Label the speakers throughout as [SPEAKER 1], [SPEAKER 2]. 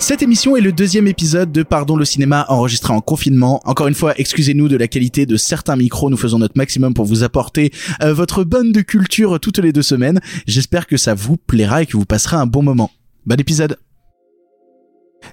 [SPEAKER 1] Cette émission est le deuxième épisode de Pardon le cinéma enregistré en confinement. Encore une fois, excusez-nous de la qualité de certains micros, nous faisons notre maximum pour vous apporter euh, votre bonne de culture toutes les deux semaines. J'espère que ça vous plaira et que vous passerez un bon moment. Bon épisode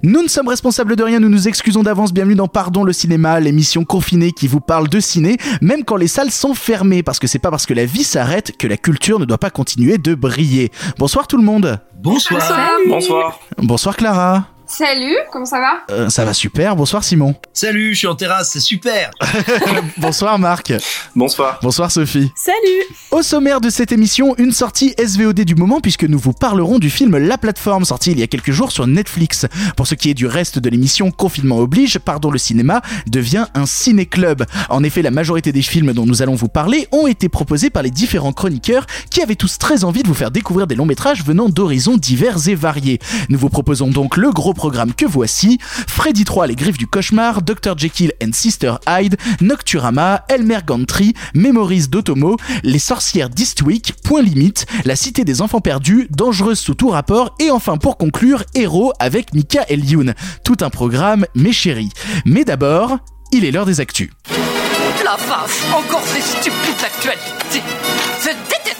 [SPEAKER 1] nous ne sommes responsables de rien, nous nous excusons d'avance. Bienvenue dans Pardon le cinéma, l'émission confinée qui vous parle de ciné, même quand les salles sont fermées, parce que c'est pas parce que la vie s'arrête que la culture ne doit pas continuer de briller. Bonsoir tout le monde.
[SPEAKER 2] Bonsoir.
[SPEAKER 3] Bonsoir.
[SPEAKER 1] Bonsoir Clara.
[SPEAKER 3] Salut, comment ça va
[SPEAKER 1] Euh, ça va super. Bonsoir Simon.
[SPEAKER 2] Salut, je suis en terrasse, c'est super.
[SPEAKER 1] Bonsoir Marc.
[SPEAKER 3] Bonsoir.
[SPEAKER 1] Bonsoir Sophie.
[SPEAKER 4] Salut
[SPEAKER 1] Au sommaire de cette émission, une sortie SVOD du moment puisque nous vous parlerons du film La Plateforme sorti il y a quelques jours sur Netflix. Pour ce qui est du reste de l'émission, confinement oblige, pardon le cinéma devient un ciné-club. En effet, la majorité des films dont nous allons vous parler ont été proposés par les différents chroniqueurs qui avaient tous très envie de vous faire découvrir des longs métrages venant d'horizons divers et variés. Nous vous proposons donc le gros programme que voici Freddy 3 Les Griffes du Cauchemar, Dr. Jekyll and Sister Hyde, Nocturama, Elmer Gantry, Memories d'Otomo, Les Sorcières d'Eastwick, Point Limite, La Cité des Enfants Perdus, Dangereuse sous tout rapport et enfin pour conclure Héros avec Mika Youn. Tout un programme, mes chéris. Mais d'abord, il est l'heure des actus.
[SPEAKER 5] La encore ces stupides actualités.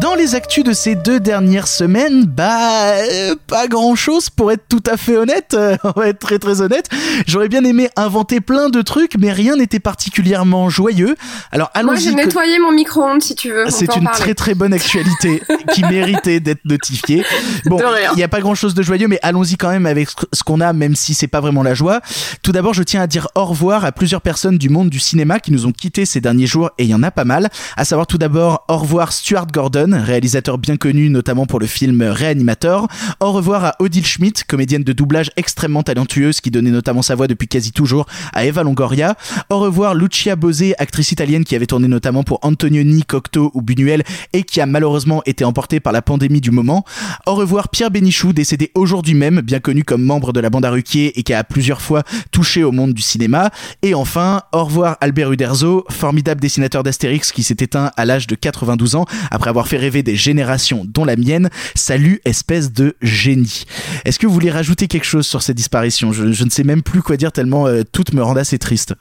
[SPEAKER 1] Dans les actus de ces deux dernières semaines, bah euh, pas grand chose pour être tout à fait honnête, euh, on va être très très honnête. J'aurais bien aimé inventer plein de trucs, mais rien n'était particulièrement joyeux. Alors
[SPEAKER 3] Moi
[SPEAKER 1] allons-y.
[SPEAKER 3] j'ai
[SPEAKER 1] que-
[SPEAKER 3] nettoyé mon micro-ondes si tu veux.
[SPEAKER 1] C'est une
[SPEAKER 3] parler.
[SPEAKER 1] très très bonne actualité qui méritait d'être notifiée. Bon, il n'y a pas grand chose de joyeux, mais allons-y quand même avec ce qu'on a, même si c'est pas vraiment la joie. Tout d'abord, je tiens à dire au revoir à plusieurs personnes du monde du cinéma qui nous ont quittés ces derniers jours, et il y en a pas mal. À savoir tout d'abord au revoir Stuart Gordon, réalisateur bien connu notamment pour le film Réanimator. Au revoir à Odile Schmidt, comédienne de doublage extrêmement talentueuse qui donnait notamment sa voix depuis quasi toujours à Eva Longoria. Au revoir Lucia Bosé, actrice italienne qui avait tourné notamment pour Antonioni, Cocteau ou Buñuel et qui a malheureusement été emportée par la pandémie du moment. Au revoir Pierre Bénichou, décédé aujourd'hui même, bien connu comme membre de la bande à Ruquier et qui a plusieurs fois touché au monde du cinéma. Et enfin, au revoir Albert Uderzo, formidable dessinateur d'Astérix qui s'est éteint à l'âge de 92 ans après avoir fait rêver des générations dont la mienne. Salut, espèce de génie. Est-ce que vous voulez rajouter quelque chose sur cette disparition je, je ne sais même plus quoi dire tellement euh, toutes me rendent assez triste.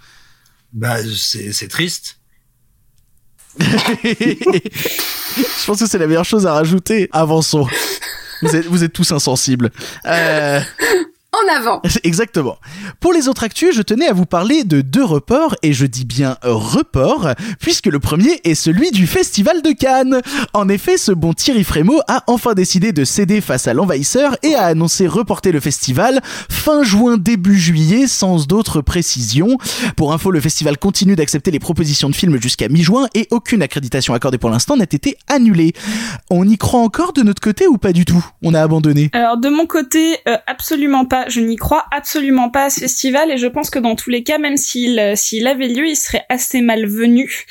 [SPEAKER 2] Bah, c'est c'est triste.
[SPEAKER 1] Je pense que c'est la meilleure chose à rajouter. Avançons. Vous êtes, vous êtes tous insensibles. Euh,
[SPEAKER 3] En avant.
[SPEAKER 1] Exactement. Pour les autres actus, je tenais à vous parler de deux reports, et je dis bien reports, puisque le premier est celui du Festival de Cannes. En effet, ce bon Thierry Frémaux a enfin décidé de céder face à l'envahisseur et a annoncé reporter le festival fin juin, début juillet, sans d'autres précisions. Pour info, le festival continue d'accepter les propositions de films jusqu'à mi-juin et aucune accréditation accordée pour l'instant n'a été annulée. On y croit encore de notre côté ou pas du tout? On a abandonné?
[SPEAKER 4] Alors de mon côté, euh, absolument pas. Je n'y crois absolument pas à ce festival et je pense que dans tous les cas, même s'il euh, s'il avait lieu, il serait assez malvenu.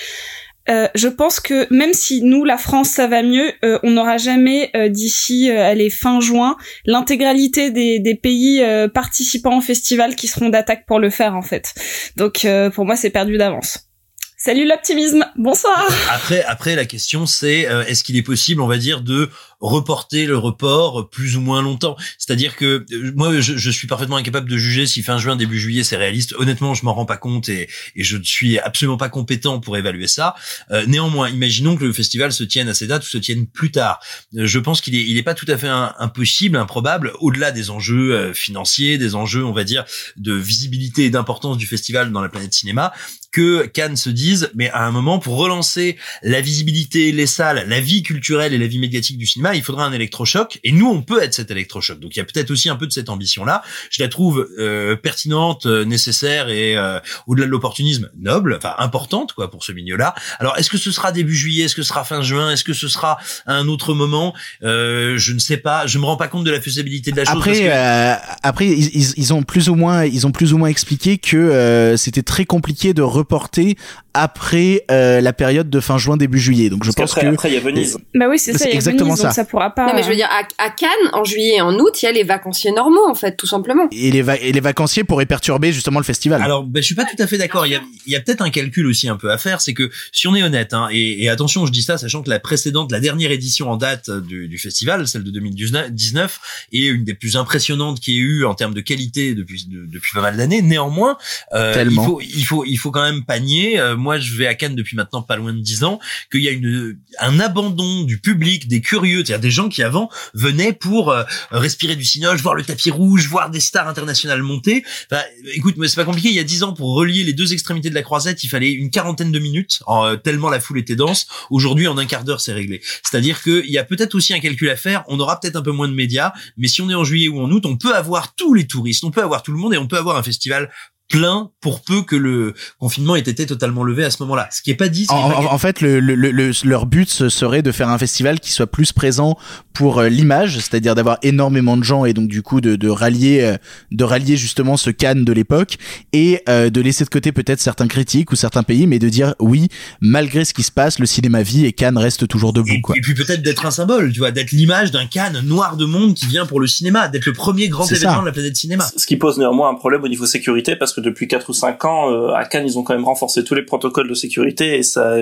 [SPEAKER 4] Euh, je pense que même si nous, la France, ça va mieux, euh, on n'aura jamais euh, d'ici, euh, allez, fin juin, l'intégralité des, des pays euh, participants au festival qui seront d'attaque pour le faire, en fait. Donc pour moi, c'est perdu d'avance. Salut l'optimisme, bonsoir
[SPEAKER 2] Après, après la question c'est est-ce qu'il est possible, on va dire, de reporter le report plus ou moins longtemps C'est-à-dire que euh, moi, je, je suis parfaitement incapable de juger si fin juin, début juillet, c'est réaliste. Honnêtement, je m'en rends pas compte et, et je ne suis absolument pas compétent pour évaluer ça. Euh, néanmoins, imaginons que le festival se tienne à ces dates ou se tienne plus tard. Euh, je pense qu'il est, il est pas tout à fait impossible, improbable, au-delà des enjeux euh, financiers, des enjeux, on va dire, de visibilité et d'importance du festival dans la planète cinéma, que Cannes se dise, mais à un moment, pour relancer la visibilité, les salles, la vie culturelle et la vie médiatique du cinéma, il faudra un électrochoc. Et nous, on peut être cet électrochoc. Donc il y a peut-être aussi un peu de cette ambition-là. Je la trouve euh, pertinente, euh, nécessaire et euh, au-delà de l'opportunisme, noble, enfin importante quoi pour ce milieu-là. Alors est-ce que ce sera début juillet, est-ce que ce sera fin juin, est-ce que ce sera à un autre moment? Euh, Je ne sais pas. Je me rends pas compte de la faisabilité de la chose.
[SPEAKER 1] Après,
[SPEAKER 2] parce que-
[SPEAKER 1] euh, après, ils, ils- ils ont plus ou moins, ils ont plus ou moins expliqué que euh, c'était très compliqué de reporter après euh, la période de fin juin début juillet. Donc je
[SPEAKER 6] Parce
[SPEAKER 1] pense que
[SPEAKER 6] après, il y a Venise.
[SPEAKER 4] Bah oui, c'est ça,
[SPEAKER 1] C'est
[SPEAKER 4] il y a
[SPEAKER 1] exactement
[SPEAKER 4] Venise,
[SPEAKER 1] ça.
[SPEAKER 4] Ça pourra pas.
[SPEAKER 3] Non, mais je veux dire, à, à Cannes, en juillet et en août, il y a les vacanciers normaux, en fait, tout simplement.
[SPEAKER 1] et les, va- et les vacanciers pourraient perturber justement le festival.
[SPEAKER 2] Alors, ben, je suis pas tout à fait d'accord. Il y a, il y a peut-être un calcul aussi un peu à faire, c'est que si on est honnête, hein, et, et attention, je dis ça, sachant que la précédente, la dernière édition en date du, du festival, celle de 2019, est une des plus impressionnantes qu'il y ait eu en termes de qualité depuis de- depuis pas mal d'années. Néanmoins, euh, il faut il faut il faut quand même pas nier. euh, moi, je vais à Cannes depuis maintenant pas loin de 10 ans, qu'il y a une un abandon du public, des curieux, c'est-à-dire des gens qui avant venaient pour euh, respirer du cinoche, voir le tapis rouge, voir des stars internationales monter. Enfin, écoute, mais c'est pas compliqué. Il y a dix ans, pour relier les deux extrémités de la croisette, il fallait une quarantaine de minutes, euh, tellement la foule était dense. Aujourd'hui, en un quart d'heure, c'est réglé. C'est-à-dire qu'il y a peut-être aussi un calcul à faire. On aura peut-être un peu moins de médias, mais si on est en juillet ou en août, on peut avoir tous les touristes, on peut avoir tout le monde et on peut avoir un festival plein pour peu que le confinement ait été totalement levé à ce moment-là. Ce qui est pas dit. ce
[SPEAKER 1] En,
[SPEAKER 2] qui est pas
[SPEAKER 1] en- en fait, le, le- le- leur but ce serait de faire un festival qui soit plus présent pour euh, l'image, c'est-à-dire d'avoir énormément de gens et donc du coup de, de rallier, euh, de rallier justement ce Cannes de l'époque et euh, de laisser de côté peut-être certains critiques ou certains pays, mais de dire oui, malgré ce qui se passe, le cinéma vit et Cannes reste toujours debout. Quoi.
[SPEAKER 2] Et puis peut-être d'être un symbole, tu vois, d'être l'image d'un Cannes noir de monde qui vient pour le cinéma, d'être le premier grand événement
[SPEAKER 1] ça.
[SPEAKER 2] de la planète cinéma.
[SPEAKER 6] Ce qui pose néanmoins un problème au niveau sécurité parce que depuis 4 ou 5 ans, euh, à Cannes, ils ont quand même renforcé tous les protocoles de sécurité et ça,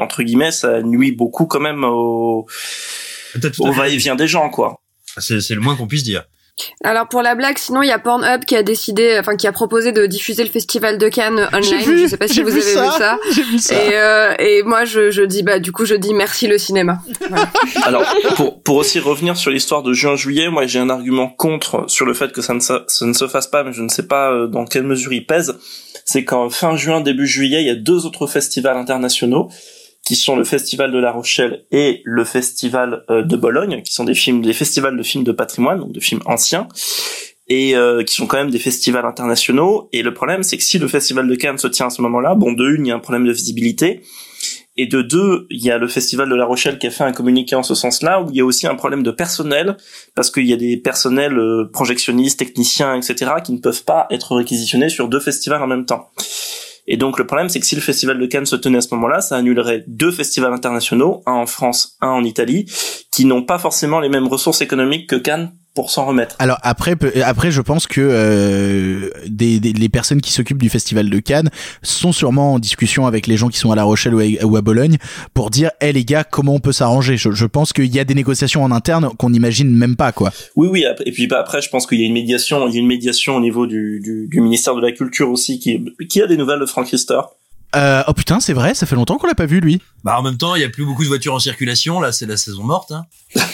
[SPEAKER 6] entre guillemets, ça nuit beaucoup quand même au, au va-et-vient des gens, quoi.
[SPEAKER 2] C'est le moins qu'on puisse dire.
[SPEAKER 3] Alors pour la blague, sinon il y a Pornhub qui a décidé, enfin qui a proposé de diffuser le festival de Cannes online.
[SPEAKER 1] vu,
[SPEAKER 3] je sais pas si vous
[SPEAKER 1] vu
[SPEAKER 3] avez
[SPEAKER 1] ça,
[SPEAKER 3] vu ça.
[SPEAKER 1] J'ai vu ça.
[SPEAKER 3] Et, euh, et moi je, je dis bah du coup je dis merci le cinéma. Voilà.
[SPEAKER 6] Alors, pour, pour aussi revenir sur l'histoire de juin-juillet, moi j'ai un argument contre sur le fait que ça ne, se- ça ne se fasse pas, mais je ne sais pas euh, dans quelle mesure il pèse. C'est qu'en fin juin, début juillet, il y a deux autres festivals internationaux qui sont le Festival de La Rochelle et le Festival euh, de Bologne, qui sont des films, des festivals de films de patrimoine, donc de films anciens, et euh, qui sont quand même des festivals internationaux. Et le problème, c'est que si le Festival de Cannes se tient à ce moment-là, bon, de une, il y a un problème de visibilité, et de deux, il y a le Festival de La Rochelle qui a fait un communiqué en ce sens-là, où il y a aussi un problème de personnel, parce qu'il y a des personnels euh, projectionnistes, techniciens, etc., qui ne peuvent pas être réquisitionnés sur deux festivals en même temps. Et donc le problème, c'est que si le Festival de Cannes se tenait à ce moment-là, ça annulerait deux festivals internationaux, un en France, un en Italie, qui n'ont pas forcément les mêmes ressources économiques que Cannes pour s'en remettre.
[SPEAKER 1] Alors après, peut- après, je pense que euh, des, des- les personnes qui s'occupent du festival de Cannes sont sûrement en discussion avec les gens qui sont à La Rochelle ou à, ou à Bologne pour dire, hé les gars, comment on peut s'arranger? Je, je pense qu'il y a des négociations en interne qu'on n'imagine même pas, quoi.
[SPEAKER 6] Oui, oui. Et puis bah, après, je pense qu'il y a une médiation, il y a une médiation au niveau du, du, du ministère de la Culture aussi, qui, qui a des nouvelles de Frank Rister.
[SPEAKER 1] Euh, oh putain, c'est vrai, ça fait longtemps qu'on l'a pas vu lui.
[SPEAKER 2] Bah en même temps, il y a plus beaucoup de voitures en circulation. Là, c'est la saison morte. Hein.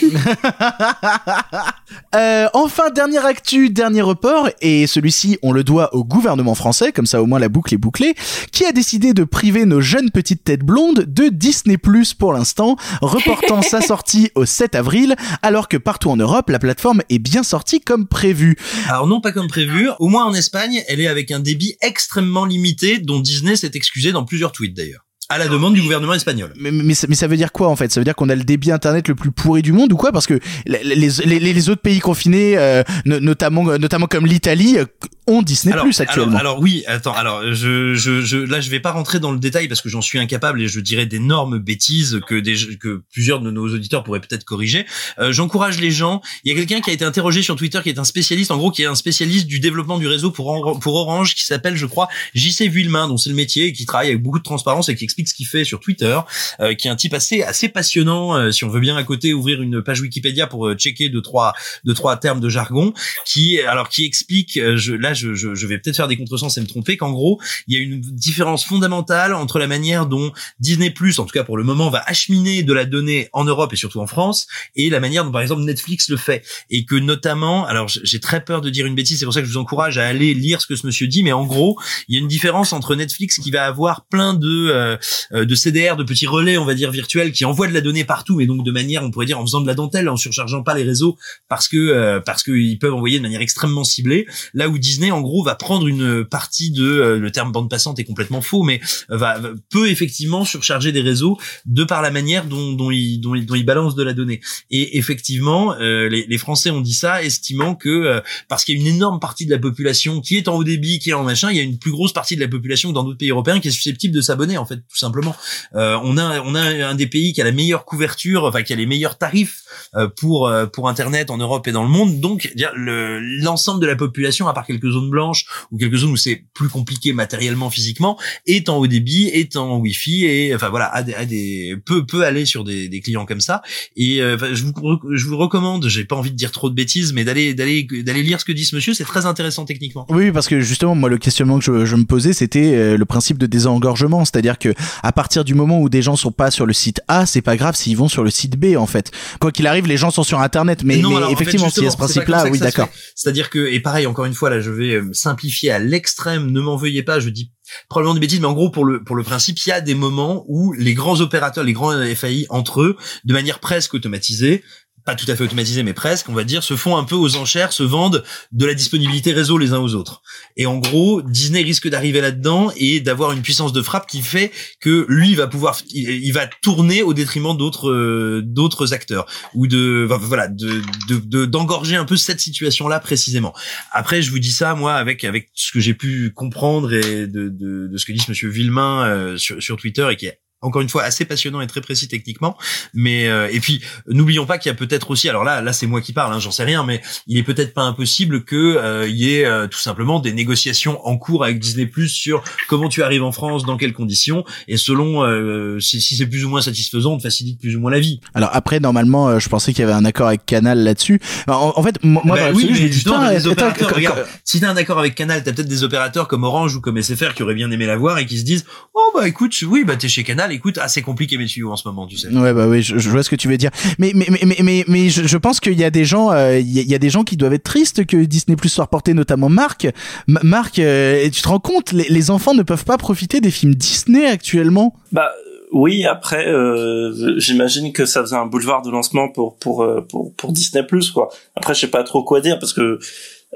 [SPEAKER 1] Euh, enfin, dernière actu, dernier report, et celui-ci, on le doit au gouvernement français, comme ça au moins la boucle est bouclée, qui a décidé de priver nos jeunes petites têtes blondes de Disney Plus pour l'instant, reportant sa sortie au 7 avril, alors que partout en Europe, la plateforme est bien sortie comme prévu.
[SPEAKER 2] Alors non, pas comme prévu. Au moins en Espagne, elle est avec un débit extrêmement limité, dont Disney s'est excusé dans plusieurs tweets d'ailleurs, à la demande du gouvernement espagnol.
[SPEAKER 1] Mais, mais, ça- mais ça veut dire quoi en fait? Ça veut dire qu'on a le débit internet le plus pourri du monde ou quoi? Parce que les, les, les, autres pays confinés, euh, no- notamment, notamment comme l'Italie, euh, ont Disney
[SPEAKER 2] alors,
[SPEAKER 1] Plus actuellement.
[SPEAKER 2] Alors, alors oui, attends, alors je, je, je, là je vais pas rentrer dans le détail parce que j'en suis incapable et je dirais d'énormes bêtises que des, que plusieurs de nos auditeurs pourraient peut-être corriger. Euh, J'encourage les gens. Il y a quelqu'un qui a été interrogé sur Twitter qui est un spécialiste, en gros qui est un spécialiste du développement du réseau pour, pour Orange, qui s'appelle, je crois, JC Vuillemin, dont c'est le métier, et qui travaille avec beaucoup de transparence et qui explique ce qu'il fait sur Twitter, euh, qui est un type assez assez passionnant. euh, si on veut bien à côté ouvrir une page Wikipédia pour euh, checker deux trois deux trois termes de jargon, qui alors qui explique, euh, je, là je, je, je vais peut-être faire des contresens et me tromper, qu'en gros il y a une différence fondamentale entre la manière dont Disney Plus, en tout cas pour le moment, va acheminer de la donnée en Europe et surtout en France, et la manière dont par exemple Netflix le fait, et que notamment, alors j'ai très peur de dire une bêtise, c'est pour ça que je vous encourage à aller lire ce que ce monsieur dit, mais en gros il y a une différence entre Netflix qui va avoir plein de euh, de CDR, de petits relais, on va dire virtuels, qui envoient de la donnée partout, mais donc de manière, on pourrait dire, en faisant de la dentelle, en surchargeant pas les réseaux, parce que euh, parce qu'ils peuvent envoyer de manière extrêmement ciblée. Là où Disney, en gros, va prendre une partie de euh, le terme bande passante est complètement faux, mais va, va- peut effectivement surcharger des réseaux de par la manière dont dont il dont, il- dont il balance de la donnée. Et effectivement, euh, les, les Français ont dit ça, estimant que euh, parce qu'il y a une énorme partie de la population qui est en haut débit, qui est en machin, il y a une plus grosse partie de la population que dans d'autres pays européens qui est susceptible de s'abonner en fait, simplement. Euh, on a on a un des pays qui a la meilleure couverture, enfin qui a les meilleurs tarifs euh, pour euh, pour internet en Europe et dans le monde. Donc dire le l'ensemble de la population, à part quelques zones blanches ou quelques zones où c'est plus compliqué matériellement, physiquement, est en haut débit, est en Wi-Fi et enfin voilà, a des, des peut peut aller sur des, des clients comme ça. Et euh, je vous je vous recommande. J'ai pas envie de dire trop de bêtises, mais d'aller d'aller d'aller lire ce que dit ce monsieur. C'est très intéressant techniquement.
[SPEAKER 1] Oui, parce que justement, moi, le questionnement que je, je me posais, c'était le principe de désengorgement, c'est-à-dire que à partir du moment où des gens sont pas sur le site A, c'est pas grave s'ils vont sur le site B, en fait. Quoi qu'il arrive, les gens sont sur Internet, mais,
[SPEAKER 2] Non,
[SPEAKER 1] mais
[SPEAKER 2] alors, en fait,
[SPEAKER 1] effectivement, s'il y a ce
[SPEAKER 2] comme ça
[SPEAKER 1] oui, d'accord.
[SPEAKER 2] C'est-à-dire que, et pareil, encore une fois, là, je vais euh, simplifier à l'extrême, ne m'en veuillez pas, je dis probablement des bêtises, mais en gros, pour le, pour le principe, il y a des moments où les grands opérateurs, les grands FAI, entre eux, de manière presque automatisée, pas tout à fait automatisée, mais presque, on va dire, se font un peu aux enchères, se vendent de la disponibilité réseau les uns aux autres. Et en gros, Disney risque d'arriver là-dedans et d'avoir une puissance de frappe qui fait que lui va pouvoir, il, va tourner au détriment d'autres, euh, d'autres acteurs ou de, voilà, de- d'engorger un peu cette situation-là précisément. Après, je vous dis ça, moi, avec avec ce que j'ai pu comprendre et de, de, de ce que dit ce Monsieur Villemain euh, sur, sur Twitter et qui est encore une fois assez passionnant et très précis techniquement mais euh, et puis n'oublions pas qu'il y a peut-être aussi alors là là c'est moi qui parle hein, j'en sais rien mais il est peut-être pas impossible que euh, il y ait euh, tout simplement des négociations en cours avec Disney Plus sur comment tu arrives en France dans quelles conditions et selon euh, si, si c'est plus ou moins satisfaisant on te facilite plus ou moins la vie
[SPEAKER 1] Alors après, normalement, euh, je pensais qu'il y avait un accord avec Canal là-dessus. En, en fait, moi,
[SPEAKER 2] Bah oui, mais justement, regarde, si t'as un accord avec Canal, t'as peut-être des opérateurs comme Orange ou comme SFR qui auraient bien aimé la voir et qui se disent, oh bah écoute, oui, bah t'es chez Canal, écoute, ah c'est compliqué mes tuyaux en ce moment, tu sais.
[SPEAKER 1] Ouais bah oui, je, je vois ce que tu veux dire. Mais mais mais mais mais, mais je, je pense qu'il y a des gens, euh, il y, a- il y a des gens qui doivent être tristes que Disney Plus soit reporté, notamment Marc. M- Marc, euh, tu te rends compte, les, les enfants ne peuvent pas profiter des films Disney actuellement.
[SPEAKER 6] Bah oui, après euh, j'imagine que ça faisait un boulevard de lancement pour pour euh, pour, pour Disney Plus quoi. Après je sais pas trop quoi dire parce que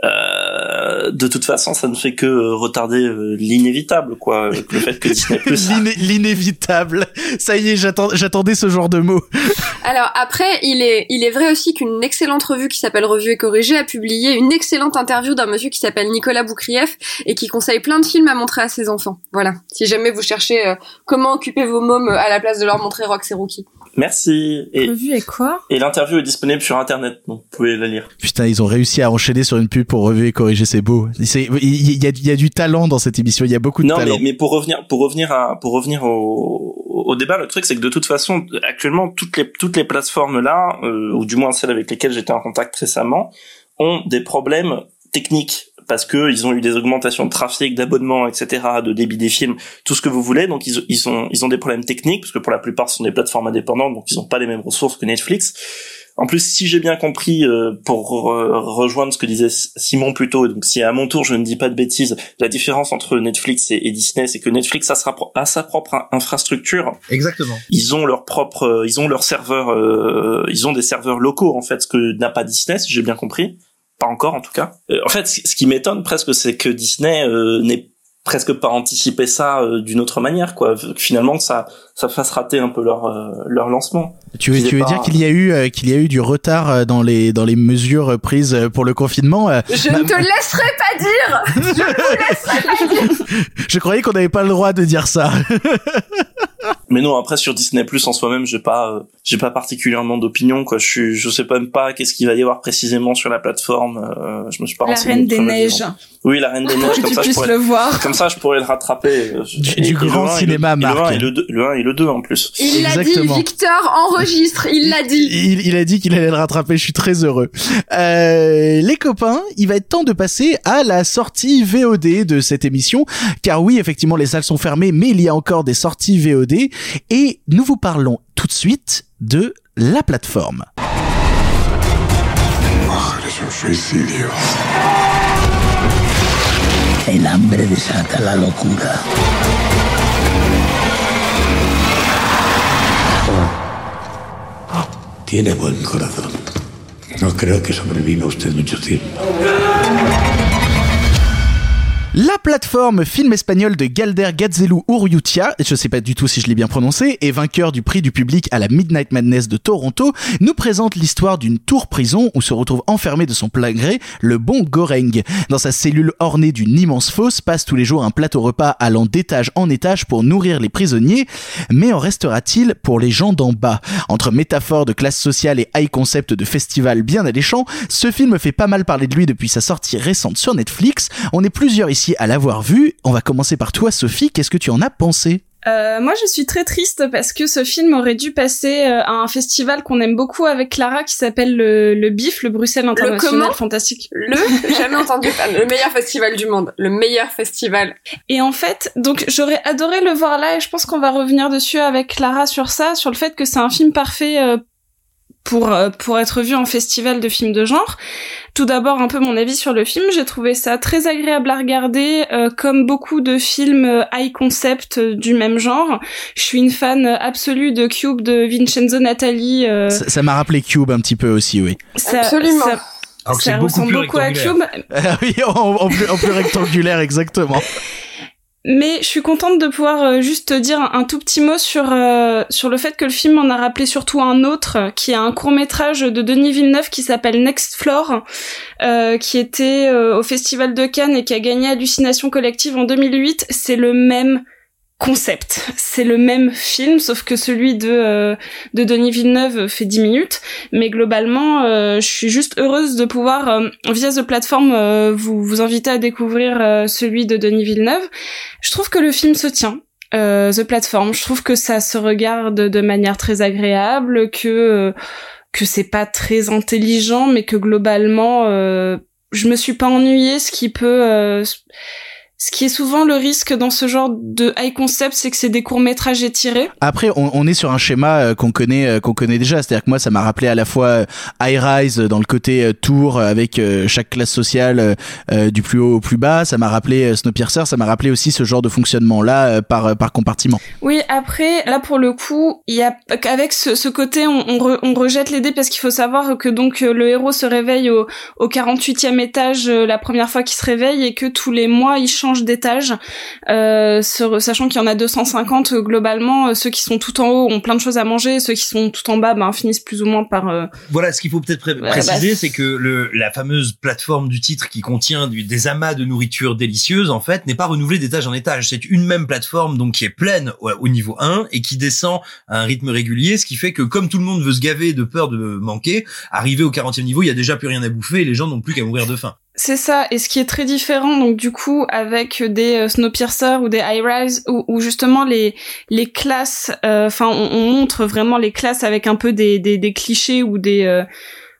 [SPEAKER 6] euh, de toute façon ça ne fait que retarder euh, l'inévitable quoi. avec Le fait que Disney
[SPEAKER 1] L'inévitable. Ça y est, j'attendais ce genre de mots.
[SPEAKER 3] Alors après, il est, il est vrai aussi qu'une excellente revue qui s'appelle Revue et Corrigée a publié une excellente interview d'un monsieur qui s'appelle Nicolas Boukrieff et qui conseille plein de films à montrer à ses enfants. Voilà. Si jamais vous cherchez euh, comment occuper vos mômes à la place de leur montrer Rox et Rookie.
[SPEAKER 6] Merci et
[SPEAKER 4] Revue et quoi?
[SPEAKER 6] et l'interview est disponible sur internet donc vous pouvez la lire.
[SPEAKER 1] Putain, ils ont réussi à enchaîner sur une pub pour revue et corriger, c'est beau. Il y, a, il y a du talent dans cette émission, il y a beaucoup de
[SPEAKER 6] Non,
[SPEAKER 1] talent.
[SPEAKER 6] mais, mais pour revenir, pour revenir à, pour revenir au, au débat, le truc c'est que de toute façon, actuellement, toutes les, toutes les plateformes là, euh, ou du moins celles avec lesquelles j'étais en contact récemment, ont des problèmes techniques parce que ils ont eu des augmentations de trafic, d'abonnements, etc., de débit des films, tout ce que vous voulez. Donc ils, ils ont, ils ont des problèmes techniques parce que pour la plupart ce sont des plateformes indépendantes, donc ils n'ont pas les mêmes ressources que Netflix. En plus, si j'ai bien compris, euh, pour euh, rejoindre ce que disait Simon plus tôt, donc si à mon tour je ne dis pas de bêtises, la différence entre Netflix et, et Disney, c'est que Netflix a sa, a sa propre in- infrastructure.
[SPEAKER 2] Exactement.
[SPEAKER 6] Ils ont leur propre, euh, ils ont leurs serveurs, euh, ils ont des serveurs locaux en fait, ce que n'a pas Disney, si j'ai bien compris. Pas encore en tout cas. Euh, en fait, ce qui m'étonne presque, c'est que Disney euh, n'ait presque pas anticipé ça euh, d'une autre manière, quoi. Finalement, ça, ça fasse rater un peu leur leur lancement.
[SPEAKER 1] Tu tu veux
[SPEAKER 6] pas-
[SPEAKER 1] dire qu'il y a eu euh, qu'il y a eu du retard euh, dans les dans les mesures prises euh, pour le confinement euh,
[SPEAKER 3] Je
[SPEAKER 1] ma-
[SPEAKER 3] ne te laisserai pas dire Je ne te laisserai pas dire
[SPEAKER 1] Je croyais qu'on n'avait pas le droit de dire ça.
[SPEAKER 6] Mais non, après sur Disney Plus en soi-même, j'ai pas, euh, j'ai pas particulièrement d'opinion, quoi. Je suis, je sais même pas qu'est-ce qu'il va y avoir précisément sur la plateforme. euh, je me suis pas
[SPEAKER 4] La
[SPEAKER 6] renseigné
[SPEAKER 4] Reine des Neiges.
[SPEAKER 6] Oui, la Reine des Neiges, comme
[SPEAKER 4] tu
[SPEAKER 6] ça, je pourrais,
[SPEAKER 4] le voir.
[SPEAKER 6] comme ça, je pourrais le rattraper.
[SPEAKER 1] Du-
[SPEAKER 6] et-
[SPEAKER 1] du
[SPEAKER 6] et le
[SPEAKER 1] grand
[SPEAKER 6] 1 et le-
[SPEAKER 1] cinéma,
[SPEAKER 6] le
[SPEAKER 1] Marc.
[SPEAKER 6] 1 et le 2, le 1 et le 2 en plus.
[SPEAKER 3] Il l'a dit. Victor enregistre, il l'a dit
[SPEAKER 1] Il, il a dit qu'il allait le rattraper, je suis très heureux. Euh, les copains, il va être temps de passer à la sortie VOD de cette émission, car oui, effectivement, les salles sont fermées, mais il y a encore des sorties VOD, et nous vous parlons tout de suite de la plateforme.
[SPEAKER 7] El hambre desata la locura.
[SPEAKER 8] Tiene buen corazón. No creo que sobreviva usted mucho tiempo.
[SPEAKER 1] La plateforme film espagnol de Galder Gazelu Urrutia, je sais pas du tout si je l'ai bien prononcé, et vainqueur du prix du public à la Midnight Madness de Toronto, nous présente l'histoire d'une tour prison où se retrouve enfermé de son plein gré le bon Goreng. Dans sa cellule ornée d'une immense fosse passe tous les jours un plateau repas allant d'étage en étage pour nourrir les prisonniers, mais en restera-t-il pour les gens d'en bas? Entre métaphores de classe sociale et high concept de festival bien alléchant, ce film fait pas mal parler de lui depuis sa sortie récente sur Netflix. À l'avoir vu. On va commencer par toi, Sophie. Qu'est-ce que tu en as pensé?
[SPEAKER 4] Euh, moi, je suis très triste parce que ce film aurait dû passer euh, à un festival qu'on aime beaucoup avec Clara qui s'appelle le, le BIF, le Bruxelles International
[SPEAKER 3] comment?
[SPEAKER 4] Fantastique.
[SPEAKER 3] Le? Jamais entendu le meilleur festival du monde, le meilleur festival.
[SPEAKER 4] Et en fait, donc j'aurais adoré le voir là et je pense qu'on va revenir dessus avec Clara sur ça, sur le fait que c'est un film parfait euh, pour euh, pour être vu en festival de films de genre. Tout d'abord un peu mon avis sur le film, j'ai trouvé ça très agréable à regarder euh, comme beaucoup de films euh, high concept du même genre. Je suis une fan absolue de Cube de Vincenzo Natali.
[SPEAKER 1] Ça m'a rappelé Cube un petit peu aussi, oui.
[SPEAKER 3] Ça, Absolument.
[SPEAKER 4] Ça, ça ressemble beaucoup à Cube.
[SPEAKER 1] oui, en, en, plus, en plus rectangulaire, exactement.
[SPEAKER 4] Mais je suis contente de pouvoir euh, juste dire un, tout petit mot sur euh, sur le fait que le film en a rappelé surtout un autre, qui est un court métrage de Denis Villeneuve qui s'appelle Next Floor, euh, qui était euh, au Festival de Cannes et qui a gagné Hallucination collective en 2008. C'est le même concept. C'est le même film, sauf que celui de euh, de Denis Villeneuve fait 10 minutes. Mais globalement, euh, je suis juste heureuse de pouvoir, euh, via The Platform, vous vous inviter à découvrir celui de Denis Villeneuve. Je trouve que le film se tient. The Platform, je trouve que ça se regarde de manière très agréable, que que c'est pas très intelligent, mais que globalement, je me suis pas ennuyée, ce qui peut ce qui est souvent le risque dans ce genre de high concept, c'est que c'est des courts métrages étirés.
[SPEAKER 1] Après, on, on est sur un schéma euh, qu'on connaît, euh, qu'on connaît déjà. C'est-à-dire que moi, ça m'a rappelé à la fois euh, High Rise dans le côté tour avec chaque classe sociale du plus haut au plus bas. Ça m'a rappelé Snowpiercer. Ça m'a rappelé aussi ce genre de fonctionnement là par par compartiment.
[SPEAKER 4] Oui. Après, là pour le coup, il y a avec ce, ce côté, on, on, re, on rejette les dés parce qu'il faut savoir que donc le héros se réveille au, au 48e étage la première fois qu'il se réveille et que tous les mois il change d'étage, euh, sachant qu'il y en a 250 euh, globalement. Euh, ceux qui sont tout en haut ont plein de choses à manger, ceux qui sont tout en bas ben, finissent plus ou moins par... Euh...
[SPEAKER 2] Voilà, ce qu'il faut peut-être préciser, bah, c'est que le, la fameuse plateforme du titre qui contient du, des amas de nourriture délicieuse, en fait, n'est pas renouvelée d'étage en étage. C'est une même plateforme donc qui est pleine au, au niveau 1 et qui descend à un rythme régulier, ce qui fait que comme tout le monde veut se gaver de peur de manquer, arrivé au 40e niveau, il y a déjà plus rien à bouffer et les gens n'ont plus qu'à mourir de faim.
[SPEAKER 4] C'est ça, et ce qui est très différent, donc du coup, avec des euh, Snowpiercer ou des High Rise, où, justement les les classes, euh, enfin, on, on, montre vraiment les classes avec un peu des des, des clichés ou des euh,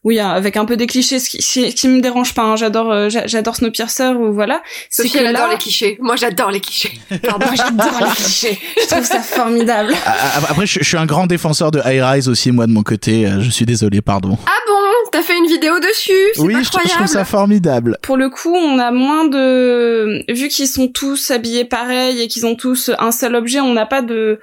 [SPEAKER 4] oui, hein, avec un peu des clichés, ce qui, ce qui me dérange pas. Hein. J'adore, euh, j'adore Snowpiercer ou voilà.
[SPEAKER 3] Sophie, elle adore les clichés. Moi, j'adore les clichés.
[SPEAKER 4] Pardon, j'adore les clichés. Je trouve ça formidable.
[SPEAKER 1] Ah, ah, après, je, suis un grand défenseur de High Rise aussi, moi de mon côté. Euh, je suis désolé, pardon.
[SPEAKER 3] Ah bon? T'as fait une vidéo dessus
[SPEAKER 1] Oui, je, je, trouve ça formidable.
[SPEAKER 4] Pour le coup, on a moins de, vu qu'ils sont tous habillés pareil et qu'ils ont tous un seul objet, on n'a pas de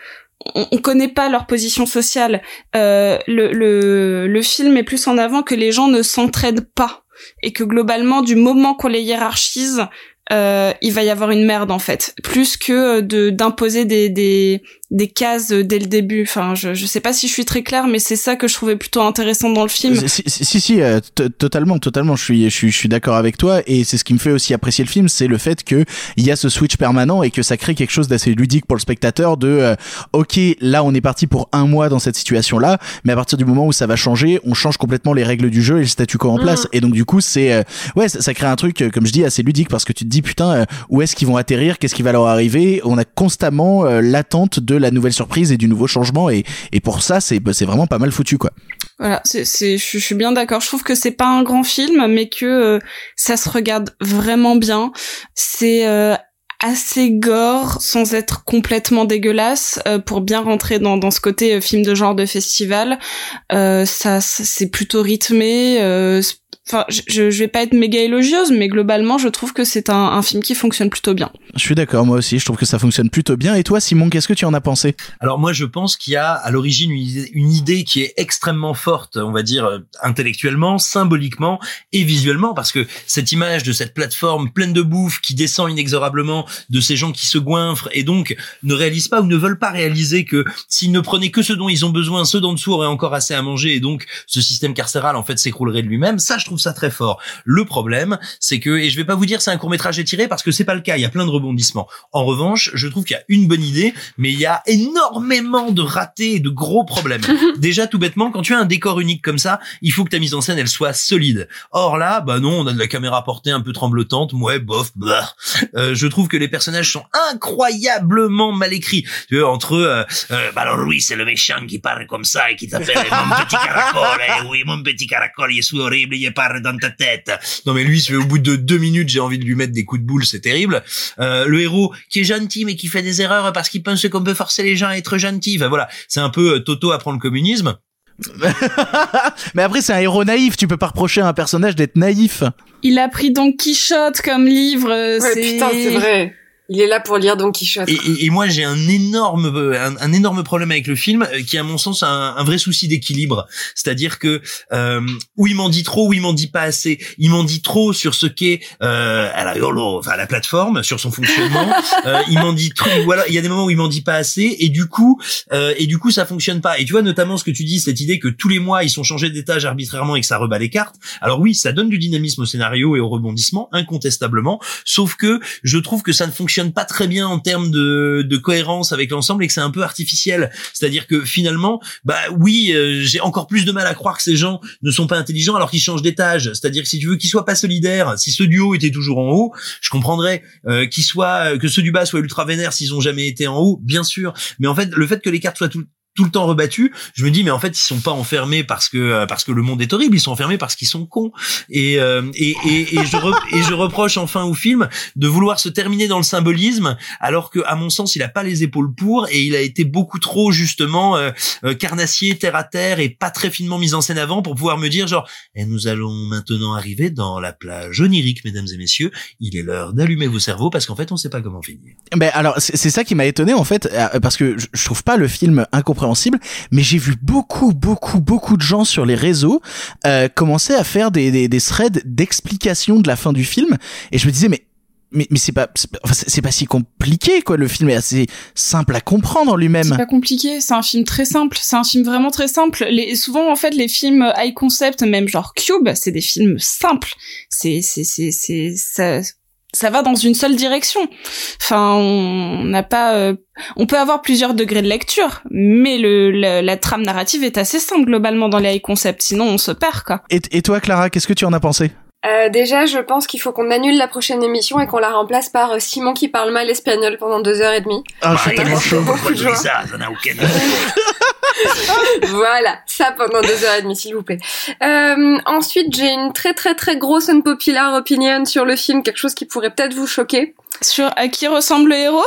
[SPEAKER 4] on, on connaît pas leur position sociale. Euh, le, le, le film est plus en avant que les gens ne s'entraident pas et que globalement, du moment qu'on les hiérarchise, euh, il va y avoir une merde en fait, plus que de d'imposer des, des des cases dès le début. Enfin, je je sais pas si je suis très claire, mais c'est ça que je trouvais plutôt intéressant dans le film.
[SPEAKER 1] Si si, si euh, totalement, totalement. Je suis je suis je suis d'accord avec toi et c'est ce qui me fait aussi apprécier le film, c'est le fait que il y a ce switch permanent et que ça crée quelque chose d'assez ludique pour le spectateur. De euh, ok, là on est parti pour un mois dans cette situation là, mais à partir du moment où ça va changer, on change complètement les règles du jeu et le statu quo en place. Mm. Et donc du coup c'est euh, ouais ça, ça, crée un truc comme je dis assez ludique parce que tu te dis putain où est-ce qu'ils vont atterrir, qu'est-ce qui va leur arriver? On a constamment l'attente de la nouvelle surprise et du nouveau changement et, pour ça c'est bah, c'est vraiment pas mal foutu quoi.
[SPEAKER 4] Voilà, c'est je, suis bien d'accord. Je trouve que c'est pas un grand film mais que euh, ça se regarde vraiment bien. C'est euh, assez gore sans être complètement dégueulasse euh, pour bien rentrer dans, ce côté euh, film de genre de festival. Euh, ça, c'est plutôt rythmé. Enfin, je, je, vais pas être méga élogieuse, mais globalement, je trouve que c'est un, un film qui fonctionne plutôt bien.
[SPEAKER 1] Je suis d'accord, moi aussi, je trouve que ça fonctionne plutôt bien. Et toi, Simon, qu'est-ce que tu en as pensé?
[SPEAKER 2] Alors moi, je pense qu'il y a à l'origine une idée, une idée qui est extrêmement forte, on va dire intellectuellement, symboliquement et visuellement, parce que cette image de cette plateforme pleine de bouffe qui descend inexorablement, de ces gens qui se goinfrent et donc ne réalisent pas ou ne veulent pas réaliser que s'ils ne prenaient que ce dont ils ont besoin, ceux d'en dessous auraient encore assez à manger et donc ce système carcéral en fait s'écroulerait de lui-même. Ça, je trouve ça très fort. Le problème, c'est que, et je vais pas vous dire c'est un court métrage étiré parce que c'est pas le cas, il y a plein de rebondissements. En revanche, je trouve qu'il y a une bonne idée, mais il y a énormément de ratés et de gros problèmes. Déjà, tout bêtement, quand tu as un décor unique comme ça, il faut que ta mise en scène, elle soit solide. Or là, bah non, on a de la caméra portée un peu tremblotante, ouais, bof, bah. Euh, je trouve que les personnages sont incroyablement mal écrits. Tu vois, entre eux, euh, euh, bah alors lui, c'est le méchant qui parle comme ça et qui t'appelle mon petit caracol, eh oui, mon petit caracol, il est horrible, il dans ta tête. Non mais lui, au bout de deux minutes, j'ai envie de lui mettre des coups de boule, c'est terrible. Euh, le héros qui est gentil mais qui fait des erreurs parce qu'il pense qu'on peut forcer les gens à être gentils. Enfin voilà, c'est un peu euh, Toto apprend le communisme.
[SPEAKER 1] mais après, c'est un héros naïf. Tu peux pas reprocher à un personnage d'être naïf.
[SPEAKER 4] Il a pris Don Quichotte comme livre. euh,
[SPEAKER 3] Ouais,
[SPEAKER 4] c'est...
[SPEAKER 3] putain, c'est vrai. Il est là pour lire Don Quichotte.
[SPEAKER 2] Et, et- et moi, j'ai un énorme, un, un énorme problème avec le film, euh, qui, à mon sens, a un, un vrai souci d'équilibre. C'est-à-dire que euh, où il m'en dit trop, où il m'en dit pas assez. Il m'en dit trop sur ce qu'est euh, à la enfin la plateforme, sur son fonctionnement. euh, il m'en dit trop. Voilà, il y a des moments où il m'en dit pas assez, et du coup, euh, et du coup, ça fonctionne pas. Et tu vois notamment ce que tu dis, cette idée que tous les mois ils sont changés d'étage arbitrairement et que ça rebat les cartes. Alors oui, ça donne du dynamisme au scénario et au rebondissement, incontestablement. Sauf que je trouve que ça ne fonctionne pas très bien en termes de, cohérence avec l'ensemble et que c'est un peu artificiel. C'est-à-dire que finalement, bah oui, euh, j'ai encore plus de mal à croire que ces gens ne sont pas intelligents alors qu'ils changent d'étage. C'est-à-dire que si tu veux qu'ils soient pas solidaires, si ce duo était toujours en haut, je comprendrais euh, qu'ils soient que ceux du bas soient ultra vénères s'ils ont jamais été en haut, bien sûr. Mais en fait, le fait que les cartes soient tout tout le temps rebattus, je me dis mais en fait ils sont pas enfermés parce que euh, parce que le monde est horrible, ils sont enfermés parce qu'ils sont cons. Et euh, et, et, et je et je reproche enfin au film de vouloir se terminer dans le symbolisme alors que à mon sens il a pas les épaules pour et il a été beaucoup trop justement euh, euh, carnassier terre à terre et pas très finement mis en scène avant pour pouvoir me dire genre et nous allons maintenant arriver dans la plage onirique mesdames et messieurs, il est l'heure d'allumer vos cerveaux parce qu'en fait on sait pas comment finir.
[SPEAKER 1] Ben alors c'est ça qui m'a étonné en fait euh, parce que je trouve pas le film incompréhensible mais j'ai vu beaucoup beaucoup beaucoup de gens sur les réseaux euh, commencer à faire des, des, threads d'explication de la fin du film. Et je me disais mais mais, mais c'est pas c'est pas- si compliqué quoi. Le film est assez simple à comprendre en lui-même.
[SPEAKER 4] C'est pas compliqué, c'est un film très simple, c'est un film vraiment très simple. Les, souvent en fait les films high concept, même genre Cube, c'est des films simples. C'est c'est c'est c'est ça va dans une seule direction. Enfin, on n'a pas, euh, on peut avoir plusieurs degrés de lecture, mais le la, la trame narrative est assez simple globalement dans les high concept. Sinon, on se perd quoi.
[SPEAKER 1] et, et toi Clara qu'est-ce que tu en as pensé?
[SPEAKER 3] Euh, déjà, je pense qu'il faut qu'on annule la prochaine émission et qu'on la remplace par euh, Simon qui parle mal espagnol pendant deux heures et demie.
[SPEAKER 1] ah je suis
[SPEAKER 3] Bah,
[SPEAKER 1] tellement chaud
[SPEAKER 3] beaucoup de joie.
[SPEAKER 2] ça, ça n'a aucun
[SPEAKER 3] voilà, ça pendant deux heures et demie, s'il vous plaît. Euh, ensuite, j'ai une très très très grosse unpopular opinion sur le film, quelque chose qui pourrait peut-être vous choquer.
[SPEAKER 4] Sur à qui ressemble le héros?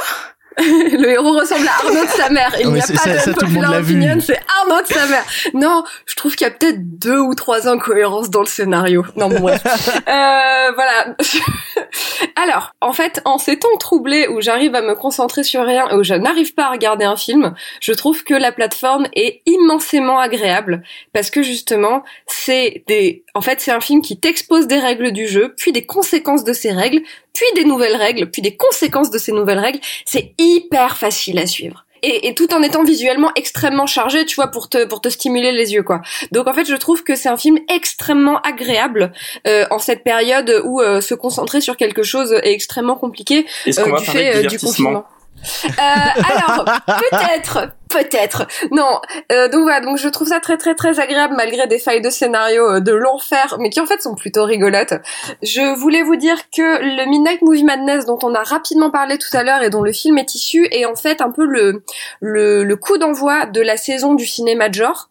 [SPEAKER 3] Le héros ressemble à Arnaud de sa mère. Il
[SPEAKER 1] Ah,
[SPEAKER 3] n'y a pas
[SPEAKER 1] ça- ça, vu.
[SPEAKER 3] opinion, c'est Arnaud de sa mère. Non, je trouve qu'il y a peut-être deux ou trois incohérences dans le scénario. Non, bon, bref. euh, voilà. Alors, en fait, en ces temps troublés où j'arrive à me concentrer sur rien et où je n'arrive pas à regarder un film, je trouve que la plateforme est immensément agréable parce que justement, c'est des, en fait, c'est un film qui t'expose des règles du jeu, puis des conséquences de ces règles, puis des nouvelles règles, puis des conséquences de ces nouvelles règles. C'est hyper facile à suivre. Et, et tout en étant visuellement extrêmement chargé, tu vois, pour te pour te stimuler les yeux, quoi. Donc en fait, je trouve que c'est un film extrêmement agréable euh, en cette période où euh, se concentrer sur quelque chose est extrêmement compliqué euh, du fait euh, du confinement. Euh, alors peut-être, peut-être. Non, euh, donc voilà, donc je trouve ça très très très agréable malgré des failles de scénario euh, de l'enfer, mais qui en fait sont plutôt rigolotes. Je voulais vous dire que le Midnight Movie Madness dont on a rapidement parlé tout à l'heure et dont le film est issu est en fait un peu le le, le coup d'envoi de la saison du cinéma de genre.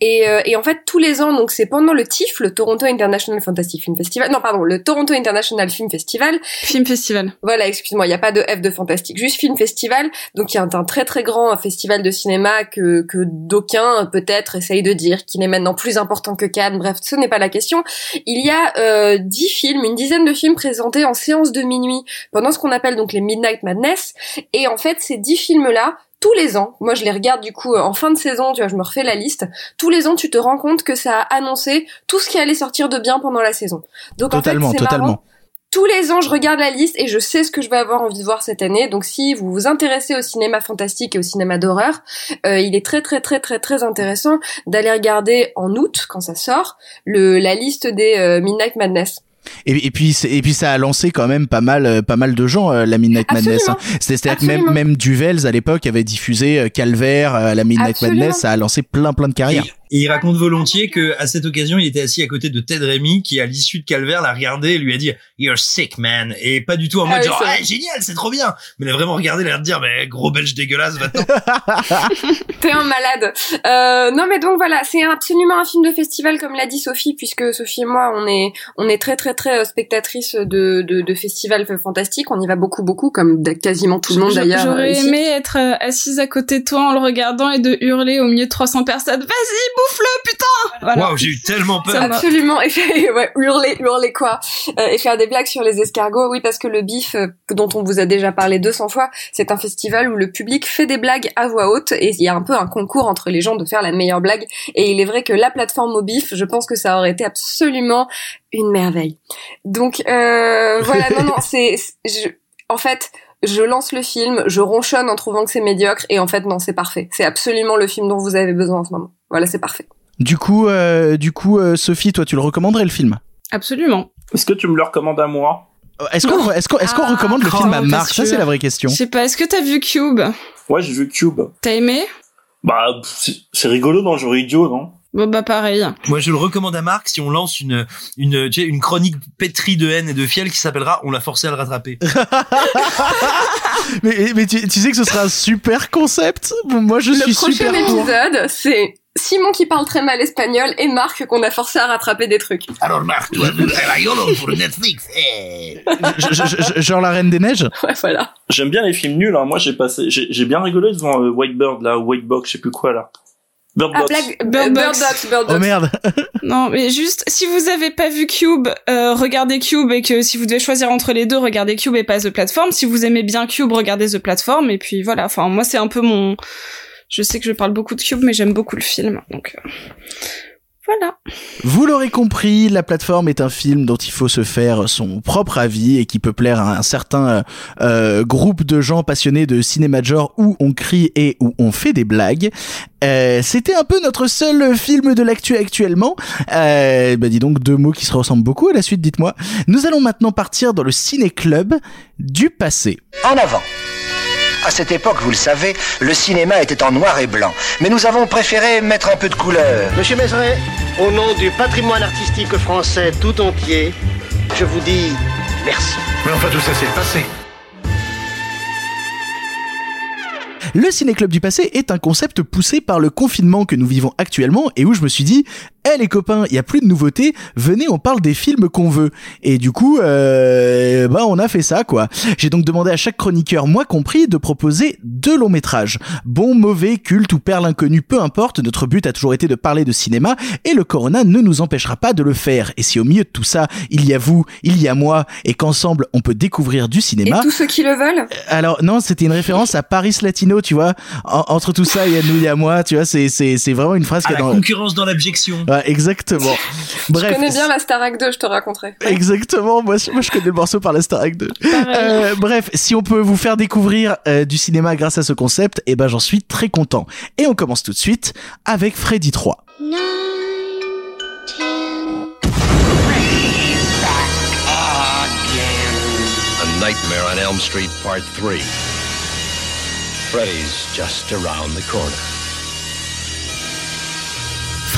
[SPEAKER 3] Et, euh, et en fait, tous les ans, donc c'est pendant le TIFF, le Toronto International Fantasy Film Festival. Non, pardon, le Toronto International Film Festival.
[SPEAKER 4] Film Festival.
[SPEAKER 3] Voilà, excuse-moi, il n'y a pas de F de fantastique, juste Film Festival. Donc il y a un, un très très grand festival de cinéma que, que d'aucuns peut-être essayent de dire qu'il est maintenant plus important que Cannes. Bref, ce n'est pas la question. Il y a euh, dix films, une dizaine de films présentés en séance de minuit pendant ce qu'on appelle donc les Midnight Madness. Et en fait, ces dix films-là tous les ans, moi je les regarde du coup en fin de saison, tu vois, je me refais la liste. Tous les ans, tu te rends compte que ça a annoncé tout ce qui allait sortir de bien pendant la saison. Donc
[SPEAKER 1] Totalement,
[SPEAKER 3] en fait, c'est
[SPEAKER 1] totalement.
[SPEAKER 3] marrant. Tous les ans, je regarde la liste et je sais ce que je vais avoir envie de voir cette année. Donc, si vous vous intéressez au cinéma fantastique et au cinéma d'horreur, euh, il est très très très très très intéressant d'aller regarder en août, quand ça sort, le la liste des euh, Midnight Madness.
[SPEAKER 1] Et, et puis c'est- et puis ça a lancé quand même pas mal euh, pas mal de gens euh, la Midnight Madness. hein.
[SPEAKER 3] Absolument.
[SPEAKER 1] C'est- C'est-à-dire que même même Duvels à l'époque avait diffusé euh, Calvaire euh, la Midnight
[SPEAKER 3] Absolument.
[SPEAKER 1] Madness, ça a lancé plein plein de carrières.
[SPEAKER 2] Et il raconte volontiers que à cette occasion, il était assis à côté de Ted Remy, qui à l'issue de Calvaire l'a regardé et lui a dit "You're sick, man", et pas du tout en
[SPEAKER 3] Ah
[SPEAKER 2] mode
[SPEAKER 3] oui,
[SPEAKER 2] genre. "Ah, génial, c'est trop bien", mais il a vraiment regardé, l'air de dire "Mais gros belge dégueulasse, va-t'en".
[SPEAKER 3] T'es un malade. Euh, non mais donc voilà, c'est absolument un film de festival comme l'a dit Sophie, puisque Sophie et moi on est on est très très très euh, spectatrices de de, de festivals fantastiques. On y va beaucoup beaucoup, comme quasiment tout le monde d'ailleurs. euh,
[SPEAKER 4] J'aurais
[SPEAKER 3] ici.
[SPEAKER 4] aimé être euh, assise à côté de toi en le regardant et de hurler au milieu de 300 personnes. Vas-y, bouffe-le, putain Voilà.
[SPEAKER 2] Waouh, j'ai eu tellement peur.
[SPEAKER 3] Absolument, et faire, ouais, hurler, hurler quoi, Euh, et faire des blagues sur les escargots. Oui, parce que le bif, euh, dont on vous a déjà parlé 200 fois, c'est un festival où le public fait des blagues à voix haute, et il y a un peu un concours entre les gens de faire la meilleure blague. Et il est vrai que la plateforme au bif, je pense que ça aurait été absolument une merveille. Donc euh, voilà, non, non, c'est, c'est- je, en fait. Je lance le film, je ronchonne en trouvant que c'est médiocre, et en fait non, c'est parfait. C'est absolument le film dont vous avez besoin en ce moment. Voilà, c'est parfait.
[SPEAKER 1] Du coup euh, du coup euh, Sophie, toi tu le recommanderais le film?
[SPEAKER 4] Absolument.
[SPEAKER 6] Est-ce que tu me le recommandes à moi?
[SPEAKER 1] Euh, Est-ce qu'on est-ce qu'on est-ce qu'on
[SPEAKER 4] Ah,
[SPEAKER 1] recommande le film à Marc? Ça c'est la vraie question.
[SPEAKER 4] Je sais pas, est-ce que t'as vu Cube?
[SPEAKER 6] Ouais, j'ai vu Cube.
[SPEAKER 4] T'as aimé?
[SPEAKER 6] Bah, c'est c'est rigolo dans le genre idiot, non?
[SPEAKER 4] Bon bah pareil.
[SPEAKER 2] Moi, je le recommande à Marc si on lance une une tu sais, une chronique pétrie de haine et de fiel qui s'appellera "On l'a forcé à le rattraper".
[SPEAKER 1] mais mais tu, tu sais que ce sera un super concept? Bon, Moi je
[SPEAKER 3] Le
[SPEAKER 1] suis
[SPEAKER 3] prochain
[SPEAKER 1] super pour.
[SPEAKER 3] épisode, c'est Simon qui parle très mal espagnol et Marc qu'on a forcé à rattraper des trucs.
[SPEAKER 7] Alors Marc, tu as vu la YOLO pour Netflix. Eh.
[SPEAKER 1] Je- je- je- genre la Reine des Neiges?
[SPEAKER 3] Ouais, voilà.
[SPEAKER 6] J'aime bien les films nuls, hein. Moi, j'ai passé, j'ai j'ai bien rigolé devant euh, White Bird, là, ou White Box, je sais plus quoi, là. Bird
[SPEAKER 3] Ah,
[SPEAKER 6] Box.
[SPEAKER 3] blague,
[SPEAKER 4] Bird
[SPEAKER 3] Bird,
[SPEAKER 4] Box.
[SPEAKER 3] Box, Bird
[SPEAKER 1] Oh
[SPEAKER 3] Box.
[SPEAKER 1] merde.
[SPEAKER 4] Non, mais juste, si vous avez pas vu Cube, euh, regardez Cube et que si vous devez choisir entre les deux, regardez Cube et pas The Platform. Si vous aimez bien Cube, regardez The Platform. Et puis voilà, enfin, moi c'est un peu mon... Je sais que je parle beaucoup de Cube, mais j'aime beaucoup le film. Donc euh, voilà.
[SPEAKER 1] Vous l'aurez compris, la plateforme est un film dont il faut se faire son propre avis et qui peut plaire à un certain euh, euh, groupe de gens passionnés de cinéma de genre où on crie et où on fait des blagues. Euh, C'était un peu notre seul film de l'actu actuellement. Euh, bah dis donc deux mots qui se ressemblent beaucoup à la suite, dites-moi. Nous allons maintenant partir dans le ciné-club du passé.
[SPEAKER 9] En avant. À cette époque, vous le savez, le cinéma était en noir et blanc. Mais nous avons préféré mettre un peu de couleur.
[SPEAKER 10] Monsieur Mézeret, au nom du patrimoine artistique français tout entier, je vous dis merci.
[SPEAKER 8] Mais enfin, tout ça, c'est le passé.
[SPEAKER 1] Le ciné-club du passé est un concept poussé par le confinement que nous vivons actuellement et où je me suis dit, eh les copains, il y a plus de nouveautés, venez on parle des films qu'on veut. Et du coup, euh, bah on a fait ça quoi. J'ai donc demandé à chaque chroniqueur, moi compris, de proposer deux longs métrages. Bon, mauvais, culte ou perle inconnue, peu importe, notre but a toujours été de parler de cinéma et le corona ne nous empêchera pas de le faire. Et si au milieu de tout ça, il y a vous, il y a moi et qu'ensemble on peut découvrir du
[SPEAKER 3] Et
[SPEAKER 1] cinéma,
[SPEAKER 3] tous ceux qui le veulent
[SPEAKER 1] alors non, c'était une référence à Paris Latino, tu vois. En- entre tout ça, il y a nous, il y a moi, tu vois. C'est c'est c'est vraiment une phrase qui est dans.
[SPEAKER 2] concurrence dans l'abjection.
[SPEAKER 1] Ouais, exactement. Bref.
[SPEAKER 3] Je connais bien la Starac 2, je te raconterai.
[SPEAKER 1] Exactement, moi, je- moi je connais le morceau par la Starac 2.
[SPEAKER 4] Pareil.
[SPEAKER 1] Euh, bref, si on peut vous faire découvrir euh, du cinéma grâce à ce concept, eh ben j'en suis très content. Et on commence tout de suite avec Freddy 3.
[SPEAKER 11] A Nightmare on Elm Street Part 3. Freddy's just around the corner.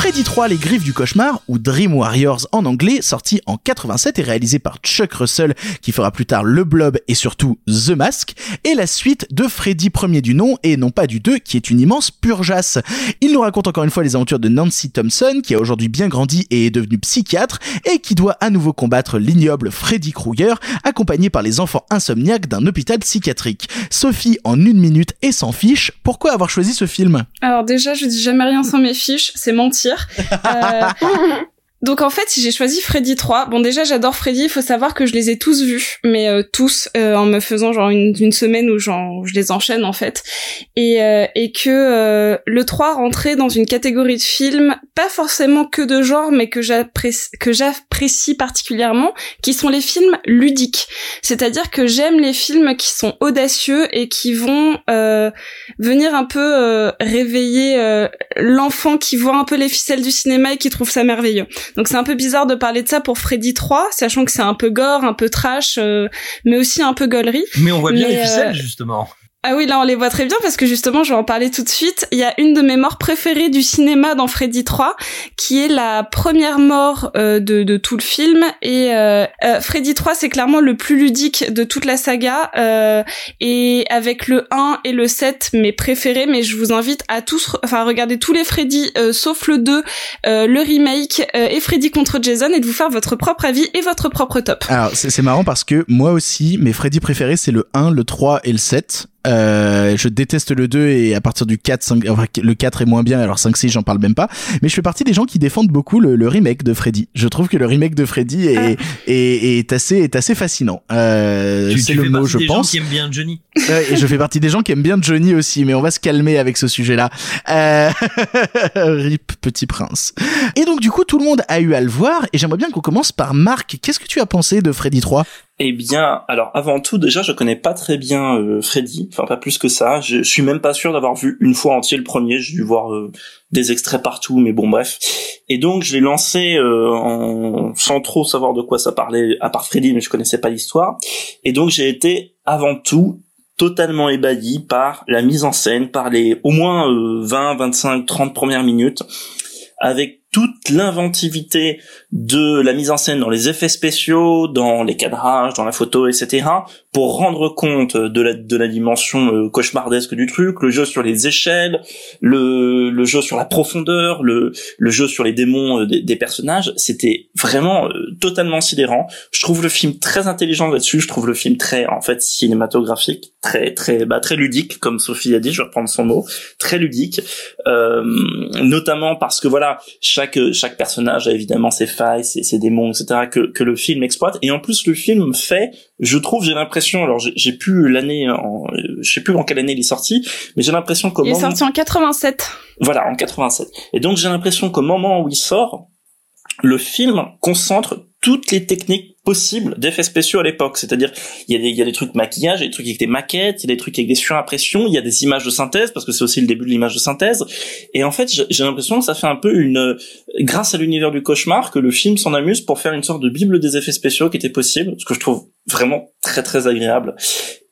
[SPEAKER 1] Freddy 3, Les Griffes du Cauchemar, ou Dream Warriors en anglais, sorti en 87 et réalisé par Chuck Russell, qui fera plus tard Le Blob et surtout The Mask, est la suite de Freddy premier du nom et non pas du 2, qui est une immense purgeasse. Il nous raconte encore une fois les aventures de Nancy Thompson, qui a aujourd'hui bien grandi et est devenue psychiatre, et qui doit à nouveau combattre l'ignoble Freddy Krueger, accompagné par les enfants insomniaques d'un hôpital psychiatrique. Sophie, en une minute et sans fiche, pourquoi avoir choisi ce film?
[SPEAKER 4] Alors déjà, je dis jamais rien sans mes fiches, c'est mentir. Euh, donc en fait, j'ai choisi Freddy 3. Bon déjà, j'adore Freddy, il faut savoir que je les ai tous vus, mais euh, tous euh, en me faisant genre une, une semaine où genre, je les enchaîne en fait. Et, euh, et que euh, le 3 rentrait dans une catégorie de films, pas forcément que de genre, mais que j'apprécie que j'apprécie particulièrement, qui sont les films ludiques. C'est-à-dire que j'aime les films qui sont audacieux et qui vont euh, venir un peu réveiller l'enfant qui voit un peu les ficelles du cinéma et qui trouve ça merveilleux. Donc c'est un peu bizarre de parler de ça pour Freddy 3, sachant que c'est un peu gore, un peu trash, euh, mais aussi un peu gaulerie.
[SPEAKER 2] Mais on voit bien
[SPEAKER 4] Mais,
[SPEAKER 2] les
[SPEAKER 4] euh,
[SPEAKER 2] ficelles, justement.
[SPEAKER 4] Ah oui, là on les voit très bien parce que justement, je vais en parler tout de suite. Il y a une de mes morts préférées du cinéma dans Freddy 3, qui est la première mort euh, de, de tout le film. Et euh, euh, Freddy 3, c'est clairement le plus ludique de toute la saga. euh, et avec le 1 et le 7, mes préférés. Mais je vous invite à tous, enfin, regarder tous les Freddy, sauf le 2, euh, le remake et Freddy contre Jason, et de vous faire votre propre avis et votre propre top.
[SPEAKER 1] Alors, c'est c'est marrant parce que moi aussi, mes Freddy préférés, c'est le 1, le 3 et le 7. Euh, je déteste le 2 et à partir du 4, 5, enfin, le 4 est moins bien, alors 5, 6, j'en parle même pas. Mais je fais partie des gens qui défendent beaucoup le, le remake de Freddy. Je trouve que le remake de Freddy est, est, est assez, est assez fascinant. Euh,
[SPEAKER 2] Tu,
[SPEAKER 1] c'est
[SPEAKER 2] tu
[SPEAKER 1] le
[SPEAKER 2] fais
[SPEAKER 1] mot,
[SPEAKER 2] partie
[SPEAKER 1] je
[SPEAKER 2] des gens
[SPEAKER 1] pense.
[SPEAKER 2] qui aiment bien Johnny.
[SPEAKER 1] Et je fais partie des gens qui aiment bien Johnny aussi, mais on va se calmer avec ce sujet-là. Euh... Rip, petit prince. Et donc, du coup, tout le monde a eu à le voir, et j'aimerais bien qu'on commence par Marc. Qu'est-ce que tu as pensé de Freddy 3
[SPEAKER 6] Eh bien, alors avant tout, déjà, je connais pas très bien euh, Freddy, enfin pas plus que ça. Je, je suis même pas sûr d'avoir vu une fois entier le premier. J'ai dû voir euh, des extraits partout, mais bon, bref. Et donc, je l'ai lancé euh, en... sans trop savoir de quoi ça parlait, à part Freddy, mais je connaissais pas l'histoire. Et donc, j'ai été avant tout totalement ébahi par la mise en scène, par les au moins euh, 20, 25, 30 premières minutes, avec l'inventivité de la mise en scène dans les effets spéciaux, dans les cadrages, dans la photo, etc., pour rendre compte de la, de la dimension euh, cauchemardesque du truc, le jeu sur les échelles, le, le jeu sur la profondeur, le, le jeu sur les démons euh, des, des personnages, c'était vraiment euh, totalement sidérant. Je trouve le film très intelligent là-dessus, je trouve le film très, en fait, cinématographique, très, très, bah, très ludique, comme Sophie a dit, je vais reprendre son mot, très ludique, notamment parce que voilà, chaque chaque personnage a évidemment ses failles, ses, ses démons, etc. que que le film exploite. Et en plus, le film fait, je trouve, j'ai l'impression, alors j'ai- plus l'année, en, je sais plus en quelle année il est sorti, mais j'ai l'impression qu'au
[SPEAKER 4] Il est
[SPEAKER 6] moment,
[SPEAKER 4] sorti en 87.
[SPEAKER 6] voilà, en 87. Et donc j'ai l'impression qu'au moment où il sort, le film concentre toutes les techniques possibles d'effets spéciaux à l'époque. C'est-à-dire, il y a des, il y a des trucs maquillage, il y a des trucs avec des maquettes, il y a des trucs avec des surimpressions, il y a des images de synthèse, parce que c'est aussi le début de l'image de synthèse. Et en fait, j'ai l'impression que ça fait un peu une, euh, grâce à l'univers du cauchemar, que le film s'en amuse pour faire une sorte de bible des effets spéciaux qui était possible, ce que je trouve vraiment très très agréable.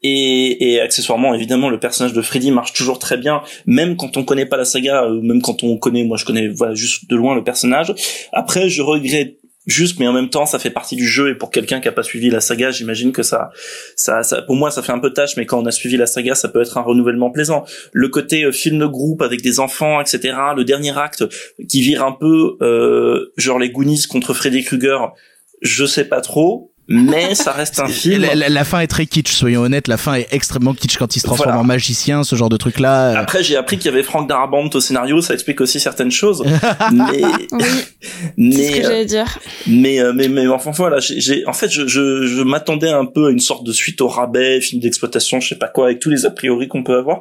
[SPEAKER 6] Et, et accessoirement, évidemment, le personnage de Freddy marche toujours très bien, même quand on connaît pas la saga, euh, même quand on connaît, moi je connais voilà juste de loin le personnage. Après, je regrette juste, mais en même temps, ça fait partie du jeu et pour quelqu'un qui a pas suivi la saga, j'imagine que ça, ça, ça, pour moi, ça fait un peu tâche, mais quand on a suivi la saga, ça peut être un renouvellement plaisant. Le côté euh, film de groupe avec des enfants, etc. Le dernier acte qui vire un peu, euh, genre les Goonies contre Freddy Krueger, je sais pas trop, mais ça reste un film.
[SPEAKER 1] La, la- la fin est très kitsch, soyons honnêtes, la fin est extrêmement kitsch quand il se transforme
[SPEAKER 6] Voilà.
[SPEAKER 1] en magicien, ce genre de truc-là. euh.
[SPEAKER 6] Après, j'ai appris qu'il y avait Frank Darabont au scénario, ça explique aussi certaines choses. mais, mais,
[SPEAKER 4] C'est ce que
[SPEAKER 6] euh,
[SPEAKER 4] j'allais dire.
[SPEAKER 6] mais, euh, mais, mais enfin voilà, j'ai, j'ai- en fait, je, je, je m'attendais un peu à une sorte de suite au rabais, film d'exploitation, je sais pas quoi, avec tous les a priori qu'on peut avoir.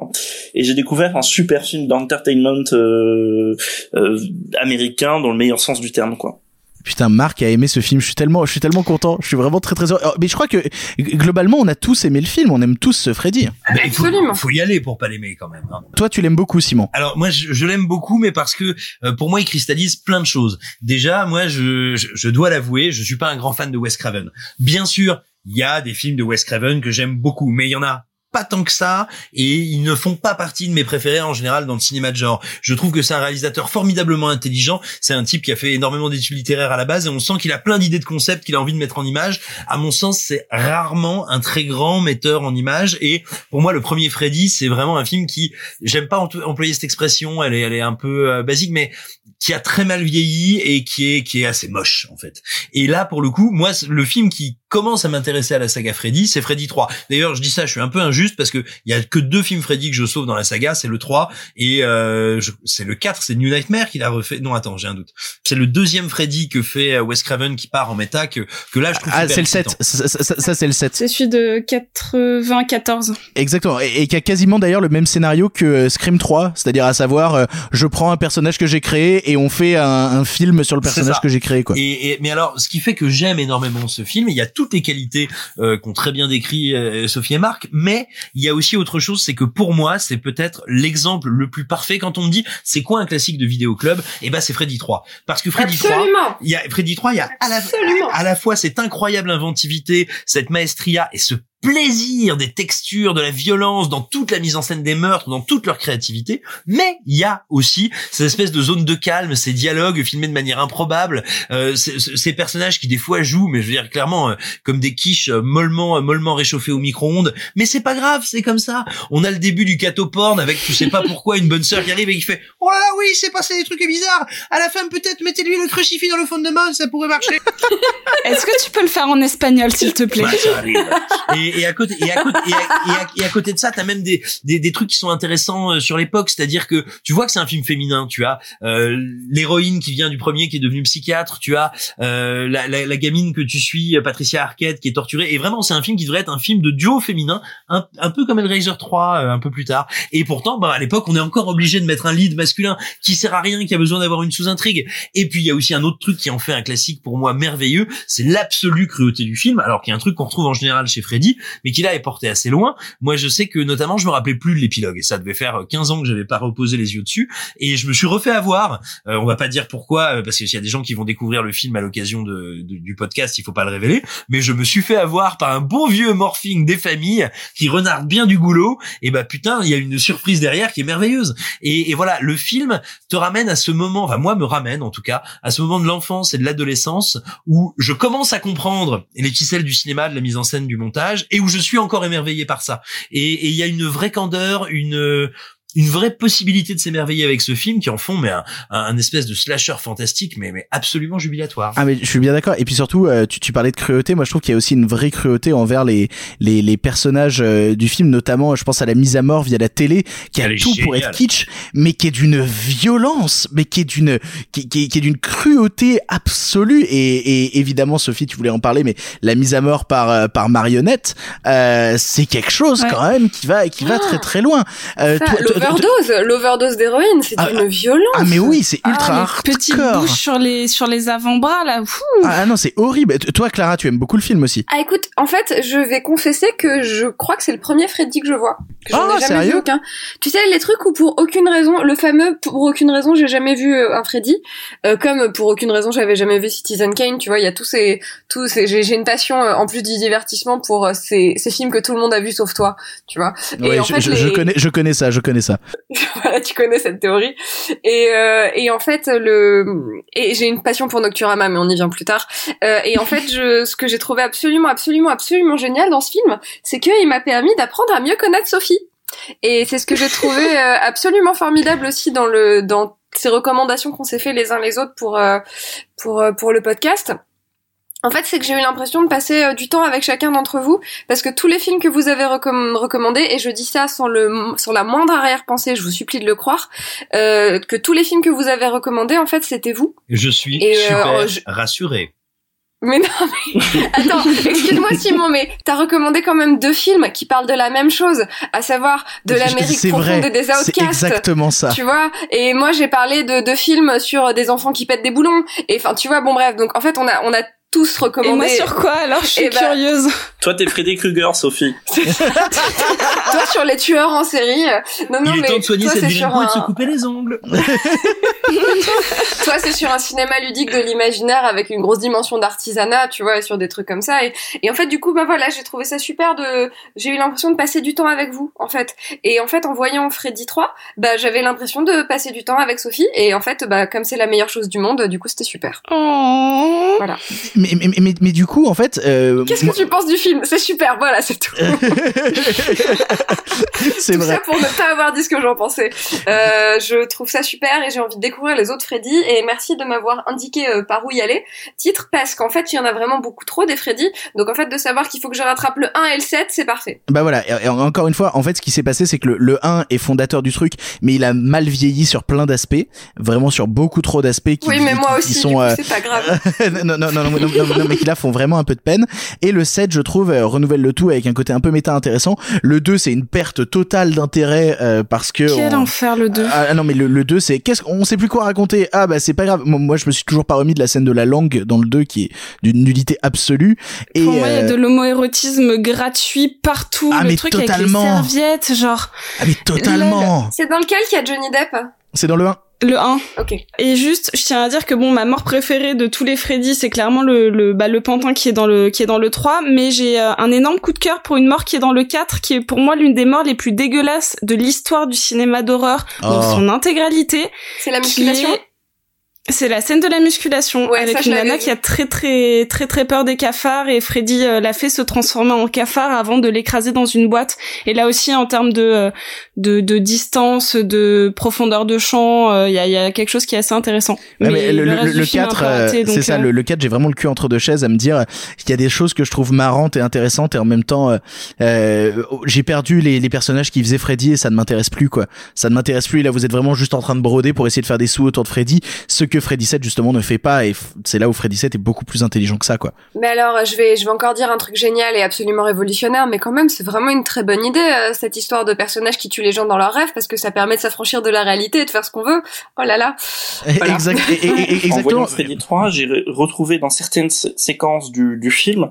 [SPEAKER 6] Et j'ai découvert un super film d'entertainment euh, euh, américain dans le meilleur sens du terme, quoi.
[SPEAKER 1] Putain, Marc a aimé ce film. Je suis tellement, je suis tellement content. Je suis vraiment très très heureux. Oh, Mais je crois que globalement, on a tous aimé le film. On aime tous ce Freddy.
[SPEAKER 2] Mais il faut, faut y aller pour pas l'aimer quand même. hein.
[SPEAKER 1] Toi, tu l'aimes beaucoup, Simon.
[SPEAKER 2] Alors moi je, je l'aime beaucoup mais parce que euh, pour moi il cristallise plein de choses. Déjà moi je, je, je dois l'avouer, je suis pas un grand fan de Wes Craven. Bien sûr, il y a des films de Wes Craven que j'aime beaucoup mais il y en a pas tant que ça et ils ne font pas partie de mes préférés en général dans le cinéma de genre. Je trouve que c'est un réalisateur formidablement intelligent. C'est un type qui a fait énormément d'études littéraires à la base et on sent qu'il a plein d'idées de concepts qu'il a envie de mettre en image. À mon sens, c'est rarement un très grand metteur en image et pour moi, le premier Freddy, c'est vraiment un film qui, j'aime pas employer cette expression, elle est, elle est un peu euh, basique, mais qui a très mal vieilli et qui est qui est assez moche en fait. Et là pour le coup, moi le film qui commence à m'intéresser à la saga Freddy, c'est Freddy 3. D'ailleurs, je dis ça, je suis un peu injuste parce que il y a que deux films Freddy que je sauve dans la saga, c'est le 3 et euh, c'est le 4, c'est New Nightmare qu'il a refait. Non, attends, j'ai un doute. C'est le deuxième Freddy que fait euh, Wes Craven qui part en méta que que là je trouve
[SPEAKER 1] Ah, c'est le 7. Ça, ça, ça, c'est le 7.
[SPEAKER 4] C'est celui de 94.
[SPEAKER 1] Exactement et, et qui a quasiment d'ailleurs le même scénario que euh, Scream 3, c'est-à-dire à savoir euh, je prends un personnage que j'ai créé et on fait un, un film sur le personnage que j'ai créé quoi.
[SPEAKER 2] Et, et, mais alors, ce qui fait que j'aime énormément ce film, il y a toutes les qualités euh, qu'ont très bien décrit euh, Sophie et Marc, mais il y a aussi autre chose, c'est que pour moi, c'est peut-être l'exemple le plus parfait quand on me dit c'est quoi un classique de vidéo club? Et ben c'est Freddy 3, parce que Freddy
[SPEAKER 3] Absolument.
[SPEAKER 2] 3, il y a Freddy 3, il y a à la, à la fois cette incroyable inventivité, cette maestria et ce plaisir des textures, de la violence dans toute la mise en scène des meurtres, dans toute leur créativité, mais il y a aussi cette espèce de zone de calme, ces dialogues filmés de manière improbable, euh, ces, ces personnages qui des fois jouent, mais je veux dire clairement euh, comme des quiches euh, mollement euh, mollement réchauffées au micro-ondes, mais c'est pas grave, c'est comme ça. On a le début du catoporn avec tu sais pas pourquoi une bonne sœur qui arrive et qui fait "Oh là là, oui, c'est passé des trucs bizarres. À la fin peut-être mettez-lui le crucifix dans le fond de mode, ça pourrait marcher."
[SPEAKER 4] Est-ce que tu peux le faire en espagnol s'il te plaît?
[SPEAKER 2] Ouais, ça arrive. et, et à côté et à côté et à, côté de ça t'as même des, des des trucs qui sont intéressants euh, sur l'époque. C'est-à-dire que tu vois que c'est un film féminin. Tu as euh, l'héroïne qui vient du premier qui est devenue psychiatre. Tu as euh, la, la, la gamine que tu suis Patricia Arquette qui est torturée. Et vraiment c'est un film qui devrait être un film de duo féminin un, un peu comme Hellraiser 3 euh, un peu plus tard. Et pourtant bah à l'époque on est encore obligé de mettre un lead masculin qui sert à rien qui a besoin d'avoir une sous-intrigue. Et puis il y a aussi un autre truc qui en fait un classique pour moi merveilleux. C'est l'absolue cruauté du film alors qu'il y a un truc qu'on retrouve en général chez Freddy mais qui là est porté assez loin. Moi je sais que notamment je me rappelais plus de l'épilogue. Et ça devait faire 15 ans que j'avais pas reposé les yeux dessus. Et je me suis refait avoir. Euh, on va pas dire pourquoi euh, parce qu'il y a des gens qui vont découvrir le film à l'occasion de, de- du podcast il faut pas le révéler. Mais je me suis fait avoir par un bon vieux morphing des familles qui renarde bien du goulot. Et bah putain il y a une surprise derrière qui est merveilleuse. Et, et voilà le film te ramène à ce moment enfin moi me ramène en tout cas à ce moment de l'enfance et de l'adolescence où je commence à comprendre les ficelles du cinéma de la mise en scène du montage et où je suis encore émerveillé par ça. Et il y a une vraie candeur une une vraie possibilité de s'émerveiller avec ce film qui en font mais un, un, un espèce de slasher fantastique mais mais absolument jubilatoire.
[SPEAKER 1] Ah mais je suis bien d'accord. Et puis surtout euh, tu, tu parlais de cruauté. Moi je trouve qu'il y a aussi une vraie cruauté envers les les, les personnages euh, du film notamment je pense à la mise à mort via la télé qui a
[SPEAKER 2] Elle
[SPEAKER 1] tout pour être kitsch mais qui est d'une violence mais qui est d'une qui, qui, qui est d'une cruauté absolue. Et, et évidemment Sophie tu voulais en parler mais la mise à mort par euh, par marionnette euh, c'est quelque chose
[SPEAKER 4] Ouais.
[SPEAKER 1] quand même qui va qui va très très loin. Euh,
[SPEAKER 3] Ça, L'overdose, l'overdose d'héroïne, c'est
[SPEAKER 1] Ah,
[SPEAKER 3] une violence.
[SPEAKER 1] ah mais oui c'est ultra
[SPEAKER 4] ah, les petites
[SPEAKER 1] hardcore.
[SPEAKER 4] bouches sur les sur les avant-bras là.
[SPEAKER 1] Ah non c'est horrible toi Clara tu aimes beaucoup le film aussi
[SPEAKER 3] Ah écoute, en fait, je vais confesser que je crois que c'est le premier Freddy que je vois. Que
[SPEAKER 1] Ah,
[SPEAKER 3] ai jamais vu
[SPEAKER 1] sérieux
[SPEAKER 3] aucun. Tu sais les trucs où pour aucune raison, le fameux pour aucune raison j'ai jamais vu euh, un Freddy, euh, comme pour aucune raison j'avais jamais vu Citizen Kane. Tu vois, il y a tous ces tous ces j'ai une passion euh, en plus du divertissement pour ces ces films que tout le monde a vu sauf toi. Tu vois.
[SPEAKER 1] Ouais,
[SPEAKER 3] en
[SPEAKER 1] je,
[SPEAKER 3] fait,
[SPEAKER 1] je-
[SPEAKER 3] les-
[SPEAKER 1] je connais, je connais ça, je connais ça.
[SPEAKER 3] voilà, tu connais cette théorie. Et, euh, et en fait, le et j'ai une passion pour Nocturama, mais on y vient plus tard. Euh, et en fait, je, ce que j'ai trouvé absolument, absolument, absolument génial dans ce film, c'est qu'il m'a permis d'apprendre à mieux connaître Sophie. Et c'est ce que j'ai trouvé euh, absolument formidable aussi dans le dans ces recommandations qu'on s'est fait les uns les autres pour euh, pour euh, pour le podcast. En fait, c'est que j'ai eu l'impression de passer euh, du temps avec chacun d'entre vous, parce que tous les films que vous avez recomm- recommandés, et je dis ça sans le sans la moindre arrière-pensée, je vous supplie de le croire, euh, que tous les films que vous avez recommandés, en fait, c'était vous.
[SPEAKER 2] je suis
[SPEAKER 3] Et, euh,
[SPEAKER 2] super
[SPEAKER 3] je-
[SPEAKER 2] rassuré
[SPEAKER 3] Mais non, mais attends, excuse-moi Simon, mais t'as recommandé quand même deux films qui parlent de la même chose, à savoir de l'Amérique profonde et des
[SPEAKER 1] c'est
[SPEAKER 3] outcasts.
[SPEAKER 1] exactement ça.
[SPEAKER 3] Tu vois Et moi j'ai parlé de deux films sur des enfants qui pètent des boulons. Et enfin, tu vois, bon bref, donc en fait on a on a tous recommandé.
[SPEAKER 4] Et moi sur quoi alors? Je suis
[SPEAKER 3] Eh ben,
[SPEAKER 4] curieuse.
[SPEAKER 6] Toi, t'es Freddy Krueger, Sophie.
[SPEAKER 3] toi sur les tueurs en série. euh, Non, non,
[SPEAKER 2] Il est
[SPEAKER 3] mais
[SPEAKER 2] temps de soigner
[SPEAKER 3] toi,
[SPEAKER 2] cette et se couper les ongles.
[SPEAKER 3] Toi, c'est sur un cinéma ludique de l'imaginaire avec une grosse dimension d'artisanat, tu vois, et sur des trucs comme ça. Et, et en fait, du coup, bah voilà, j'ai trouvé ça super de, j'ai eu l'impression de passer du temps avec vous, en fait. Et en fait, en voyant Freddy 3, bah, j'avais l'impression de passer du temps avec Sophie. Et en fait, bah, comme c'est la meilleure chose du monde, du coup, c'était super.
[SPEAKER 4] Oh.
[SPEAKER 3] Voilà.
[SPEAKER 1] Mais, mais, mais, mais du coup, en fait, euh,
[SPEAKER 3] Qu'est-ce
[SPEAKER 1] moi-
[SPEAKER 3] que tu penses du film? C'est super, voilà, c'est tout.
[SPEAKER 1] c'est vrai.
[SPEAKER 3] ça pour ne pas avoir dit ce que j'en pensais. Euh, je trouve ça super et j'ai envie de découvrir les autres Freddy et merci de m'avoir indiqué euh, par où y aller. Titre parce qu'en fait il y en a vraiment beaucoup trop des Freddy. Donc en fait de savoir qu'il faut que je rattrape le 1 et le 7 c'est parfait.
[SPEAKER 1] Bah voilà, et, et encore une fois, en fait, ce qui s'est passé, c'est que le, le 1 est fondateur du truc, mais il a mal vieilli sur plein d'aspects, vraiment sur beaucoup trop d'aspects qui,
[SPEAKER 3] oui mais moi
[SPEAKER 1] qui
[SPEAKER 3] aussi
[SPEAKER 1] sont euh,
[SPEAKER 3] c'est pas grave.
[SPEAKER 1] non, non, non, non, non, non, non, mais qui là font vraiment un peu de peine. Et le 7, je trouve, euh, renouvelle le tout avec un côté un peu méta intéressant. Le 2, c'est une perte totale d'intérêt euh, parce que...
[SPEAKER 4] Quel
[SPEAKER 1] on-
[SPEAKER 4] enfer le 2.
[SPEAKER 1] Ah non mais le, le 2 c'est qu'est-ce qu'on sait plus quoi raconter ah bah c'est pas grave moi, moi, je me suis toujours pas remis de la scène de la langue dans le 2 qui est d'une nullité absolue et
[SPEAKER 4] Pour moi, il y a
[SPEAKER 1] euh,
[SPEAKER 4] de l'homoérotisme gratuit partout.
[SPEAKER 1] Ah,
[SPEAKER 4] le
[SPEAKER 1] mais
[SPEAKER 4] truc avec les
[SPEAKER 1] totalement.
[SPEAKER 4] serviettes, genre.
[SPEAKER 1] ah mais totalement
[SPEAKER 3] C'est dans lequel qu'il y a Johnny Depp?
[SPEAKER 1] C'est dans le 1
[SPEAKER 4] Le 1.
[SPEAKER 3] Ok.
[SPEAKER 4] Et juste, je tiens à dire que bon, ma mort préférée de tous les Freddy, c'est clairement le, le, bah, le pantin qui est dans le, qui est dans le 3, mais j'ai euh, un énorme coup de cœur pour une mort qui est dans le 4, qui est pour moi l'une des morts les plus dégueulasses de l'histoire du cinéma d'horreur, dans
[SPEAKER 1] Oh.
[SPEAKER 4] son intégralité.
[SPEAKER 3] C'est la
[SPEAKER 4] qui est- C'est la scène de la musculation
[SPEAKER 3] Ouais,
[SPEAKER 4] avec
[SPEAKER 3] ça,
[SPEAKER 4] une nana qui a très très très très peur des cafards et Freddy euh, l'a fait se transformer en cafard avant de l'écraser dans une boîte. Et là aussi en termes de euh, de, de distance, de profondeur de champ, euh, il y, a, il y a quelque chose qui est assez intéressant.
[SPEAKER 1] Ouais, mais le, le, le-
[SPEAKER 4] du
[SPEAKER 1] le
[SPEAKER 4] film est un
[SPEAKER 1] 4,
[SPEAKER 4] peu raté,
[SPEAKER 1] euh,
[SPEAKER 4] donc,
[SPEAKER 1] c'est ça,
[SPEAKER 4] euh,
[SPEAKER 1] le, le 4, j'ai vraiment le cul entre deux chaises à me dire qu'il y a des choses que je trouve marrantes et intéressantes et en même temps, euh, euh, j'ai perdu les, les personnages qui faisaient Freddy et ça ne m'intéresse plus, quoi. Ça ne m'intéresse plus et là, vous êtes vraiment juste en train de broder pour essayer de faire des sous autour de Freddy, ce que Freddy 7 justement ne fait pas et c'est là où Freddy 7 est beaucoup plus intelligent que ça, quoi.
[SPEAKER 3] Mais alors, je vais, je vais encore dire un truc génial et absolument révolutionnaire, mais quand même, c'est vraiment une très bonne idée, euh, cette histoire de personnages qui tuent les gens dans leurs rêves, parce que ça permet de s'affranchir de la réalité et de faire ce qu'on veut. Oh là là. Voilà.
[SPEAKER 1] Exact, et- et- et-
[SPEAKER 6] En
[SPEAKER 1] exactement.
[SPEAKER 6] voyant Freddy 3, j'ai re- retrouvé dans certaines sé- séquences du, du film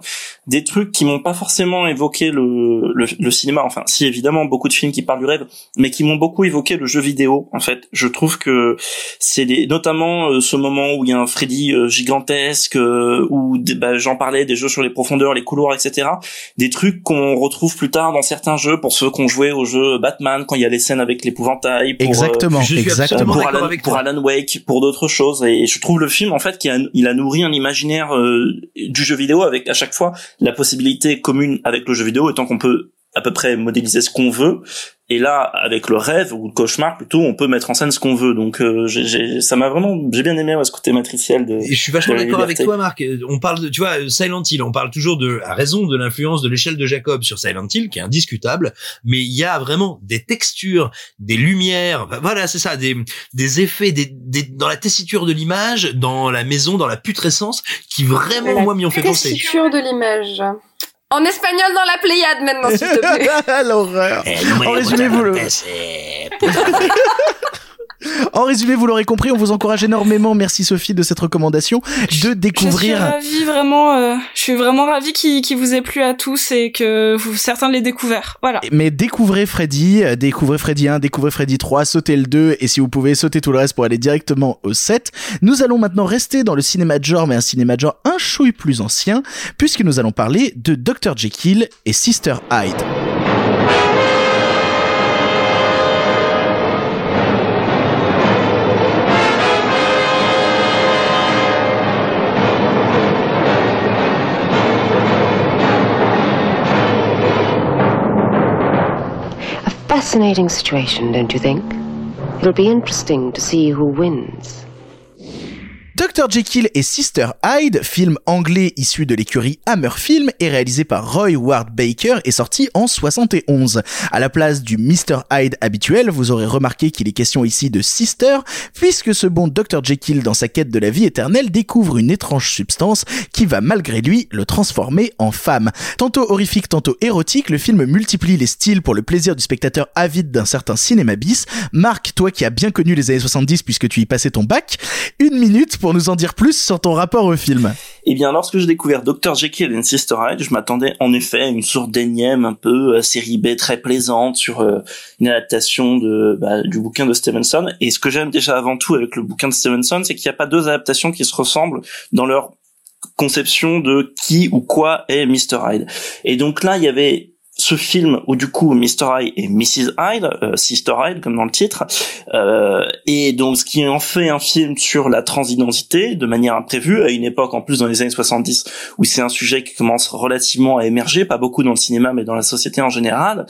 [SPEAKER 6] des trucs qui m'ont pas forcément évoqué le, le, le cinéma. Enfin, si évidemment beaucoup de films qui parlent du rêve, mais qui m'ont beaucoup évoqué le jeu vidéo. En fait, je trouve que c'est notamment euh, ce moment où il y a un Freddy euh, gigantesque, euh, où bah, j'en parlais des jeux sur les profondeurs, les couloirs, etc. Des trucs qu'on retrouve plus tard dans certains jeux pour ceux qui ont joué au jeu Batman quand il y a les scènes avec l'épouvantail. pour, euh,
[SPEAKER 1] Exactement,
[SPEAKER 2] Je suis
[SPEAKER 1] exactement.
[SPEAKER 6] pour Alan,
[SPEAKER 2] avec
[SPEAKER 6] pour. Alan Wake, pour d'autres choses. Et je trouve le film, en fait, qu'il a, il a nourri un imaginaire euh, du jeu vidéo avec à chaque fois la possibilité commune avec le jeu vidéo, étant qu'on peut à peu près modéliser ce qu'on veut. Et là, avec le rêve ou le cauchemar, plutôt, on peut mettre en scène ce qu'on veut. Donc, euh, j'ai- j'ai- ça m'a vraiment, j'ai bien aimé ouais, ce côté matriciel de.
[SPEAKER 2] Et je suis vachement d'accord avec toi, Marc. Euh, On parle de, tu vois, Silent Hill, on parle toujours de, à raison de l'influence de l'échelle de Jacob sur Silent Hill, qui est indiscutable, mais il y a vraiment des textures, des lumières, voilà, c'est ça, des, des effets, des, des, dans la tessiture de l'image, dans la maison, dans la putrescence, qui vraiment,
[SPEAKER 3] La
[SPEAKER 2] moi, m'y ont fait penser.
[SPEAKER 3] Tessiture de l'image. En espagnol dans la Pléiade maintenant, s'il te plaît.
[SPEAKER 1] L'horreur.
[SPEAKER 2] Eh,
[SPEAKER 1] En résumé, vous le... En résumé, vous l'aurez compris, on vous encourage énormément, merci Sophie de cette recommandation, de
[SPEAKER 4] Je suis
[SPEAKER 1] découvrir.
[SPEAKER 4] ravie vraiment, euh, je suis vraiment ravie qu'il qu'il vous ait plu à tous et que vous, certains l'aient découvert. Voilà.
[SPEAKER 1] Mais découvrez Freddy, euh, découvrez Freddy 1, découvrez Freddy 3, sautez le 2 et si vous pouvez sauter tout le reste pour aller directement au 7. Nous allons maintenant rester dans le cinéma de genre, mais un cinéma de genre un chouille plus ancien, puisque nous allons parler de Dr. Jekyll et Sister Hyde.
[SPEAKER 12] Fascinating situation, don't you think? It'll be interesting to see who wins.
[SPEAKER 1] Dr. Jekyll et Sister Hyde, film anglais issu de l'écurie Hammer Film et réalisé par Roy Ward Baker est sorti en 71. À la place du Mr. Hyde habituel, vous aurez remarqué qu'il est question ici de Sister, puisque ce bon Dr. Jekyll dans sa quête de la vie éternelle découvre une étrange substance qui va malgré lui le transformer en femme. Tantôt horrifique, tantôt érotique, le film multiplie les styles pour le plaisir du spectateur avide d'un certain cinéma bis. Marc, toi qui as bien connu les années 70 puisque tu y passais ton bac, une minute pour pour nous en dire plus sur ton rapport au film.
[SPEAKER 6] Eh bien, lorsque j'ai découvert Dr. Jekyll and Sister Hyde, je m'attendais en effet à une sorte d'énième un peu euh, série B très plaisante sur euh, une adaptation de bah, du bouquin de Stevenson. Et ce que j'aime déjà avant tout avec le bouquin de Stevenson, c'est qu'il n'y a pas deux adaptations qui se ressemblent dans leur conception de qui ou quoi est Mr. Hyde. Et donc là, il y avait ce film où du coup Mr. Hyde et Mrs. Hyde, euh, Sister Hyde comme dans le titre, euh, et donc ce qui en fait un film sur la transidentité de manière imprévue à une époque en plus dans les années 70 où c'est un sujet qui commence relativement à émerger, pas beaucoup dans le cinéma mais dans la société en général.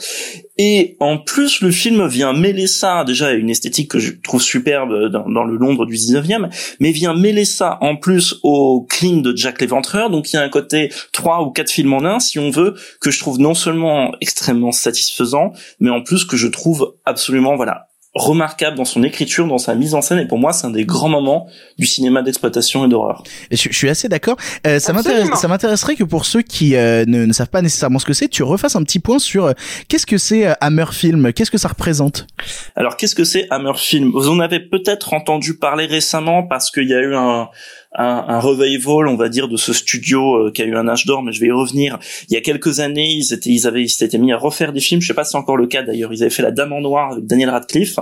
[SPEAKER 6] Et en plus le film vient mêler ça déjà à une esthétique que je trouve superbe dans, dans le Londres du 19e, mais vient mêler ça en plus au clean de Jack l'Éventreur, donc il y a un côté trois ou quatre films en un si on veut que je trouve non seulement extrêmement satisfaisant, mais en plus que je trouve absolument voilà remarquable dans son écriture, dans sa mise en scène, et pour moi, c'est un des grands moments du cinéma d'exploitation et d'horreur.
[SPEAKER 1] Je, je suis assez d'accord. Euh, ça m'intéresse, ça m'intéresserait que pour ceux qui euh, ne, ne, savent pas nécessairement ce que c'est, tu refasses un petit point sur euh, qu'est-ce que c'est euh, Hammer Film, qu'est-ce que ça représente?
[SPEAKER 6] Alors, qu'est-ce que c'est Hammer Film? Vous en avez peut-être entendu parler récemment parce qu'il y a eu un un, un revival, on va dire, de ce studio euh, qui a eu un âge d'or, mais je vais y revenir. Il y a quelques années, ils étaient, ils avaient, ils s'étaient mis à refaire des films. Je sais pas si c'est encore le cas d'ailleurs. Ils avaient fait La Dame en Noir avec Daniel Radcliffe.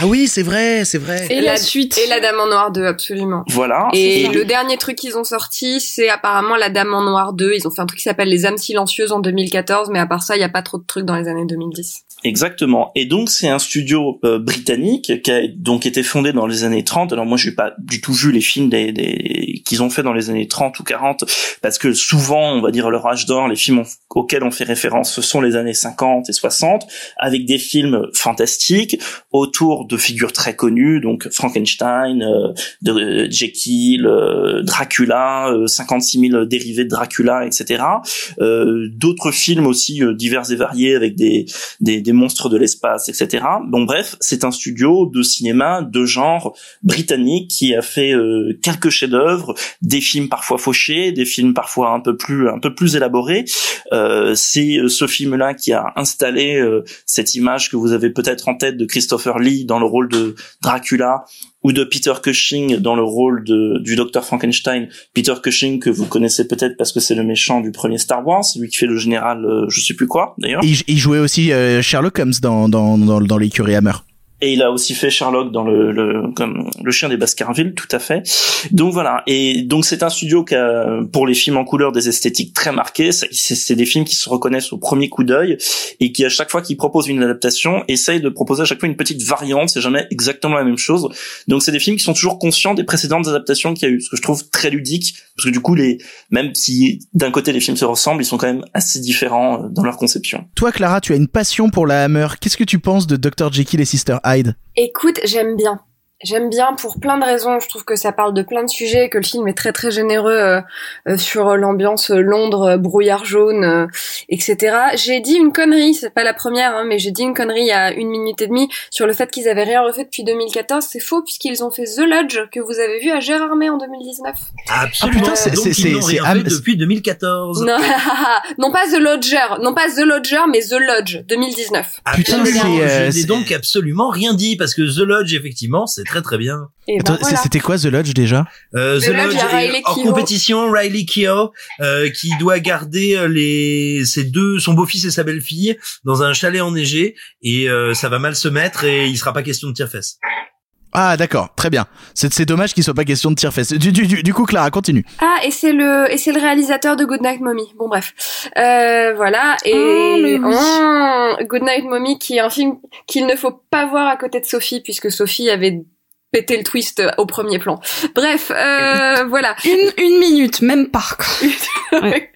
[SPEAKER 1] Ah oui, c'est vrai, c'est vrai.
[SPEAKER 3] Et, la, suite. Et La Dame en Noir 2, absolument.
[SPEAKER 6] Voilà.
[SPEAKER 3] Et, et le dernier truc qu'ils ont sorti, c'est apparemment La Dame en Noir 2. Ils ont fait un truc qui s'appelle Les âmes silencieuses en 2014, mais à part ça, il n'y a pas trop de trucs dans les années 2010.
[SPEAKER 6] Exactement. Et donc c'est un studio euh, britannique qui a donc été fondé dans les années 30. Alors moi je n'ai pas du tout vu les films des, des... qu'ils ont fait dans les années 30 ou 40 parce que souvent on va dire leur âge d'or, les films auxquels on fait référence, ce sont les années 50 et 60 avec des films fantastiques autour de figures très connues donc Frankenstein, euh, de, euh, Jekyll, euh, Dracula, 56 000 dérivés de Dracula, etc. D'autres films aussi divers et variés avec des, des des monstres de l'espace, etc. Bon bref, c'est un studio de cinéma de genre britannique qui a fait euh, quelques chefs-d'œuvre, des films parfois fauchés, des films parfois un peu plus un peu plus élaborés. Euh, c'est euh, ce film-là qui a installé euh, cette image que vous avez peut-être en tête de Christopher Lee dans le rôle de Dracula ou de Peter Cushing dans le rôle de, du docteur Frankenstein. Peter Cushing que vous connaissez peut-être parce que c'est le méchant du premier Star Wars, lui qui fait le général, euh, je sais plus quoi d'ailleurs.
[SPEAKER 1] Il, il, jouait aussi euh, Sherlock Holmes dans dans dans, dans l'écurie Hammer.
[SPEAKER 6] Et il a aussi fait Sherlock dans le, le comme le chien des Baskerville, tout à fait. Donc voilà. Et donc c'est un studio qui a pour les films en couleur des esthétiques très marquées. C'est des films qui se reconnaissent au premier coup d'œil et qui à chaque fois qu'ils proposent une adaptation essayent de proposer à chaque fois une petite variante. C'est jamais exactement la même chose. Donc c'est des films qui sont toujours conscients des précédentes adaptations qu'il y a eu, ce que je trouve très ludique parce que du coup les même si d'un côté les films se ressemblent, ils sont quand même assez différents euh, dans leur conception.
[SPEAKER 1] Toi Clara, tu as une passion pour la Hammer. Qu'est-ce que tu penses de Dr Jekyll et Sister
[SPEAKER 3] Écoute, j'aime bien. J'aime bien pour plein de raisons. Je trouve que ça parle de plein de sujets, que le film est très très généreux euh, euh, sur l'ambiance Londres, brouillard jaune, euh, etc. J'ai dit une connerie, c'est pas la première, hein, mais j'ai dit une connerie il y a une minute et demie sur le fait qu'ils avaient rien refait depuis 2014. C'est faux puisqu'ils ont fait The Lodge que vous avez vu à Gérardmer en 2019.
[SPEAKER 2] Absolument. Ah, putain, c'est c'est c'est c'est depuis 2014.
[SPEAKER 3] Non, non pas The Lodger, non pas The Lodger, mais The Lodge 2019.
[SPEAKER 2] Ah, putain, c'est euh, je n'ai donc absolument rien dit parce que The Lodge effectivement c'est très très bien.
[SPEAKER 1] Ben voilà. C'était quoi The Lodge déjà?
[SPEAKER 2] Euh, The, The Lodge, est en compétition Riley Keough euh, qui doit garder euh, les ses deux son beau-fils et sa belle-fille dans un chalet enneigé et euh, ça va mal se mettre et il sera pas question de tire-fesses.
[SPEAKER 1] Ah d'accord, très bien. C'est c'est dommage qu'il soit pas question de tire-fesses. Du, du, du, du coup Clara continue.
[SPEAKER 3] Ah et c'est le et c'est le réalisateur de Goodnight Mommy. Bon bref, euh, voilà et oh, oh, Goodnight Mommy qui est un film qu'il ne faut pas voir à côté de Sophie puisque Sophie avait pété le twist au premier plan. Bref, euh, voilà.
[SPEAKER 4] Une, une minute, même pas.
[SPEAKER 3] ouais.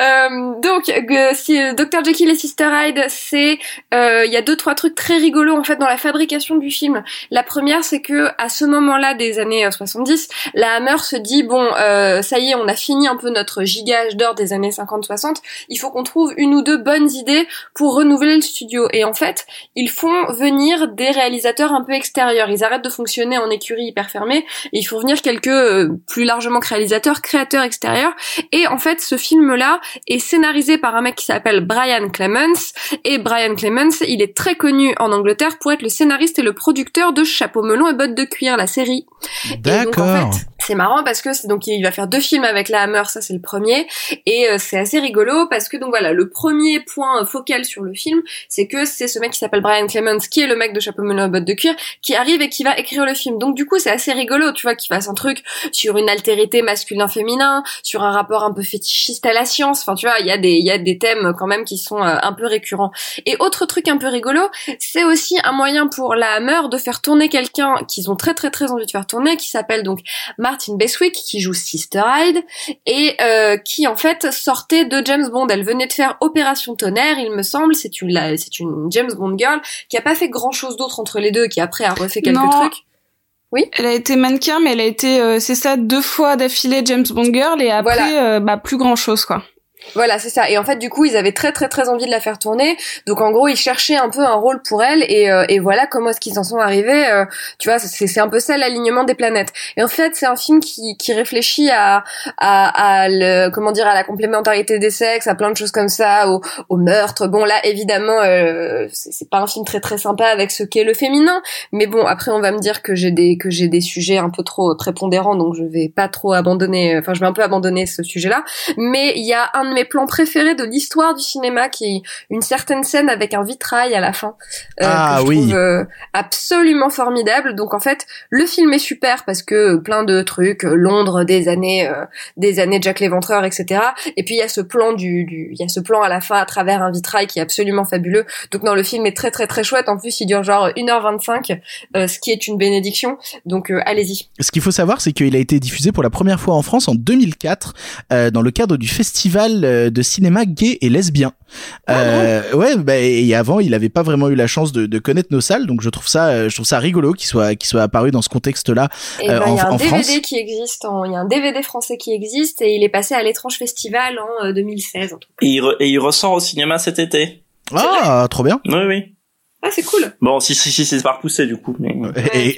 [SPEAKER 3] Euh, donc, euh, si euh, Dr Jekyll et Sister Hyde, c'est il y a deux trois trucs très rigolos en fait dans la fabrication du film. La première, c'est que à ce moment-là des années 70, la Hammer se dit bon, ça y est, on a fini un peu notre gigage d'or des années 50-60. Il faut qu'on trouve une ou deux bonnes idées pour renouveler le studio. Et en fait, ils font venir des réalisateurs un peu extérieurs. Ils arrêtent de fonctionner en écurie hyper fermée et ils font venir quelques plus largement réalisateurs, créateurs extérieurs. Et en fait, ce film film-là est scénarisé par un mec qui s'appelle Brian Clemens. Et Brian Clemens, il est très connu en Angleterre pour être le scénariste et le producteur de Chapeau melon et bottes de cuir, la série.
[SPEAKER 1] D'accord.
[SPEAKER 3] C'est marrant parce que donc il va faire deux films avec la Hammer, ça c'est le premier, et euh, c'est assez rigolo parce que donc voilà le premier point focal sur le film, c'est que c'est ce mec qui s'appelle Brian Clemens, qui est le mec de Chapeau melon et bottes de cuir, qui arrive et qui va écrire le film. Donc du coup c'est assez rigolo, tu vois, qu'il fasse un truc sur une altérité masculin-féminin, sur un rapport un peu fétichiste à la science. Enfin tu vois, il y a des il y a des thèmes quand même qui sont euh, un peu récurrents. Et autre truc un peu rigolo, c'est aussi un moyen pour la Hammer de faire tourner quelqu'un qu'ils ont très très très envie de faire tourner, qui s'appelle donc Martin Beswick qui joue Sister Hyde et euh, qui en fait sortait de James Bond. Elle venait de faire Opération Tonnerre, il me semble. C'est une c'est une James Bond girl qui a pas fait grand chose d'autre entre les deux, qui après a refait quelques
[SPEAKER 4] Non.
[SPEAKER 3] trucs. Oui.
[SPEAKER 4] Elle a été mannequin, mais elle a été, euh, c'est ça, deux fois d'affilée James Bond Girl et après, euh, bah plus grand chose quoi.
[SPEAKER 3] Voilà, c'est ça. Et en fait, du coup, ils avaient très très très envie de la faire tourner. Donc en gros, ils cherchaient un peu un rôle pour elle. Et, euh, et voilà comment est-ce qu'ils en sont arrivés. euh, tu vois, c'est un peu ça l'alignement des planètes. Et en fait, c'est un film qui, qui réfléchit à, à, à le, comment dire, à la complémentarité des sexes, à plein de choses comme ça, au, au meurtre. Bon, là, évidemment, euh, c'est pas un film très très sympa avec ce qu'est le féminin. Mais bon, après, on va me dire que j'ai des que j'ai des sujets un peu trop prépondérants, donc je vais pas trop abandonner. Enfin, je vais un peu abandonner ce sujet-là. Mais il y a un de mes plans préférés de l'histoire du cinéma qui est une certaine scène avec un vitrail à la fin. euh,
[SPEAKER 1] Ah,
[SPEAKER 3] que je
[SPEAKER 1] oui.
[SPEAKER 3] trouve euh, absolument formidable. Donc en fait, le film est super parce que plein de trucs, euh, Londres des années, euh, des années Jack l'Éventreur, etc. Et puis il y a ce plan du, du, il y a ce plan à la fin à travers un vitrail qui est absolument fabuleux. Donc non, le film est très très très chouette. En plus, il dure genre 1h25, euh, ce qui est une bénédiction. Donc euh, allez-y.
[SPEAKER 1] Ce qu'il faut savoir, c'est qu'il a été diffusé pour la première fois en France en 2004 euh, dans le cadre du festival euh, de cinéma gay et lesbien. Euh, ouais, bah, et avant, il avait pas vraiment eu la chance de, de connaître nos salles, donc je trouve ça, euh, je trouve ça rigolo qu'il soit, qu'il soit apparu dans ce contexte-là euh,
[SPEAKER 3] ben, il
[SPEAKER 1] en,
[SPEAKER 3] y a un
[SPEAKER 1] en
[SPEAKER 3] DVD
[SPEAKER 1] France.
[SPEAKER 3] qui existe, en- il y a un DVD français qui existe et il est passé à l'étrange festival en euh, 2016. en tout
[SPEAKER 6] Et il, re- et il ressort au cinéma cet été.
[SPEAKER 1] Ah, trop bien.
[SPEAKER 6] Oui, oui.
[SPEAKER 3] Ah, c'est cool.
[SPEAKER 6] Bon, si, si, si, c'est pas repoussé, du coup. Mais...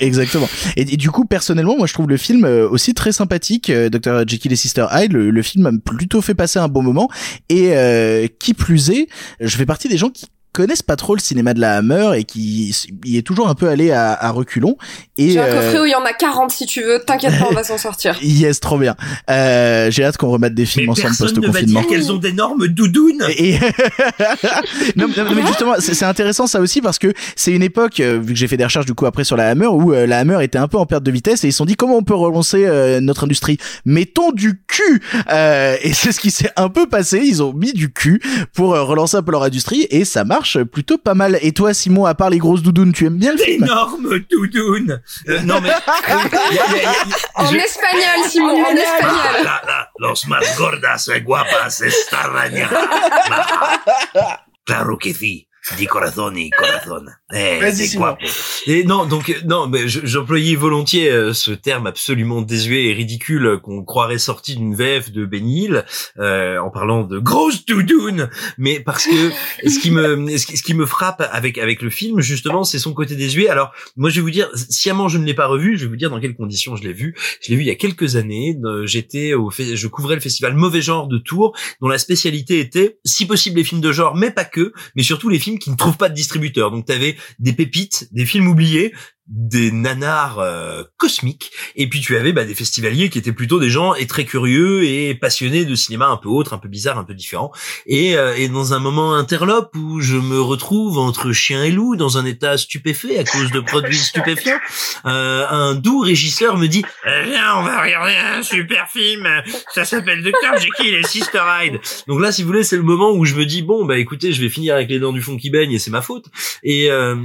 [SPEAKER 1] Exactement. Et, et du coup, personnellement, moi, je trouve le film euh, aussi très sympathique. Euh, Dr. Jekyll et Sister Hyde, le, le film m'a plutôt fait passer un bon moment. Et euh, qui plus est, je fais partie des gens qui connaissent pas trop le cinéma de la Hammer et qui y est toujours un peu allé à, à reculons. Et
[SPEAKER 3] J'ai un
[SPEAKER 1] euh,
[SPEAKER 3] coffret où il y en a 40 si tu veux, t'inquiète pas, on va s'en sortir.
[SPEAKER 1] Yes, trop bien. Euh, J'ai hâte qu'on remette des films ensemble
[SPEAKER 2] Personne ne va
[SPEAKER 1] post-confinement.
[SPEAKER 2] dire qu'elles ont d'énormes doudounes.
[SPEAKER 1] Et non, non, non, mais justement, c'est intéressant ça aussi parce que c'est une époque, euh, vu que j'ai fait des recherches du coup après sur la Hammer, où euh, la Hammer était un peu en perte de vitesse et ils se sont dit comment on peut relancer euh, notre industrie? Mettons du cul Euh, Et c'est ce qui s'est un peu passé. Ils ont mis du cul pour euh, relancer un peu leur industrie et ça marche plutôt pas mal. Et toi, Simon, à part les grosses doudounes, tu aimes bien le film
[SPEAKER 2] Énorme doudounes. Euh, non mais.
[SPEAKER 3] En espagnol, Simon, en espagnol.
[SPEAKER 7] Los más gordas y guapas extrañan. Claro que sí. Di corazón y corazón. Eh,
[SPEAKER 2] Vas-y. Et non, donc euh, non, mais je- j'employais volontiers euh, ce terme absolument désuet et ridicule qu'on croirait sorti d'une VF de Benny Hill, euh, en parlant de grosse doudoune, mais parce que ce qui me ce qui, me frappe avec avec le film justement, c'est son côté désuet. Alors moi, je vais vous dire, sciemment, je ne l'ai pas revu. Je vais vous dire dans quelles conditions je l'ai vu. Je l'ai vu il y a quelques années. J'étais au, je couvrais le festival Mauvais Genre de Tours, dont la spécialité était, si possible, les films de genre, mais pas que, mais surtout les films qui ne trouvent pas de distributeur. Donc t'avais des pépites, des films oubliés, des nanars euh, cosmiques, et puis tu avais bah, des festivaliers qui étaient plutôt des gens et très curieux et passionnés de cinéma un peu autre, un peu bizarre, un peu différent. Et, euh, et dans un moment interlope où je me retrouve entre chien et loup dans un état stupéfait à cause de produits stupéfiants, euh, un doux régisseur me dit Eh Viens, on va regarder un super film, ça s'appelle Dr. Jekyll et Sister Hyde. Donc là, si vous voulez, c'est le moment où je me dis bon bah écoutez, je vais finir avec les dents du fond qui baignent et c'est ma faute. Et euh,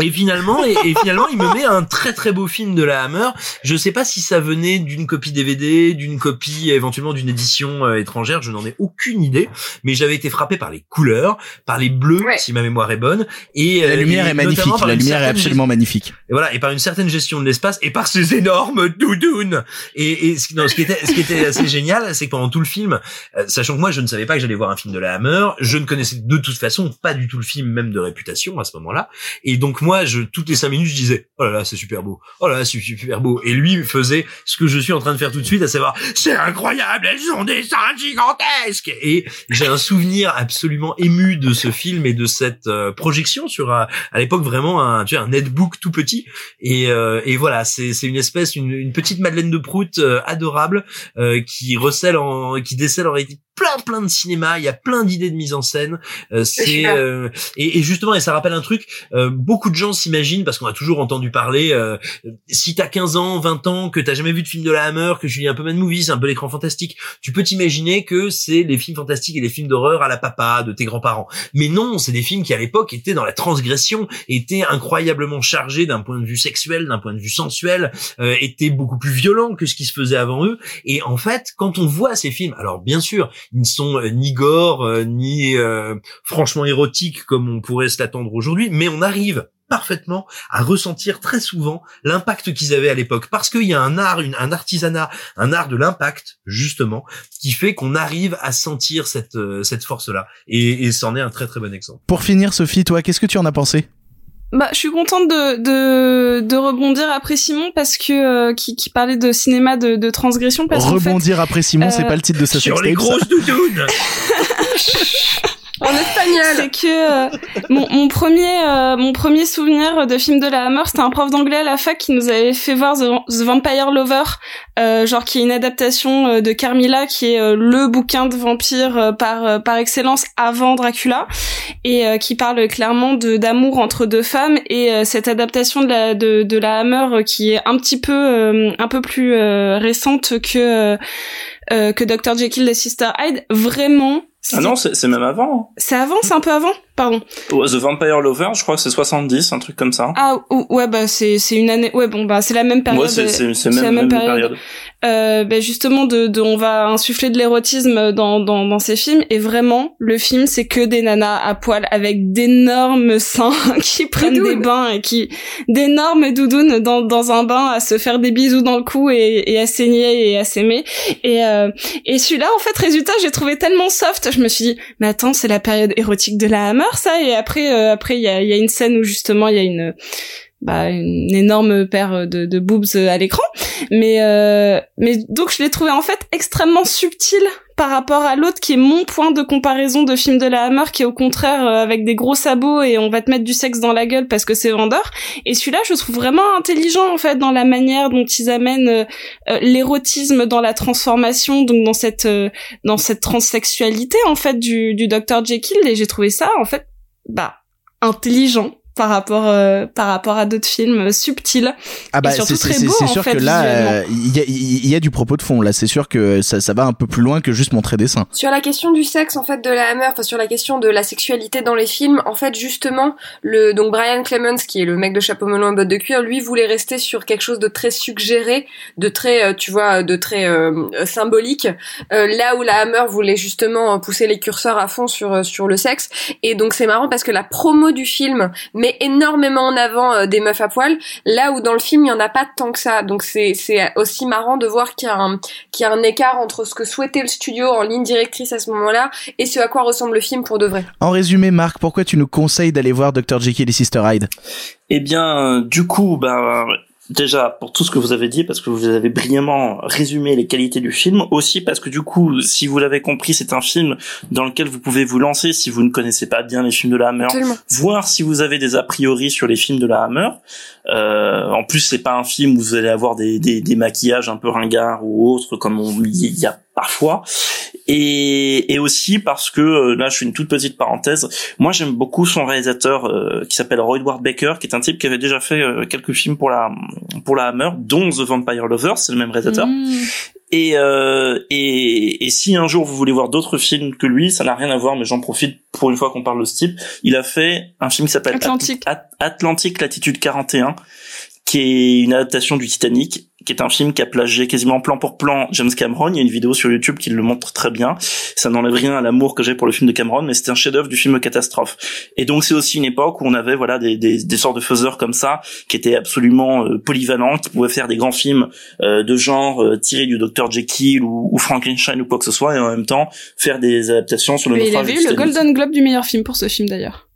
[SPEAKER 2] et finalement, et, et finalement, il me met un très très beau film de la Hammer. Je sais pas si ça venait d'une copie DVD, d'une copie éventuellement d'une édition euh, étrangère. Je n'en ai aucune idée. Mais j'avais été frappé par les couleurs, par les bleus, si ma mémoire est bonne. Et
[SPEAKER 1] La
[SPEAKER 2] euh,
[SPEAKER 1] lumière
[SPEAKER 2] et
[SPEAKER 1] est magnifique. La lumière est absolument magnifique.
[SPEAKER 2] et voilà, et par une certaine gestion de l'espace et par ces énormes doudounes. Et, et ce, qui- non, ce qui était, ce qui était assez génial, c'est que pendant tout le film, euh, sachant que moi je ne savais pas que j'allais voir un film de la Hammer, je ne connaissais de toute façon pas du tout le film même de réputation à ce moment-là. Et donc moi, je toutes les cinq minutes, je oh là là c'est super beau, oh là là c'est super beau, et lui faisait ce que je suis en train de faire tout de suite, à savoir c'est incroyable, elles ont des seins gigantesques. Et j'ai un souvenir absolument ému de ce film et de cette euh, projection sur à l'époque vraiment un tu un netbook tout petit. Et, euh, et voilà c'est c'est une espèce une, une petite Madeleine de Prout euh, adorable euh, qui recèle en qui décèle en réalité plein plein de cinéma il y a plein d'idées de mise en scène euh, c'est euh, et, et justement et ça rappelle un truc euh, beaucoup de gens s'imaginent parce qu'on a toujours entendu parler euh, si t'as 15 ans 20 ans que t'as jamais vu de film de la Hammer que tu lis un peu Mad Movie c'est un peu l'écran fantastique tu peux t'imaginer que c'est les films fantastiques et les films d'horreur à la papa de tes grands-parents. Mais non c'est des films qui à l'époque étaient dans la transgression étaient incroyablement chargés d'un point de vue sexuel d'un point de vue sensuel euh, étaient beaucoup plus violents que ce qui se faisait avant eux. Et en fait quand on voit ces films alors bien sûr ils ne sont euh, ni gore euh, ni euh, franchement érotiques comme on pourrait se l'attendre aujourd'hui mais on arrive parfaitement à ressentir très souvent l'impact qu'ils avaient à l'époque. Parce qu'il y a un art un artisanat un art de l'impact justement qui fait qu'on arrive à sentir cette cette force là et, et c'en est un très très bon exemple.
[SPEAKER 1] Pour finir, Sophie, toi, qu'est-ce que tu en as pensé?
[SPEAKER 4] Bah, je suis contente de, de, de rebondir après Simon parce que euh, qui, qui parlait de cinéma de, de transgression parce fait,
[SPEAKER 1] Rebondir après Simon, c'est
[SPEAKER 4] euh,
[SPEAKER 1] pas le titre de sa
[SPEAKER 2] sur les grosses doudounes
[SPEAKER 3] En espagnol.
[SPEAKER 4] c'est que euh, mon, mon premier euh, mon premier souvenir de film de la Hammer c'était un prof d'anglais à la fac qui nous avait fait voir The, Vampire Lover euh, genre qui est une adaptation euh, de Carmilla qui est euh, le bouquin de vampire euh, par par excellence avant Dracula et qui parle clairement de d'amour entre deux femmes et cette adaptation de la de, de la Hammer qui est un petit peu un peu plus récente que que Dr Jekyll et Sister Hyde vraiment
[SPEAKER 6] Ah non, c'est même avant.
[SPEAKER 4] c'est avant c'est un peu avant? Pardon
[SPEAKER 6] hein. The Vampire Lover, je crois que c'est 70, un truc comme ça.
[SPEAKER 4] Ah ou- ouais bah c'est c'est une année ouais bon bah c'est la même période
[SPEAKER 6] Ouais, c'est- c'est- c'est
[SPEAKER 4] la
[SPEAKER 6] même- même période.
[SPEAKER 4] Euh, bah, justement de, de on va insuffler de l'érotisme dans, dans dans ces films et vraiment le film c'est que des nanas à poil avec d'énormes seins qui prennent des bains et qui d'énormes doudounes dans dans un bain à se faire des bisous dans le cou et, et à saigner et à s'aimer et euh, et celui-là en fait résultat j'ai trouvé tellement soft je me suis dit mais attends c'est la période érotique de la Hammer ça et après euh, après il y a y a une scène où justement il y a une bah, une énorme paire de, de boobs à l'écran. Mais euh, mais donc je l'ai trouvé en fait extrêmement subtil par rapport à l'autre qui est mon point de comparaison de film de la Hammer qui est au contraire euh, avec des gros sabots et on va te mettre du sexe dans la gueule parce que c'est vendeur. Et celui-là je trouve vraiment intelligent en fait dans la manière dont ils amènent euh, euh, l'érotisme dans la transformation donc dans cette dans cette transsexualité en fait du du Dr Jekyll. Et j'ai trouvé ça en fait bah intelligent par rapport euh, par rapport à d'autres films euh, subtils.
[SPEAKER 1] Ah bah
[SPEAKER 4] et surtout très
[SPEAKER 1] c'est-
[SPEAKER 4] beau
[SPEAKER 1] c'est
[SPEAKER 4] en
[SPEAKER 1] sûr
[SPEAKER 4] fait
[SPEAKER 1] que là euh, il y, a, il y a du propos de fond. Là c'est sûr que ça, ça va un peu plus loin que juste montrer des seins.
[SPEAKER 3] Sur la question du sexe en fait de la Hammer, enfin sur la question de la sexualité dans les films, en fait justement le donc Brian Clemens qui est le mec de chapeau melon et bottes de cuir, lui voulait rester sur quelque chose de très suggéré, de très euh, tu vois de très euh, euh, symbolique, euh, là où la Hammer voulait justement euh, pousser les curseurs à fond sur euh, sur le sexe. Et donc c'est marrant parce que la promo du film met énormément en avant euh, des meufs à poil, là où dans le film il y en a pas tant que ça. Donc c'est c'est aussi marrant de voir qu'il y a un qu'il y a un écart entre ce que souhaitait le studio en ligne directrice à ce moment-là et ce à quoi ressemble le film pour de vrai.
[SPEAKER 1] en résumé Marc pourquoi tu nous conseilles d'aller voir Dr Jekyll et Sister Hyde?
[SPEAKER 6] Eh bien, euh, du coup, bah, déjà pour tout ce que vous avez dit, parce que vous avez brillamment résumé les qualités du film, aussi parce que du coup, si vous l'avez compris, c'est un film dans lequel vous pouvez vous lancer si vous ne connaissez pas bien les films de la Hammer,
[SPEAKER 3] Absolument.
[SPEAKER 6] voir si vous avez des a priori sur les films de la Hammer. Euh, en plus, c'est pas un film où vous allez avoir des, des, des maquillages un peu ringards ou autres comme il y a parfois. Et, et aussi parce que euh, là, je fais une toute petite parenthèse. Moi, j'aime beaucoup son réalisateur euh, qui s'appelle Roy Edward Baker, qui est un type qui avait déjà fait euh, quelques films pour la pour la Hammer, dont The Vampire Lovers, c'est le même réalisateur.
[SPEAKER 4] Mmh.
[SPEAKER 6] Et, euh, et, et si un jour vous voulez voir d'autres films que lui, ça n'a rien à voir, mais j'en profite pour une fois qu'on parle de ce type. Il a fait un film qui s'appelle
[SPEAKER 4] Atlantique.
[SPEAKER 6] At- Atlantique Latitude 41, qui est une adaptation du Titanic, qui est un film qui a plagié quasiment plan pour plan James Cameron. Il y a une vidéo sur YouTube qui le montre très bien. Ça n'enlève rien à l'amour que j'ai pour le film de Cameron, mais c'était un chef-d'œuvre du film catastrophe. Et donc c'est aussi une époque où on avait voilà des, des, des sortes de faiseurs comme ça, qui étaient absolument euh, polyvalents, qui pouvaient faire des grands films euh, de genre euh, tirés du Dr Jekyll ou, ou Frankenstein ou quoi que ce soit, et en même temps faire des adaptations sur le
[SPEAKER 4] Mais il avait eu le. Golden Globe du meilleur film pour ce film d'ailleurs.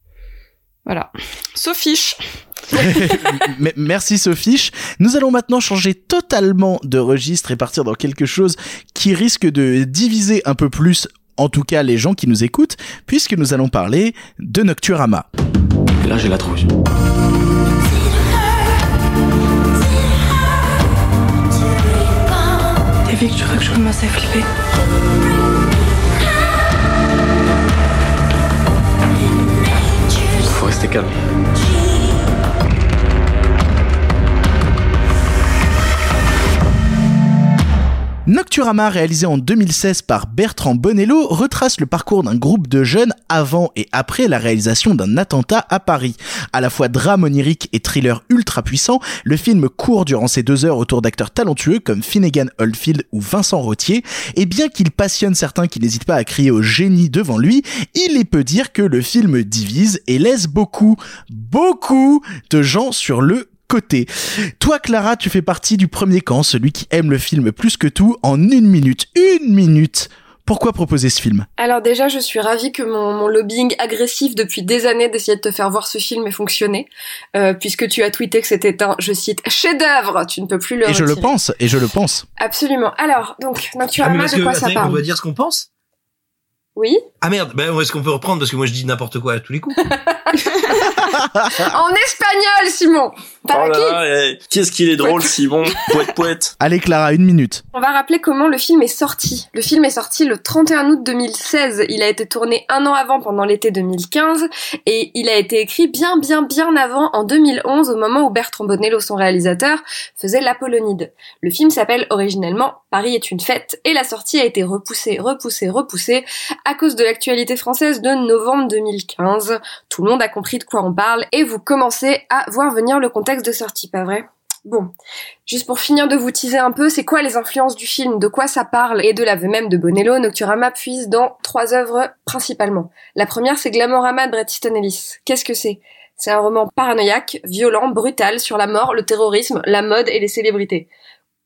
[SPEAKER 4] Voilà. Sophie.
[SPEAKER 1] Merci Sophie. Nous allons maintenant changer totalement de registre et partir dans quelque chose qui risque de diviser un peu plus, en tout cas les gens qui nous écoutent, puisque nous allons parler de Nocturama.
[SPEAKER 13] Là, j'ai la trouille.
[SPEAKER 14] T'as vu que tu crois que je commence à flipper
[SPEAKER 13] Faut rester calme.
[SPEAKER 1] Nocturama, réalisé en 2016 par Bertrand Bonello, retrace le parcours d'un groupe de jeunes avant et après la réalisation d'un attentat à Paris. À la fois drame onirique et thriller ultra puissant, le film court durant ces deux heures autour d'acteurs talentueux comme Finnegan Oldfield ou Vincent Rottier, et bien qu'il passionne certains qui n'hésitent pas à crier au génie devant lui, il est peu dire que le film divise et laisse beaucoup, beaucoup de gens sur le côté. Toi, Clara, tu fais partie du premier camp, celui qui aime le film plus que tout, en une minute. Une minute pourquoi proposer ce film?
[SPEAKER 3] Alors déjà, je suis ravie que mon, mon lobbying agressif depuis des années d'essayer de te faire voir ce film ait fonctionné, euh, puisque tu as tweeté que c'était un, je cite, chef-d'œuvre. Tu ne peux plus le
[SPEAKER 1] Et je le pense, et je le pense.
[SPEAKER 3] Absolument. Alors, donc,
[SPEAKER 2] Ah, mais
[SPEAKER 3] Nocturama,
[SPEAKER 2] parce
[SPEAKER 3] de
[SPEAKER 2] que,
[SPEAKER 3] quoi ça
[SPEAKER 2] attendez, on
[SPEAKER 3] parle
[SPEAKER 2] va dire ce qu'on pense
[SPEAKER 3] Oui.
[SPEAKER 2] Ah merde, ben est-ce qu'on peut reprendre? Parce que moi je dis n'importe quoi à tous les coups.
[SPEAKER 3] en espagnol, Simon. Pas
[SPEAKER 6] Oh
[SPEAKER 3] qui?
[SPEAKER 6] eh, qu'est-ce qu'il est drôle, Simon. Poète, poète.
[SPEAKER 1] Allez, Clara, une minute.
[SPEAKER 3] On va rappeler comment le film est sorti. Le film est sorti le 31 août 2016. Il a été tourné un an avant pendant l'été 2015 et il a été écrit bien bien bien avant en 2011 au moment où Bertrand Bonello, son réalisateur, faisait l'Apollonide. Le film s'appelle originellement Paris est une fête et la sortie a été repoussée, repoussée, repoussée à cause de l'actualité française de novembre 2015. Tout le monde a compris de quoi on parle et vous commencez à voir venir le contexte de sortie, pas vrai? Bon, juste pour finir de vous teaser un peu, c'est quoi les influences du film, de quoi ça parle, et de l'aveu même de Bonello, Nocturama puise dans trois œuvres principalement. La première, c'est Glamorama de Bret Ellis. Qu'est-ce que c'est? C'est un roman paranoïaque, violent, brutal, sur la mort, le terrorisme, la mode et les célébrités.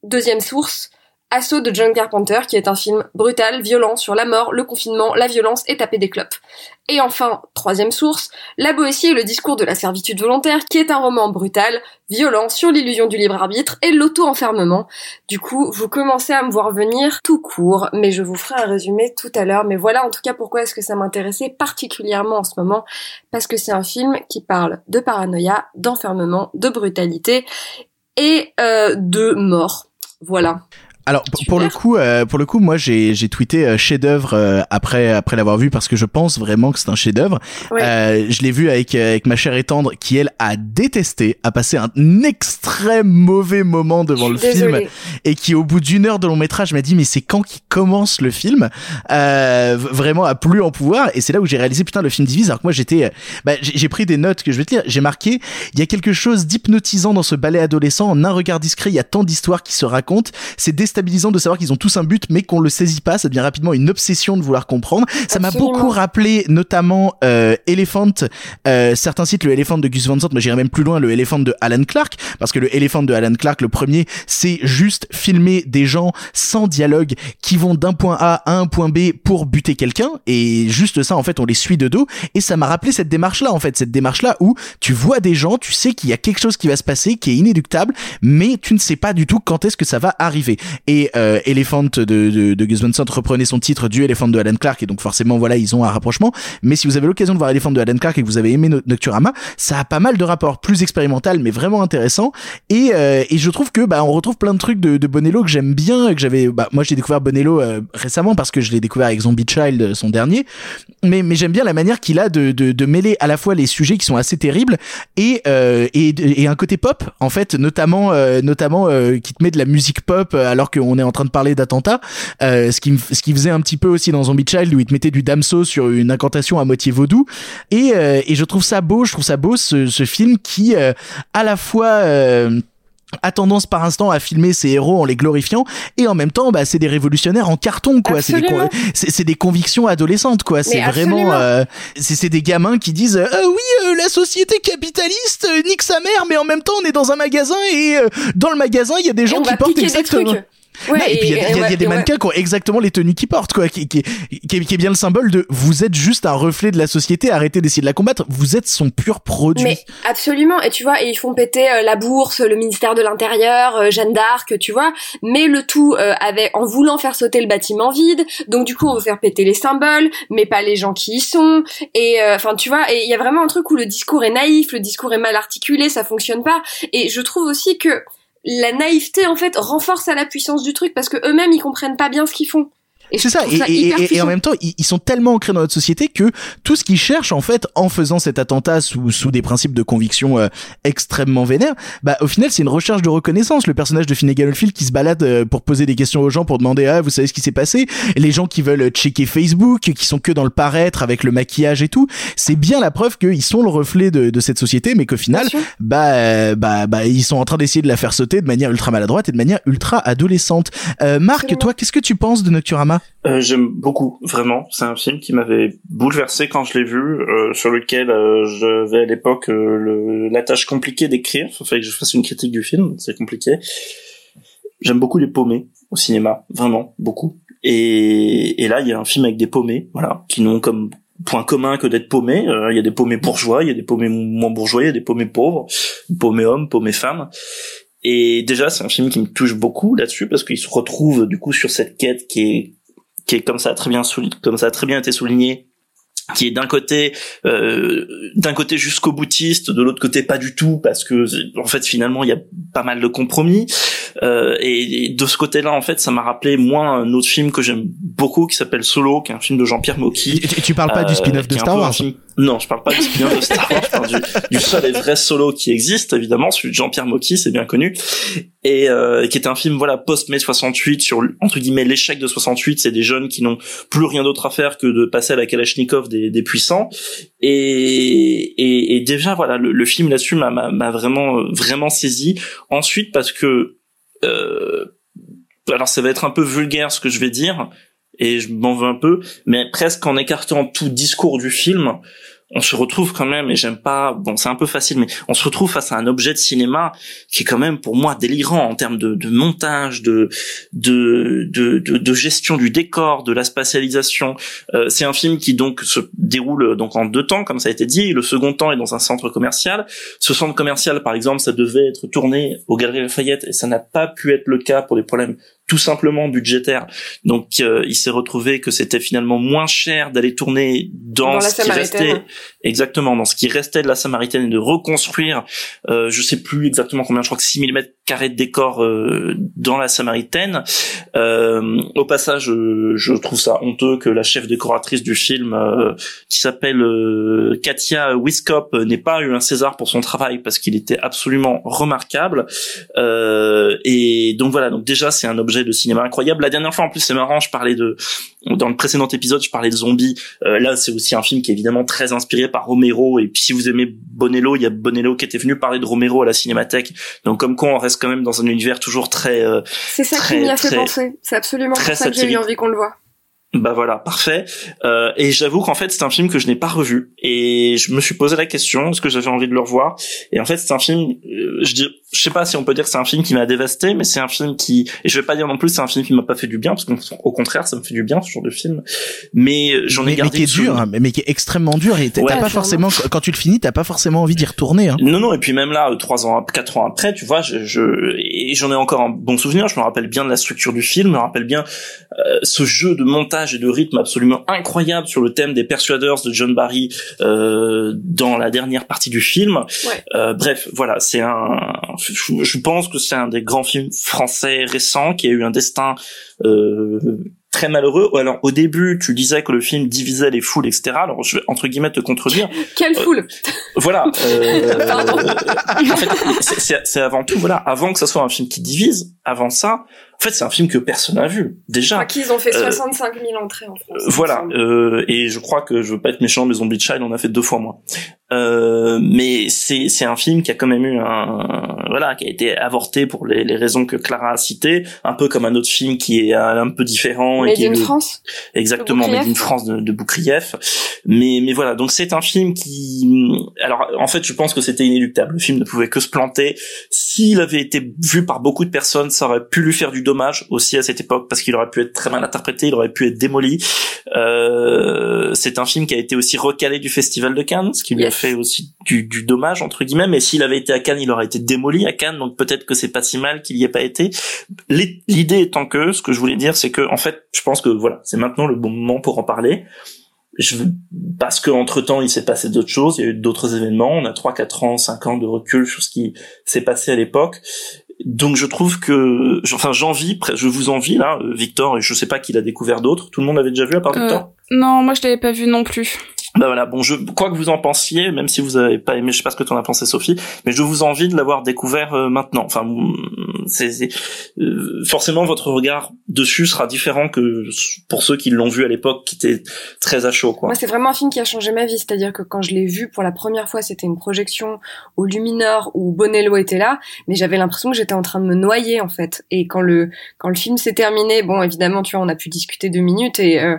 [SPEAKER 3] Deuxième source, Assaut de John Carpenter, qui est un film brutal, violent, sur la mort, le confinement, la violence et taper des clopes. Et enfin, troisième source, La Boétie et le discours de la servitude volontaire, qui est un roman brutal, violent, sur l'illusion du libre arbitre et l'auto-enfermement. Du coup, vous commencez à me voir venir tout court, mais je vous ferai un résumé tout à l'heure. Mais voilà en tout cas pourquoi est-ce que ça m'intéressait particulièrement en ce moment, parce que c'est un film qui parle de paranoïa, d'enfermement, de brutalité et euh, de mort. Voilà.
[SPEAKER 1] Alors pour, pour le coup, euh, pour le coup, moi j'ai j'ai tweeté euh, chef-d'œuvre euh, après après l'avoir vu parce que je pense vraiment que c'est un chef-d'œuvre.
[SPEAKER 3] Ouais.
[SPEAKER 1] Euh, je l'ai vu avec euh, avec ma chère et tendre qui elle a détesté, a passé un extrême mauvais moment devant le film et qui au bout d'une heure de long métrage m'a dit mais c'est quand qu'il commence le film euh, Vraiment à plus en pouvoir et c'est là où j'ai réalisé putain le film divise alors que moi j'étais bah, j'ai j'ai pris des notes que je vais te lire. J'ai marqué il y a quelque chose d'hypnotisant dans ce ballet adolescent. En un regard discret, il y a tant d'histoires qui se racontent. C'est déstabilisant de savoir qu'ils ont tous un but, mais qu'on le saisit pas. Ça devient rapidement une obsession de vouloir comprendre. Ça m'a beaucoup rappelé, notamment euh, Elephant. Euh, certains citent le Elephant de Gus Van Sant, mais j'irais même plus loin le Elephant de Alan Clark, parce que le Elephant de Alan Clark, le premier, c'est juste filmer des gens sans dialogue qui vont d'un point A à un point B pour buter quelqu'un, et juste ça, en fait, on les suit de dos. Et ça m'a rappelé cette démarche-là, en fait, cette démarche-là où tu vois des gens, tu sais qu'il y a quelque chose qui va se passer, qui est inéluctable, mais tu ne sais pas du tout quand est-ce que ça va arriver. Et euh, Elephant de, de, de Gus Van Sant reprenait son titre du Elephant de Alan Clark, et donc forcément, voilà, ils ont un rapprochement. Mais si vous avez l'occasion de voir Elephant de Alan Clark et que vous avez aimé No- Nocturama, ça a pas mal de rapports plus expérimental, mais vraiment intéressant. Et, euh, et je trouve que bah on retrouve plein de trucs de, de Bonello que j'aime bien, que j'avais. Bah moi j'ai découvert Bonello euh, récemment parce que je l'ai découvert avec Zombie Child, euh, son dernier. Mais mais j'aime bien la manière qu'il a de, de de mêler à la fois les sujets qui sont assez terribles et euh, et, et un côté pop en fait, notamment euh, notamment qui te met de la musique pop alors qu'on est en train de parler d'attentats. Euh, ce qui ce qui faisait un petit peu aussi dans Zombie Child où il te mettait du damso sur une incantation à moitié vaudou. Et euh, et je trouve ça beau, je trouve ça beau ce ce film qui euh, à la fois a tendance par instant à filmer ses héros en les glorifiant et en même temps bah c'est des révolutionnaires en carton quoi c'est des con- des convictions adolescentes quoi c'est vraiment euh, c'est des gamins qui disent euh, oui euh, la société capitaliste nique sa mère mais en même temps on est dans un magasin et dans le magasin il y a des gens qui portent exactement
[SPEAKER 3] trucs. Ouais,
[SPEAKER 1] Non, et puis il y a, y y des
[SPEAKER 3] ouais.
[SPEAKER 1] mannequins qui ont exactement les tenues qu'ils portent, quoi, qui, qui, qui, est- qui est bien le symbole de vous êtes juste un reflet de la société, arrêtez d'essayer de la combattre, vous êtes son pur produit.
[SPEAKER 3] Mais absolument, et tu vois, et ils font péter euh, la bourse, le ministère de l'Intérieur, euh, Jeanne d'Arc, tu vois, mais le tout euh, avec en voulant faire sauter le bâtiment vide. Donc du coup, on veut faire péter les symboles, mais pas les gens qui y sont. Et enfin, tu vois, et il y a vraiment un truc où le discours est naïf, le discours est mal articulé, ça fonctionne pas. Et je trouve aussi que la naïveté en fait renforce à la puissance du truc parce que eux-mêmes ils comprennent pas bien ce qu'ils font.
[SPEAKER 1] C'est ça, et, en même temps, ils, ils sont tellement ancrés dans notre société que tout ce qu'ils cherchent, en fait, en faisant cet attentat sous, sous des principes de conviction euh, extrêmement vénères, bah, au final, c'est une recherche de reconnaissance. Le personnage de Finnegan Oldfield qui se balade euh, pour poser des questions aux gens, pour demander, ah, vous savez ce qui s'est passé? Les gens qui veulent checker Facebook, qui sont que dans le paraître avec le maquillage et tout. C'est bien la preuve qu'ils sont le reflet de, de cette société, mais qu'au final, bah, euh, bah, bah, ils sont en train d'essayer de la faire sauter de manière ultra maladroite et de manière ultra adolescente. Euh, Marc, toi, qu'est-ce que tu penses de Nocturama?
[SPEAKER 6] Euh, J'aime beaucoup, vraiment. C'est un film qui m'avait bouleversé quand je l'ai vu, euh, sur lequel euh, j'avais à l'époque euh, la tâche compliquée d'écrire. Il fallait que je fasse une critique du film, c'est compliqué. J'aime beaucoup les paumés au cinéma, vraiment, beaucoup. Et, et là, il y a un film avec des paumés, voilà, qui n'ont comme point commun que d'être paumés. Il y a des paumés bourgeois, il y a des paumés moins bourgeois, il y a des paumés pauvres, paumés hommes, paumés femmes. Et déjà, c'est un film qui me touche beaucoup là-dessus parce qu'il se retrouve du coup sur cette quête qui est qui est comme ça a très bien comme ça a très bien été souligné qui est d'un côté euh, d'un côté jusqu'au boutiste de l'autre côté pas du tout parce que en fait finalement il y a pas mal de compromis. Euh, et, et de ce côté-là en fait ça m'a rappelé moi un autre film que j'aime beaucoup qui s'appelle Solo qui est un film de Jean-Pierre Mocky
[SPEAKER 1] Tu, tu parles pas du
[SPEAKER 6] euh,
[SPEAKER 1] spin-off de Star Wars.
[SPEAKER 6] film- non, je parle pas du spin-off de Star Wars, je parle du, seul et vrai solo qui existe, évidemment, celui de Jean-Pierre Mocky, c'est bien connu, et euh, qui est un film voilà post-mai 68 sur entre guillemets l'échec de 68, c'est des jeunes qui n'ont plus rien d'autre à faire que de passer à la Kalachnikov des, puissants, et, et, et déjà voilà le, film là-dessus m'a vraiment euh, vraiment saisi. Ensuite parce que euh, alors ça va être un peu vulgaire ce que je vais dire et je m'en veux un peu, mais presque en écartant tout discours du film, on se retrouve quand même, et j'aime pas, bon c'est un peu facile, mais on se retrouve face à un objet de cinéma qui est quand même pour moi délirant en termes de, montage, de, de, de, de, gestion du décor, de la spatialisation. Euh, c'est un film qui donc se déroule donc en deux temps, comme ça a été dit. Le second temps est dans un centre commercial. Ce centre commercial, par exemple, ça devait être tourné aux Galeries Lafayette et ça n'a pas pu être le cas pour des problèmes tout simplement budgétaires. Donc euh, il s'est retrouvé que c'était finalement moins cher d'aller tourner dans, ce qui restait exactement dans ce qui restait de la Samaritaine et de reconstruire euh, je sais plus exactement combien je crois que 6000 mètres carrés de décor euh, dans la Samaritaine. Euh, au passage euh, je trouve ça honteux que la chef décoratrice du film euh, qui s'appelle euh, Katia Wiskop n'ait pas eu un César pour son travail parce qu'il était absolument remarquable. Euh, et donc voilà donc déjà c'est un objet de cinéma incroyable. La dernière fois en plus c'est marrant je parlais de dans le précédent épisode je parlais de zombies. Euh, là c'est aussi un film qui est évidemment très inspiré par Romero. Et puis si vous aimez Bonello il y a Bonello qui était venu parler de Romero à la Cinémathèque. Donc comme quoi on reste quand même dans un univers toujours très euh,
[SPEAKER 3] C'est ça
[SPEAKER 6] très,
[SPEAKER 3] qui m'y a fait
[SPEAKER 6] très-
[SPEAKER 3] penser. C'est absolument pour ça que j'ai eu envie qu'on le voit.
[SPEAKER 6] Bah voilà, parfait. Euh, et j'avoue qu'en fait c'est un film que je n'ai pas revu. Et je me suis posé la question est-ce que j'avais envie de le revoir? Et en fait c'est un film, euh, je dis, je sais pas si on peut dire que c'est un film qui m'a dévasté, mais c'est un film qui, et je vais pas dire non plus c'est un film qui m'a pas fait du bien parce qu'au contraire ça me fait du bien ce genre de film. Mais euh, j'en ai
[SPEAKER 1] mais, mais
[SPEAKER 6] gardé
[SPEAKER 1] qui est dur,
[SPEAKER 6] souvenir.
[SPEAKER 1] hein, mais, mais qui est extrêmement dur et t'as
[SPEAKER 6] Ouais.
[SPEAKER 1] pas forcément, quand tu le finis, t'as pas forcément envie d'y retourner. Hein.
[SPEAKER 6] Non, non, et puis même là, euh, trois ans, quatre ans après, tu vois, je, je et j'en ai encore un bon souvenir. Je me rappelle bien de la structure du film, je me rappelle bien euh, ce jeu de montage et de rythme absolument incroyable sur le thème des Persuaders de John Barry euh, dans la dernière partie du film. Euh, bref, voilà, c'est un. Je, je pense que c'est un des grands films français récents qui a eu un destin. Euh, très malheureux. Alors au début, tu disais que le film divisait les foules, etc. Alors je vais entre guillemets te contredire.
[SPEAKER 3] Quelle foule
[SPEAKER 6] Voilà. euh, en fait, c'est- avant tout, voilà, avant que ça soit un film qui divise, avant ça, en fait, c'est un film que personne n'a vu déjà.
[SPEAKER 3] Je crois qu'ils ont fait
[SPEAKER 6] Euh,
[SPEAKER 3] 65 000 entrées en France.
[SPEAKER 6] voilà. Euh, et je crois que je veux pas être méchant, mais Zombie Child, on a fait deux fois moins. Euh, mais c'est c'est un film qui a quand même eu un voilà qui a été avorté pour les, les raisons que Clara a citées, un peu comme un autre film qui est un, peu différent
[SPEAKER 3] Made
[SPEAKER 6] et qui
[SPEAKER 3] in
[SPEAKER 6] est le-
[SPEAKER 3] France?
[SPEAKER 6] Exactement in
[SPEAKER 3] Boukrieff.
[SPEAKER 6] France de, de Boukrieff. Mais mais voilà donc c'est un film qui alors en fait je pense que c'était inéluctable. Le film ne pouvait que se planter. S'il avait été vu par beaucoup de personnes, ça aurait pu lui faire du dommage aussi à cette époque parce qu'il aurait pu être très mal interprété, il aurait pu être démoli. Euh, c'est un film qui a été aussi recalé du Festival de Cannes, ce qui lui a
[SPEAKER 3] Yes.
[SPEAKER 6] Fait aussi du, du dommage entre guillemets. Mais s'il avait été à Cannes, il aurait été démoli à Cannes, donc peut-être que c'est pas si mal qu'il y ait pas été. L'id- L'idée étant que, ce que je voulais dire, c'est que en fait, je pense que voilà, c'est maintenant le bon moment pour en parler. Je, parce que entre temps, il s'est passé d'autres choses, il y a eu d'autres événements. On a 3, 4 ans, 5 ans de recul sur ce qui s'est passé à l'époque. Donc je trouve que, enfin j'envie, je vous envie là, euh, Victor, et je sais pas qui l'a découvert d'autres. Tout le monde l'avait déjà vu à part
[SPEAKER 4] Euh,
[SPEAKER 6] Victor?
[SPEAKER 4] non, moi je l'avais pas vu non plus.
[SPEAKER 6] Bah voilà, bon, je quoi que vous en pensiez, même si vous avez pas aimé, je sais pas ce que t'en as pensé, Sophie, mais je vous envie de l'avoir découvert euh, maintenant. Enfin, c'est euh, forcément votre regard dessus sera différent que pour ceux qui l'ont vu à l'époque, qui étaient très à chaud, quoi.
[SPEAKER 3] Moi, c'est vraiment un film qui a changé ma vie. C'est-à-dire que quand je l'ai vu pour la première fois, c'était une projection au Luminor où Bonello était là, mais j'avais l'impression que j'étais en train de me noyer en fait. Et quand le quand le film s'est terminé, bon, évidemment, tu vois, on a pu discuter deux minutes et euh,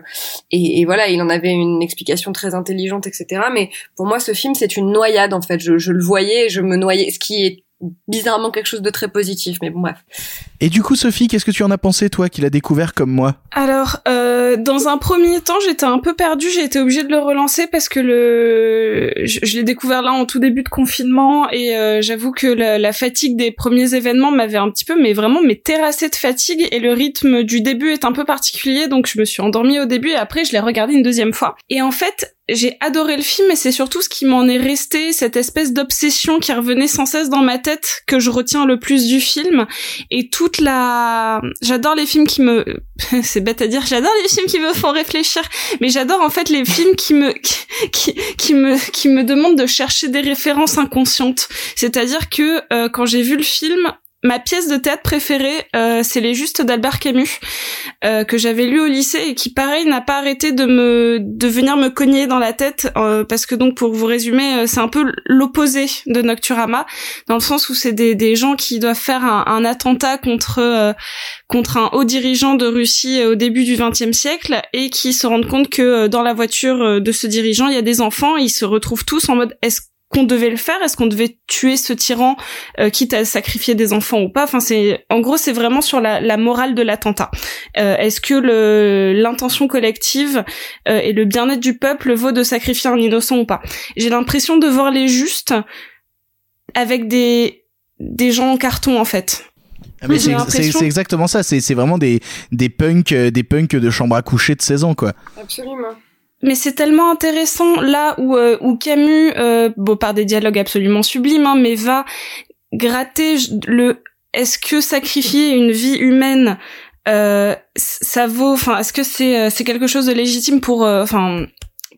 [SPEAKER 3] et, et voilà, il en avait une explication très intelligente, etc. Mais pour moi, ce film, c'est une noyade en fait. Je, je le voyais, et je me noyais, ce qui est bizarrement quelque chose de très positif. Mais bon, bref.
[SPEAKER 1] Et du coup, Sophie, qu'est-ce que tu en as pensé, toi, qui l'as découvert comme moi?
[SPEAKER 4] Alors, euh, dans un premier temps, j'étais un peu perdue. J'ai été obligée de le relancer parce que le, je, je l'ai découvert là en tout début de confinement et euh, j'avoue que la, la fatigue des premiers événements m'avait un petit peu, mais vraiment, mais terrassée de fatigue et le rythme du début est un peu particulier, donc je me suis endormie au début et après je l'ai regardé une deuxième fois. Et en fait, j'ai adoré le film et c'est surtout ce qui m'en est resté, cette espèce d'obsession qui revenait sans cesse dans ma tête que je retiens le plus du film. Et toute la j'adore les films qui me c'est bête à dire j'adore les films qui me font réfléchir mais j'adore en fait les films qui me qui, qui me qui me demandent de chercher des références inconscientes. C'est-à-dire que euh, quand j'ai vu le film Ma pièce de théâtre préférée, euh, c'est Les Justes d'Albert Camus, euh, que j'avais lu au lycée et qui, pareil, n'a pas arrêté de me de venir me cogner dans la tête, euh, parce que donc, pour vous résumer, euh, c'est un peu l'opposé de Nocturama, dans le sens où c'est des, des gens qui doivent faire un, un attentat contre euh, contre un haut dirigeant de Russie euh, au début du XXe siècle et qui se rendent compte que dans la voiture de ce dirigeant, il y a des enfants, et ils se retrouvent tous en mode est-ce qu'on devait le faire? Est-ce qu'on devait tuer ce tyran, euh, quitte à sacrifier des enfants ou pas? Enfin, c'est en gros, c'est vraiment sur la, la morale de l'attentat. Euh, Est-ce que le l'intention collective euh, et le bien-être du peuple vaut de sacrifier un innocent ou pas? J'ai l'impression de voir les justes avec des des gens en carton en fait.
[SPEAKER 1] Ah, mais c'est c'est-
[SPEAKER 4] l'impression-
[SPEAKER 1] c'est exactement ça. C'est c'est vraiment des des punks, euh, des punks de chambre à coucher de 16 ans, quoi.
[SPEAKER 3] Absolument.
[SPEAKER 4] Mais c'est tellement intéressant là où, euh, où Camus, euh, bon par des dialogues absolument sublimes, hein, mais va gratter le est-ce que sacrifier une vie humaine euh, ça vaut enfin est-ce que c'est euh, c'est quelque chose de légitime pour euh, enfin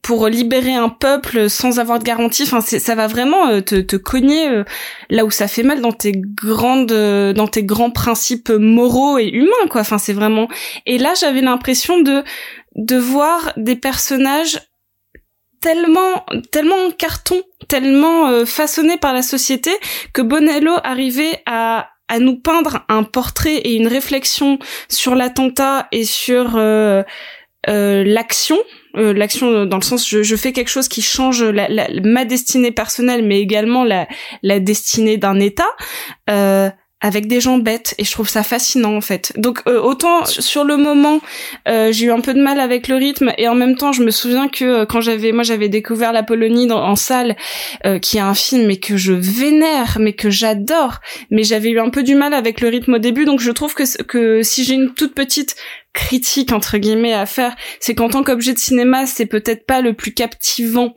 [SPEAKER 4] pour libérer un peuple sans avoir de garantie. Enfin ça va vraiment euh, te, te cogner euh, là où ça fait mal dans tes grandes euh, dans tes grands principes moraux et humains quoi. Enfin c'est vraiment et là j'avais l'impression de de voir des personnages tellement tellement en carton tellement façonnés par la société que Bonello arrivait à à nous peindre un portrait et une réflexion sur l'attentat et sur euh, l'action euh, l'action dans le sens je, je fais quelque chose qui change la, la- ma destinée personnelle mais également la, destinée d'un État euh, avec des gens bêtes. Et je trouve ça fascinant en fait. Donc euh, autant sur le moment euh, j'ai eu un peu de mal avec le rythme et en même temps je me souviens que euh, quand j'avais moi j'avais découvert la Polonie en salle euh, qui est un film mais que je vénère mais que j'adore. Mais j'avais eu un peu du mal avec le rythme au début donc je trouve que que si j'ai une toute petite critique entre guillemets à faire c'est qu'en tant qu'objet de cinéma c'est peut-être pas le plus captivant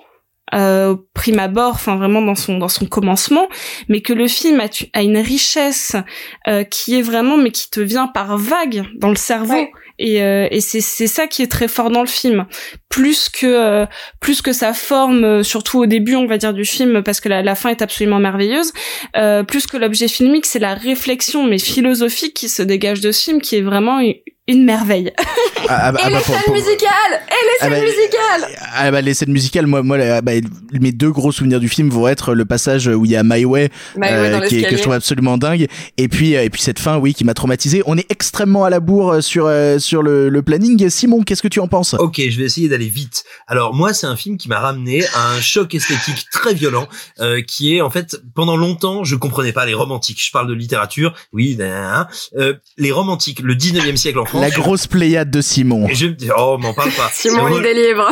[SPEAKER 4] euh, au prime abord, enfin vraiment dans son dans son commencement, mais que le film a, tu- a une richesse euh, qui est vraiment mais qui te vient par vague dans le cerveau. Et, euh, et c'est c'est ça qui est très fort dans le film. Plus que euh, plus que sa forme euh, surtout au début on va dire du film parce que la, la fin est absolument merveilleuse euh, plus que l'objet filmique c'est la réflexion mais philosophique qui se dégage de ce film qui est vraiment une merveille.
[SPEAKER 1] Ah, ah, bah,
[SPEAKER 3] et
[SPEAKER 1] ah,
[SPEAKER 3] les
[SPEAKER 1] bah, pour-
[SPEAKER 3] scènes
[SPEAKER 1] pour-
[SPEAKER 3] musicales Et les
[SPEAKER 1] Ah,
[SPEAKER 3] scènes
[SPEAKER 1] bah,
[SPEAKER 3] musicales
[SPEAKER 1] Ah bah les scènes musicales, moi, moi bah, mes deux gros souvenirs du film vont être le passage où il y a My Way,
[SPEAKER 3] My Way dans
[SPEAKER 1] qui est- que je trouve absolument dingue, et puis euh, et puis cette fin, oui, qui m'a traumatisé. On est extrêmement à la bourre euh, sur euh, sur le, le planning. Simon, qu'est-ce que tu en penses?
[SPEAKER 2] Ok, je vais essayer d'aller vite. Alors moi, c'est un film qui m'a ramené à un choc esthétique très violent, euh, qui est en fait pendant longtemps, je comprenais pas les romantiques. Je parle de littérature, oui, euh, les romantiques, le 19e siècle en France.
[SPEAKER 1] La grosse pléiade de Simon.
[SPEAKER 2] Et je oh, m'en parle pas.
[SPEAKER 3] Simon
[SPEAKER 2] Re-
[SPEAKER 3] lit des livres.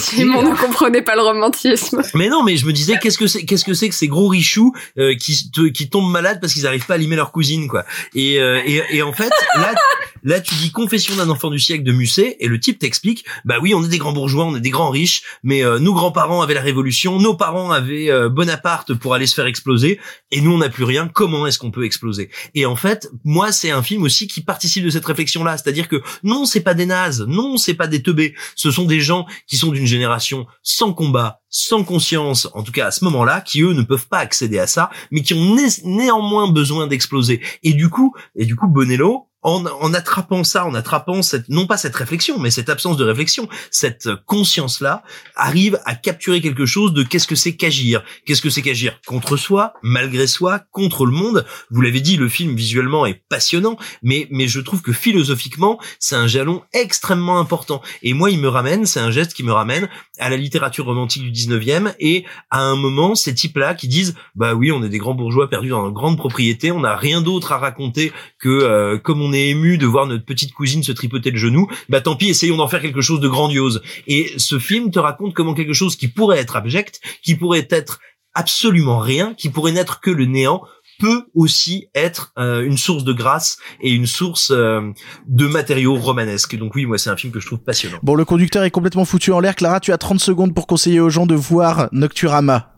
[SPEAKER 3] Simon ne comprenait pas le romantisme.
[SPEAKER 2] Mais non, mais je me disais qu'est-ce que c'est qu'est-ce que c'est que ces gros richoux euh, qui te- qui tombent malades parce qu'ils arrivent pas à limer leur cousine quoi. Et euh, et, et en fait là là tu dis confession d'un enfant du siècle de Musset et le type t'explique bah oui on est des grands bourgeois on est des grands riches mais euh, nos grands-parents avaient la révolution nos parents avaient euh, Bonaparte pour aller se faire exploser et nous on n'a plus rien comment est-ce qu'on peut exploser? Et en fait moi c'est un film aussi qui participe de cette réflexion c'est-à-dire que non c'est pas des nazes non c'est pas des teubés ce sont des gens qui sont d'une génération sans combat sans conscience, en tout cas à ce moment-là, qui eux ne peuvent pas accéder à ça, mais qui ont né- néanmoins besoin d'exploser. Et du coup, et du coup, Bonello, en, en attrapant ça, en attrapant cette, non pas cette réflexion, mais cette absence de réflexion, cette conscience-là, arrive à capturer quelque chose de qu'est-ce que c'est qu'agir. Qu'est-ce que c'est qu'agir contre soi, malgré soi, contre le monde. Vous l'avez dit, le film visuellement est passionnant, mais, mais je trouve que philosophiquement, c'est un jalon extrêmement important. Et moi, il me ramène, c'est un geste qui me ramène à la littérature romantique du 19e et à un moment, ces types-là qui disent, bah oui, on est des grands bourgeois perdus dans une grande propriété, on n'a rien d'autre à raconter que euh, comme on ému de voir notre petite cousine se tripoter le genou, bah tant pis, essayons d'en faire quelque chose de grandiose. Et ce film te raconte comment quelque chose qui pourrait être abject, qui pourrait être absolument rien, qui pourrait n'être que le néant, peut aussi être euh, une source de grâce et une source euh, de matériaux romanesques. Donc oui, moi c'est un film que je trouve passionnant.
[SPEAKER 1] Bon, le conducteur est complètement foutu en l'air. Clara, tu as 30 secondes pour conseiller aux gens de voir Nocturama.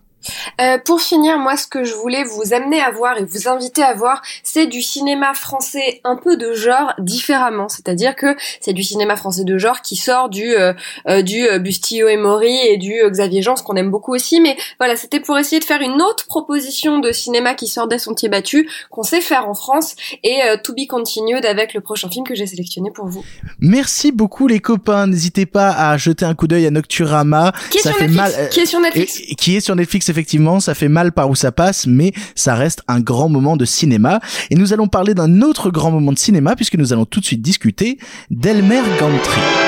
[SPEAKER 3] Euh, pour finir, moi, ce que je voulais vous amener à voir et vous inviter à voir, c'est du cinéma français un peu de genre différemment. C'est-à-dire que c'est du cinéma français de genre qui sort du euh, euh, du euh, Bustillo et Mori et du euh, Xavier Jean, ce qu'on aime beaucoup aussi. Mais voilà, c'était pour essayer de faire une autre proposition de cinéma qui sort des sentiers battus, qu'on sait faire en France, et euh, to be continued avec le prochain film que j'ai sélectionné pour vous.
[SPEAKER 1] Merci beaucoup les copains. N'hésitez pas à jeter un coup d'œil à Nocturama.
[SPEAKER 3] Qui est
[SPEAKER 1] ça
[SPEAKER 3] sur
[SPEAKER 1] fait
[SPEAKER 3] Netflix,
[SPEAKER 1] mal.
[SPEAKER 3] qui est sur Netflix.
[SPEAKER 1] et- et qui est sur Netflix effectivement. Ça fait mal par où ça passe, mais ça reste un grand moment de cinéma. Et nous allons parler d'un autre grand moment de cinéma puisque nous allons tout de suite discuter d'Elmer Gantry.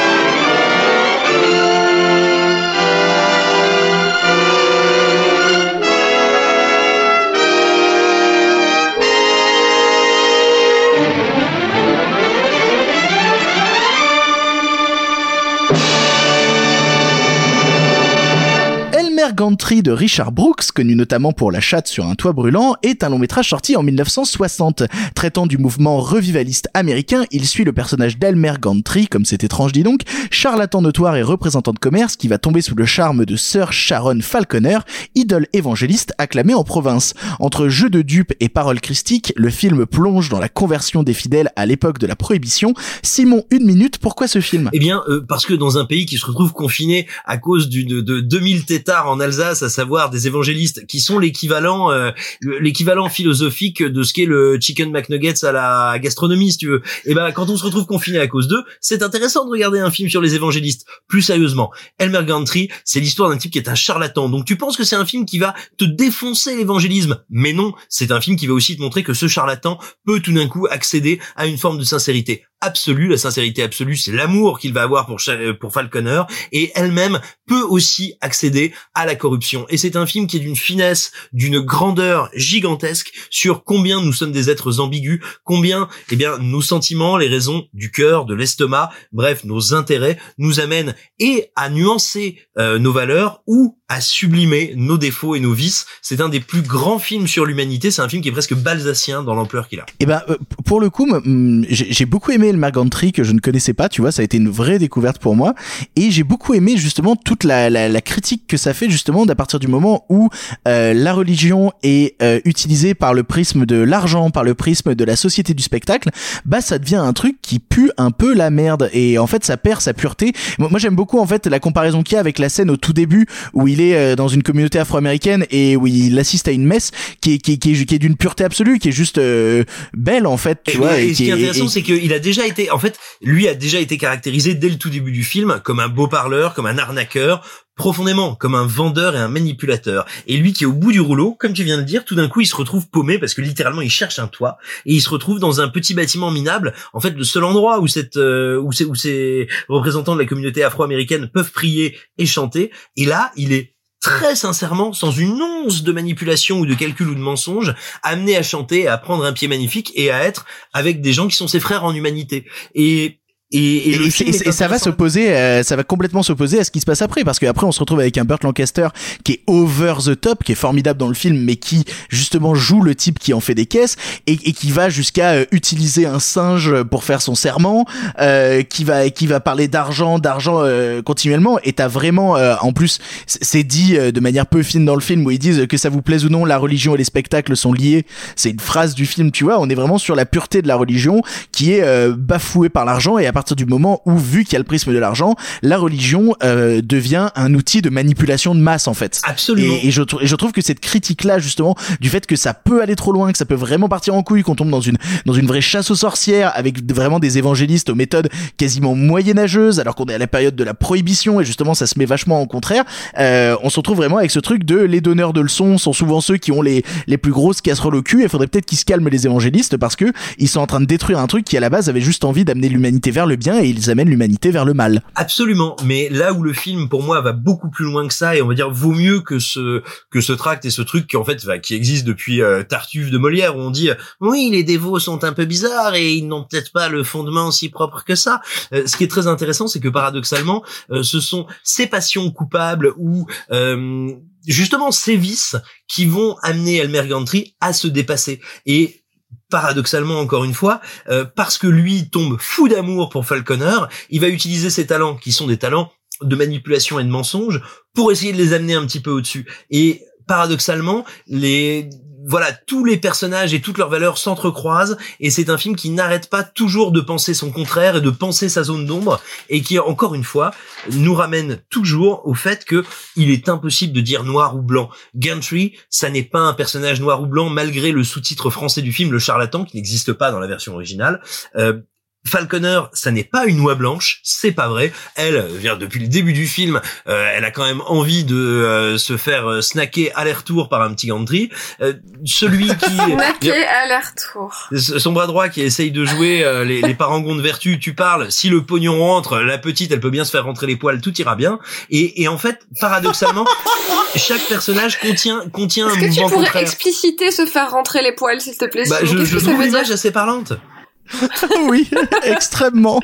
[SPEAKER 1] Elmer Gantry de Richard Brooks, connu notamment pour La chatte sur un toit brûlant, est un long métrage sorti en 1960. Traitant du mouvement revivaliste américain, il suit le personnage d'Elmer Gantry, comme c'est étrange dit donc, charlatan notoire et représentant de commerce qui va tomber sous le charme de Sir Sharon Falconer, idole évangéliste acclamée en province. Entre jeu de dupes et paroles christiques, le film plonge dans la conversion des fidèles à l'époque de la prohibition. Simon, une minute, pourquoi ce film?
[SPEAKER 2] Eh bien, euh, parce que dans un pays qui se retrouve confiné à cause de, de 2000 têtards en Alsace, à savoir des évangélistes, qui sont l'équivalent euh, l'équivalent philosophique de ce qu'est le chicken McNuggets à la gastronomie, si tu veux. Et ben, quand on se retrouve confiné à cause d'eux, c'est intéressant de regarder un film sur les évangélistes. Plus sérieusement, Elmer Gantry, c'est l'histoire d'un type qui est un charlatan. Donc tu penses que c'est un film qui va te défoncer l'évangélisme, mais non, c'est un film qui va aussi te montrer que ce charlatan peut tout d'un coup accéder à une forme de sincérité absolue. La sincérité absolue, c'est l'amour qu'il va avoir pour, pour Falconer et elle-même peut aussi accéder à la corruption. Et c'est un film qui est d'une finesse, d'une grandeur gigantesque sur combien nous sommes des êtres ambigus, combien, eh bien, nos sentiments, les raisons du cœur, de l'estomac, bref, nos intérêts nous amènent et à nuancer euh, nos valeurs ou à sublimer nos défauts et nos vices. C'est un des plus grands films sur l'humanité. C'est un film qui est presque balsacien dans l'ampleur qu'il a.
[SPEAKER 1] Eh ben, euh, pour le coup, j'ai beaucoup aimé Elmer Gantry que je ne connaissais pas, tu vois, ça a été une vraie découverte pour moi. Et j'ai beaucoup aimé justement toute la, critique que ça fait justement d'à partir du moment où euh, la religion est euh, utilisée par le prisme de l'argent, par le prisme de la société du spectacle, bah ça devient un truc qui pue un peu la merde. Et en fait, ça perd sa pureté. Moi, j'aime beaucoup en fait la comparaison qu'il y a avec la scène au tout début où il il est euh, dans une communauté afro-américaine et où il assiste à une messe qui est qui est, qui est, qui est d'une pureté absolue, qui est juste euh, belle en fait, tu
[SPEAKER 2] Et,
[SPEAKER 1] vois.
[SPEAKER 2] et
[SPEAKER 1] et
[SPEAKER 2] ce qui est
[SPEAKER 1] est-
[SPEAKER 2] intéressant,
[SPEAKER 1] et-
[SPEAKER 2] c'est qu'il a déjà été, en fait, lui a déjà été caractérisé dès le tout début du film comme un beau parleur, comme un arnaqueur, profondément comme un vendeur et un manipulateur. Et lui qui est au bout du rouleau, comme tu viens de dire, tout d'un coup il se retrouve paumé parce que littéralement il cherche un toit et il se retrouve dans un petit bâtiment minable. En fait, le seul endroit où cette euh, où ces où ces représentants de la communauté afro-américaine peuvent prier et chanter. Et là, il est très sincèrement, sans une once de manipulation ou de calcul ou de mensonge, amené à chanter, à prendre un pied magnifique et à être avec des gens qui sont ses frères en humanité. Et et, et,
[SPEAKER 1] et, et- ça va s'opposer, euh, ça va complètement s'opposer à ce qui se passe après, parce qu'après on se retrouve avec un Burt Lancaster qui est over the top, qui est formidable dans le film, mais qui justement joue le type qui en fait des caisses et, et qui va jusqu'à euh, utiliser un singe pour faire son serment, euh, qui va qui va parler d'argent, d'argent euh, continuellement. Et t'as vraiment, euh, en plus, c'est dit euh, de manière peu fine dans le film où ils disent que ça vous plaise ou non, la religion et les spectacles sont liés. C'est une phrase du film, tu vois. On est vraiment sur la pureté de la religion qui est euh, bafouée par l'argent et à partir du moment où, vu qu'il y a le prisme de l'argent, la religion euh, devient un outil de manipulation de masse en fait.
[SPEAKER 2] Absolument.
[SPEAKER 1] Et, et je, et je trouve que cette critique-là justement du fait que ça peut aller trop loin, que ça peut vraiment partir en couille, qu'on tombe dans une dans une vraie chasse aux sorcières avec vraiment des évangélistes aux méthodes quasiment moyenâgeuses, alors qu'on est à la période de la prohibition et justement ça se met vachement au contraire. Euh, on se retrouve vraiment avec ce truc de les donneurs de leçons sont souvent ceux qui ont les les plus grosses casseroles au cul. Il faudrait peut-être qu'ils se calment les évangélistes parce que ils sont en train de détruire un truc qui à la base avait juste envie d'amener l'humanité vers le bien et ils amènent l'humanité vers le mal.
[SPEAKER 2] Absolument, mais là où le film pour moi va beaucoup plus loin que ça et on va dire vaut mieux que ce que ce tract et ce truc qui en fait va, qui existe depuis euh, Tartuffe de Molière où on dit oui les dévots sont un peu bizarres et ils n'ont peut-être pas le fondement si propre que ça. Euh, ce qui est très intéressant c'est que paradoxalement euh, ce sont ces passions coupables ou justement ces vices qui vont amener Elmer Gantry à se dépasser et paradoxalement encore une fois, euh, parce que lui tombe fou d'amour pour Falconer, il va utiliser ses talents qui sont des talents de manipulation et de mensonge pour essayer de les amener un petit peu au-dessus. Et paradoxalement, les voilà, tous les personnages et toutes leurs valeurs s'entrecroisent et c'est un film qui n'arrête pas toujours de penser son contraire et de penser sa zone d'ombre et qui encore une fois nous ramène toujours au fait que il est impossible de dire noir ou blanc. Gantry, ça n'est pas un personnage noir ou blanc malgré le sous-titre français du film Le Charlatan qui n'existe pas dans la version originale. Euh, Falconer, ça n'est pas une oie blanche, c'est pas vrai. Elle, vient depuis le début du film, euh, elle a quand même envie de euh, se faire euh, snacker aller-retour par un petit Gantry. Euh, celui qui
[SPEAKER 3] Snacké aller-retour.
[SPEAKER 2] son bras droit qui essaye de jouer les, les parangons de vertu, tu parles, si le pognon rentre, la petite, elle peut bien se faire rentrer les poils, tout ira bien. Et, et en fait, paradoxalement, chaque personnage contient, contient un
[SPEAKER 3] Est-ce que tu pourrais
[SPEAKER 2] contraire.
[SPEAKER 3] expliciter se faire rentrer les poils, s'il te plaît
[SPEAKER 2] Bah, je, je trouve l'image assez parlante.
[SPEAKER 1] oui, extrêmement.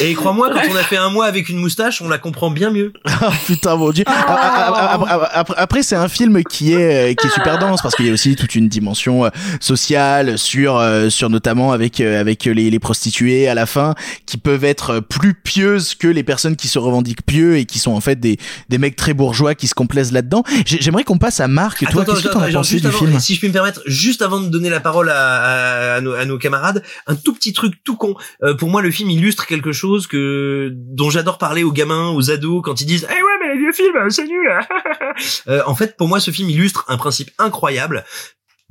[SPEAKER 2] Et crois-moi, quand on a fait un mois avec une moustache, on la comprend bien mieux.
[SPEAKER 1] Ah, putain mon dieu. Ah, ah, Après, c'est un film qui est euh, qui est super dense parce qu'il y a aussi toute une dimension euh, sociale sur euh, sur notamment avec avec les, les prostituées à la fin qui peuvent être plus pieuses que les personnes qui se revendiquent pieux et qui sont en fait des des mecs très bourgeois qui se complaisent là-dedans. J'ai- J'aimerais qu'on passe à Marc. Toi, qu'est-ce que t'en as pensé du
[SPEAKER 2] avant,
[SPEAKER 1] film
[SPEAKER 2] Si je puis me permettre, juste avant de donner la parole à, à, à nos, à nos camarades, un tout petit truc tout con. Euh, pour moi, le film illustre quelque chose que dont j'adore parler aux gamins, aux ados, quand ils disent "Eh ouais, mais les vieux films, c'est nul." Euh, en fait, pour moi, ce film illustre un principe incroyable.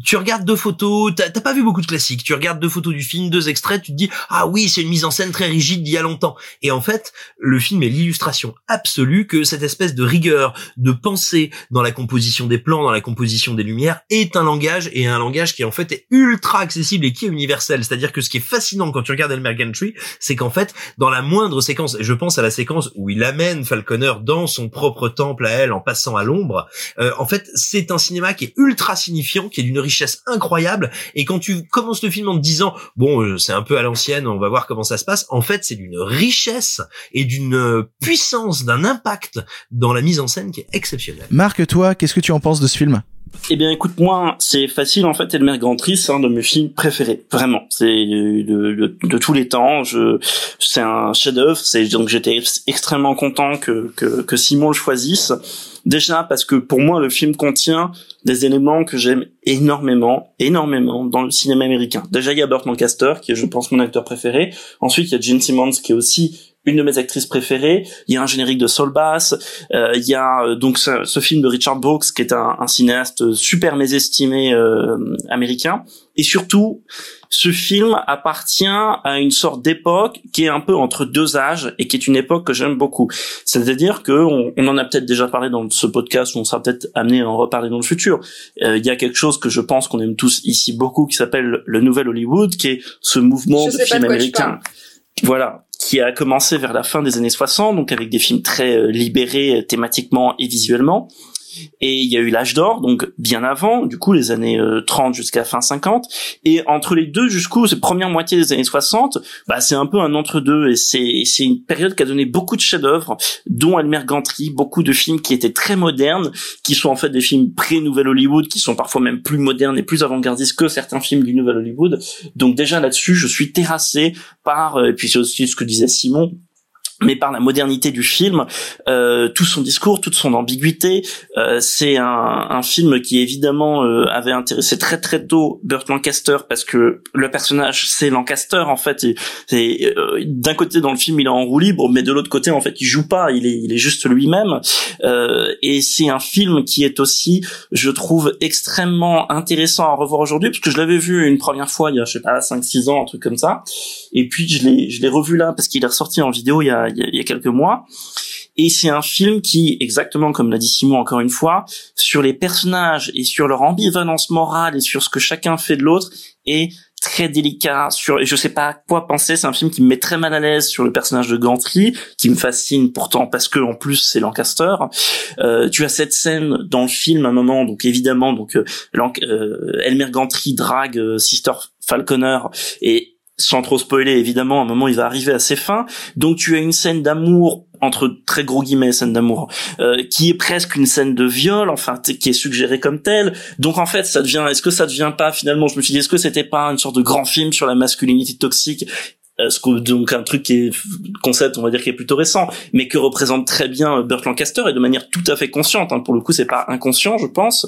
[SPEAKER 2] Tu regardes deux photos, t'as pas vu beaucoup de classiques. Tu regardes deux photos du film, deux extraits, tu te dis ah oui, c'est une mise en scène très rigide d'il y a longtemps. Et en fait, le film est l'illustration absolue que cette espèce de rigueur, de pensée dans la composition des plans, dans la composition des lumières, est un langage et un langage qui en fait est ultra accessible et qui est universel. C'est-à-dire que ce qui est fascinant quand tu regardes Elmer Gantry, c'est qu'en fait, dans la moindre séquence, et je pense à la séquence où il amène Falconer dans son propre temple à elle en passant à l'ombre, euh, en fait, c'est un cinéma qui est ultra signifiant, qui est d'une richesse incroyable. Et quand tu commences le film en te disant, bon, euh, c'est un peu à l'ancienne, on va voir comment ça se passe, en fait, c'est d'une richesse et d'une euh, puissance, d'un impact dans la mise en scène qui est exceptionnelle.
[SPEAKER 1] Marc, toi, qu'est-ce que tu en penses de ce film?
[SPEAKER 6] Eh bien, écoute, moi, c'est facile en fait. Elmer Gantry, c'est un de mes films préférés, vraiment. C'est de, de, tous les temps. Je, c'est un chef-d'œuvre. C'est donc j'étais ex- extrêmement content que, que que Simon le choisisse. Déjà parce que pour moi, le film contient des éléments que j'aime énormément, énormément dans le cinéma américain. Déjà, il y a Burt Lancaster, qui est, je pense, mon acteur préféré. Ensuite, il y a Gene Simmons, qui est aussi une de mes actrices préférées. Il y a un générique de Soul Bass. Euh, il y a euh, donc ce, ce, film de Richard Brooks, qui est un, un cinéaste super mésestimé euh, américain. Et surtout, ce film appartient à une sorte d'époque qui est un peu entre deux âges et qui est une époque que j'aime beaucoup. C'est-à-dire que on, on en a peut-être déjà parlé dans ce podcast, ou on sera peut-être amené à en reparler dans le futur. Euh, il y a quelque chose que je pense qu'on aime tous ici beaucoup, qui s'appelle le Nouvel Hollywood, qui est ce mouvement
[SPEAKER 3] Je
[SPEAKER 6] de
[SPEAKER 3] sais pas
[SPEAKER 6] film
[SPEAKER 3] de quoi tu
[SPEAKER 6] américain. Voilà, qui a commencé vers la fin des années 60, donc avec des films très euh, libérés euh, thématiquement et visuellement. Et il y a eu l'âge d'or, donc bien avant, du coup les années euh, 30 jusqu'à fin 50. Et entre les deux, jusqu'aux cette première moitié des années 60, bah c'est un peu un entre-deux. Et c'est une période qui a donné beaucoup de chefs-d'œuvre, dont Elmer Gantry, beaucoup de films qui étaient très modernes, qui sont en fait des films pré-Nouvelle Hollywood, qui sont parfois même plus modernes et plus avant-gardistes que certains films du Nouvelle Hollywood. Donc déjà là-dessus, je suis terrassé par, euh, et puis c'est aussi ce que disait Simon, mais par la modernité du film, euh, tout son discours, toute son ambiguïté. Euh, c'est un, un, film qui évidemment euh, avait intéressé très très tôt Burt Lancaster parce que le personnage c'est Lancaster en fait. Et, et euh, d'un côté dans le film il est en roue libre, mais de l'autre côté en fait il joue pas, il est il est juste lui-même. Euh, et c'est un film qui est aussi, je trouve, extrêmement intéressant à revoir aujourd'hui parce que je l'avais vu une première fois il y a je sais pas 5-6 ans un truc comme ça. Et puis je l'ai je l'ai revu là parce qu'il est ressorti en vidéo il y a il y a, quelques mois. Et c'est un film qui, exactement comme l'a dit Simon encore une fois, sur les personnages et sur leur ambivalence morale et sur ce que chacun fait de l'autre est très délicat sur et je sais pas quoi penser c'est un film qui me met très mal à l'aise sur le personnage de Gantry qui me fascine pourtant parce que en plus c'est Lancaster euh, tu as cette scène dans le film à un moment donc évidemment donc euh, euh, Elmer Gantry drague Sister Falconer et sans trop spoiler, évidemment, à un moment, il va arriver à ses fins. Donc, tu as une scène d'amour entre très gros guillemets scène d'amour euh, qui est presque une scène de viol enfin qui est suggérée comme telle donc en fait ça devient est-ce que ça devient pas finalement je me suis dit est-ce que c'était pas une sorte de grand film sur la masculinité toxique ce que, donc un truc qui est concept on va dire qui est plutôt récent mais que représente très bien Burt Lancaster et de manière tout à fait consciente hein. pour le coup c'est pas inconscient je pense.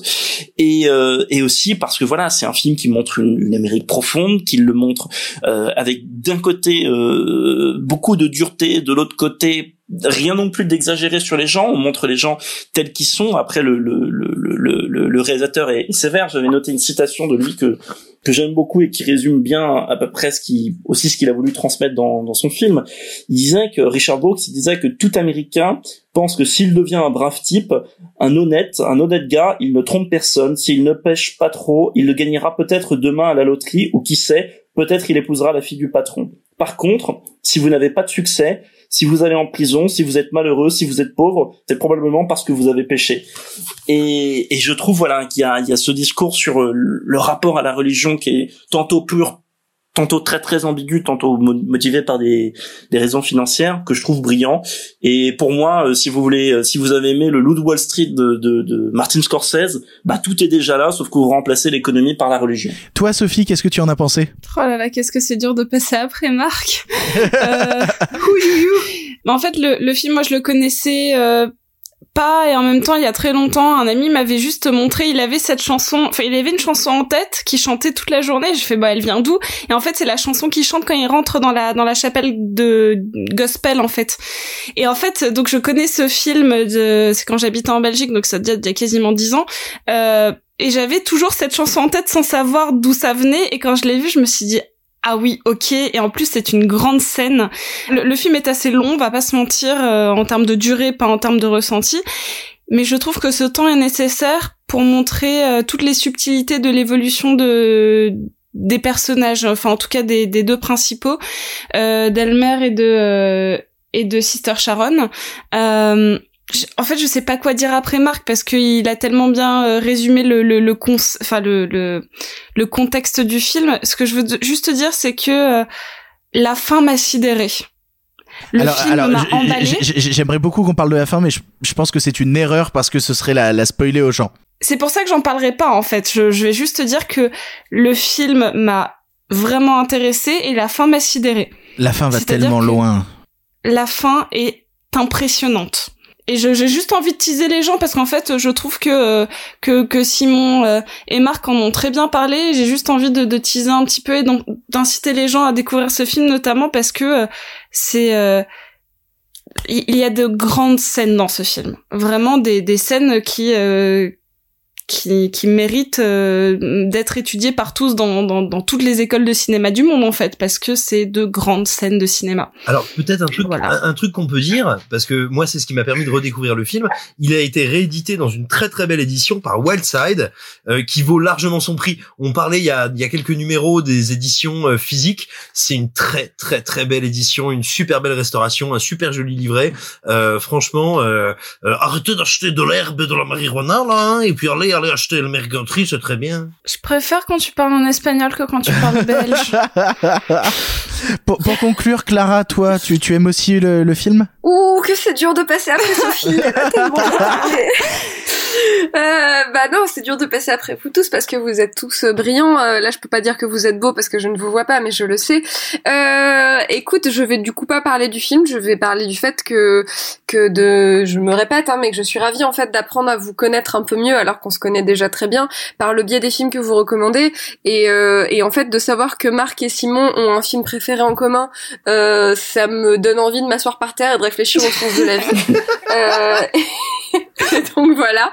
[SPEAKER 6] Et euh, et aussi parce que voilà c'est un film qui montre une, une Amérique profonde qui le montre euh, avec d'un côté euh, beaucoup de dureté de l'autre côté rien non plus d'exagéré sur les gens. On montre les gens tels qu'ils sont. Après le le le le, réalisateur est sévère. J'avais noté une citation de lui que que j'aime beaucoup et qui résume bien à peu près ce qui aussi ce qu'il a voulu transmettre dans, dans son film. Il disait que Richard Brooks il disait que tout Américain pense que s'il devient un brave type, un honnête, un honnête gars, il ne trompe personne. S'il ne pêche pas trop, il le gagnera peut-être demain à la loterie ou qui sait, peut-être il épousera la fille du patron. Par contre, si vous n'avez pas de succès, si vous allez en prison, si vous êtes malheureux, si vous êtes pauvre, c'est probablement parce que vous avez péché. Et, je trouve voilà qu'il y a, il y a ce discours sur euh, le rapport à la religion qui est tantôt pur, tantôt très très ambigu, tantôt motivé par des, des raisons financières que je trouve brillant. Et pour moi, euh, si vous voulez, euh, si vous avez aimé le Loup de Wall Street de, de, de Martin Scorsese, bah tout est déjà là, sauf que vous remplacez l'économie par la religion.
[SPEAKER 1] Toi, Sophie, qu'est-ce que tu en as pensé?
[SPEAKER 4] Oh là là, qu'est-ce que c'est dur de passer après Marc? euh, Mais en fait, le, le film, moi, je le connaissais euh, pas et en même temps, il y a très longtemps, un ami m'avait juste montré, il avait cette chanson, enfin, il avait une chanson en tête qui chantait toute la journée. Je fais bah, elle vient d'où? Et en fait, c'est la chanson qu'il chante quand il rentre dans la dans la chapelle de gospel en fait. Et en fait, donc je connais ce film de, c'est quand j'habitais en Belgique, donc ça date d'il y a quasiment dix ans. Euh, et j'avais toujours cette chanson en tête sans savoir d'où ça venait. Et quand je l'ai vue, je me suis dit ah oui, ok. Et en plus, c'est une grande scène. Le, le, film est assez long, on va pas se mentir, euh, en termes de durée, pas en termes de ressenti. Mais je trouve que ce temps est nécessaire pour montrer euh, toutes les subtilités de l'évolution de des personnages, enfin en tout cas des, des deux principaux, euh, d'Elmer et de et de Sister Sharon. En fait, je sais pas quoi dire après Marc parce qu'il a tellement bien résumé le le le cons enfin le, le le contexte du film. Ce que je veux juste dire, c'est que euh, la fin m'a sidéré. Le
[SPEAKER 1] alors,
[SPEAKER 4] film
[SPEAKER 1] alors,
[SPEAKER 4] m'a emballé.
[SPEAKER 1] J'aimerais beaucoup qu'on parle de la fin, mais je, je pense que c'est une erreur parce que ce serait la, la spoiler aux gens.
[SPEAKER 4] C'est pour ça que j'en parlerai pas en fait. Je, je vais juste dire que le film m'a vraiment intéressé et la fin m'a sidéré.
[SPEAKER 1] La fin va tellement loin.
[SPEAKER 4] La fin est impressionnante et j'ai juste envie de teaser les gens parce qu'en fait je trouve que que, que Simon euh, et Marc en ont très bien parlé j'ai juste envie de, de teaser un petit peu et d'inciter les gens à découvrir ce film notamment parce que euh, c'est euh, il y a de grandes scènes dans ce film. Vraiment des, des scènes qui, euh, qui, qui mérite euh, d'être étudié par tous dans, dans, dans, toutes les écoles de cinéma du monde en fait parce que c'est de grandes scènes de cinéma.
[SPEAKER 2] Alors peut-être un truc un, truc qu'on peut dire parce que moi c'est ce qui m'a permis de redécouvrir le film, il a été réédité dans une très très belle édition par Wildside euh, qui vaut largement son prix. On parlait il y a il y a quelques numéros des éditions euh, physiques, c'est une très très très belle édition, une super belle restauration, un super joli livret. Euh, franchement arrêtez d'acheter de l'herbe de la marijuana là hein, et puis allez aller acheter le merganterie, c'est très bien.
[SPEAKER 4] Je préfère quand tu parles en espagnol que quand tu parles belge.
[SPEAKER 1] pour, pour, conclure, Clara, toi, tu, tu aimes aussi le, le film?
[SPEAKER 3] Ouh, que c'est dur de passer après Sophie. Euh, bah non, c'est dur de passer après vous tous parce que vous êtes tous euh, brillants. Euh, là, je peux pas dire que vous êtes beaux parce que je ne vous vois pas, mais je le sais. Euh, écoute, je vais du coup pas parler du film. Je vais parler du fait que que de, je me répète, hein, mais que je suis ravie en fait d'apprendre à vous connaître un peu mieux alors qu'on se connaît déjà très bien par le biais des films que vous recommandez et euh, et en fait de savoir que Marc et Simon ont un film préféré en commun, ça me donne envie de m'asseoir par terre et de réfléchir au sens de la vie. donc voilà.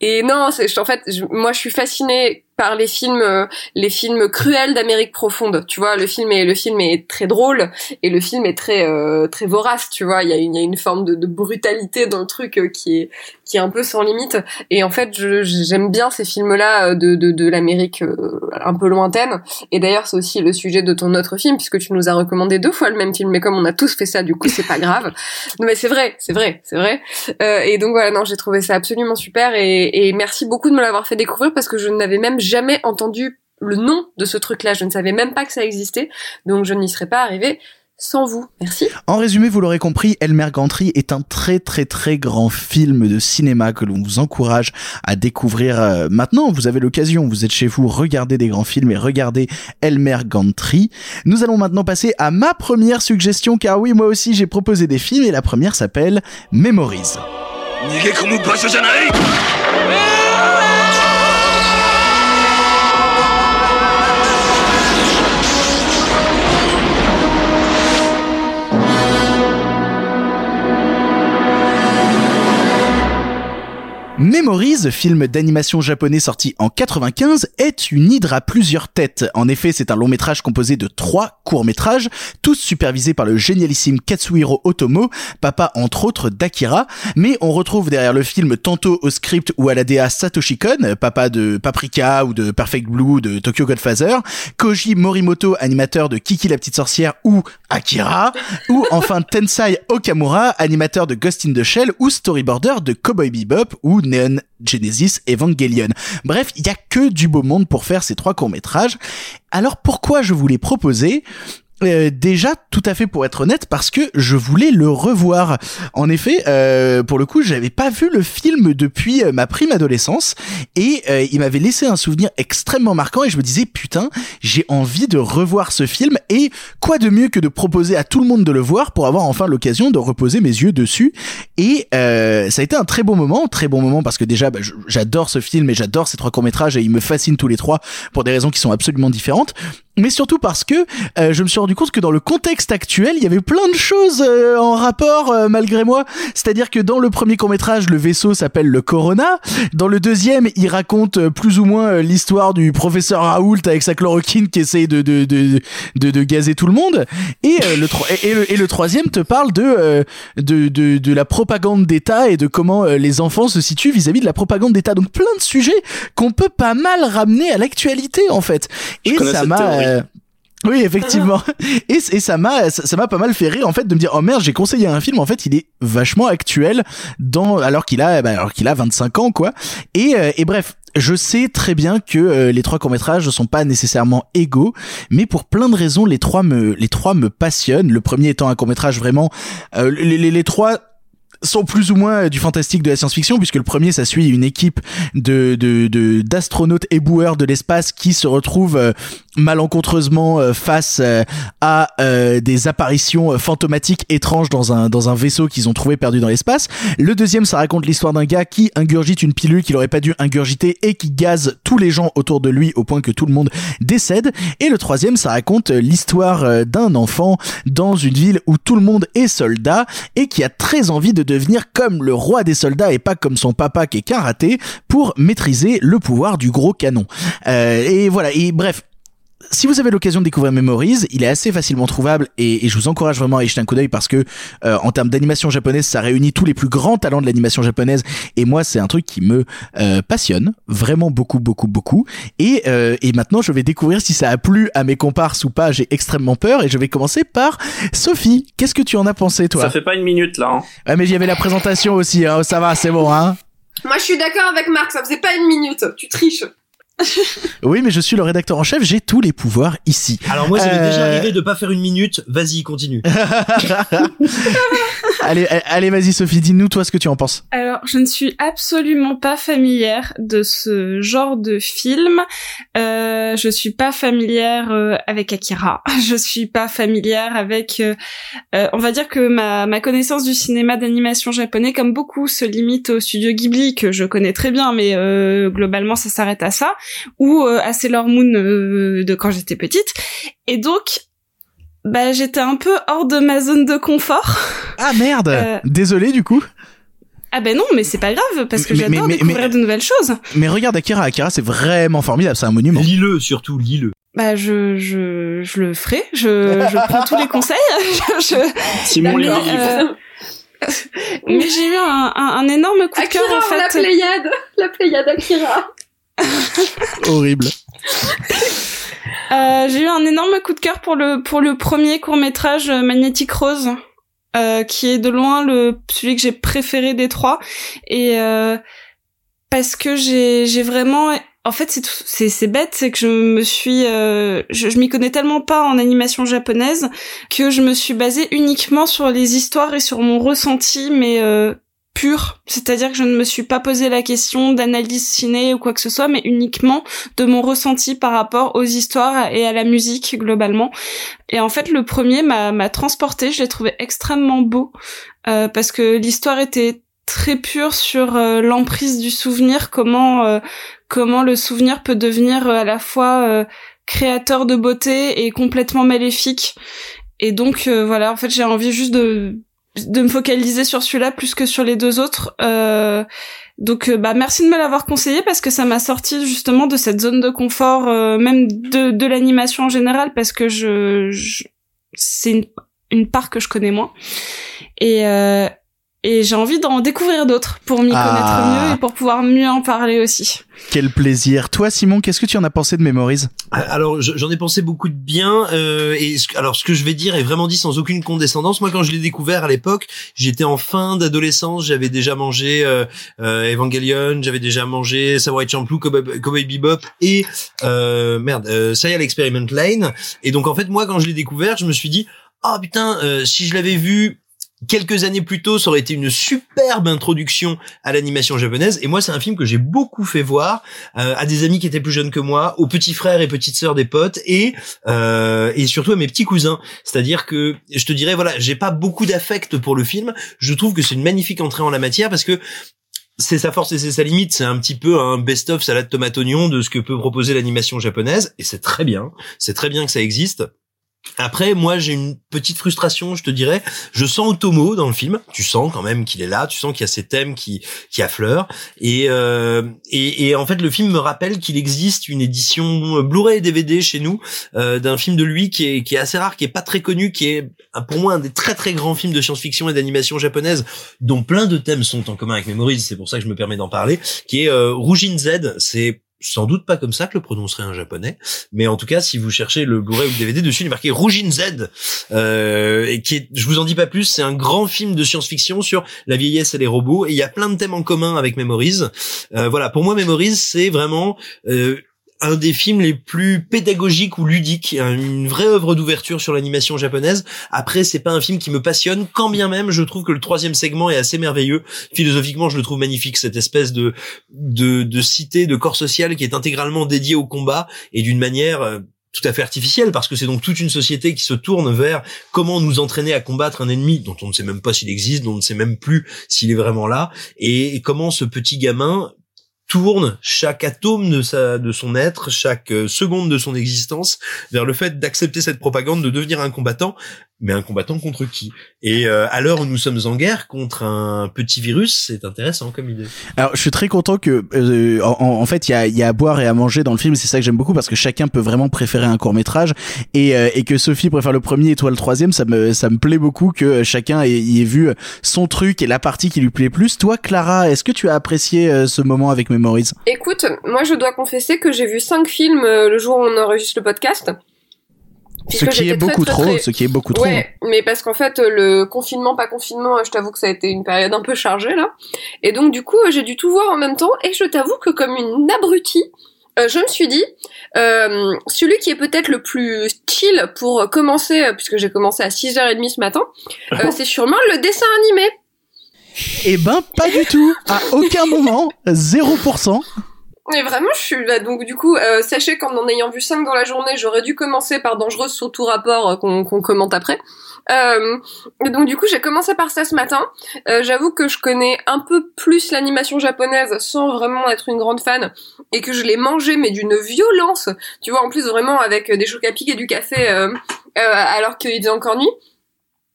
[SPEAKER 3] Et non, c'est en fait, moi je suis fascinée par les films, euh, les films cruels d'Amérique profonde. Tu vois, le film est le film est très drôle et le film est très euh, très vorace. Tu vois, il y a une, y a une forme de, de, brutalité dans le truc euh, qui est qui est un peu sans limite. Et en fait, j'aime bien ces films-là de de, de l'Amérique un peu lointaine. Et d'ailleurs, c'est aussi le sujet de ton autre film puisque tu nous as recommandé deux fois le même film. Mais comme on a tous fait ça, du coup, c'est pas grave. Non, mais c'est vrai, c'est vrai, c'est vrai. et donc voilà, non, j'ai trouvé ça absolument super et, et merci beaucoup de me l'avoir fait découvrir parce que je n'avais même jamais entendu le nom de ce truc-là. Je ne savais même pas que ça existait, donc je n'y serais pas arrivée sans vous. Merci.
[SPEAKER 1] En résumé, vous l'aurez compris, Elmer Gantry est un très très très grand film de cinéma que l'on vous encourage à découvrir euh, maintenant. Vous avez l'occasion, vous êtes chez vous, regardez des grands films et regardez Elmer Gantry. Nous allons maintenant passer à ma première suggestion, car oui, moi aussi j'ai proposé des films et la première s'appelle Memories. Memories, film d'animation japonais sorti en 95, est une hydre à plusieurs têtes. En effet, c'est un long métrage composé de trois courts métrages, tous supervisés par le génialissime Katsuhiro Otomo, papa entre autres d'Akira, mais on retrouve derrière le film tantôt au script ou à la DA Satoshi Kon, papa de Paprika ou de Perfect Blue de Tokyo Godfather, Koji Morimoto, animateur de Kiki la petite sorcière ou Akira, ou enfin Tensai Okamura, animateur de Ghost in the Shell ou storyboarder de Cowboy Bebop ou Neon Genesis Evangelion. Bref, il y a que du beau monde pour faire ces trois courts-métrages. Alors pourquoi je voulais proposer euh, déjà tout à fait pour être honnête parce que je voulais le revoir. En effet, euh, pour le coup, j'avais pas vu le film depuis euh, ma prime adolescence et il m'avait laissé un souvenir extrêmement marquant et je me disais putain, j'ai envie de revoir ce film et quoi de mieux que de proposer à tout le monde de le voir pour avoir enfin l'occasion de reposer mes yeux dessus et ça a été un très bon moment, très bon moment parce que déjà bah, j'adore ce film et j'adore ces trois courts métrages et ils me fascinent tous les trois pour des raisons qui sont absolument différentes mais surtout parce que euh, je me suis rendu compte que dans le contexte actuel, il y avait plein de choses euh, en rapport euh, malgré moi. C'est-à-dire que dans le premier court-métrage, le vaisseau s'appelle le Corona. Dans le deuxième, il raconte plus ou moins l'histoire du professeur Raoult avec sa chloroquine qui essaye de de, de, de, de gazer tout le monde. Et, le, et, le, et le troisième te parle de, de, de, de la propagande d'État et de comment les enfants se situent vis-à-vis de la propagande d'État. Donc plein de sujets qu'on peut pas mal ramener à l'actualité en fait. et ça m'a euh, oui, effectivement. Et, et ça m'a ça m'a pas mal fait rire en fait de me dire oh merde, j'ai conseillé un film en fait, il est vachement actuel dans alors qu'il a bah, alors qu'il a 25 ans quoi. Et euh, et bref, je sais très bien que euh, les trois courts-métrages ne sont pas nécessairement égaux, mais pour plein de raisons, les trois me les trois me passionnent. Le premier étant un court-métrage vraiment les, les, les trois sont plus ou moins du fantastique de la science-fiction puisque le premier ça suit une équipe de de de- d'astronautes éboueurs de l'espace qui se retrouvent euh, malencontreusement euh, face euh, à euh, des apparitions euh, fantomatiques étranges dans un dans un vaisseau qu'ils ont trouvé perdu dans l'espace. Le deuxième ça raconte l'histoire d'un gars qui ingurgite une pilule qu'il aurait pas dû ingurgiter et qui gaze tous les gens autour de lui au point que tout le monde décède. Et le troisième ça raconte euh, l'histoire euh, d'un enfant dans une ville où tout le monde est soldat et qui a très envie de devenir comme le roi des soldats et pas comme son papa qui est qu'un raté pour maîtriser le pouvoir du gros canon. Euh, et voilà, et bref, si vous avez l'occasion de découvrir Memories, il est assez facilement trouvable et, et je vous encourage vraiment à y jeter un coup d'œil parce que euh, en termes d'animation japonaise, ça réunit tous les plus grands talents de l'animation japonaise et moi c'est un truc qui me euh, passionne vraiment beaucoup beaucoup beaucoup et euh, et maintenant je vais découvrir si ça a plu à mes comparses ou pas. J'ai extrêmement peur et je vais commencer par Sophie. Qu'est-ce que tu en as pensé toi?
[SPEAKER 6] Ça fait pas une minute là. Hein.
[SPEAKER 1] Ouais, mais il y avait la présentation aussi. Hein. Ça va, c'est bon hein.
[SPEAKER 3] Moi, je suis d'accord avec Marc, ça faisait pas une minute. Tu triches.
[SPEAKER 1] Oui, mais je suis le rédacteur en chef. J'ai tous les pouvoirs ici.
[SPEAKER 2] Alors moi, ça m'est
[SPEAKER 1] Euh,
[SPEAKER 2] déjà arrivé de pas faire une minute. Vas-y, continue.
[SPEAKER 1] allez, allez, vas-y Sophie, dis-nous toi ce que tu en penses.
[SPEAKER 4] Alors, je ne suis absolument pas familière de ce genre de film. Euh, je suis pas familière euh, avec Akira. Je suis pas familière avec. euh, euh, on va dire que ma, ma connaissance du cinéma d'animation japonais, comme beaucoup, se limite au studio Ghibli que je connais très bien, mais euh, globalement ça s'arrête à ça, ou euh, à Sailor Moon euh, de quand j'étais petite. Et donc, bah j'étais un peu hors de ma zone de confort.
[SPEAKER 1] Ah merde.
[SPEAKER 4] Euh,
[SPEAKER 1] Désolé du coup.
[SPEAKER 4] Ah ben non, mais c'est pas grave parce que j'adore découvrir
[SPEAKER 1] mais-
[SPEAKER 4] de nouvelles choses.
[SPEAKER 1] Mais regarde Akira, Akira c'est vraiment formidable, c'est un monument.
[SPEAKER 2] Lis-le surtout, lis-le.
[SPEAKER 4] Bah je je je le ferai. Je je prends tous les conseils. je,
[SPEAKER 6] Simon
[SPEAKER 4] mais,
[SPEAKER 6] lit le livre.
[SPEAKER 4] euh, mais j'ai eu un, un, un énorme coup de cœur en fait.
[SPEAKER 3] la Pléiade. La Pléiade Akira.
[SPEAKER 1] Horrible.
[SPEAKER 4] Euh, j'ai eu un énorme coup de cœur pour le pour le premier court métrage Magnetic Rose, euh, qui est de loin le celui que j'ai préféré des trois et euh, parce que j'ai vraiment en fait c'est c'est bête c'est que je me suis euh, je, je m'y connais tellement pas en animation japonaise que je me suis basée uniquement sur les histoires et sur mon ressenti mais euh, pur, c'est-à-dire que je ne me suis pas posé la question d'analyse ciné ou quoi que ce soit, mais uniquement de mon ressenti par rapport aux histoires et à la musique globalement. Et en fait, le premier m'a transporté, je l'ai trouvé extrêmement beau euh, parce que l'histoire était très pure sur euh, l'emprise du souvenir, comment euh, comment le souvenir peut devenir euh, à la fois euh, créateur de beauté et complètement maléfique. Et donc voilà, en fait, j'ai envie juste de de me focaliser sur celui-là plus que sur les deux autres. Euh, donc euh, bah merci de me l'avoir conseillé parce que ça m'a sorti justement de cette zone de confort, euh, même de, de l'animation en général, parce que je, je- c'est une, une part que je connais moins. Et, euh, et j'ai envie d'en découvrir d'autres pour m'y
[SPEAKER 1] Ah.
[SPEAKER 4] connaître mieux et pour pouvoir mieux en parler aussi.
[SPEAKER 1] Quel plaisir. Toi Simon, qu'est-ce que tu en as pensé de Memories
[SPEAKER 2] Alors je- j'en ai pensé beaucoup de bien euh, et ce- alors ce que je vais dire est vraiment dit sans aucune condescendance. Moi quand je l'ai découvert à l'époque, j'étais en fin d'adolescence, j'avais déjà mangé euh, euh, Evangelion, j'avais déjà mangé Samurai Champloo, Cowboy, Cowboy Bebop et euh, merde, euh, Serial Experiment Lane. Et donc en fait moi quand je l'ai découvert, je me suis dit ah putain euh, si je l'avais vu quelques années plus tôt, ça aurait été une superbe introduction à l'animation japonaise. Et moi, c'est un film que j'ai beaucoup fait voir euh, à des amis qui étaient plus jeunes que moi, aux petits frères et petites sœurs des potes, et euh, et surtout à mes petits cousins. C'est-à-dire que je te dirais, voilà, j'ai pas beaucoup d'affect pour le film. Je trouve que c'est une magnifique entrée en la matière parce que c'est sa force et c'est sa limite. C'est un petit peu un best-of salade tomate oignon de ce que peut proposer l'animation japonaise, et c'est très bien. C'est très bien que ça existe. Après, moi, j'ai une petite frustration, je te dirais. Je sens Otomo dans le film. Tu sens quand même qu'il est là. Tu sens qu'il y a ces thèmes qui qui affleurent. Et euh, et, et en fait, le film me rappelle qu'il existe une édition Blu-ray DVD chez nous euh, d'un film de lui qui est qui est assez rare, qui est pas très connu, qui est pour moi un des très très grands films de science-fiction et d'animation japonaise, dont plein de thèmes sont en commun avec Memories. C'est pour ça que je me permets d'en parler. Qui est euh, Rougine Z. C'est sans doute pas comme ça que le prononcerait un japonais, mais en tout cas, si vous cherchez le Blu-ray ou le DVD dessus, il est marqué Rougine Z, euh, et qui est, je vous en dis pas plus, c'est un grand film de science-fiction sur la vieillesse et les robots, et il y a plein de thèmes en commun avec Memories. Euh, voilà, pour moi, Memories, c'est vraiment euh, un des films les plus pédagogiques ou ludiques, une vraie œuvre d'ouverture sur l'animation japonaise. Après, c'est pas un film qui me passionne, quand bien même je trouve que le troisième segment est assez merveilleux. Philosophiquement, je le trouve magnifique, cette espèce de de, de cité, de corps social qui est intégralement dédié au combat et d'une manière euh, tout à fait artificielle parce que c'est donc toute une société qui se tourne vers comment nous entraîner à combattre un ennemi dont on ne sait même pas s'il existe, dont on ne sait même plus s'il est vraiment là et comment ce petit gamin tourne chaque atome de sa de son être, chaque euh, seconde de son existence vers le fait d'accepter cette propagande, de devenir un combattant, mais un combattant contre qui? Et euh, à l'heure où nous sommes en guerre contre un petit virus, c'est intéressant comme idée.
[SPEAKER 1] Alors, je suis très content que, euh, en, en, fait, il y a, y a à boire et à manger dans le film. C'est ça que j'aime beaucoup parce que chacun peut vraiment préférer un court métrage et, euh, et que Sophie préfère le premier et toi le troisième. Ça me, ça me plaît beaucoup que chacun ait, y ait vu son truc et la partie qui lui plaît plus. Toi, Clara, est-ce que tu as apprécié ce moment avec Memories
[SPEAKER 3] Écoute, moi, je dois confesser que j'ai vu cinq films le jour où on enregistre le podcast.
[SPEAKER 1] Ce qui est beaucoup
[SPEAKER 3] très,
[SPEAKER 1] trop,
[SPEAKER 3] très...
[SPEAKER 1] ce qui est beaucoup trop.
[SPEAKER 3] Mais parce qu'en fait, le confinement, pas confinement, je t'avoue que ça a été une période un peu chargée là. Et donc du coup, j'ai dû tout voir en même temps. Et je t'avoue que comme une abrutie, euh, je me suis dit, euh, celui qui est peut-être le plus chill pour commencer, puisque j'ai commencé à 6h30 ce matin, euh, c'est sûrement le dessin animé.
[SPEAKER 1] Eh ben, pas du tout. À aucun moment, 0%.
[SPEAKER 3] Mais vraiment, je suis là. Donc du coup, euh, sachez qu'en en ayant vu 5 dans la journée, j'aurais dû commencer par Dangereuse sur tout rapport euh, qu'on commente après. Euh, et donc du coup, j'ai commencé par ça ce matin. J'avoue que je connais un peu plus l'animation japonaise sans vraiment être une grande fan et que je l'ai mangé mais d'une violence. Tu vois, en plus vraiment avec des chocs à pic et du café alors qu'il faisait encore nuit.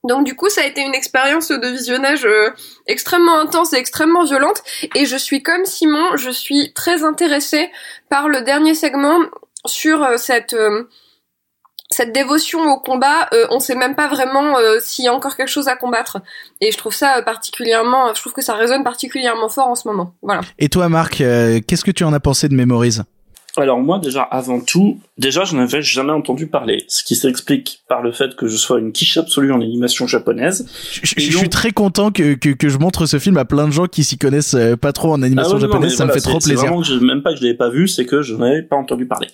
[SPEAKER 3] Donc du coup, ça a été une expérience de visionnage euh, extrêmement intense et extrêmement violente. Et je suis comme Simon, je suis très intéressée par le dernier segment sur euh, cette euh, cette dévotion au combat. on sait même pas vraiment s'il y a encore quelque chose à combattre. Et je trouve ça particulièrement, je trouve que ça résonne particulièrement fort en ce moment. Voilà.
[SPEAKER 1] Et toi, Marc, qu'est-ce que tu en as pensé de Memories
[SPEAKER 6] alors moi déjà avant tout, déjà je n'avais jamais entendu parler, ce qui s'explique par le fait que je sois une quiche absolue en animation japonaise.
[SPEAKER 1] Je, je, je suis très content que, que, que, je montre ce film à plein de gens qui s'y connaissent pas trop en animation
[SPEAKER 6] ah ouais,
[SPEAKER 1] japonaise,
[SPEAKER 6] non,
[SPEAKER 1] ça
[SPEAKER 6] voilà,
[SPEAKER 1] me fait trop plaisir.
[SPEAKER 6] Vraiment que je, même pas que je l'avais pas vu, c'est que je n'avais pas entendu parler.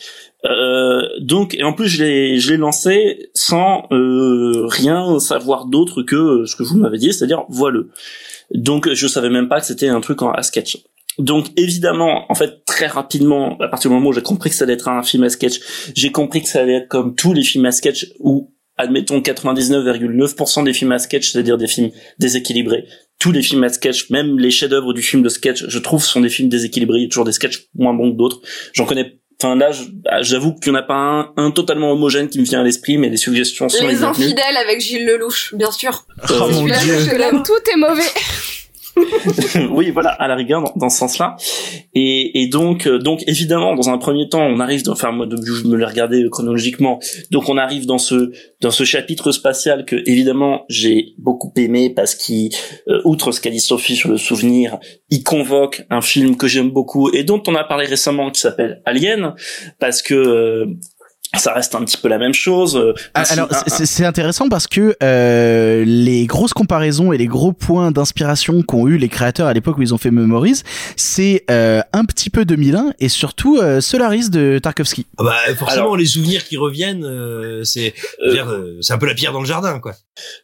[SPEAKER 6] Euh, donc et en plus je l'ai je l'ai lancé sans euh, rien savoir d'autre que ce que vous m'avez dit, c'est-à-dire voilà. Donc je savais même pas que c'était un truc en à sketch. Donc évidemment, en fait, très rapidement, à partir du moment où j'ai compris que ça allait être un film à sketch, j'ai compris que ça allait être comme tous les films à sketch où, admettons, 99,9% des films à sketch, c'est-à-dire des films déséquilibrés. Tous les films à sketch, même les chefs-d'œuvre du film de sketch, je trouve, sont des films déséquilibrés. Il y a toujours des sketchs moins bons que d'autres. J'en connais Enfin là, j'avoue qu'il n'y en a pas un, un, totalement homogène qui me vient à l'esprit, mais les suggestions sont
[SPEAKER 3] les infidèles avec Gilles Lelouch, bien sûr.
[SPEAKER 1] Oh mon Dieu.
[SPEAKER 3] Tout est mauvais.
[SPEAKER 6] oui, voilà, à la rigueur dans, ce sens-là. Et, donc, euh, donc évidemment, dans un premier temps, on arrive, dans, enfin moi, je me l'ai regardé chronologiquement. Donc, on arrive dans ce dans ce chapitre spatial que évidemment j'ai beaucoup aimé parce qu'il, euh, outre ce qu'a dit Sophie sur le souvenir, il convoque un film que j'aime beaucoup et dont on a parlé récemment qui s'appelle Alien parce que euh, ça reste un petit peu la même chose. Euh,
[SPEAKER 1] Alors c'est intéressant parce que euh, les grosses comparaisons et les gros points d'inspiration qu'ont eu les créateurs à l'époque où ils ont fait Memories, c'est euh, un petit peu 2001 et surtout euh, Solaris de Tarkovsky.
[SPEAKER 2] Ah bah forcément Alors, les souvenirs qui reviennent, euh, c'est c'est un peu la pierre dans le jardin quoi.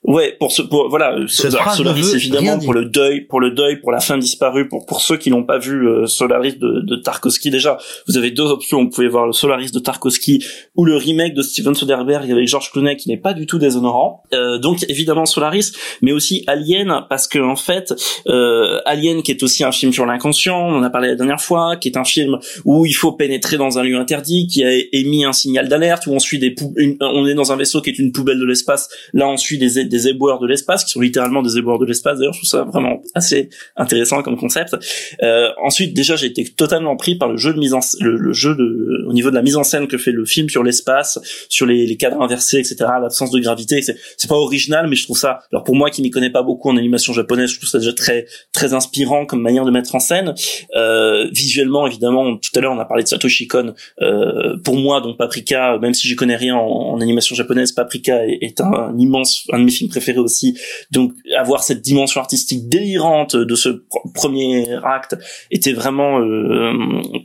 [SPEAKER 6] Ouais, pour ce pour voilà Solaris évidemment pour le deuil, pour le deuil, pour la fin disparue, pour pour ceux qui n'ont pas vu Solaris de, de Tarkovsky déjà, vous avez deux options. Vous pouvez voir le Solaris de Tarkovsky ou le remake de Steven Soderbergh avec George Clooney qui n'est pas du tout déshonorant. Euh, donc évidemment Solaris, mais aussi Alien parce que en fait euh, Alien qui est aussi un film sur l'inconscient, on en a parlé la dernière fois, qui est un film où il faut pénétrer dans un lieu interdit, qui a émis un signal d'alerte où on suit des une, on est dans un vaisseau qui est une poubelle de l'espace. Là on suit des des éboueurs de l'espace qui sont littéralement des éboueurs de l'espace. D'ailleurs je trouve ça vraiment assez intéressant comme concept. Euh, ensuite déjà j'ai été totalement pris par le jeu de mise en le, jeu de au niveau de la mise en scène que fait le film sur l'espace, sur les, les cadres inversés, etc., l'absence de gravité. C'est, pas original, mais je trouve ça. Alors pour moi qui m'y connais pas beaucoup en animation japonaise, je trouve ça déjà très très inspirant comme manière de mettre en scène. Euh, visuellement, évidemment, tout à l'heure on a parlé de Satoshi Kon. Euh, pour moi, donc Paprika, même si j'y connais rien en, animation japonaise, Paprika est, un immense, un de mes films préférés aussi. Donc avoir cette dimension artistique délirante de ce pr- premier acte était vraiment euh,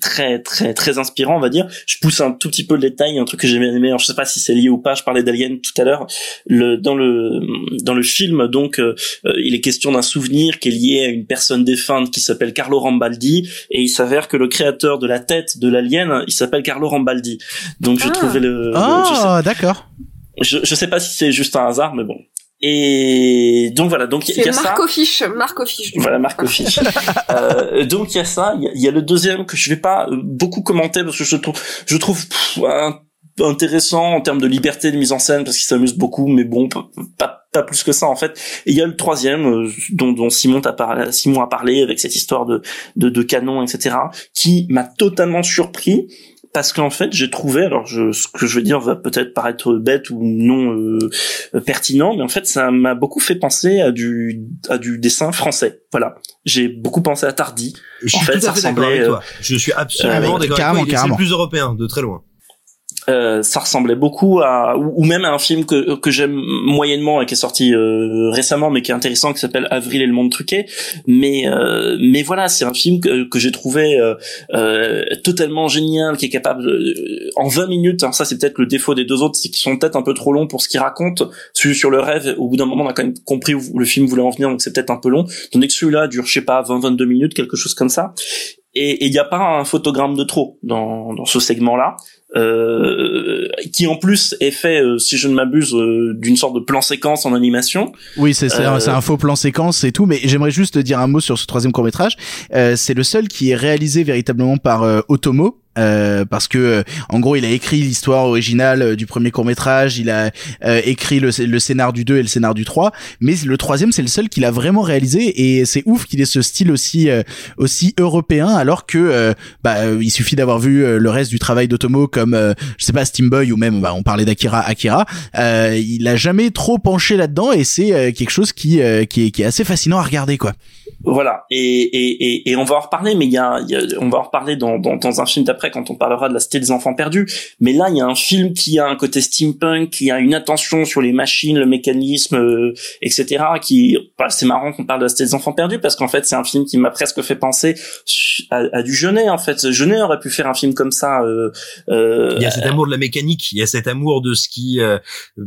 [SPEAKER 6] très très très inspirant on va dire je pousse un tout petit peu le détail un truc que j'ai bien aimé alors, je sais pas si c'est lié ou pas je parlais d'Alien tout à l'heure le dans le dans le film donc euh, il est question d'un souvenir qui est lié à une personne défunte qui s'appelle Carlo Rambaldi et il s'avère que le créateur de la tête de l'alien il s'appelle Carlo Rambaldi donc je
[SPEAKER 1] Ah.
[SPEAKER 6] trouvais le, je
[SPEAKER 1] Ah, d'accord.
[SPEAKER 6] Je, je sais pas si c'est juste un hasard mais bon et donc voilà donc il y a ça
[SPEAKER 3] Marco Fiche, Marco Fiche.
[SPEAKER 6] voilà, Marco Fiche. euh, donc il y a ça, il y a, il y a le deuxième que je vais pas euh, beaucoup commenter parce que je trouve, je trouve pff, un- intéressant en termes de liberté de mise en scène parce qu'il s'amuse beaucoup, mais bon, pas, pas, pas plus que ça en fait. Et il y a le troisième euh, dont, dont Simon a parlé, Simon a parlé avec cette histoire de, de, de canon, etc., qui m'a totalement surpris parce qu'en fait j'ai trouvé alors je, ce que je veux dire va peut-être paraître bête ou non euh, pertinent mais en fait ça m'a beaucoup fait penser à du à du dessin français voilà j'ai beaucoup pensé à Tardy
[SPEAKER 2] Je
[SPEAKER 6] en
[SPEAKER 2] suis
[SPEAKER 6] fait
[SPEAKER 2] tout
[SPEAKER 6] ça
[SPEAKER 2] à fait d'accord
[SPEAKER 6] ressemblait
[SPEAKER 2] avec
[SPEAKER 6] euh,
[SPEAKER 2] toi. Je suis absolument
[SPEAKER 6] euh,
[SPEAKER 2] d'accord
[SPEAKER 1] carrément,
[SPEAKER 2] C'est
[SPEAKER 1] carrément.
[SPEAKER 2] plus européen, de très loin.
[SPEAKER 6] Euh, ça ressemblait beaucoup à ou, même à un film que que j'aime moyennement et qui est sorti euh, récemment mais qui est intéressant qui s'appelle Avril et le monde truqué. Mais euh, mais voilà c'est un film que, que j'ai trouvé euh, euh, totalement génial qui est capable en 20 minutes hein, ça c'est peut-être le défaut des deux autres c'est qu'ils sont peut-être un peu trop longs pour ce qu'ils racontent. Celui sur le rêve au bout d'un moment on a quand même compris où le film voulait en venir donc c'est peut-être un peu long. Tandis que celui-là dure je sais pas 20 22 minutes quelque chose comme ça. Et il n'y a pas un photogramme de trop dans, dans ce segment-là, euh, qui en plus est fait, euh, si je ne m'abuse, euh, d'une sorte de plan séquence en animation.
[SPEAKER 1] Oui, c'est c'est un- c'est un faux plan séquence et tout, mais j'aimerais juste dire un mot sur ce troisième court métrage. C'est le seul qui est réalisé véritablement par Otomo. euh, parce que euh, en gros il a écrit l'histoire originale euh, du premier court métrage, il a écrit le, le scénar du 2 et le scénar du 3, mais le troisième c'est le seul qu'il a vraiment réalisé et c'est ouf qu'il ait ce style aussi aussi européen alors que bah il suffit d'avoir vu le reste du travail d'Otomo comme euh, je sais pas Steam Boy ou même bah, on parlait d'Akira Akira, euh, il a jamais trop penché là-dedans et c'est euh, quelque chose qui euh, qui est, qui est assez fascinant à regarder quoi.
[SPEAKER 6] Voilà, et, et, et, et on va en reparler, mais il y a, y a- on va en reparler dans, dans, dans un film d'après quand on parlera de la Cité des Enfants Perdus. Mais là, il y a un film qui a un côté steampunk, qui a une attention sur les machines, le mécanisme, euh, etc. Qui, bah, c'est marrant qu'on parle de la Cité des Enfants Perdus parce qu'en fait, c'est un film qui m'a presque fait penser à, à du Jeunet. En fait, Jeunet aurait pu faire un film comme ça. Euh, euh,
[SPEAKER 2] Il y a cet amour de la mécanique, il y a cet amour de ce qui, euh, euh,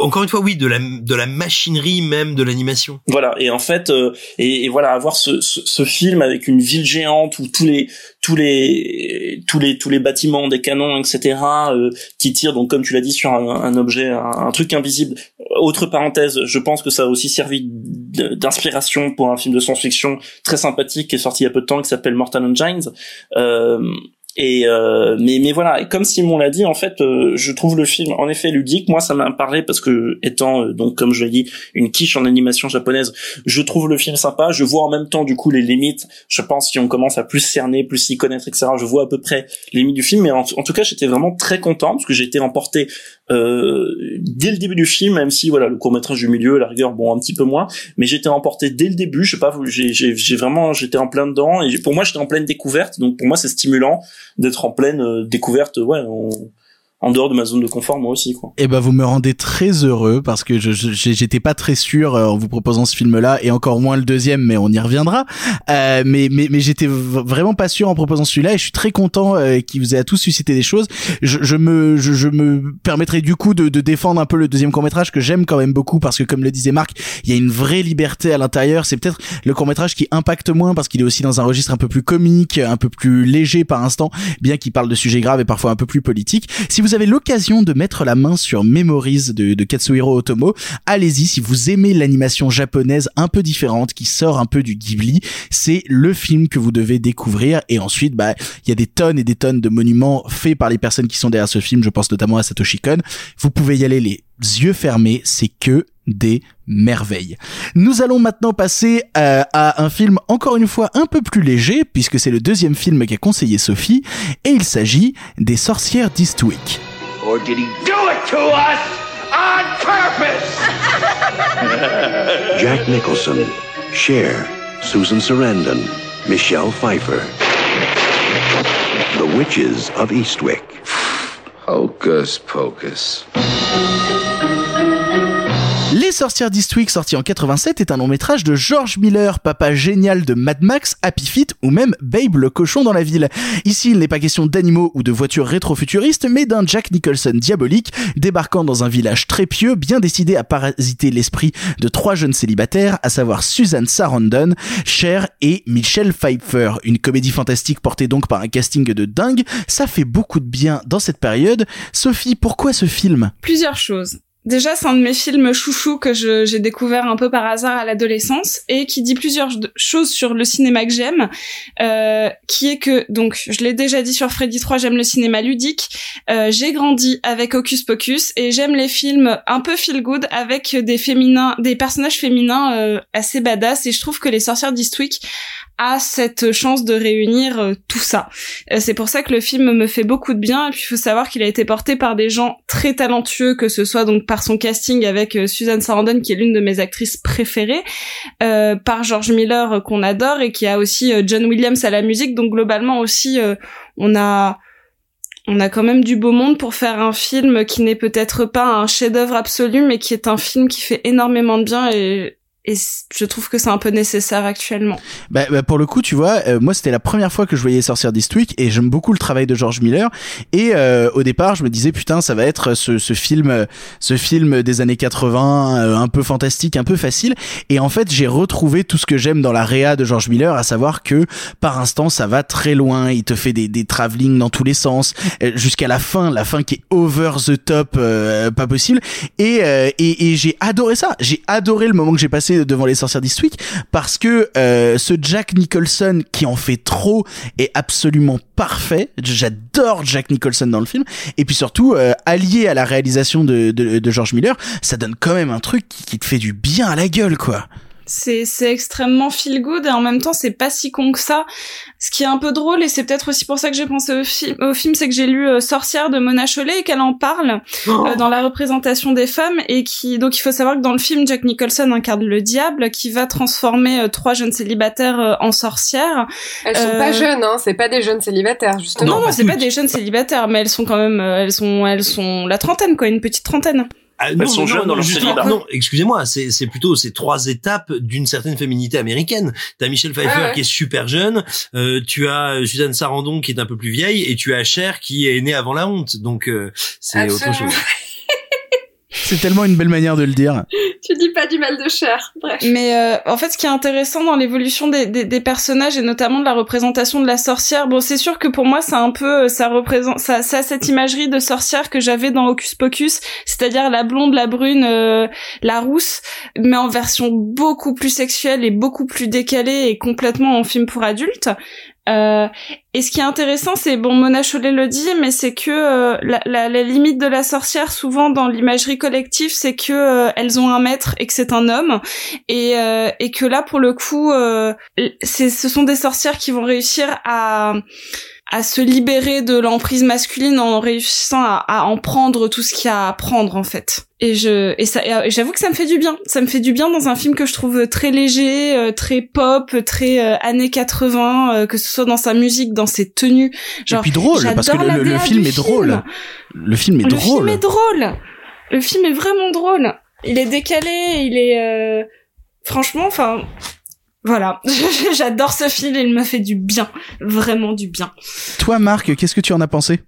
[SPEAKER 2] encore une fois, oui, de la de la machinerie même de l'animation.
[SPEAKER 6] Voilà, et en fait, euh, et, et voilà, avoir ce, ce, ce film avec une ville géante où tous les tous les tous les tous les bâtiments, des canons, etc. euh, qui tirent donc comme tu l'as dit sur un, un objet, un, un truc invisible. Autre parenthèse, je pense que ça a aussi servi d'inspiration pour un film de science-fiction très sympathique qui est sorti il y a peu de temps qui s'appelle Mortal Engines. Euh, et euh, mais mais voilà, comme Simon l'a dit, en fait, euh, je trouve le film en effet ludique. Moi, ça m'a parlé parce que étant euh, donc comme je l'ai dit une quiche en animation japonaise, je trouve le film sympa. Je vois en même temps du coup les limites. Je pense si on commence à plus cerner, plus s'y connaître, etc. Je vois à peu près les limites du film. Mais en, en tout cas, j'étais vraiment très content parce que j'ai été emporté euh, dès le début du film, même si voilà le court métrage du milieu, la rigueur, bon un petit peu moins, mais j'étais emporté dès le début. Je sais pas, j'ai vraiment j'étais en plein dedans et pour moi j'étais en pleine découverte. Donc pour moi c'est stimulant d'être en pleine euh, découverte, ouais, en dehors de ma zone de confort moi aussi quoi.
[SPEAKER 1] Eh ben, vous me rendez très heureux parce que je, j'étais pas très sûr euh, en vous proposant ce film-là et encore moins le deuxième, mais on y reviendra. Euh, mais mais mais j'étais vraiment pas sûr en proposant celui-là et je suis très content euh, qu'il vous ait à tous suscité des choses. Je, je me je, je me permettrai du coup de, de défendre un peu le deuxième court métrage que j'aime quand même beaucoup parce que comme le disait Marc, il y a une vraie liberté à l'intérieur. C'est peut-être le court métrage qui impacte moins parce qu'il est aussi dans un registre un peu plus comique, un peu plus léger par instant, bien qu'il parle de sujets graves et parfois un peu plus politiques. Vous avez l'occasion de mettre la main sur Memories de, Katsuhiro Otomo, allez-y. Si vous aimez l'animation japonaise un peu différente, qui sort un peu du Ghibli, c'est le film que vous devez découvrir. Et ensuite, bah, il y a des tonnes et des tonnes de monuments faits par les personnes qui sont derrière ce film. Je pense notamment à Satoshi Kon. Vous pouvez y aller les yeux fermés. C'est que des merveilles. Nous allons maintenant passer euh, à un film encore une fois un peu plus léger puisque c'est le deuxième film qu'a conseillé Sophie et il s'agit des sorcières d'Eastwick.
[SPEAKER 8] Or did he do it to us on purpose?
[SPEAKER 11] Jack Nicholson, Cher, Susan Sarandon, Michelle Pfeiffer. The Witches of Eastwick.
[SPEAKER 8] Hocus pocus.
[SPEAKER 1] Les Sorcières d'Eastwick, sorti en 87, est un long métrage de George Miller, papa génial de Mad Max, Happy Feet ou même Babe le cochon dans la ville. Ici, il n'est pas question d'animaux ou de voitures rétro-futuristes, mais d'un Jack Nicholson diabolique débarquant dans un village très pieux, bien décidé à parasiter l'esprit de trois jeunes célibataires, à savoir Susan Sarandon, Cher et Michelle Pfeiffer. Une comédie fantastique portée donc par un casting de dingue. Ça fait beaucoup de bien dans cette période. Sophie, pourquoi ce film?
[SPEAKER 4] Plusieurs choses. Déjà, c'est un de mes films chouchous que j'ai découvert un peu par hasard à l'adolescence et qui dit plusieurs ch- choses sur le cinéma que j'aime, euh, qui est que, donc, je l'ai déjà dit sur Freddy 3, j'aime le cinéma ludique, euh, j'ai grandi avec Hocus Pocus et j'aime les films un peu feel good avec des féminins, des personnages féminins euh, assez badass et je trouve que les sorcières d'Eastwick a cette chance de réunir euh, tout ça. Euh, c'est pour ça que le film me fait beaucoup de bien. Et puis il faut savoir qu'il a été porté par des gens très talentueux que ce soit donc par son casting avec euh, Susan Sarandon qui est l'une de mes actrices préférées, par George Miller qu'on adore et qui a aussi John Williams à la musique. Donc globalement aussi on a on a quand même du beau monde pour faire un film qui n'est peut-être pas un chef-d'œuvre absolu mais qui est un film qui fait énormément de bien. Et et je trouve que c'est un peu nécessaire actuellement.
[SPEAKER 1] Bah, bah, pour le coup, tu vois, euh, moi c'était la première fois que je voyais Sorcière d'Eastwick et j'aime beaucoup le travail de George Miller. Et euh, au départ, je me disais putain, ça va être ce, ce film, euh, ce film des années 80, euh, un peu fantastique, un peu facile. Et en fait, j'ai retrouvé tout ce que j'aime dans la réa de George Miller, à savoir que par instant, ça va très loin. Il te fait des, des dans tous les sens euh, jusqu'à la fin, la fin qui est over the top, euh, pas possible. Euh, et, et j'ai adoré ça. J'ai adoré le moment que j'ai passé devant les sorcières d'Eastwick parce que euh, ce Jack Nicholson qui en fait trop est absolument parfait. J'adore Jack Nicholson dans le film. Et puis surtout, euh, allié à la réalisation de, de, de George Miller, ça donne quand même un truc qui, qui te fait du bien à la gueule, quoi.
[SPEAKER 4] C'est c'est extrêmement feel good et en même temps c'est pas si con que ça. Ce qui est un peu drôle et c'est peut-être aussi pour ça que j'ai pensé au, fi- au film, c'est que j'ai lu euh, Sorcière de Mona Chollet et qu'elle en parle euh, dans la représentation des femmes et qui donc il faut savoir que dans le film Jack Nicholson incarne le diable qui va transformer euh, trois jeunes célibataires euh, en sorcières.
[SPEAKER 3] Elles sont pas jeunes, hein, c'est pas des jeunes célibataires, justement.
[SPEAKER 4] Non, non, c'est pas des jeunes célibataires, mais elles sont quand même, euh, elles sont, elles sont la trentaine, quoi, une petite trentaine.
[SPEAKER 2] Ah,
[SPEAKER 6] Elles sont jeunes dans leur
[SPEAKER 2] justement,
[SPEAKER 6] célibat.
[SPEAKER 2] Non, excusez-moi, c'est c'est plutôt ces trois étapes d'une certaine féminité américaine. T'as Michelle Pfeiffer
[SPEAKER 3] Ah ouais.
[SPEAKER 2] qui est super jeune, euh, tu as euh, Suzanne Sarandon qui est un peu plus vieille, et tu as Cher qui est née avant la honte. Donc euh, c'est autre chose.
[SPEAKER 1] C'est tellement une belle manière de le dire.
[SPEAKER 3] tu dis pas du mal de chair. Bref.
[SPEAKER 4] Mais euh, en fait, ce qui est intéressant dans l'évolution des, des, des personnages et notamment de la représentation de la sorcière, bon, c'est sûr que pour moi, c'est un peu, euh, ça représente, ça, ça a cette imagerie de sorcière que j'avais dans Hocus Pocus, c'est-à-dire la blonde, la brune, euh, la rousse, mais en version beaucoup plus sexuelle et beaucoup plus décalée et complètement en film pour adultes. Euh, et ce qui est intéressant, c'est bon, Mona Chollet le dit, mais c'est que euh, la, limite de la sorcière, souvent dans l'imagerie collective, c'est que euh, elles ont un maître et que c'est un homme, et et que là, pour le coup, ce sont des sorcières qui vont réussir à à se libérer de l'emprise masculine en réussissant à, à en prendre tout ce qu'il y a à prendre en fait. Et je et ça et j'avoue que ça me fait du bien. Ça me fait du bien dans un film que je trouve très léger, euh, très pop, très euh, années 80, euh, que ce soit dans sa musique, dans ses tenues. Genre,
[SPEAKER 1] et puis drôle, parce que le, le- le film est drôle. Le film est
[SPEAKER 4] le
[SPEAKER 1] drôle.
[SPEAKER 4] film est drôle. Le film est vraiment drôle. Il est décalé, il est euh, franchement, enfin, voilà. J'adore ce film, il me fait du bien, vraiment du bien.
[SPEAKER 1] Toi, Marc, qu'est-ce que tu en as pensé?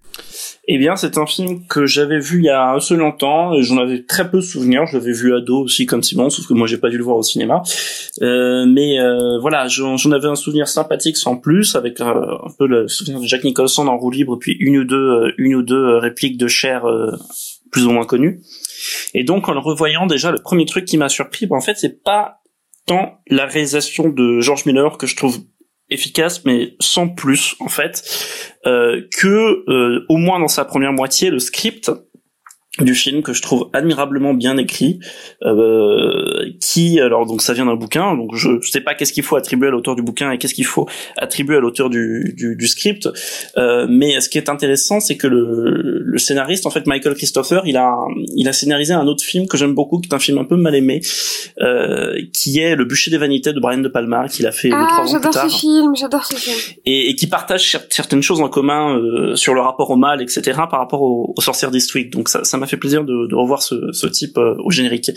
[SPEAKER 6] Eh bien, c'est un film que j'avais vu il y a assez longtemps et j'en avais très peu de souvenirs. Je l'avais vu ado aussi comme Simon, sauf que moi j'ai pas dû le voir au cinéma. Euh, mais euh, voilà, j'en avais un souvenir sympathique sans plus, avec euh, un peu le souvenir de Jack Nicholson en roue libre, puis une ou deux, euh, une ou deux euh, répliques de Cher euh, plus ou moins connues. Et donc en le revoyant, déjà le premier truc qui m'a surpris, ben, en fait, c'est pas tant la réalisation de George Miller que je trouve efficace mais sans plus en fait euh, que euh, au moins dans sa première moitié le script du film que je trouve admirablement bien écrit euh, qui alors donc ça vient d'un bouquin donc je, je sais pas qu'est-ce qu'il faut attribuer à l'auteur du bouquin et qu'est-ce qu'il faut attribuer à l'auteur du, du, du, script euh, mais ce qui est intéressant c'est que le, le scénariste en fait Michael Christopher il a il a scénarisé un autre film que j'aime beaucoup qui est un film un peu mal aimé euh, qui est Le bûcher des vanités de Brian de Palma qu'il a fait
[SPEAKER 3] ah,
[SPEAKER 6] trois ans plus tard
[SPEAKER 3] j'adore ce film j'adore ce film.
[SPEAKER 6] Et, et qui partage certaines choses en commun euh, sur le rapport au mal etc par rapport aux, aux sorcières d'Eastwick. Donc ça ça m'a fait plaisir de, revoir ce, ce type euh, au générique.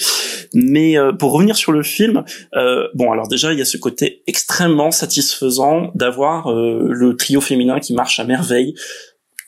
[SPEAKER 6] Mais euh, pour revenir sur le film, euh, bon alors déjà il y a ce côté extrêmement satisfaisant d'avoir le trio féminin qui marche à merveille.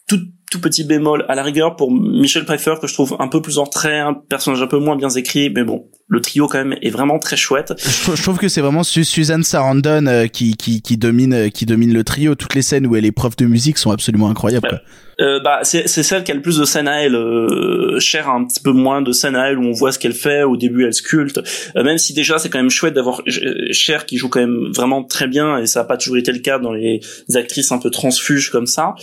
[SPEAKER 6] Tout, tout petit bémol à la rigueur pour Michel Pfeiffer que je trouve un peu plus en trait, un personnage un peu moins bien écrit, mais bon, le trio quand même est vraiment très chouette.
[SPEAKER 1] Je, je trouve que c'est vraiment Su Suzanne Sarandon euh, qui, qui, qui domine qui domine le trio. Toutes les scènes où elle est prof de musique sont absolument incroyables. Quoi.
[SPEAKER 6] Euh, bah c'est celle qui a le plus de scènes à elle. Euh, Cher a un petit peu moins de scènes à elle où on voit ce qu'elle fait. Au début, elle sculpte. Euh, même si déjà c'est quand même chouette d'avoir Cher qui joue quand même vraiment très bien et ça a pas toujours été le cas dans les actrices un peu transfuges comme ça.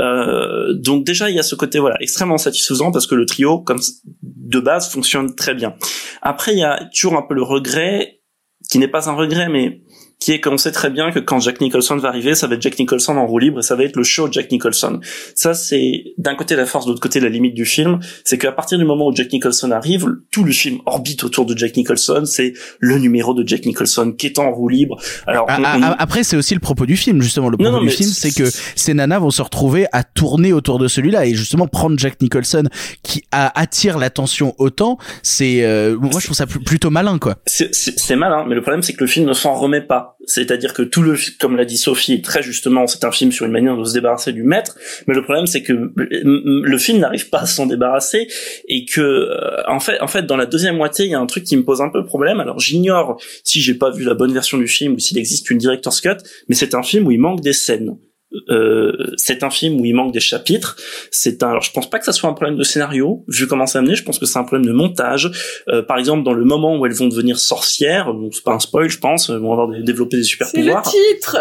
[SPEAKER 6] Euh, donc déjà il y a ce côté voilà extrêmement satisfaisant parce que le trio comme de base fonctionne très bien. Après il y a toujours un peu le regret qui n'est pas un regret mais qui est qu'on sait très bien que quand Jack Nicholson va arriver, ça va être Jack Nicholson en roue libre et ça va être le show Jack Nicholson. Ça, c'est d'un côté la force, de l'autre côté la limite du film. C'est qu'à partir du moment où Jack Nicholson arrive, tout le film orbite autour de Jack Nicholson. C'est le numéro de Jack Nicholson qui est en roue libre. Alors
[SPEAKER 1] on, on... après, c'est aussi le propos du film, justement. Le propos non, non, du film, c'est que ces nanas vont se retrouver à tourner autour de celui-là et justement prendre Jack Nicholson qui a, attire l'attention autant. C'est euh, moi, je trouve ça plutôt malin, quoi.
[SPEAKER 6] C'est malin, mais le problème, c'est que le film ne s'en remet pas. C'est-à-dire que tout le, comme l'a dit Sophie, très justement, c'est un film sur une manière de se débarrasser du maître, mais le problème c'est que le film n'arrive pas à s'en débarrasser et que, euh, en fait, en fait, dans la deuxième moitié, il y a un truc qui me pose un peu problème. Alors j'ignore si j'ai pas vu la bonne version du film ou s'il existe une director's cut, mais c'est un film où il manque des scènes. Euh, c'est un film où il manque des chapitres. C'est un. Alors, je pense pas que ça soit un problème de scénario, vu comment c'est amené. Je pense que c'est un problème de montage. Euh, par exemple, dans le moment où elles vont devenir sorcières, donc c'est pas un spoil, je pense, elles vont avoir des, développer des super pouvoirs.
[SPEAKER 3] C'est le titre.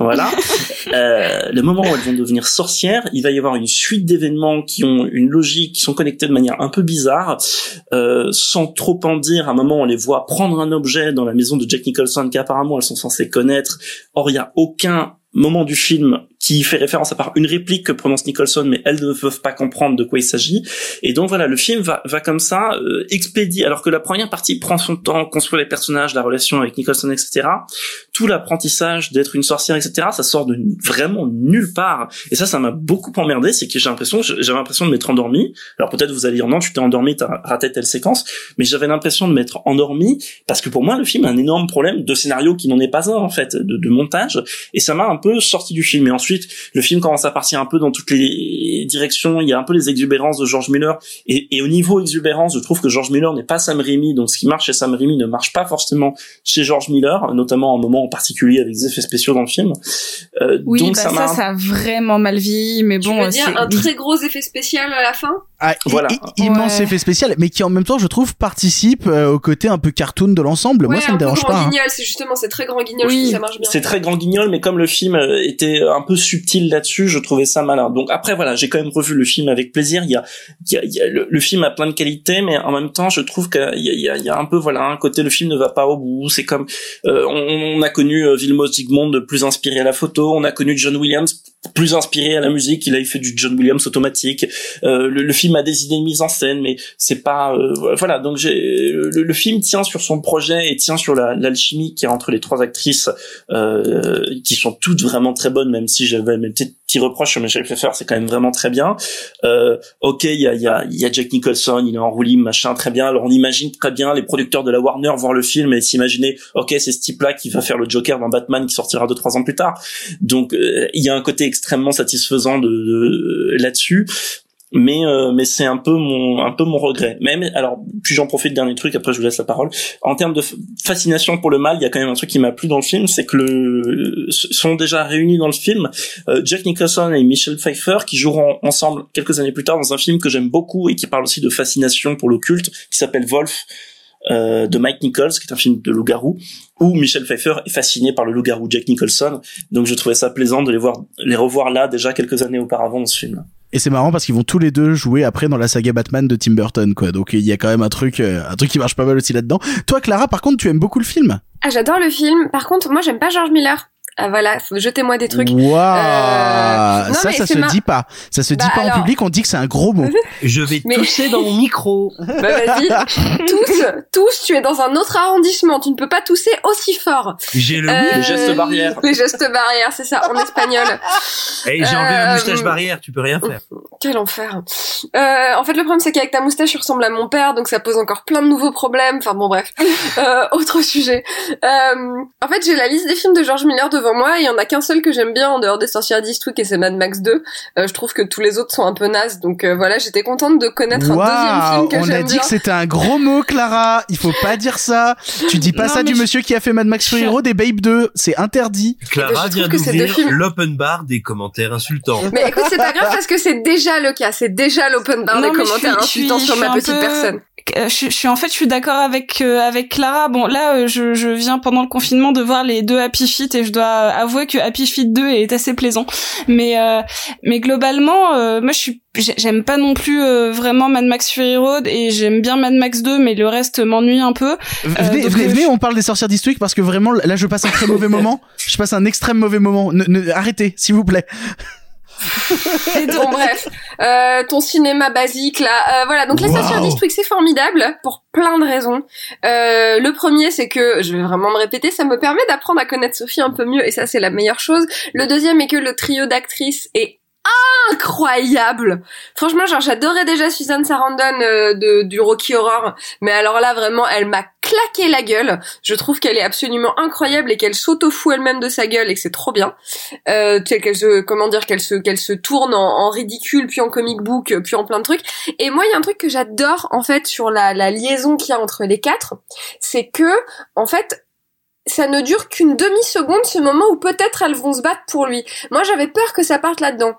[SPEAKER 6] Voilà. euh, le moment où elles vont devenir sorcières, il va y avoir une suite d'événements qui ont une logique, qui sont connectés de manière un peu bizarre, euh, sans trop en dire. À un moment, on les voit prendre un objet dans la maison de Jack Nicholson qu'apparemment elles sont censées connaître. Or, il y a aucun moment du film qui fait référence à part une réplique que prononce Nicholson, mais elles ne peuvent pas comprendre de quoi il s'agit. Et donc voilà, le film va, va comme ça euh, alors que la première partie prend son temps, construire les personnages, la relation avec Nicholson, etc. Tout l'apprentissage d'être une sorcière, etc. Ça sort de vraiment nulle part. Et ça, ça m'a beaucoup emmerdé, c'est que j'ai l'impression, j'avais l'impression de m'être endormi. Alors peut-être vous allez dire non, tu t'es endormi, t'as raté telle séquence, mais j'avais l'impression de m'être endormi parce que pour moi, le film a un énorme problème de scénario qui n'en est pas un en fait, de, de montage. Et ça m'a un peu sorti du film. Et ensuite le film commence à partir un peu dans toutes les directions. Il y a un peu les exubérances de George Miller. Et, et au niveau exubérance, je trouve que George Miller n'est pas Sam Raimi. Donc ce qui marche chez Sam Raimi ne marche pas forcément chez George Miller, notamment un moment en particulier avec des effets spéciaux dans le film.
[SPEAKER 4] Euh, oui, donc bah ça, ça, ça, a vraiment mal vieilli. Mais bon,
[SPEAKER 3] tu veux dire un très gros effet spécial à la fin?
[SPEAKER 1] Ah, voilà. immense ouais. effet spécial, mais qui en même temps, je trouve, participe euh, au côté un peu cartoon de l'ensemble.
[SPEAKER 3] Ouais,
[SPEAKER 1] Moi, ça me dérange pas.
[SPEAKER 3] Hein. Guignol, c'est justement, c'est très grand guignol, oui. ça marche bien.
[SPEAKER 6] C'est très grand guignol, mais comme le film euh, était un peu subtil là-dessus, je trouvais ça malin. Donc après, voilà, j'ai quand même revu le film avec plaisir. Il y a, il y a, il y a le, le, film a plein de qualités, mais en même temps, je trouve qu'il y a, il y a, il y a un peu, voilà, un côté, le film ne va pas au bout. C'est comme, euh, on, on, a connu euh, Vilmos Zsigmond plus inspiré à la photo, on a connu John Williams plus inspiré à la musique, il a fait du John Williams automatique. Euh, le, film a des idées de mise en scène, mais c'est pas euh, voilà. Donc j'ai le, film tient sur son projet et tient sur l'alchimie la, qui est entre les trois actrices euh, qui sont toutes vraiment très bonnes, même si j'avais mes petits reproches sur Michelle Pfeiffer, c'est quand même vraiment très bien. Euh, ok, il y a, y, a, y a Jack Nicholson, il est en roue machin, très bien. Alors on imagine très bien les producteurs de la Warner voir le film et s'imaginer, ok, c'est ce type-là qui va faire le Joker dans Batman qui sortira deux trois ans plus tard. Donc euh, il y a un côté extrêmement satisfaisant de, de là-dessus mais euh, mais c'est un peu mon un peu mon regret même alors puis j'en profite dernier truc après je vous laisse la parole en termes de fascination pour le mal il y a quand même un truc qui m'a plu dans le film c'est que le sont déjà réunis dans le film euh, Jack Nicholson et Michelle Pfeiffer qui joueront ensemble quelques années plus tard dans un film que j'aime beaucoup et qui parle aussi de fascination pour l'occulte qui s'appelle Wolf euh, de Mike Nichols, qui est un film de loup-garou, où Michel Pfeiffer est fasciné par le loup-garou Jack Nicholson. Donc je trouvais ça plaisant de les voir, les revoir là déjà quelques années auparavant dans ce film.
[SPEAKER 1] Et c'est marrant parce qu'ils vont tous les deux jouer après dans la saga Batman de Tim Burton, quoi. Donc il y a quand même un truc, euh, un truc qui marche pas mal aussi là-dedans. Toi, Clara, par contre, tu aimes beaucoup le film?
[SPEAKER 3] Ah, j'adore le film. Par contre, moi, j'aime pas George Miller. Ah, voilà, jetez-moi des trucs.
[SPEAKER 1] Waouh,
[SPEAKER 3] Euh, non,
[SPEAKER 1] ça,
[SPEAKER 3] mais
[SPEAKER 1] ça se
[SPEAKER 3] ma-
[SPEAKER 1] dit pas. Ça se dit
[SPEAKER 3] Bah,
[SPEAKER 1] pas en public. On dit que c'est un gros mot.
[SPEAKER 2] Je vais
[SPEAKER 3] Mais-
[SPEAKER 2] tousser dans mon micro.
[SPEAKER 3] Bah vas-y, tous, tous, tu es dans un autre arrondissement, tu ne peux pas tousser aussi fort.
[SPEAKER 2] J'ai le
[SPEAKER 3] Euh,
[SPEAKER 6] Les gestes barrières.
[SPEAKER 3] Les gestes barrières, c'est ça, en espagnol.
[SPEAKER 2] Et j'ai enlevé ma
[SPEAKER 3] Euh,
[SPEAKER 2] moustache barrière, tu peux rien faire.
[SPEAKER 3] Quel enfer. Euh, en fait, le problème, c'est qu'avec ta moustache, tu ressembles à mon père, donc ça pose encore plein de nouveaux problèmes. Enfin bon, bref. Euh, autre sujet. Euh, en fait, j'ai la liste des films de George Miller devant moi, il y en a qu'un seul que j'aime bien en dehors des sorcières d'Eastwick, et c'est Mad Max 2. Euh, je trouve que tous les autres sont un peu nazes, donc euh, voilà, j'étais contente de connaître un deuxième film que
[SPEAKER 1] on a
[SPEAKER 3] j'aime
[SPEAKER 1] dit
[SPEAKER 3] bien.
[SPEAKER 1] que c'était un gros mot, Clara. Il faut pas dire ça. Tu dis pas
[SPEAKER 4] Non,
[SPEAKER 1] ça du
[SPEAKER 4] je-
[SPEAKER 1] monsieur qui a fait Mad Max Fury Road et Babe 2. C'est interdit.
[SPEAKER 2] Clara
[SPEAKER 3] je trouve
[SPEAKER 2] vient
[SPEAKER 3] que c'est deux
[SPEAKER 2] d'ouvrir l'open bar des commentaires insultants.
[SPEAKER 3] Mais écoute, c'est pas grave parce que c'est déjà le cas, c'est déjà l'open bar
[SPEAKER 4] Non,
[SPEAKER 3] des commentaires
[SPEAKER 4] suis-
[SPEAKER 3] insultants
[SPEAKER 4] suis-
[SPEAKER 3] sur ma petite
[SPEAKER 4] peu-
[SPEAKER 3] personne.
[SPEAKER 4] Euh, je, suis- je suis en fait, je suis d'accord avec euh, avec Clara. Bon, là, euh, je, je viens pendant le confinement de voir les deux Happy Feet et je dois avouer que Happy Feet 2 est assez plaisant. Mais euh, mais globalement, euh, moi, je suis j'ai- j'aime pas non plus euh, vraiment Mad Max Fury Road et j'aime bien Mad Max 2, mais le reste m'ennuie un peu.
[SPEAKER 1] Venez,
[SPEAKER 4] Euh,
[SPEAKER 1] venez,
[SPEAKER 4] euh,
[SPEAKER 1] venez, on parle des sorcières d'Eastwick parce que vraiment, là, je passe un très mauvais moment. Je passe un extrême mauvais moment. Ne, ne- arrêtez, s'il vous plaît.
[SPEAKER 3] Bon bref, euh, ton cinéma basique là, euh, voilà. Donc les
[SPEAKER 1] Wow.
[SPEAKER 3] Sorcières District c'est formidable pour plein de raisons. Euh, le premier c'est que je vais vraiment me répéter, ça me permet d'apprendre à connaître Sophie un peu mieux et ça c'est la meilleure chose. Le deuxième est que le trio d'actrices est incroyable. Franchement, genre j'adorais déjà Susan Sarandon euh, de du Rocky Horror, mais alors là vraiment, elle m'a claqué la gueule. Je trouve qu'elle est absolument incroyable et qu'elle s'auto-fout elle-même de sa gueule et que c'est trop bien. Euh, qu'elle se comment dire qu'elle se qu'elle se tourne en, en ridicule puis en comic book puis en plein de trucs. Et moi, il y a un truc que j'adore en fait sur la la liaison qu'il y a entre les quatre, c'est que en fait ça ne dure qu'une demi-seconde, ce moment où peut-être elles vont se battre pour lui. Moi, j'avais peur que ça parte là-dedans.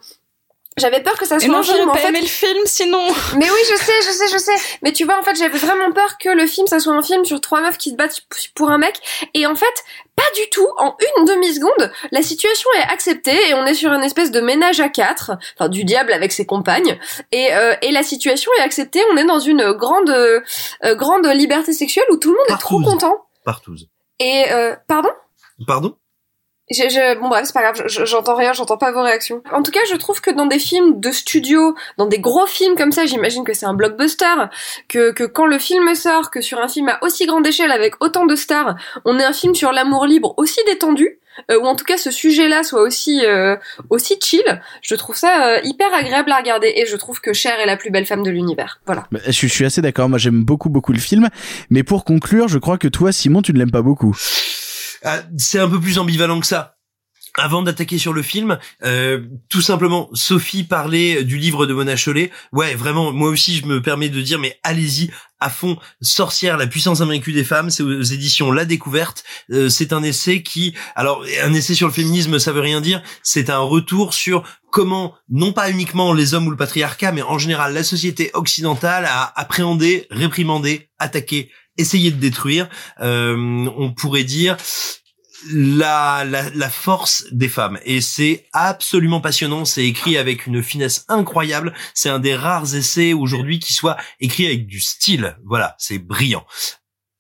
[SPEAKER 3] J'avais peur que ça
[SPEAKER 4] Et
[SPEAKER 3] soit
[SPEAKER 4] non,
[SPEAKER 3] un film,
[SPEAKER 4] j'aurais
[SPEAKER 3] en
[SPEAKER 4] pas
[SPEAKER 3] fait...
[SPEAKER 4] aimé le film sinon.
[SPEAKER 3] Mais oui, je sais, je sais, je sais. Mais tu vois, en fait, j'avais vraiment peur que le film, ça soit un film sur trois meufs qui se battent pour un mec. Et en fait, pas du tout. En une demi-seconde, la situation est acceptée et on est sur une espèce de ménage à quatre, enfin du diable avec ses compagnes. Et, euh, et la situation est acceptée. On est dans une grande, euh, grande liberté sexuelle où tout le monde est trop content.
[SPEAKER 2] Partouze.
[SPEAKER 3] Et euh, pardon?
[SPEAKER 2] Pardon?
[SPEAKER 3] Je, je- bon bref, c'est pas grave, je- je- j'entends rien, j'entends pas vos réactions. En tout cas, je trouve que dans des films de studio, dans des gros films comme ça, j'imagine que c'est un blockbuster, que, que quand le film sort, que sur un film à aussi grande échelle avec autant de stars, on ait un film sur l'amour libre aussi détendu, euh, ou en tout cas ce sujet-là soit aussi euh, aussi chill, je trouve ça euh, hyper agréable à regarder et je trouve que Cher est la plus belle femme de l'univers. Voilà.
[SPEAKER 1] Bah, Je, suis- je suis assez d'accord. Moi, j'aime beaucoup, beaucoup le film. Mais pour conclure, je crois que toi, Simon, tu ne l'aimes pas beaucoup.
[SPEAKER 2] Ah, c'est un peu plus ambivalent que ça. Avant d'attaquer sur le film, euh, tout simplement, Sophie parlait du livre de Mona Chollet. Ouais, vraiment, moi aussi, je me permets de dire, mais allez-y à fond. Sorcière, la puissance invaincue des femmes, c'est aux éditions La Découverte. Euh, c'est un essai qui, alors, un essai sur le féminisme, ça veut rien dire. C'est un retour sur comment, non pas uniquement les hommes ou le patriarcat, mais en général la société occidentale a appréhendé, réprimandé, attaqué, essayé de détruire. Euh, on pourrait dire la, la, la force des femmes. Et c'est absolument passionnant. C'est écrit avec une finesse incroyable. C'est un des rares essais aujourd'hui qui soit écrit avec du style. Voilà, c'est brillant.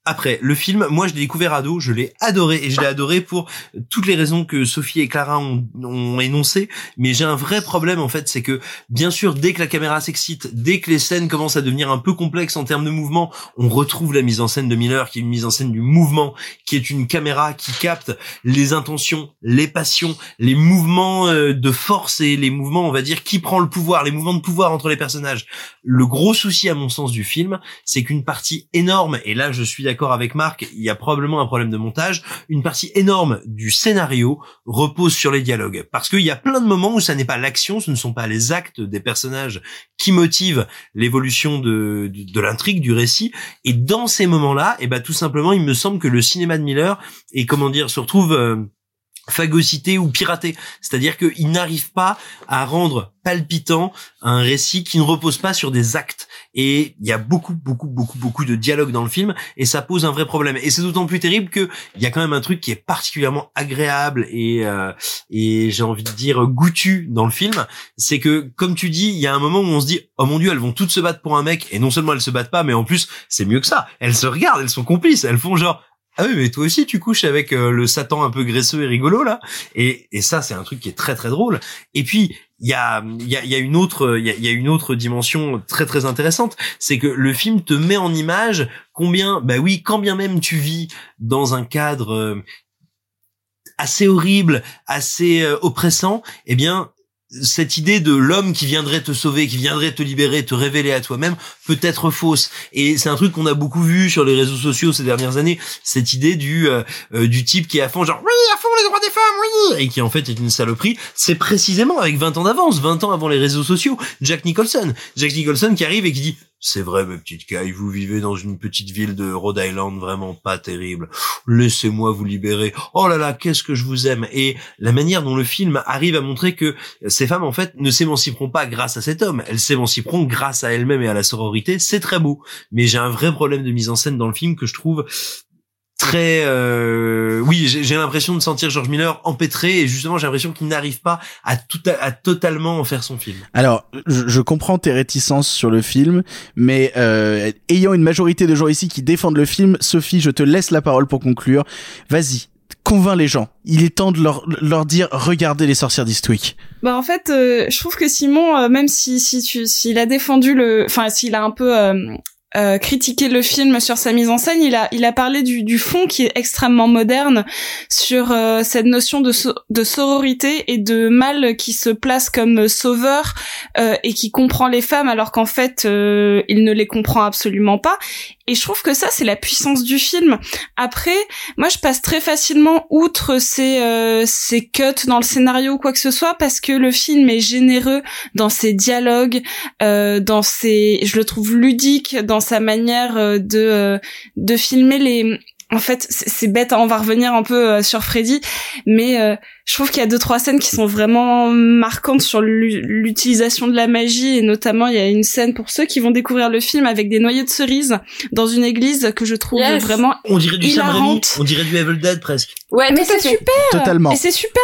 [SPEAKER 2] Après, le film, moi je l'ai découvert ado, je l'ai adoré et je l'ai adoré pour toutes les raisons que Sophie et Clara ont, ont énoncées. Mais j'ai un vrai problème en fait, c'est que bien sûr, dès que la caméra s'excite, dès que les scènes commencent à devenir un peu complexes en termes de mouvement, on retrouve la mise en scène de Miller, qui est une mise en scène du mouvement, qui est une caméra qui capte les intentions, les passions, les mouvements euh, de force et les mouvements, on va dire, qui prend le pouvoir, les mouvements de pouvoir entre les personnages. Le gros souci à mon sens du film, c'est qu'une partie énorme, et là je suis d'accord avec Marc, il y a probablement un problème de montage, une partie énorme du scénario repose sur les dialogues. Parce qu'il y a plein de moments où ça n'est pas l'action, ce ne sont pas les actes des personnages qui motivent l'évolution de, de, de l'intrigue, du récit. Et dans ces moments-là, et ben tout simplement, il me semble que le cinéma de Miller, et comment dire, se retrouve... euh, phagocyté ou piraté. C'est-à-dire qu'il n'arrive pas à rendre palpitant un récit qui ne repose pas sur des actes. Et il y a beaucoup, beaucoup, beaucoup, beaucoup de dialogue dans le film, et ça pose un vrai problème. Et c'est d'autant plus terrible que il y a quand même un truc qui est particulièrement agréable et euh, et j'ai envie de dire goûtu dans le film, c'est que comme tu dis, il y a un moment où on se dit oh mon dieu, elles vont toutes se battre pour un mec, et non seulement elles se battent pas, mais en plus c'est mieux que ça, elles se regardent, elles sont complices, elles font genre ah oui, mais toi aussi tu couches avec euh, le Satan un peu graisseux et rigolo là. Et, et ça c'est un truc qui est très très drôle. Et puis il y a y a, y a une autre il y a une autre dimension très très intéressante, c'est que le film te met en image combien bah oui, quand bien même tu vis dans un cadre euh, assez horrible, assez euh, oppressant, eh bien cette idée de l'homme qui viendrait te sauver, qui viendrait te libérer, te révéler à toi-même, peut être fausse. Et c'est un truc qu'on a beaucoup vu sur les réseaux sociaux ces dernières années, cette idée du euh, euh, du type qui est à fond genre oui, à fond les droits des femmes, oui, et qui en fait est une saloperie. C'est précisément avec 20 ans d'avance, 20 ans avant les réseaux sociaux, Jack Nicholson. Jack Nicholson qui arrive et qui dit c'est vrai, mes petites cailles, vous vivez dans une petite ville de Rhode Island vraiment pas terrible. Laissez-moi vous libérer. Oh là là, qu'est-ce que je vous aime. Et la manière dont le film arrive à montrer que ces femmes, en fait, ne s'émanciperont pas grâce à cet homme. Elles s'émanciperont grâce à elles-mêmes et à la sororité. C'est très beau. Mais j'ai un vrai problème de mise en scène dans le film que je trouve très euh, oui j'ai l'impression de sentir George Miller empêtré et justement j'ai l'impression qu'il n'arrive pas à tout à, totalement en faire son film
[SPEAKER 1] alors je, je, comprends tes réticences sur le film mais euh, ayant une majorité de gens ici qui défendent le film Sophie je te laisse la parole pour conclure vas-y convainc les gens. Il est temps de leur, leur dire regardez les sorcières d'Eastwick.
[SPEAKER 4] Bah en fait, euh, je trouve que Simon, euh, même si si tu s'il a défendu le, enfin s'il a un peu euh, euh, critiquer le film sur sa mise en scène, il a il a parlé du, fond qui est extrêmement moderne sur euh, cette notion de sororité et de mal qui se place comme sauveur euh, et qui comprend les femmes alors qu'en fait euh, il ne les comprend absolument pas. Et je trouve que ça c'est la puissance du film. Après, moi je passe très facilement outre ces ces cuts dans le scénario ou quoi que ce soit parce que le film est généreux dans ses dialogues, dans ses je le trouve ludique dans sa manière euh, de euh, de filmer les en fait, c'est bête, hein, on va revenir un peu euh, sur Freddy, mais je trouve qu'il y a deux trois scènes qui sont vraiment marquantes sur l'utilisation de la magie et notamment il y a une scène pour ceux qui vont découvrir le film avec des noyaux de cerises dans une église que je trouve vraiment
[SPEAKER 2] on dirait du Sam Raimi, on dirait du Evil Dead presque.
[SPEAKER 4] Ouais, mais c'est super.
[SPEAKER 1] Totalement.
[SPEAKER 4] Et c'est super.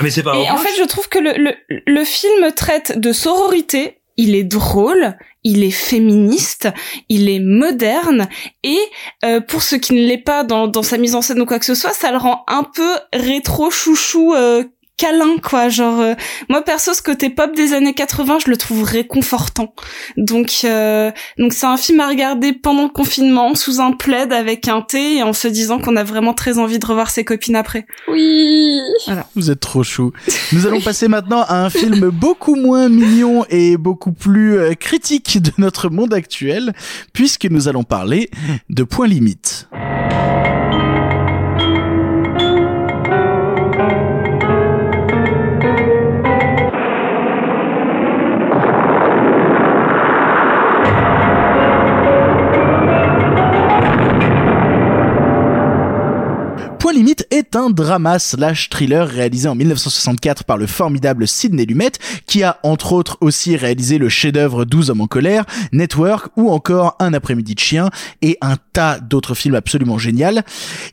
[SPEAKER 2] Mais c'est pas.
[SPEAKER 4] Et en fait, je trouve que le, le le film traite de sororité il est drôle, il est féministe, il est moderne et euh, pour ce qui ne l'est pas dans, dans sa mise en scène ou quoi que ce soit, ça le rend un peu rétro chouchou euh, câlin quoi. Genre euh, moi perso ce côté pop des années 80 je le trouve réconfortant. Donc euh, donc c'est un film à regarder pendant le confinement sous un plaid avec un thé et en se disant qu'on a vraiment très envie de revoir ses copines après.
[SPEAKER 3] Oui.
[SPEAKER 1] Voilà. Vous êtes trop chou. Nous allons passer maintenant à un film beaucoup moins mignon et beaucoup plus euh, critique de notre monde actuel puisque nous allons parler de Point Limite limite est un drama slash thriller réalisé en 1964 par le formidable Sidney Lumet, qui a entre autres aussi réalisé le chef-d'œuvre 12 hommes en colère, Network ou encore Un après-midi de chien et un tas d'autres films absolument géniaux.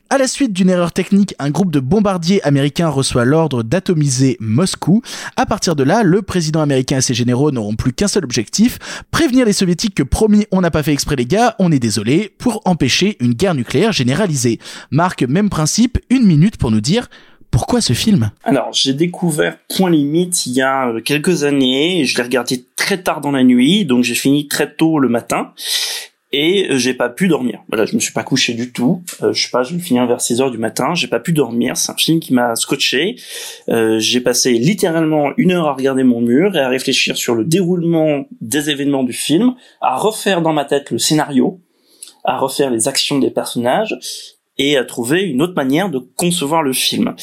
[SPEAKER 1] À la suite d'une erreur technique, un groupe de bombardiers américains reçoit l'ordre d'atomiser Moscou. À partir de là, le président américain et ses généraux n'auront plus qu'un seul objectif, prévenir les soviétiques que promis on n'a pas fait exprès les gars, on est désolé, pour empêcher une guerre nucléaire généralisée. Marque même principe, une minute pour nous dire pourquoi ce film
[SPEAKER 6] Alors, j'ai découvert Point Limite il y a euh, quelques années. Je l'ai regardé très tard dans la nuit, donc j'ai fini très tôt le matin et euh, j'ai pas pu dormir. Voilà, je me suis pas couché du tout. Euh, je sais pas, je vais finir vers 6 heures du matin. J'ai pas pu dormir. C'est un film qui m'a scotché. Euh, j'ai passé littéralement une heure à regarder mon mur et à réfléchir sur le déroulement des événements du film, à refaire dans ma tête le scénario, à refaire les actions des personnages et à trouver une autre manière de concevoir le film.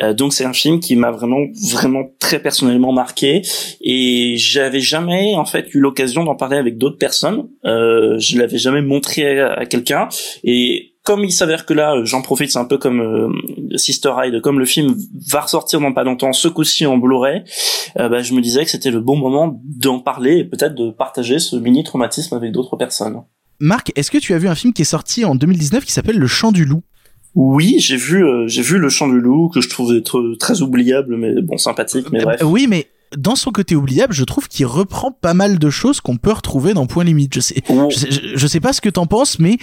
[SPEAKER 6] Euh, donc c'est un film qui m'a vraiment vraiment très personnellement marqué et j'avais jamais en fait eu l'occasion d'en parler avec d'autres personnes. Euh, je l'avais jamais montré à, quelqu'un et comme il s'avère que là, j'en profite, c'est un peu comme euh, Sister Ride, comme le film va ressortir dans pas longtemps, ce coup-ci en Blu-ray, euh, bah, je me disais que c'était le bon moment d'en parler et peut-être de partager ce mini traumatisme avec d'autres personnes.
[SPEAKER 1] Marc, est-ce que tu as vu un film qui est sorti en 2019 qui s'appelle Le Chant du Loup?
[SPEAKER 6] Oui, j'ai vu, euh, j'ai vu le chant du loup que je trouvais être très oubliable, mais bon, sympathique, mais bref.
[SPEAKER 1] Oui, mais dans son côté oubliable, je trouve qu'il reprend pas mal de choses qu'on peut retrouver dans Point Limite. Je sais, je sais, je sais pas ce que t'en penses, mais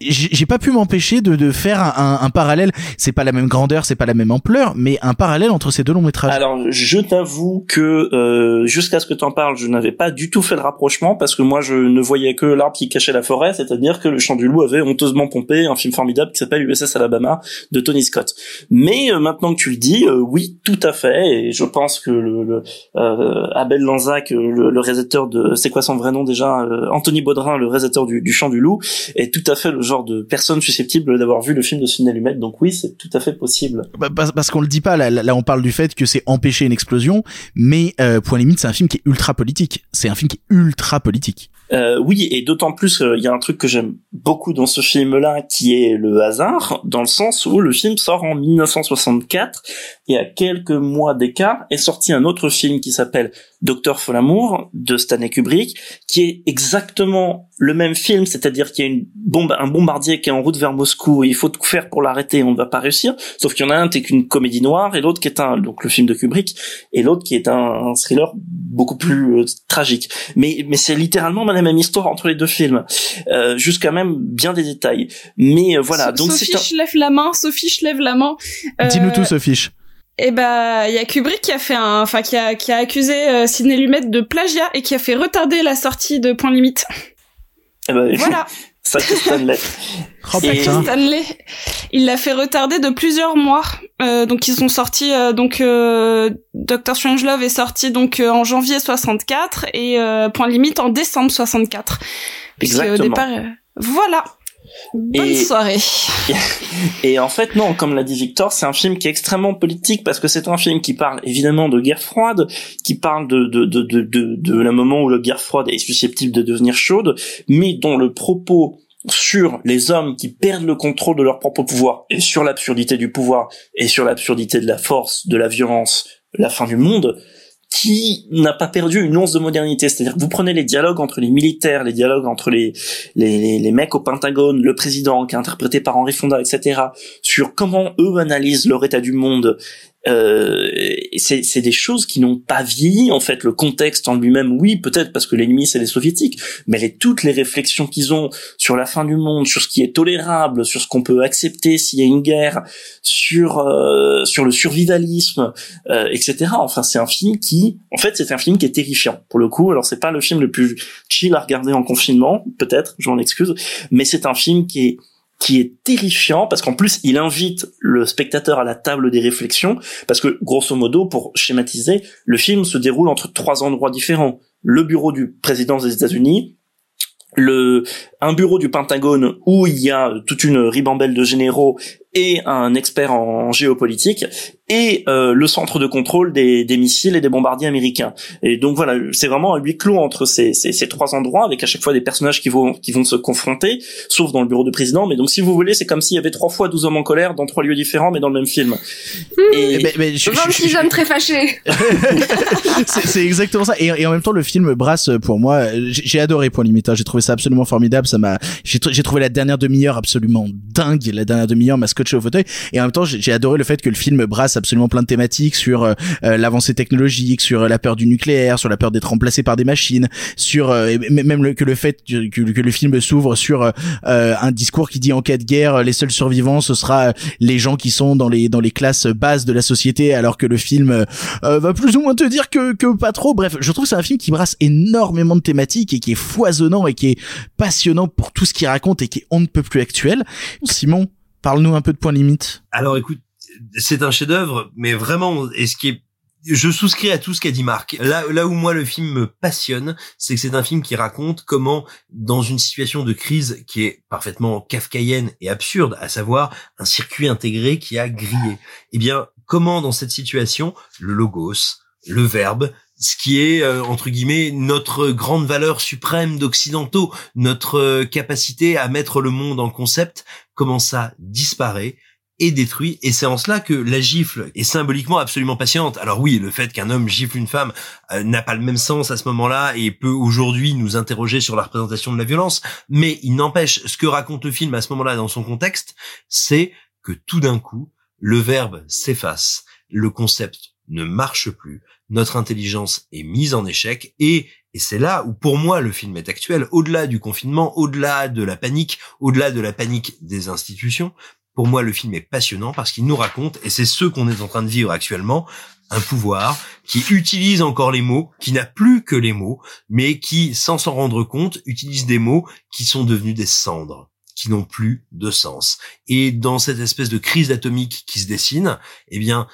[SPEAKER 1] j'ai pas pu m'empêcher de, de, faire un, un, parallèle. C'est pas la même grandeur, c'est pas la même ampleur, mais un parallèle entre ces deux longs métrages.
[SPEAKER 6] Alors, je t'avoue que euh, jusqu'à ce que t'en parles, je n'avais pas du tout fait le rapprochement parce que moi, je ne voyais que l'arbre qui cachait la forêt, c'est-à-dire que le Chant du Loup avait honteusement pompé un film formidable qui s'appelle USS Alabama de Tony Scott. Mais euh, maintenant que tu le dis, euh, oui, tout à fait, et je pense que le, le euh, Abel Lanzac, le, le réalisateur de, c'est quoi son vrai nom déjà, Anthony Baudrin, le réalisateur du, du Chant du Loup, est tout à fait le genre de personne susceptible d'avoir vu le film de Sidney Lumet. Donc oui, c'est tout à fait possible.
[SPEAKER 1] Bah, parce qu'on le dit pas, là, là, on parle du fait que c'est empêcher une explosion, mais euh, Point Limite, c'est un film qui est ultra politique. C'est un film qui est ultra politique.
[SPEAKER 6] Euh, oui, et d'autant plus, il y a un truc que j'aime beaucoup dans ce film-là, qui est le hasard, dans le sens où le film sort en 1964, et à quelques mois d'écart est sorti un autre film qui s'appelle Docteur Folamour de Stanley Kubrick, qui est exactement le même film, c'est-à-dire qu'il y a une bombe, un bombardier qui est en route vers Moscou et il faut tout faire pour l'arrêter, on ne va pas réussir. Sauf qu'il y en a un qui est une comédie noire et l'autre qui est un, donc le film de Kubrick, et l'autre qui est un, thriller beaucoup plus euh, tragique. Mais, mais c'est littéralement la même histoire entre les deux films, euh, jusqu'à même bien des détails. Mais euh, voilà. donc
[SPEAKER 4] Sophie, je lève la main. Sophie, je lève la main.
[SPEAKER 1] Dis-nous tout, Sophie.
[SPEAKER 4] Et eh bah, il y a Kubrick qui a fait un, enfin qui a qui a accusé euh, Sidney Lumet de plagiat et qui a fait retarder la sortie de Point Limite.
[SPEAKER 6] Eh ben,
[SPEAKER 4] voilà.
[SPEAKER 6] Ça Stanley.
[SPEAKER 1] oh,
[SPEAKER 4] et Stanley, il l'a fait retarder de plusieurs mois. Euh, donc ils sont sortis euh, donc euh, Doctor Strangelove est sorti donc euh, en janvier 64 et Point Limite en décembre 64.
[SPEAKER 6] Exactement.
[SPEAKER 4] Au départ, voilà. Bonne soirée.
[SPEAKER 6] Et en fait, non, comme l'a dit Victor, c'est un film qui est extrêmement politique parce que c'est un film qui parle évidemment de guerre froide, qui parle de de de de de, de la moment où la guerre froide est susceptible de devenir chaude, mais dont le propos sur les hommes qui perdent le contrôle de leur propre pouvoir et sur l'absurdité du pouvoir et sur l'absurdité de la force, de la violence, la fin du monde, qui n'a pas perdu une once de modernité. C'est-à-dire que vous prenez les dialogues entre les militaires, les dialogues entre les, les, mecs au Pentagone, le président qui est interprété par Henri Fonda, etc., sur comment eux analysent leur état du monde euh, c'est des choses qui n'ont pas vieilli en fait. Le contexte en lui-même oui peut-être parce que l'ennemi c'est les soviétiques mais les, toutes les réflexions qu'ils ont sur la fin du monde sur ce qui est tolérable sur ce qu'on peut accepter s'il y a une guerre sur euh, sur le survivalisme euh, etc enfin c'est un film qui en fait c'est un film qui est terrifiant pour le coup. Alors c'est pas le film le plus chill à regarder en confinement peut-être je m'en excuse mais c'est un film qui est qui est terrifiant parce qu'en plus il invite le spectateur à la table des réflexions parce que grosso modo pour schématiser le film se déroule entre trois endroits différents. Le bureau du président des États-Unis le un bureau du Pentagone où il y a toute une ribambelle de généraux et un expert en géopolitique et euh, le centre de contrôle des, des, missiles et des bombardiers américains. Et donc voilà, c'est vraiment un huis clos entre ces, ces, ces, trois endroits avec à chaque fois des personnages qui vont qui vont se confronter, sauf dans le bureau du président. Mais donc si vous voulez, c'est comme s'il y avait trois fois 12 hommes en colère dans trois lieux différents, mais dans le même film.
[SPEAKER 3] Et mais, mais je, 26 hommes très fâchés.
[SPEAKER 1] c'est exactement ça. Et, et, en même temps, le film brasse pour moi. J'ai adoré Point Limite. Hein. J'ai trouvé ça absolument formidable. Ça m'a. J'ai trouvé la dernière demi-heure absolument dingue. La dernière demi-heure m'a scotché au fauteuil. Et en même temps, j'ai adoré le fait que le film brasse absolument plein de thématiques sur euh, euh, l'avancée technologique, sur euh, la peur du nucléaire, sur la peur d'être remplacé par des machines, sur même le, que le fait que, que le film s'ouvre sur un discours qui dit en cas de guerre, les seuls survivants ce sera les gens qui sont dans les dans les classes basses de la société, alors que le film va plus ou moins te dire que que pas trop. Bref, je trouve que c'est un film qui brasse énormément de thématiques et qui est foisonnant et qui est passionnant pour tout ce qu'il raconte et qui est on ne peut plus actuel. Simon, Parle-nous un peu de Point Limite.
[SPEAKER 2] Alors écoute, c'est un chef-d'œuvre, mais vraiment, ce qui est je souscris à tout ce qu'a dit Marc. Là, là où moi le film me passionne, c'est que c'est un film qui raconte comment, dans une situation de crise qui est parfaitement kafkaïenne et absurde, à savoir un circuit intégré qui a grillé, eh bien, comment dans cette situation, le logos, le verbe, ce qui est euh, entre guillemets notre grande valeur suprême d'occidentaux, notre euh, capacité à mettre le monde en concept, comment ça disparaît et détruit. Et c'est en cela que la gifle est symboliquement absolument passionnante. Alors oui, le fait qu'un homme gifle une femme euh, n'a pas le même sens à ce moment-là et peut aujourd'hui nous interroger sur la représentation de la violence, mais il n'empêche ce que raconte le film à ce moment-là dans son contexte, c'est que tout d'un coup, le verbe s'efface, le concept ne marche plus, notre intelligence est mise en échec et et c'est là où pour moi le film est actuel, au-delà du confinement, au-delà de la panique, au-delà de la panique des institutions, pour moi, le film est passionnant parce qu'il nous raconte, et c'est ce qu'on est en train de vivre actuellement, un pouvoir qui utilise encore les mots, qui n'a plus que les mots, mais qui, sans s'en rendre compte, utilise des mots qui sont devenus des cendres qui n'ont plus de sens. Et dans cette espèce de crise atomique qui se dessine, eh bien,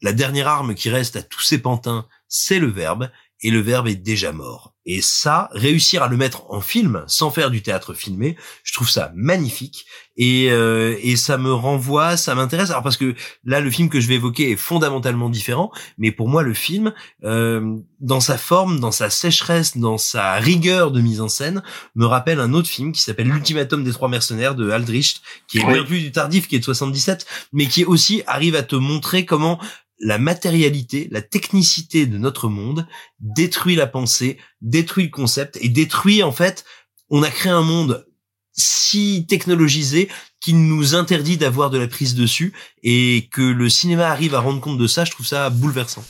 [SPEAKER 2] la dernière arme qui reste à tous ces pantins, c'est le verbe, et le verbe est déjà mort. Et ça, réussir à le mettre en film sans faire du théâtre filmé, je trouve ça magnifique et euh, et ça me renvoie, ça m'intéresse. Alors parce que là, le film que je vais évoquer est fondamentalement différent, mais pour moi, le film, euh, dans sa forme, dans sa sécheresse, dans sa rigueur de mise en scène, me rappelle un autre film qui s'appelle L'ultimatum des trois mercenaires de Aldrich, qui est bien plus du tardif, qui est de 77, mais qui aussi arrive à te montrer comment la matérialité, la technicité de notre monde détruit la pensée, détruit le concept et détruit en fait, on a créé un monde si technologisé qu'il nous interdit d'avoir de la prise dessus et que le cinéma arrive à rendre compte de ça, je trouve ça bouleversant.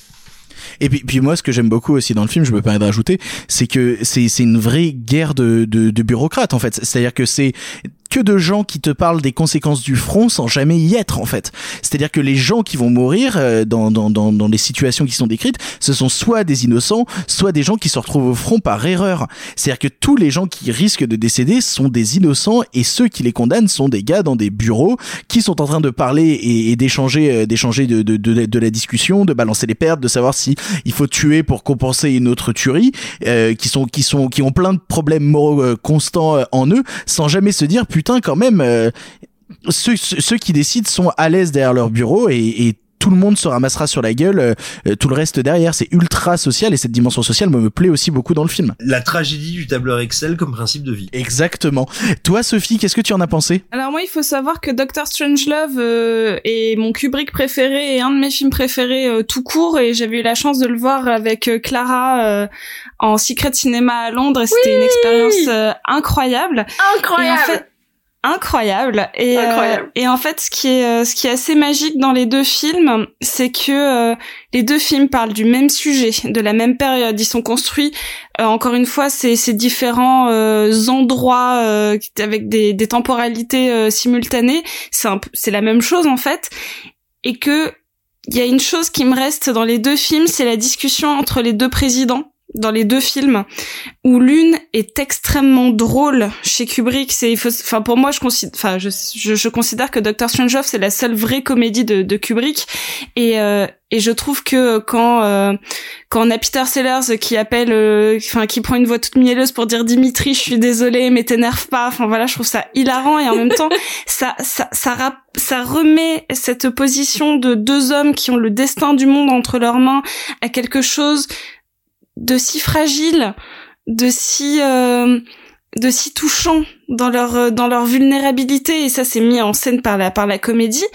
[SPEAKER 1] Et puis, puis moi, ce que j'aime beaucoup aussi dans le film, je me permets de rajouter, c'est que c'est c'est une vraie guerre de, de, de bureaucrates en fait. C'est-à-dire que c'est que de gens qui te parlent des conséquences du front sans jamais y être en fait. C'est-à-dire que les gens qui vont mourir euh, dans, dans, dans, dans les situations qui sont décrites, ce sont soit des innocents, soit des gens qui se retrouvent au front par erreur. C'est-à-dire que tous les gens qui risquent de décéder sont des innocents et ceux qui les condamnent sont des gars dans des bureaux qui sont en train de parler et, et d'échanger euh, d'échanger de, de, de, la discussion, de balancer les pertes, de savoir si il faut tuer pour compenser une autre tuerie, euh, qui sont qui sont qui ont plein de problèmes moraux euh, constants en eux, sans jamais se dire putain quand même euh, ceux, ceux qui décident sont à l'aise derrière leur bureau et, et tout le monde se ramassera sur la gueule, euh, tout le reste derrière, c'est ultra social et cette dimension sociale me, me plaît aussi beaucoup dans le film.
[SPEAKER 2] La tragédie du tableur Excel comme principe de vie.
[SPEAKER 1] Exactement. Toi, Sophie, qu'est-ce que tu en as pensé?
[SPEAKER 4] Alors moi, il faut savoir que Doctor Strangelove euh, est mon Kubrick préféré et un de mes films préférés euh, tout court et j'avais eu la chance de le voir avec euh, Clara euh, en Secret Cinéma à Londres et c'était
[SPEAKER 3] Oui
[SPEAKER 4] une expérience euh, incroyable.
[SPEAKER 3] Incroyable.
[SPEAKER 4] Et en fait, incroyable. Et
[SPEAKER 3] Incroyable.
[SPEAKER 4] euh, et en fait ce qui est euh, ce qui est assez magique dans les deux films c'est que euh, les deux films parlent du même sujet de la même période. Ils sont construits euh, encore une fois c'est ces différents endroits avec des des temporalités simultanées. C'est c'est la même chose en fait. Et que il y a une chose qui me reste dans les deux films c'est la discussion entre les deux présidents dans les deux films où l'une est extrêmement drôle chez Kubrick c'est enfin pour moi je considère enfin je, je, je considère que Doctor Strangelove c'est la seule vraie comédie de, de Kubrick. Et euh, et je trouve que quand euh, quand on a Peter Sellers qui appelle euh, enfin qui prend une voix toute mielleuse pour dire Dimitri je suis désolé mais t'énerve pas enfin voilà je trouve ça hilarant. Et en même temps ça ça ça ça remet cette position de deux hommes qui ont le destin du monde entre leurs mains à quelque chose de si fragile, de si euh, de si touchant dans leur euh, dans leur vulnérabilité et ça c'est mis en scène par la par la comédie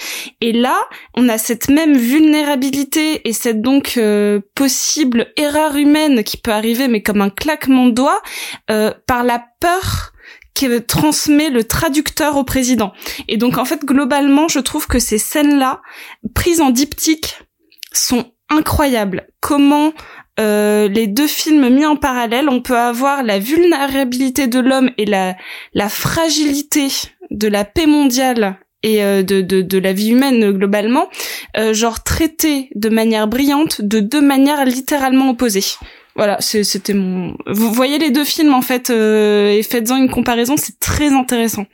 [SPEAKER 4] et là on a cette même vulnérabilité et cette donc euh, possible erreur humaine qui peut arriver mais comme un claquement de doigts euh, par la peur que transmet le traducteur au président. Et donc en fait globalement, je trouve que ces scènes-là, prises en diptyque, sont incroyables. Comment euh, les deux films mis en parallèle, on peut avoir la vulnérabilité de l'homme et la, la fragilité de la paix mondiale et euh, de, de, de la vie humaine globalement, euh, genre traité de manière brillante de deux manières littéralement opposées. Voilà, c'était mon. Vous voyez les deux films en fait euh, et faites-en une comparaison, c'est très intéressant.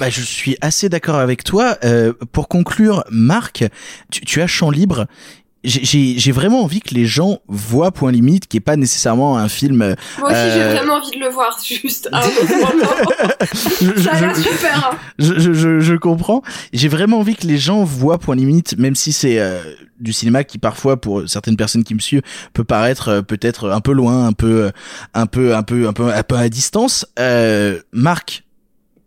[SPEAKER 1] Bah, je suis assez d'accord avec toi. Euh, pour conclure, Marc, tu, tu as champ libre. J'ai- vraiment envie que les gens voient Point Limite, qui est pas nécessairement un film. euh,
[SPEAKER 3] Moi aussi, j'ai
[SPEAKER 1] euh,
[SPEAKER 3] vraiment envie de le voir, juste.
[SPEAKER 1] je-
[SPEAKER 3] Ça a l'air super. hein.
[SPEAKER 1] je, je, je, je comprends. J'ai vraiment envie que les gens voient Point Limite, même si c'est euh, du cinéma qui parfois, pour certaines personnes qui me suivent, peut paraître euh, peut-être un peu loin, un peu, un peu, un peu, un peu, un peu à distance. Euh, Marc,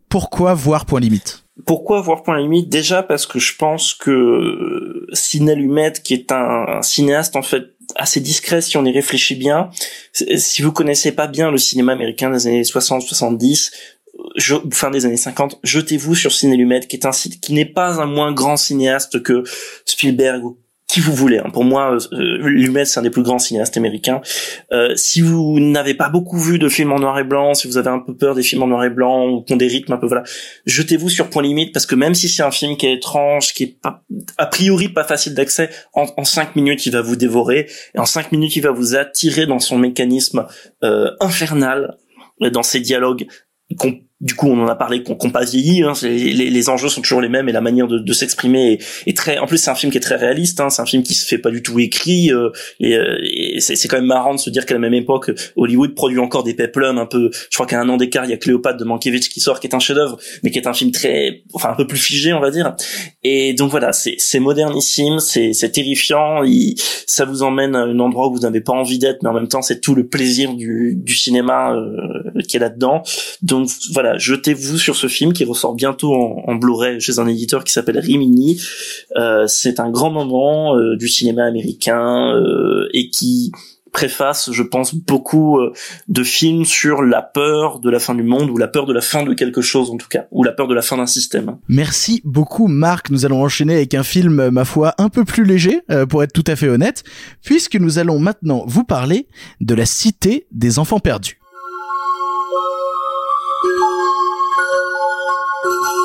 [SPEAKER 1] pourquoi voir Point Limite?
[SPEAKER 6] Pourquoi voir Point Limite? Déjà parce que je pense que euh, Sidney Lumet, qui est un, cinéaste en fait assez discret si on y réfléchit bien, si vous connaissez pas bien le cinéma américain des années 60-70, je, fin des années 50, jetez-vous sur Sidney Lumet, qui est un ci- qui n'est pas un moins grand cinéaste que Spielberg qui vous voulez. hein. Pour moi, euh, Lumet, c'est un des plus grands cinéastes américains. Euh, si vous n'avez pas beaucoup vu de films en noir et blanc, si vous avez un peu peur des films en noir et blanc ou qui ont des rythmes un peu voilà, jetez-vous sur Point Limite parce que même si c'est un film qui est étrange, qui est pas, a priori pas facile d'accès, en, en cinq minutes il va vous dévorer et en cinq minutes il va vous attirer dans son mécanisme euh, infernal, dans ses dialogues qu'on du coup, on en a parlé qu'on qu'on pas vieilli. Hein, les, les enjeux sont toujours les mêmes et la manière de, de s'exprimer est, est très. En plus, c'est un film qui est très réaliste. Hein, c'est un film qui se fait pas du tout écrit. euh, et euh, et c'est quand même marrant de se dire qu'à la même époque, Hollywood produit encore des peplums un peu. Je crois qu'à un an d'écart, il y a Cléopâtre de Mankiewicz qui sort, qui est un chef-d'œuvre, mais qui est un film très, enfin un peu plus figé, on va dire. Et donc voilà, c'est modernissime, c'est terrifiant. il- ça vous emmène à un endroit où vous n'avez pas envie d'être, mais en même temps, c'est tout le plaisir du du cinéma euh, qui est là-dedans. Donc voilà, jetez-vous sur ce film qui ressort bientôt en, en Blu-ray chez un éditeur qui s'appelle Rimini. Euh, c'est un grand moment euh, du cinéma américain euh, et qui préface, je pense, beaucoup de films sur la peur de la fin du monde ou la peur de la fin de quelque chose en tout cas, ou la peur de la fin d'un système.
[SPEAKER 1] Merci beaucoup Marc. Nous allons enchaîner avec un film, ma foi, un peu plus léger, pour être tout à fait honnête, puisque nous allons maintenant vous parler de la cité des enfants perdus. Thank you.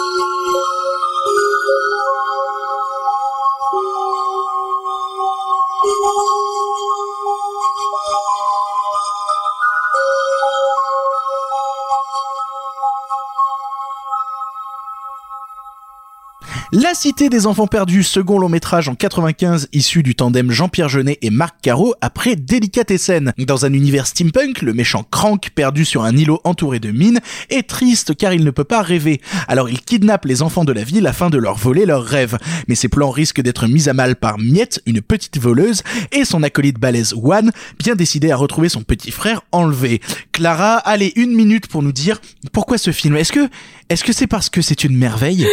[SPEAKER 1] La Cité des Enfants Perdus, second long métrage en 95 issu du tandem Jean-Pierre Jeunet et Marc Caro après Délicatessen. Dans un univers steampunk, le méchant Crank, perdu sur un îlot entouré de mines, est triste car il ne peut pas rêver. Alors il kidnappe les enfants de la ville afin de leur voler leurs rêves. Mais ses plans risquent d'être mis à mal par Miette, une petite voleuse, et son acolyte balèze Juan, bien décidé à retrouver son petit frère enlevé. Clara, allez, une minute pour nous dire pourquoi ce film. Est-ce que, est-ce que c'est parce que c'est une merveille?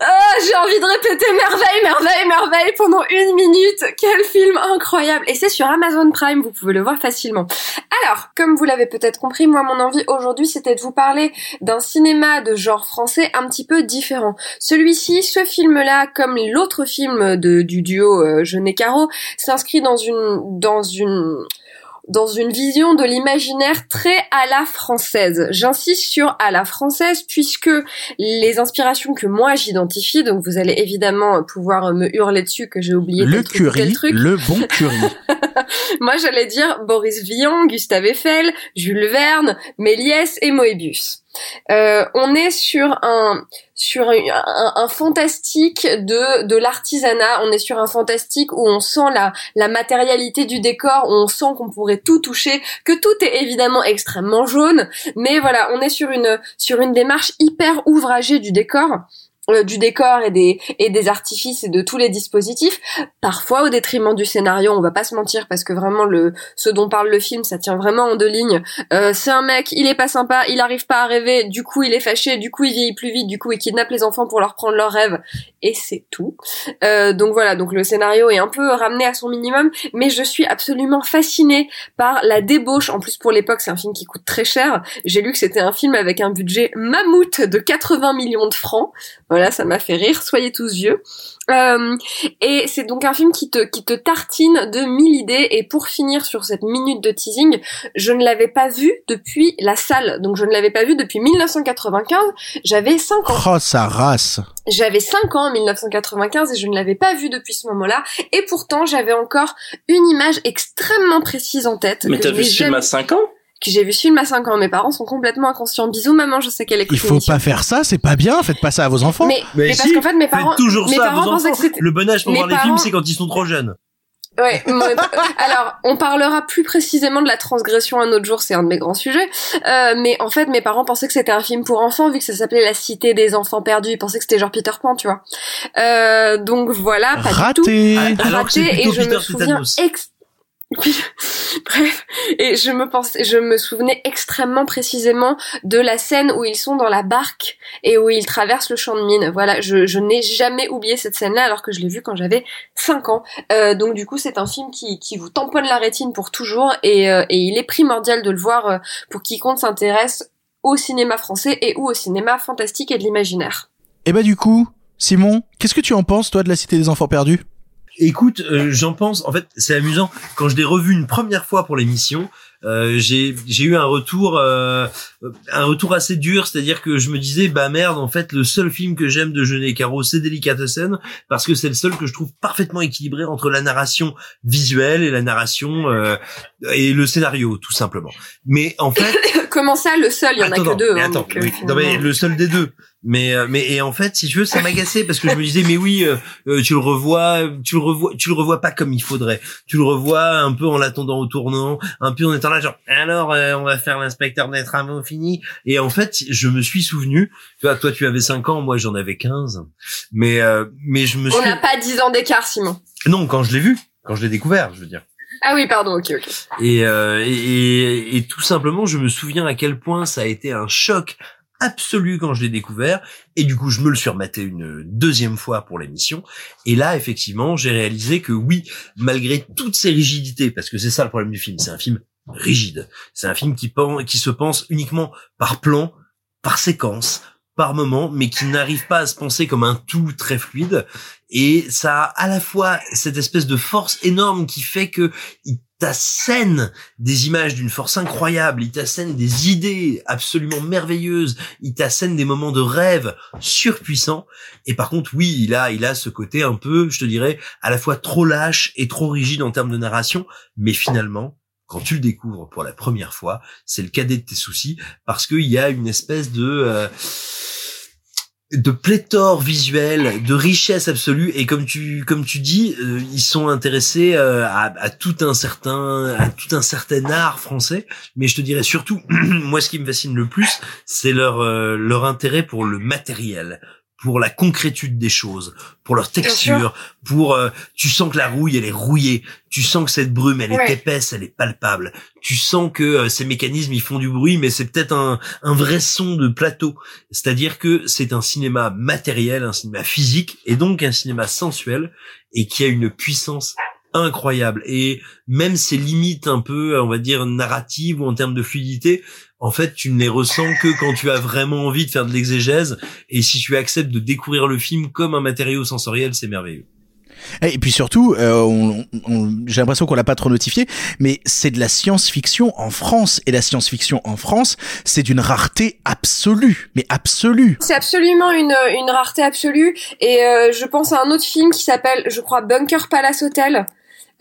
[SPEAKER 3] Ah, envie de répéter merveille, merveille, merveille pendant une minute. Quel film incroyable. Et c'est sur Amazon Prime, vous pouvez le voir facilement. Alors, comme vous l'avez peut-être compris, moi mon envie aujourd'hui c'était de vous parler d'un cinéma de genre français un petit peu différent. Celui-ci, ce film-là, comme l'autre film du duo euh, Jeunet Caro, s'inscrit dans une, dans une, dans une vision de l'imaginaire très à la française. J'insiste sur à la française puisque les inspirations que moi j'identifie, donc vous allez évidemment pouvoir me hurler dessus que j'ai oublié
[SPEAKER 1] Le
[SPEAKER 3] tel truc ou tel
[SPEAKER 1] curry,
[SPEAKER 3] truc.
[SPEAKER 1] le bon curry.
[SPEAKER 3] Moi, j'allais dire Boris Vian, Gustave Eiffel, Jules Verne, Méliès et Moebius. Euh, on est sur un sur fantastique de de l'artisanat. On est sur un fantastique où on sent la la matérialité du décor, où on sent qu'on pourrait tout toucher, que tout est évidemment extrêmement jaune. Mais voilà, on est sur une sur une démarche hyper ouvragée du décor. Euh, du décor et des et des artifices et de tous les dispositifs. Parfois au détriment du scénario on va pas se mentir parce que vraiment le ce dont parle le film ça tient vraiment en deux lignes. Euh, c'est un mec il est pas sympa il arrive pas à rêver du coup il est fâché du coup il vieillit plus vite du coup il kidnappe les enfants pour leur prendre leurs rêves et c'est tout Euh, donc voilà donc le scénario est un peu ramené à son minimum mais je suis absolument fascinée par la débauche en plus pour l'époque c'est un film qui coûte très cher j'ai lu que c'était un film avec un budget mammouth de 80 millions de francs voilà, ça m'a fait rire. Soyez tous vieux. Euh, et c'est donc un film qui te qui te tartine de mille idées. Et pour finir sur cette minute de teasing, je ne l'avais pas vu depuis la salle. Donc je ne l'avais pas vu depuis 1995. J'avais 5 ans.
[SPEAKER 1] Oh, sa race.
[SPEAKER 3] J'avais 5 ans en 1995 et je ne l'avais pas vu depuis ce moment-là. Et pourtant, j'avais encore une image extrêmement précise en tête.
[SPEAKER 6] Mais t'as vu ce film à 5 ans?
[SPEAKER 3] Que j'ai vu ce film à 5 ans. Mes parents sont complètement inconscients. Bisous maman, je sais qu'elle écoute
[SPEAKER 1] Il faut pas faire ça, c'est pas bien, faites pas ça à vos enfants.
[SPEAKER 3] Mais, mais parce qu'en fait, mes
[SPEAKER 2] Faites
[SPEAKER 3] parents,
[SPEAKER 2] toujours
[SPEAKER 3] mes
[SPEAKER 2] ça à
[SPEAKER 3] parents
[SPEAKER 2] vos
[SPEAKER 3] pensaient
[SPEAKER 2] enfants.
[SPEAKER 3] que c'était.
[SPEAKER 2] Le bon âge pour
[SPEAKER 3] Mes
[SPEAKER 2] voir les films, c'est quand ils sont trop jeunes.
[SPEAKER 3] Ouais. moi, alors, on parlera plus précisément de la transgression un autre jour, c'est un de mes grands sujets. Euh, mais en fait, mes parents pensaient que c'était un film pour enfants, vu que ça s'appelait La Cité des enfants perdus. Ils pensaient que c'était genre Peter Pan, tu vois. Euh, donc voilà, pas
[SPEAKER 1] Raté.
[SPEAKER 3] du tout.
[SPEAKER 2] Alors que c'est
[SPEAKER 3] Raté, et je me souviens ex- Bref, et je me je me souvenais extrêmement précisément de la scène où ils sont dans la barque et où ils traversent le champ de mine. Voilà, je, n'ai jamais oublié cette scène-là alors que je l'ai vue quand j'avais 5 ans. Euh, donc du coup, c'est un film qui, vous tamponne la rétine pour toujours et, euh, et il est primordial de le voir euh, pour quiconque s'intéresse au cinéma français et ou au cinéma fantastique et de l'imaginaire.
[SPEAKER 1] Et bah du coup, Simon, qu'est-ce que tu en penses toi de la Cité des enfants perdus?
[SPEAKER 2] Écoute, euh, j'en pense. En fait, c'est amusant. Quand je l'ai revu une première fois pour l'émission, euh, j'ai j'ai eu un retour euh, un retour assez dur, c'est-à-dire que je me disais bah merde, en fait, le seul film que j'aime de Jeunet et Caro, c'est Delicatessen parce que c'est le seul que je trouve parfaitement équilibré entre la narration visuelle et la narration euh, et le scénario, tout simplement. Mais en fait,
[SPEAKER 3] Comment ça, le seul, il y en a que deux.
[SPEAKER 2] mais
[SPEAKER 3] hein,
[SPEAKER 2] attends,
[SPEAKER 3] donc, euh,
[SPEAKER 2] oui. Non, mais le seul des deux. Mais euh, mais et en fait, si tu veux, ça m'agaçait parce que je me disais mais oui, euh, euh, tu le revois, tu le revois, tu le revois pas comme il faudrait. Tu le revois un peu en l'attendant au tournant, un peu en étant là genre alors euh, on va faire l'inspecteur des travaux finis. Et en fait, je me suis souvenu, tu vois, toi tu avais 5 ans, moi j'en avais 15. Mais euh, mais je me
[SPEAKER 3] On
[SPEAKER 2] suis
[SPEAKER 3] n'a pas 10 ans d'écart, Simon.
[SPEAKER 2] non quand je l'ai vu, quand je l'ai découvert, je veux dire.
[SPEAKER 3] Ah oui, pardon, ok, ok.
[SPEAKER 2] Et, euh, et, et, et tout simplement, je me souviens à quel point ça a été un choc absolu quand je l'ai découvert. Et du coup, je me le suis rematé une deuxième fois pour l'émission. Et là, effectivement, j'ai réalisé que oui, malgré toutes ces rigidités, parce que c'est ça le problème du film, c'est un film rigide. C'est un film qui, qui se pense uniquement par plan, par séquence, par moment, mais qui n'arrive pas à se penser comme un tout très fluide. Et ça a à la fois cette espèce de force énorme qui fait que t'assène des images d'une force incroyable, il t'assène des idées absolument merveilleuses, il t'assène des moments de rêve surpuissants. Et par contre, oui, il a, il a ce côté un peu, je te dirais, à la fois trop lâche et trop rigide en termes de narration, mais finalement, quand tu le découvres pour la première fois, c'est le cadet de tes soucis parce qu'il y a une espèce de euh, de pléthore visuelle, de richesse absolue. Et comme tu comme tu dis, euh, ils sont intéressés euh, à, tout un certain à tout un certain art français, mais je te dirais surtout moi ce qui me fascine le plus, c'est leur euh, leur intérêt pour le matériel pour la concrétude des choses, pour leur texture, pour euh, tu sens que la rouille elle est rouillée, tu sens que cette brume elle est épaisse, elle est palpable, tu sens que euh, ces mécanismes ils font du bruit mais c'est peut-être un un vrai son de plateau, c'est-à-dire que c'est un cinéma matériel, un cinéma physique et donc un cinéma sensuel et qui a une puissance incroyable. Et même ses limites un peu on va dire narratives ou en termes de fluidité en fait tu ne les ressens que quand tu as vraiment envie de faire de l'exégèse et si tu acceptes de découvrir le film comme un matériau sensoriel c'est merveilleux
[SPEAKER 1] Et puis surtout, euh, on- on- j'ai l'impression qu'on l'a pas trop notifié, mais c'est de la science-fiction en France. Et la science-fiction en France, c'est d'une rareté absolue, mais absolue.
[SPEAKER 3] C'est absolument une, une rareté absolue. Et euh, je pense à un autre film qui s'appelle, je crois, Bunker Palace Hotel.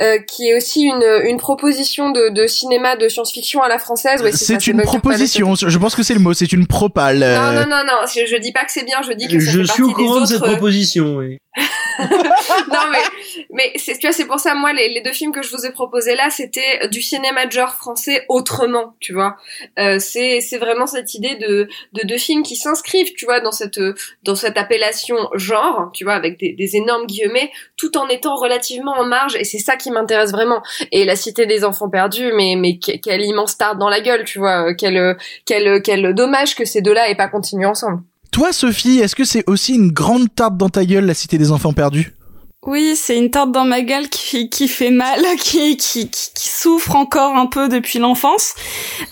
[SPEAKER 3] Euh, qui est aussi une, une proposition de, de cinéma de science-fiction à la française. Ouais,
[SPEAKER 1] c'est
[SPEAKER 3] c'est
[SPEAKER 1] une proposition. Je pense que c'est le mot. C'est une propale.
[SPEAKER 3] Non,
[SPEAKER 1] euh,
[SPEAKER 3] non, non, non, je, je dis pas que c'est bien, je dis que ça
[SPEAKER 2] je
[SPEAKER 3] fait
[SPEAKER 2] suis
[SPEAKER 3] partie
[SPEAKER 2] au courant
[SPEAKER 3] des
[SPEAKER 2] de cette
[SPEAKER 3] autres, euh,
[SPEAKER 2] proposition oui.
[SPEAKER 3] non mais mais c'est tu vois c'est pour ça moi les, deux films que je vous ai proposés là c'était du cinéma de genre français autrement tu vois. Euh, c'est c'est vraiment cette idée de de deux films qui s'inscrivent tu vois dans cette dans cette appellation genre tu vois avec des, des énormes guillemets tout en étant relativement en marge et c'est ça qui m'intéresse vraiment. Et la cité des enfants perdus mais mais que- quelle immense tarte dans la gueule tu vois quel quel quel dommage que ces deux là aient pas continué ensemble
[SPEAKER 1] Toi, Sophie, est-ce que c'est aussi une grande tarte dans ta gueule, la cité des enfants perdus?
[SPEAKER 4] Oui, c'est une tarte dans ma gueule qui, qui fait mal, qui, qui, qui, qui souffre encore un peu depuis l'enfance.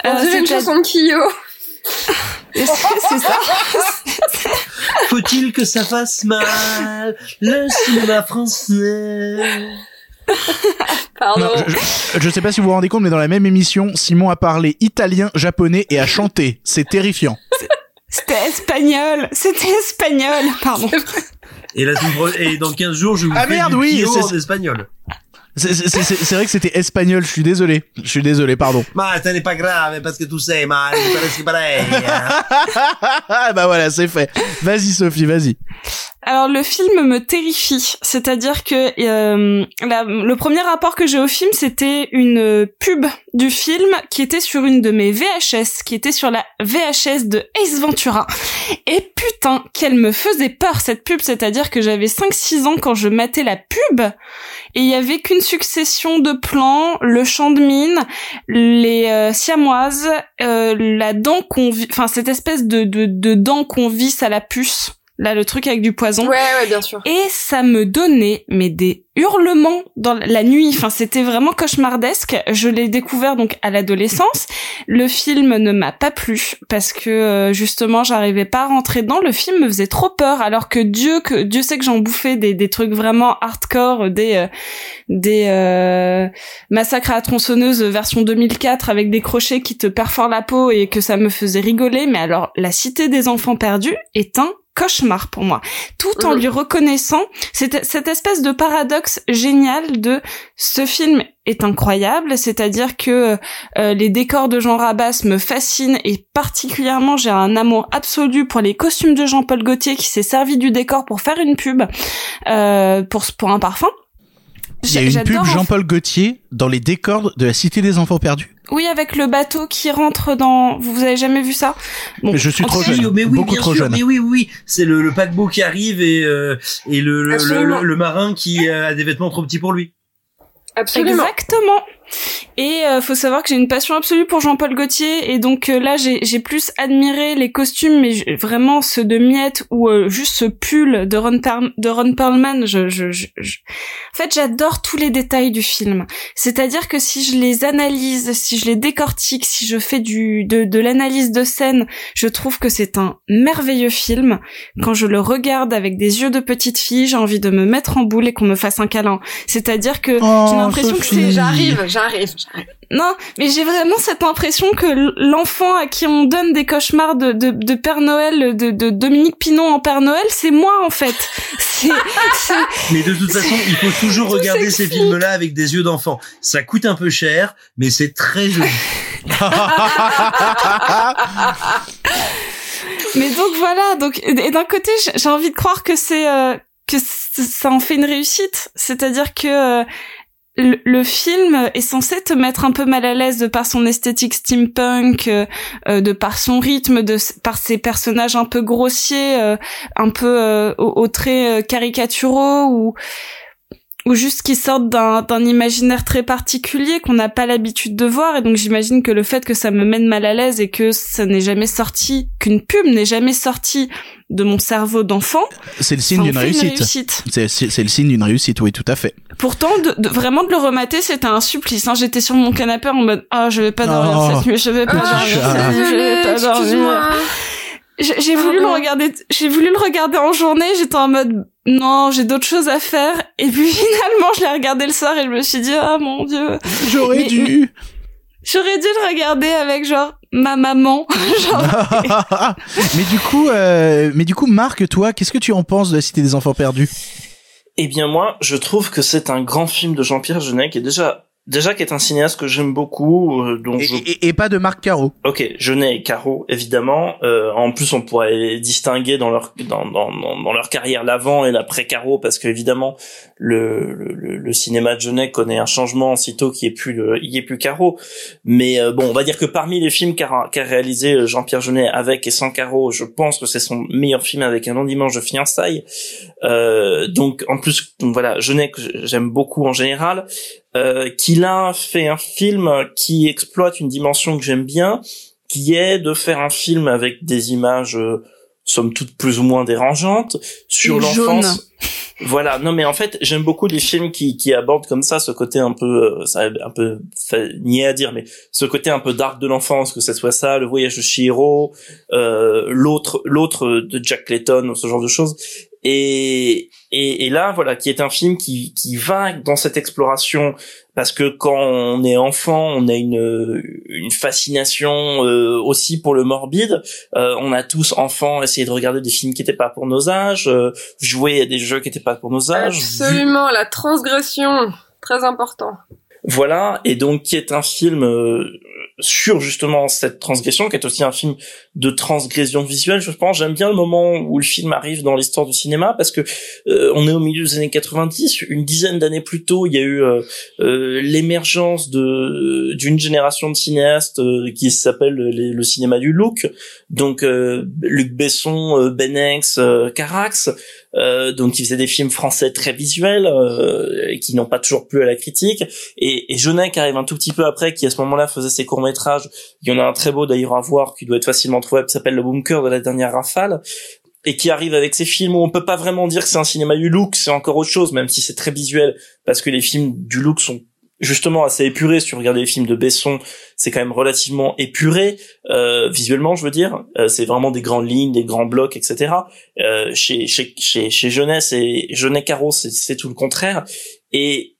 [SPEAKER 3] une
[SPEAKER 4] c'est de la-
[SPEAKER 3] chanson de Kyo
[SPEAKER 4] C'est c'est ça.
[SPEAKER 2] faut-il que ça fasse mal le cinéma français?
[SPEAKER 3] Pardon.
[SPEAKER 1] Non, je, je- je sais pas si vous vous rendez compte, mais dans la même émission, Simon a parlé italien, japonais et a chanté. C'est terrifiant.
[SPEAKER 4] C'était espagnol. C'était espagnol. Pardon.
[SPEAKER 2] et la et dans 15 jours je vous
[SPEAKER 1] Ah
[SPEAKER 2] fais
[SPEAKER 1] merde,
[SPEAKER 2] du
[SPEAKER 1] oui, c'est-
[SPEAKER 2] en espagnol
[SPEAKER 1] C'est- C'est c'est- c'est vrai que c'était espagnol. Je suis désolé. Je suis désolé. Pardon.
[SPEAKER 2] ma ce n'est pas grave parce que tu sais ma parles pareil
[SPEAKER 1] Ah bah voilà, c'est fait. Vas-y, Sophie, vas-y.
[SPEAKER 4] Alors le film me terrifie, c'est-à-dire que euh, le premier rapport que j'ai au film, c'était une pub du film qui était sur une de mes VHS, qui était sur la VHS de Ace Ventura. Et putain, qu'elle me faisait peur cette pub, c'est-à-dire que j'avais 5-6 ans quand je matais la pub et il y avait qu'une succession de plans, le champ de mine, les euh, siamoises, euh, la dent qu'on enfin cette espèce de, de, de dent qu'on visse à la puce. Là, le truc avec du poison.
[SPEAKER 3] Ouais, ouais, bien sûr.
[SPEAKER 4] Et ça me donnait, mais des hurlements dans la nuit. Enfin, c'était vraiment cauchemardesque. Je l'ai découvert donc à l'adolescence. Le film ne m'a pas plu parce que euh, justement, j'arrivais pas à rentrer dedans. Le film me faisait trop peur, alors que Dieu, que Dieu sait que j'en bouffais des, des trucs vraiment hardcore, des euh, des euh, massacres à la tronçonneuse version 2004 avec des crochets qui te perforent la peau et que ça me faisait rigoler. Mais alors, la Cité des enfants perdus est un cauchemar pour moi, tout en lui reconnaissant cette, cette espèce de paradoxe génial de ce film est incroyable, c'est-à-dire que euh, les décors de Jean Rabas me fascinent et particulièrement j'ai un amour absolu pour les costumes de Jean-Paul Gaultier qui s'est servi du décor pour faire une pub euh, pour pour un parfum.
[SPEAKER 1] Il y a une pub Jean-Paul Gaultier dans les décors de la Cité des Enfants Perdus.
[SPEAKER 4] Oui, avec le bateau qui rentre dans. Vous avez jamais vu ça? Bon,
[SPEAKER 1] Je suis trop jeune,
[SPEAKER 2] mais oui,
[SPEAKER 1] beaucoup
[SPEAKER 2] bien
[SPEAKER 1] trop
[SPEAKER 2] sûr,
[SPEAKER 1] jeune.
[SPEAKER 2] Mais oui, oui, oui. c'est le, le paquebot qui arrive et euh, et le le, le- le marin qui euh, a des vêtements trop petits pour lui.
[SPEAKER 3] Absolument.
[SPEAKER 4] Exactement. Et euh, faut savoir que j'ai une passion absolue pour Jean-Paul Gaultier et donc euh, là j'ai j'ai plus admiré les costumes mais vraiment ceux de Miette ou euh, juste ce pull de Ron de Ron Perlman. Je, je, je, je- en fait j'adore tous les détails du film. C'est-à-dire que si je les analyse si je les décortique si je fais du de, de l'analyse de scène je trouve que c'est un merveilleux film. Quand je le regarde avec des yeux de petite fille j'ai envie de me mettre en boule et qu'on me fasse un câlin. C'est-à-dire que
[SPEAKER 1] Oh,
[SPEAKER 4] j'ai l'impression que c'est
[SPEAKER 3] J'arrive, j'arrive, j'arrive.
[SPEAKER 4] non, mais j'ai vraiment cette impression que l'enfant à qui on donne des cauchemars de, de, de Père Noël, de, de Dominique Pinon en Père Noël, c'est moi en fait.
[SPEAKER 2] Mais de toute façon, il faut toujours regarder ces films-là avec des yeux d'enfant. Ça coûte un peu cher, mais c'est très joli.
[SPEAKER 4] mais donc voilà, donc et d'un côté j'ai envie de croire que c'est euh, que ça en fait une réussite, c'est-à-dire que euh, le, film est censé te mettre un peu mal à l'aise de par son esthétique steampunk, euh, euh, de par son rythme, de par ses personnages un peu grossiers, euh, un peu euh, aux, traits caricaturaux ou ou juste qui sortent d'un d'un imaginaire très particulier qu'on n'a pas l'habitude de voir et donc j'imagine que le fait que ça me mène mal à l'aise et que ça n'est jamais sorti qu'une pub n'est jamais sortie de mon cerveau d'enfant
[SPEAKER 1] C'est le signe d'une réussite.
[SPEAKER 4] réussite.
[SPEAKER 1] C'est c'est- c'est le signe d'une réussite, oui, tout à fait.
[SPEAKER 4] Pourtant, de, de- vraiment de le remater, c'était un supplice. Hein. J'étais sur mon canapé en mode ah je vais pas dormir
[SPEAKER 1] Oh.
[SPEAKER 4] cette nuit, je vais pas
[SPEAKER 1] Ah,
[SPEAKER 4] dormir cette nuit, je vais pas dormir. J'ai j'ai voulu le regarder, j'ai voulu le regarder en journée. J'étais en mode non, j'ai d'autres choses à faire. Et puis finalement, je l'ai regardé le soir et je me suis dit ah mon dieu.
[SPEAKER 1] J'aurais dû.
[SPEAKER 4] mais- J'aurais dû le regarder avec genre ma maman. genre,
[SPEAKER 1] mais du coup, euh, mais du coup, Marc, toi, qu'est-ce que tu en penses de la Cité des Enfants Perdus?
[SPEAKER 6] Eh bien moi, je trouve que c'est un grand film de Jean-Pierre Jeunet qui est déjà déjà qui est un cinéaste que j'aime beaucoup, euh, dont
[SPEAKER 1] et,
[SPEAKER 6] je
[SPEAKER 1] et- et pas de Marc Caro.
[SPEAKER 6] Ok, Jeunet et Caro, évidemment. Euh, en plus, on pourrait les distinguer dans leur dans, dans, dans, leur carrière l'avant et l'après Caro, parce que évidemment, le, le, le- cinéma de Jeunet connaît un changement sitôt n'y ait plus le, il ait plus Caro. Mais euh, bon, on va dire que parmi les films qu'a qu'a réalisé euh, Jean-Pierre Jeunet avec et sans Caro, je pense que c'est son meilleur film avec un long dimanche de fiançailles. Euh, donc en plus, donc voilà, Jeunet que j'aime beaucoup en général, euh, qu'il a fait un film qui exploite une dimension que j'aime bien, qui est de faire un film avec des images euh, somme toute plus ou moins dérangeantes sur l'enfance. Voilà, non mais en fait j'aime beaucoup les films qui, qui abordent comme ça ce côté un peu, euh, ça un peu niais à dire, mais ce côté un peu dark de l'enfance, que ce soit ça, le voyage de Chihiro, euh, l'autre l'autre de Jack Clayton, ce genre de choses. Et, et, et là, voilà, qui est un film qui, qui va dans cette exploration parce que quand on est enfant, on a une, une fascination euh, aussi pour le morbide. Euh, on a tous enfants essayé de regarder des films qui n'étaient pas pour nos âges, euh, jouer à des jeux qui n'étaient pas pour nos âges. vu-
[SPEAKER 3] Absolument, la transgression, très important.
[SPEAKER 6] Voilà, et donc qui est un film euh, sur justement cette transgression, qui est aussi un film de transgression visuelle, je pense. J'aime bien le moment où le film arrive dans l'histoire du cinéma parce que euh, on est au milieu des années 90. Une dizaine d'années plus tôt, il y a eu euh, euh, l'émergence de d'une génération de cinéastes qui s'appelle le cinéma du look. Donc Luc Besson, Benex, Carax. Euh, donc qui faisait des films français très visuels euh, qui n'ont pas toujours plu à la critique. Et, et Jeunet qui arrive un tout petit peu après qui à ce moment-là faisait ses courts métrages il y en a un très beau d'ailleurs à voir qui doit être facilement trouvé qui s'appelle le bunker de la dernière rafale et qui arrive avec ses films où on peut pas vraiment dire que c'est un cinéma du look, c'est encore autre chose, même si c'est très visuel, parce que les films du look sont justement assez épuré. Si vous regardez les films de Besson, c'est quand même relativement épuré euh, visuellement, je veux dire. Euh, c'est vraiment des grandes lignes, des grands blocs, etc. Euh, chez chez chez chez Jeunesse et Jeunet Caro, c'est tout le contraire. Et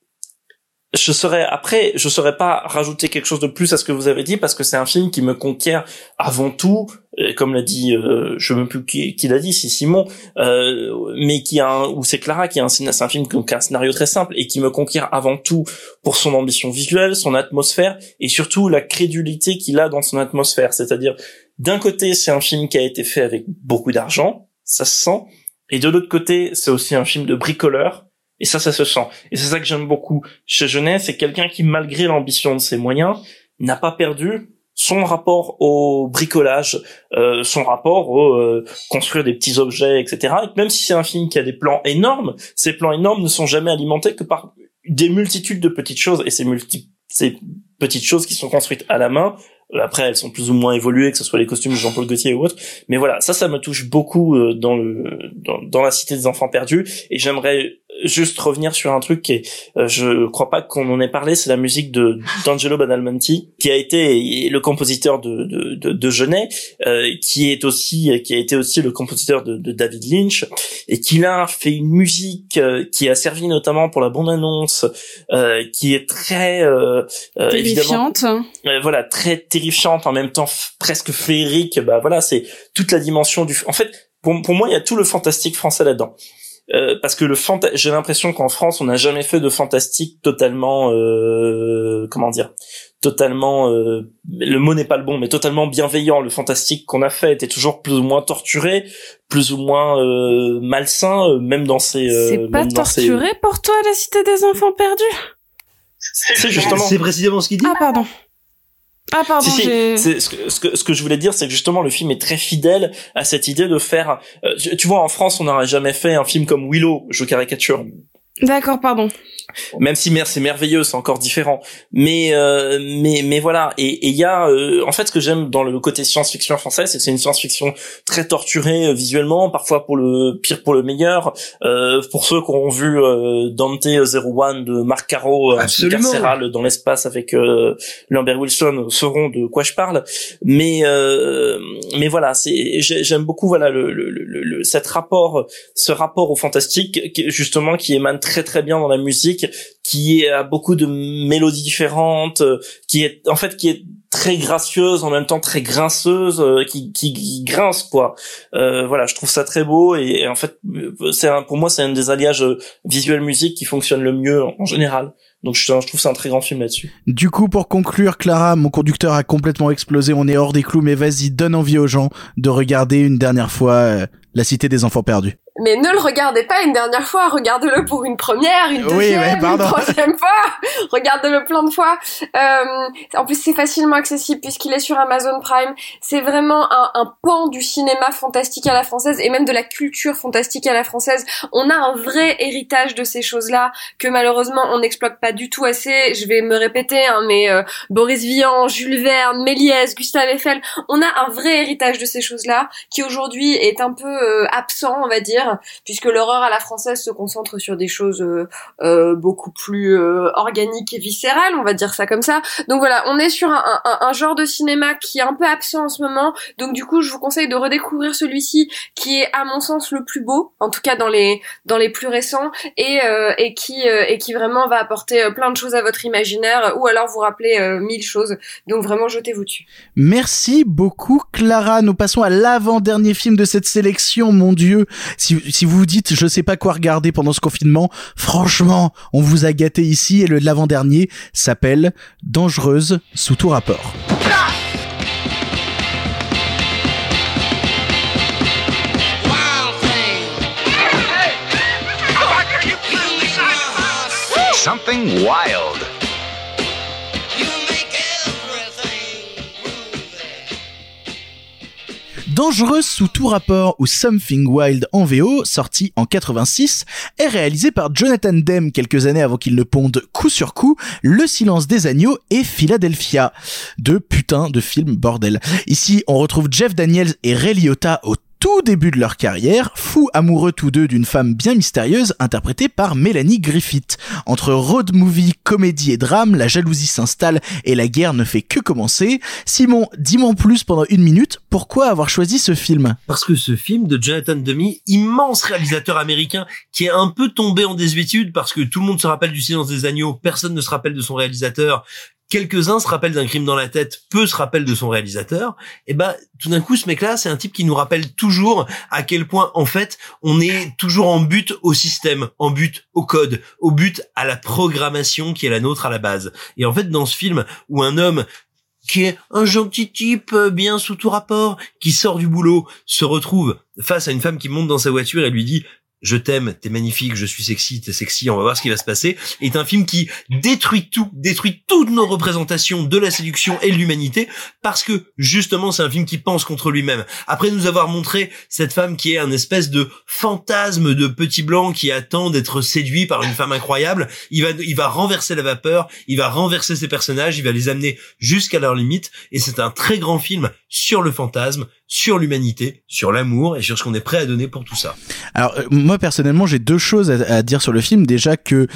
[SPEAKER 6] je serais après, je saurais pas rajouter quelque chose de plus à ce que vous avez dit parce que c'est un film qui me conquiert avant tout, comme l'a dit, euh, je me plus qui, qui l'a dit, c'est Simon, euh, mais qui a un, ou c'est Clara qui a un, c'est un film qui a un scénario très simple et qui me conquiert avant tout pour son ambition visuelle, son atmosphère et surtout la crédulité qu'il a dans son atmosphère. C'est-à-dire, d'un côté, c'est un film qui a été fait avec beaucoup d'argent, ça se sent, et de l'autre côté, c'est aussi un film de bricoleur et ça, ça se sent. Et c'est ça que j'aime beaucoup chez Genet, c'est quelqu'un qui, malgré l'ambition de ses moyens, n'a pas perdu son rapport au bricolage, euh, son rapport au euh, construire des petits objets, etc. Et même si c'est un film qui a des plans énormes, ces plans énormes ne sont jamais alimentés que par des multitudes de petites choses, et ces, multi ces petites choses qui sont construites à la main, après, elles sont plus ou moins évoluées, que ce soit les costumes de Jean-Paul Gaultier ou autre. Mais voilà, ça, ça me touche beaucoup euh, dans le dans, dans la cité des enfants perdus. Et j'aimerais juste revenir sur un truc qui est, euh, je crois pas qu'on en ait parlé, c'est la musique de d'Angelo Badalamenti, qui a été le compositeur de de, de, de Genet, euh, qui est aussi qui a été aussi le compositeur de, de David Lynch, et qui a fait une musique euh, qui a servi notamment pour la bande annonce, euh, qui est très euh,
[SPEAKER 4] terrifiante,
[SPEAKER 6] voilà, très terrifiante en même temps presque féerique. Bah voilà, c'est toute la dimension du. En fait, pour, pour moi, il y a tout le fantastique français là-dedans. Euh, parce que le fanta j'ai l'impression qu'en France on n'a jamais fait de fantastique totalement euh, comment dire totalement euh, le mot n'est pas le bon mais totalement bienveillant. Le fantastique qu'on a fait était toujours plus ou moins torturé plus ou moins euh, malsain euh, même dans ses
[SPEAKER 4] c'est pas torturé pour toi la cité des enfants perdus?
[SPEAKER 6] C'est justement
[SPEAKER 2] c'est précisément ce qu'il dit.
[SPEAKER 4] Ah pardon ah pardon,
[SPEAKER 6] si, si. Ce, que, ce, que, ce que je voulais dire, c'est que justement le film est très fidèle à cette idée de faire. Euh, tu vois, en France, on n'aurait jamais fait un film comme Willow, je caricature.
[SPEAKER 4] D'accord, pardon.
[SPEAKER 6] Même si c'est merveilleux, c'est encore différent. Mais euh, mais mais voilà. Et il y a euh, en fait ce que j'aime dans le côté science-fiction français, c'est que c'est une science-fiction très torturée euh, visuellement, parfois pour le pire pour le meilleur. Euh, pour ceux qui ont vu Dante Zero One de Marc Caro, carcéral dans l'espace avec Lambert Wilson, sauront de quoi je parle. Mais mais voilà, c'est j'aime beaucoup voilà le, le, le, cette rapport, ce rapport au fantastique justement qui émane très très bien dans la musique qui a beaucoup de mélodies différentes, euh, qui est en fait qui est très gracieuse en même temps très grinceuse, euh, qui, qui, grince quoi. Euh, voilà, je trouve ça très beau et, en fait c'est pour moi c'est un des alliages visuel musique qui fonctionne le mieux en, général. Donc je, je trouve c'est un très grand film là-dessus.
[SPEAKER 1] Du coup, pour conclure, Clara, mon conducteur a complètement explosé. On est hors des clous, mais vas-y, donne envie aux gens de regarder une dernière fois La Cité des Enfants Perdus
[SPEAKER 3] mais ne le regardez pas une dernière fois, regardez-le pour une première, une deuxième, une troisième fois, regardez-le plein de fois. Euh, en plus, c'est facilement accessible puisqu'il est sur Amazon Prime. C'est vraiment un, un, pan du cinéma fantastique à la française et même de la culture fantastique à la française. On a un vrai héritage de ces choses-là que malheureusement on n'exploite pas du tout assez. Je vais me répéter, hein, mais euh, Boris Vian, Jules Verne, Méliès, Gustave Eiffel, on a un vrai héritage de ces choses-là qui aujourd'hui est un peu euh, absent, on va dire puisque l'horreur à la française se concentre sur des choses euh, euh, beaucoup plus euh, organiques et viscérales, on va dire ça comme ça. Donc voilà, on est sur un, genre de cinéma qui est un peu absent en ce moment. Donc du coup, je vous conseille de redécouvrir celui-ci, qui est à mon sens le plus beau, en tout cas dans les dans les plus récents, et et qui et qui vraiment va apporter plein de choses à votre imaginaire, ou alors vous rappeler mille choses. Donc vraiment, jetez-vous dessus.
[SPEAKER 1] Merci beaucoup, Clara. Nous passons à l'avant-dernier film de cette sélection. Mon Dieu, si si vous vous dites je sais pas quoi regarder pendant ce confinement, franchement, on vous a gâté ici et le l'avant-dernier s'appelle Dangereuse sous tout rapport.
[SPEAKER 13] Something wild.
[SPEAKER 1] Dangereuse sous tout rapport ou Something Wild en VO, sorti en 86, est réalisé par Jonathan Demme quelques années avant qu'il ne ponde coup sur coup Le silence des agneaux et Philadelphia. Deux putains de films bordel. Ici, on retrouve Jeff Daniels et Ray Liotta au tout début de leur carrière, fous amoureux tous deux d'une femme bien mystérieuse interprétée par Mélanie Griffith. Entre road movie, comédie et drame, la jalousie s'installe et la guerre ne fait que commencer. Simon, dis-moi plus pendant une minute, pourquoi avoir choisi ce film?
[SPEAKER 2] Parce que ce film de Jonathan Demme, immense réalisateur américain, qui est un peu tombé en désuétude parce que tout le monde se rappelle du silence des agneaux, personne ne se rappelle de son réalisateur, quelques-uns se rappellent d'un crime dans la tête, peu se rappellent de son réalisateur, et ben tout d'un coup ce mec-là, c'est un type qui nous rappelle toujours à quel point en fait on est toujours en but au système, en but au code, au but à la programmation qui est la nôtre à la base. Et en fait dans ce film où un homme qui est un gentil type euh, bien sous tout rapport, qui sort du boulot, se retrouve face à une femme qui monte dans sa voiture et lui dit je t'aime, t'es magnifique, je suis sexy, t'es sexy, on va voir ce qui va se passer, est un film qui détruit tout, détruit toutes nos représentations de la séduction et de l'humanité, parce que justement c'est un film qui pense contre lui-même. Après nous avoir montré cette femme qui est un espèce de fantasme de petit blanc qui attend d'être séduit par une femme incroyable, il va, il va renverser la vapeur, il va renverser ses personnages, il va les amener jusqu'à leurs limites, et c'est un très grand film sur le fantasme, sur l'humanité, sur l'amour et sur ce qu'on est prêt à donner pour tout ça.
[SPEAKER 1] Alors euh, moi personnellement j'ai deux choses à, à, dire sur le film. Déjà que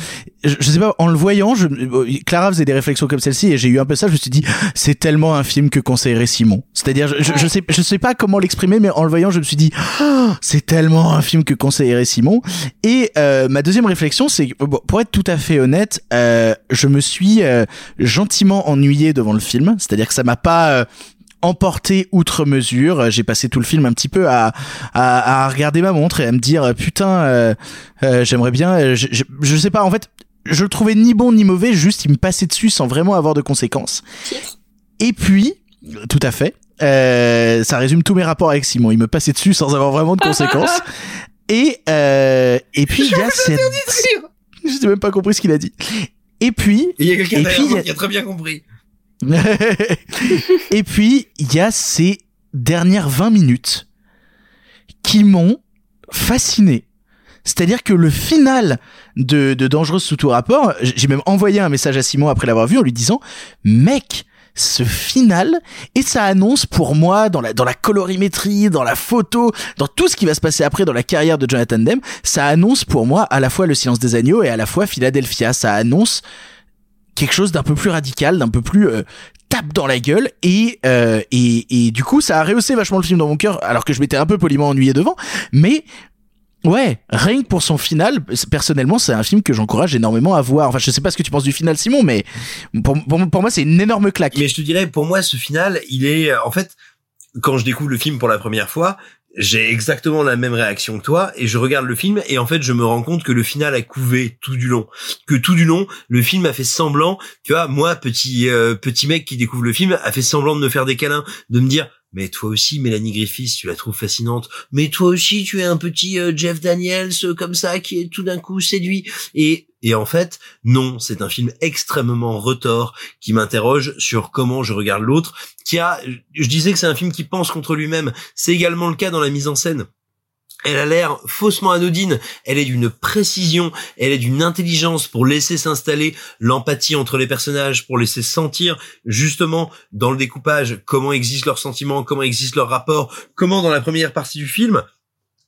[SPEAKER 1] je, je sais pas en le voyant, je, euh, Clara faisait des réflexions comme celle-ci et j'ai eu un peu ça. Je me suis dit c'est tellement un film que conseillerait Simon. C'est-à-dire je, je, je, sais je sais pas comment l'exprimer mais en le voyant je me suis dit oh, c'est tellement un film que conseillerait Simon. Et euh, ma deuxième réflexion c'est bon, pour être tout à fait honnête, euh, je me suis euh, gentiment ennuyé devant le film. C'est-à-dire que ça m'a pas emporté outre mesure. J'ai passé tout le film un petit peu à, à, à regarder ma montre et à me dire putain, euh, euh, j'aimerais bien. Je, je, je, sais pas. En fait, je le trouvais ni bon ni mauvais. Juste, il me passait dessus sans vraiment avoir de conséquences. Et puis, tout à fait. Euh, ça résume tous mes rapports avec Simon. Il me passait dessus sans avoir vraiment de conséquences. et euh, et puis il y a cette. Je n'ai même pas compris ce qu'il a dit. Et puis.
[SPEAKER 2] il y a quelqu'un qui a très bien compris.
[SPEAKER 1] et puis, il y a ces dernières 20 minutes qui m'ont fasciné. C'est-à-dire que le final de, de Dangereuse sous tout rapport, j'ai même envoyé un message à Simon après l'avoir vu en lui disant, mec, ce final et ça annonce pour moi dans la dans la colorimétrie, dans la photo, dans tout ce qui va se passer après dans la carrière de Jonathan Demme, ça annonce pour moi à la fois Le silence des agneaux et à la fois Philadelphia, ça annonce quelque chose d'un peu plus radical, d'un peu plus euh, tape dans la gueule et, euh, et et du coup ça a rehaussé vachement le film dans mon cœur alors que je m'étais un peu poliment ennuyé devant mais Ouais, rien que pour son final, personnellement, c'est un film que j'encourage énormément à voir. Enfin, je sais pas ce que tu penses du final, Simon, mais pour, pour, pour moi, c'est une énorme claque.
[SPEAKER 2] Mais je te dirais, pour moi, ce final, il est, en fait, quand je découvre le film pour la première fois, j'ai exactement la même réaction que toi et je regarde le film et en fait je me rends compte que le final a couvé tout du long que tout du long le film a fait semblant tu vois moi petit euh, petit mec qui découvre le film a fait semblant de me faire des câlins de me dire mais toi aussi, Mélanie Griffiths, tu la trouves fascinante. Mais toi aussi, tu es un petit euh, Jeff Daniels euh, comme ça qui est tout d'un coup séduit. Et et en fait, non, c'est un film extrêmement retors qui m'interroge sur comment je regarde l'autre. Qui a, je disais que c'est un film qui pense contre lui-même. C'est également le cas dans la mise en scène. Elle a l'air faussement anodine, elle est d'une précision, elle est d'une intelligence pour laisser s'installer l'empathie entre les personnages, pour laisser sentir justement dans le découpage comment existent leurs sentiments, comment existent leurs rapports, comment dans la première partie du film,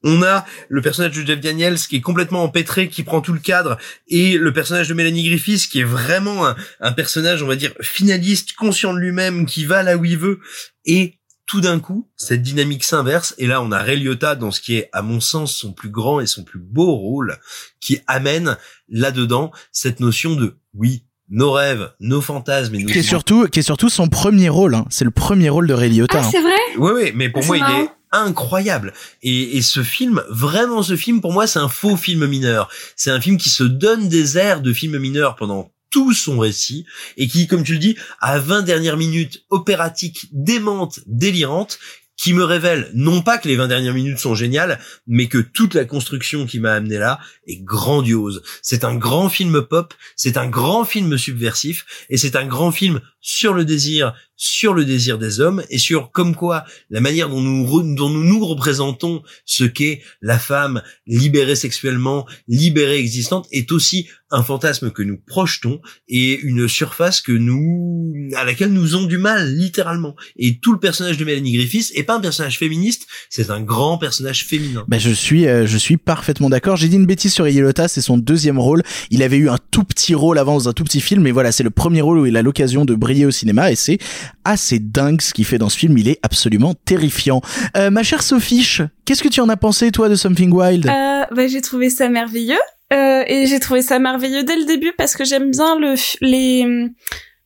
[SPEAKER 2] on a le personnage de Jeff Daniels qui est complètement empêtré, qui prend tout le cadre, et le personnage de Mélanie Griffiths qui est vraiment un, un personnage, on va dire, finaliste, conscient de lui-même, qui va là où il veut, et tout d'un coup, cette dynamique s'inverse, et là on a Ray Liotta dans ce qui est, à mon sens, son plus grand et son plus beau rôle, qui amène là-dedans cette notion de oui, nos rêves, nos fantasmes et nos
[SPEAKER 1] qui est surtout qui est surtout son premier rôle hein. c'est le premier rôle de Ray Liotta
[SPEAKER 3] ah, c'est vrai?
[SPEAKER 2] Oui oui mais pour
[SPEAKER 3] Ah,
[SPEAKER 2] moi il est incroyable et, et ce film vraiment ce film pour moi c'est un faux film mineur c'est un film qui se donne des airs de film mineur pendant tout son récit et qui comme tu le dis à 20 dernières minutes opératiques démentes délirantes qui me révèle non pas que les 20 dernières minutes sont géniales, mais que toute la construction qui m'a amené là est grandiose. C'est un grand film pop, c'est un grand film subversif, et c'est un grand film sur le désir, sur le désir des hommes, et sur comme quoi la manière dont nous dont nous, nous représentons ce qu'est la femme libérée sexuellement, libérée existante, est aussi un fantasme que nous projetons et une surface que nous à laquelle nous avons du mal littéralement. Et tout le personnage de Mélanie Griffiths est pas un personnage féministe, c'est un grand personnage féminin.
[SPEAKER 1] Bah je suis euh, je suis parfaitement d'accord. J'ai dit une bêtise sur Yelota, c'est son deuxième rôle. Il avait eu un tout petit rôle avant dans un tout petit film, mais voilà, c'est le premier rôle où il a l'occasion de briller au cinéma et c'est assez dingue ce qu'il fait dans ce film. Il est absolument terrifiant. Euh, ma chère Sophie, qu'est-ce que tu en as pensé toi de Something Wild?
[SPEAKER 4] Euh, bah, j'ai trouvé ça merveilleux. Euh, et j'ai trouvé ça merveilleux dès le début parce que j'aime bien le les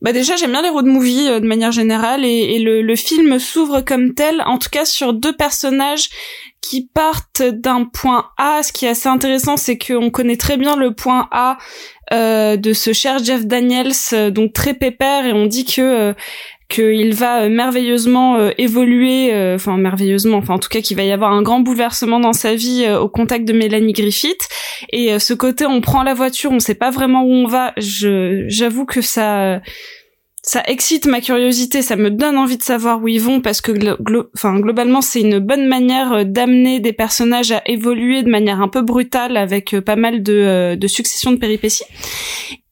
[SPEAKER 4] bah déjà j'aime bien les road movies euh, de manière générale et, et le, le film s'ouvre comme tel en tout cas sur deux personnages qui partent d'un point A. Ce qui est assez intéressant c'est qu'on connaît très bien le point A euh, de ce cher Jeff Daniels euh, donc très pépère et on dit que euh, qu'il va euh, merveilleusement euh, évoluer, euh, enfin merveilleusement, enfin en tout cas qu'il va y avoir un grand bouleversement dans sa vie au contact de Mélanie Griffith. Et ce côté, on prend la voiture, on sait pas vraiment où on va. Je, j'avoue que ça, ça excite ma curiosité, ça me donne envie de savoir où ils vont parce que, enfin globalement, c'est une bonne manière d'amener des personnages à évoluer de manière un peu brutale avec pas mal de, de successions de péripéties.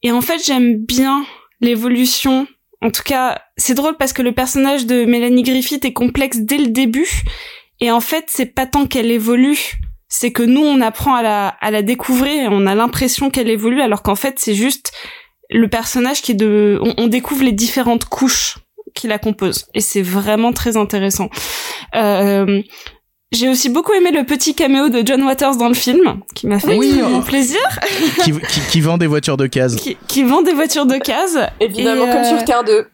[SPEAKER 4] Et en fait, j'aime bien l'évolution en tout cas, c'est drôle parce que le personnage de Mélanie Griffith est complexe dès le début. Et en fait, c'est pas tant qu'elle évolue, c'est que nous, on apprend à la, à la découvrir et on a l'impression qu'elle évolue, alors qu'en fait, c'est juste le personnage qui est de... On, découvre les différentes couches qui la composent. Et c'est vraiment très intéressant. Euh, j'ai aussi beaucoup aimé le petit caméo de John Waters dans le film, qui m'a fait
[SPEAKER 1] Oui.
[SPEAKER 4] plaisir.
[SPEAKER 1] qui, qui, qui vend des voitures de case.
[SPEAKER 4] qui, qui vend des voitures de case.
[SPEAKER 3] Évidemment,
[SPEAKER 4] Et,
[SPEAKER 3] comme
[SPEAKER 4] euh,
[SPEAKER 3] sur Terre 2.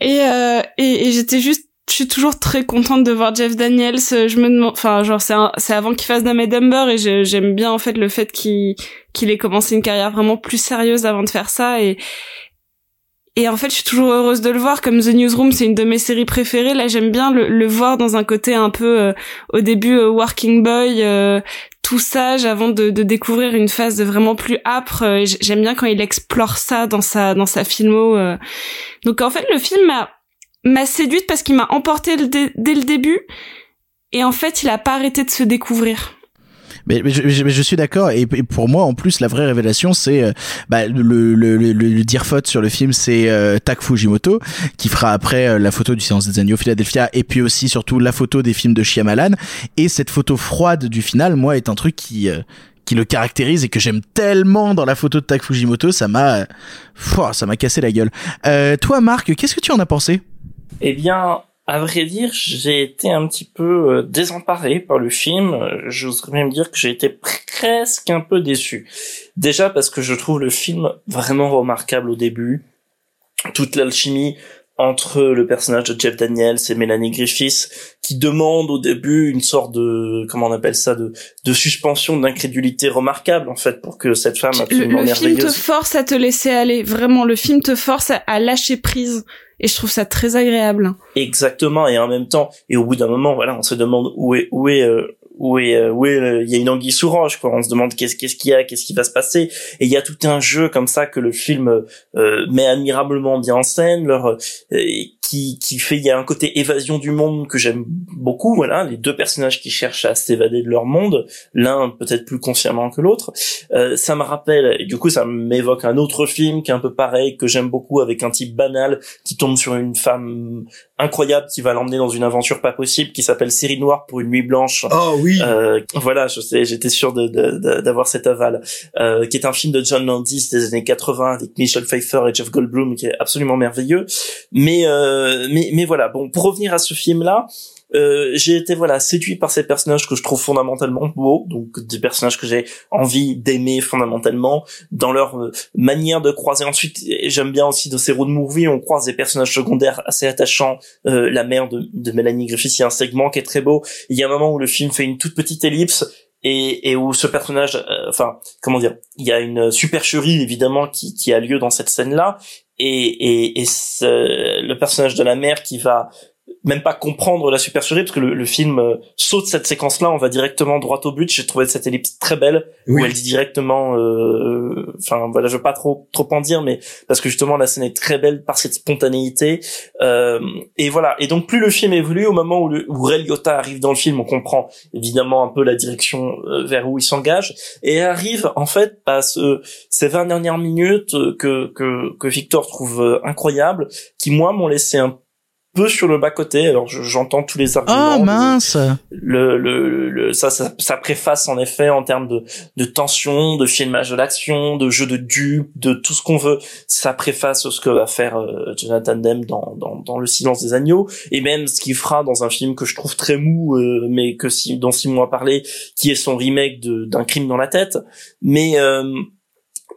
[SPEAKER 4] Et, euh, et, et j'étais juste, je suis toujours très contente de voir Jeff Daniels. Je me demande, enfin, genre, c'est un- c'est avant qu'il fasse Dumb and Dumber et j'aime bien, en fait, le fait qu'il qu'il ait commencé une carrière vraiment plus sérieuse avant de faire ça et, et en fait, je suis toujours heureuse de le voir. Comme The Newsroom, c'est une de mes séries préférées. Là, j'aime bien le, le voir dans un côté un peu, euh, au début, euh, working boy, euh, tout sage, avant de, de découvrir une phase vraiment plus âpre. Euh, J'aime bien quand il explore ça dans sa dans sa filmo. euh. Donc en fait, le film m'a m'a séduite parce qu'il m'a emporté dès le début. Et en fait, il a pas arrêté de se découvrir.
[SPEAKER 1] Mais, mais je, je- suis d'accord. Et, et pour moi en plus la vraie révélation c'est euh, bah, le, le, le, le, dire faute sur le film c'est euh, Tak Fujimoto qui fera après euh, la photo du silence des agneaux Philadelphia et puis aussi surtout la photo des films de Shyamalan. Et cette photo froide du final moi est un truc qui euh, qui le caractérise et que j'aime tellement dans la photo de Tak Fujimoto. Ça m'a euh, ça m'a cassé la gueule. Toi Marc qu'est-ce que tu en as pensé?
[SPEAKER 6] Eh bien, à vrai dire, j'ai été un petit peu euh, désemparé par le film. J'oserais même dire que j'ai été presque un peu déçu. Déjà parce que je trouve le film vraiment remarquable au début. Toute l'alchimie entre le personnage de Jeff Daniels et Melanie Griffiths, qui demande au début une sorte de, comment on appelle ça, de, de suspension d'incrédulité remarquable, en fait, pour que cette femme
[SPEAKER 4] Le,
[SPEAKER 6] absolument
[SPEAKER 4] le film te force à te laisser aller. Vraiment, le film te force à, à lâcher prise. Et je trouve ça très agréable.
[SPEAKER 6] Exactement, et en même temps, et au bout d'un moment, voilà, on se demande où est, où est, euh, où est, euh, où il y a une anguille sous roche, quoi. On se demande qu'est-ce, qu'est-ce qu'il y a, qu'est-ce qui va se passer. Et il y a tout un jeu comme ça que le film euh, met admirablement bien en scène, leur, euh, qui, qui fait, il y a un côté évasion du monde que j'aime beaucoup, voilà, les deux personnages qui cherchent à s'évader de leur monde, l'un peut-être plus consciemment que l'autre. Euh, ça me rappelle, et du coup, ça m'évoque un autre film qui est un peu pareil, que j'aime beaucoup, avec un type banal qui tombe sur une femme incroyable qui va l'emmener dans une aventure pas possible qui s'appelle Série Noire pour une nuit blanche.
[SPEAKER 2] Oh oui.
[SPEAKER 6] Euh, voilà, je sais, j'étais sûr de, de- de- d'avoir cet aval. Euh, qui est un film de John Landis des années 80 avec Michelle Pfeiffer et Jeff Goldblum qui est absolument merveilleux. Mais euh, mais mais voilà. Bon, pour revenir à ce film-là. Euh, j'ai été voilà séduit par ces personnages que je trouve fondamentalement beaux, donc des personnages que j'ai envie d'aimer fondamentalement dans leur euh, manière de croiser. Ensuite, j'aime bien aussi dans ces road movies, on croise des personnages secondaires assez attachants. Euh, la mère de, de Mélanie Griffith, il y a un segment qui est très beau. Il y a un moment où le film fait une toute petite ellipse et, et où ce personnage, euh, enfin, comment dire, il y a une supercherie évidemment qui, qui a lieu dans cette scène-là. Et, et, et ce- le personnage de la mère qui va même pas comprendre la supercherie parce que le, le film euh, saute cette séquence là on va directement droit au but. J'ai trouvé cette ellipse très belle où elle dit directement euh, enfin voilà je veux pas trop trop en dire mais parce que justement la scène est très belle par cette spontanéité. Euh, et voilà. Et donc plus le film évolue au moment où, le, où Ray Liotta arrive dans le film on comprend évidemment un peu la direction euh, vers où il s'engage. Et arrive en fait à ce, ces 20 dernières minutes que que que Victor trouve incroyables qui moi m'ont laissé un peu sur le bas côté alors je- j'entends tous les arguments
[SPEAKER 1] Oh mince.
[SPEAKER 6] le, le, le ça, ça ça préface en effet en termes de de tension de filmage de l'action de jeu de dupe de tout ce qu'on veut. Ça préface ce que va faire euh, Jonathan Demme dans, dans dans le silence des agneaux et même ce qu'il fera dans un film que je trouve très mou euh, mais que si dont Simon a parlé qui est son remake de d'un crime dans la tête. Mais euh,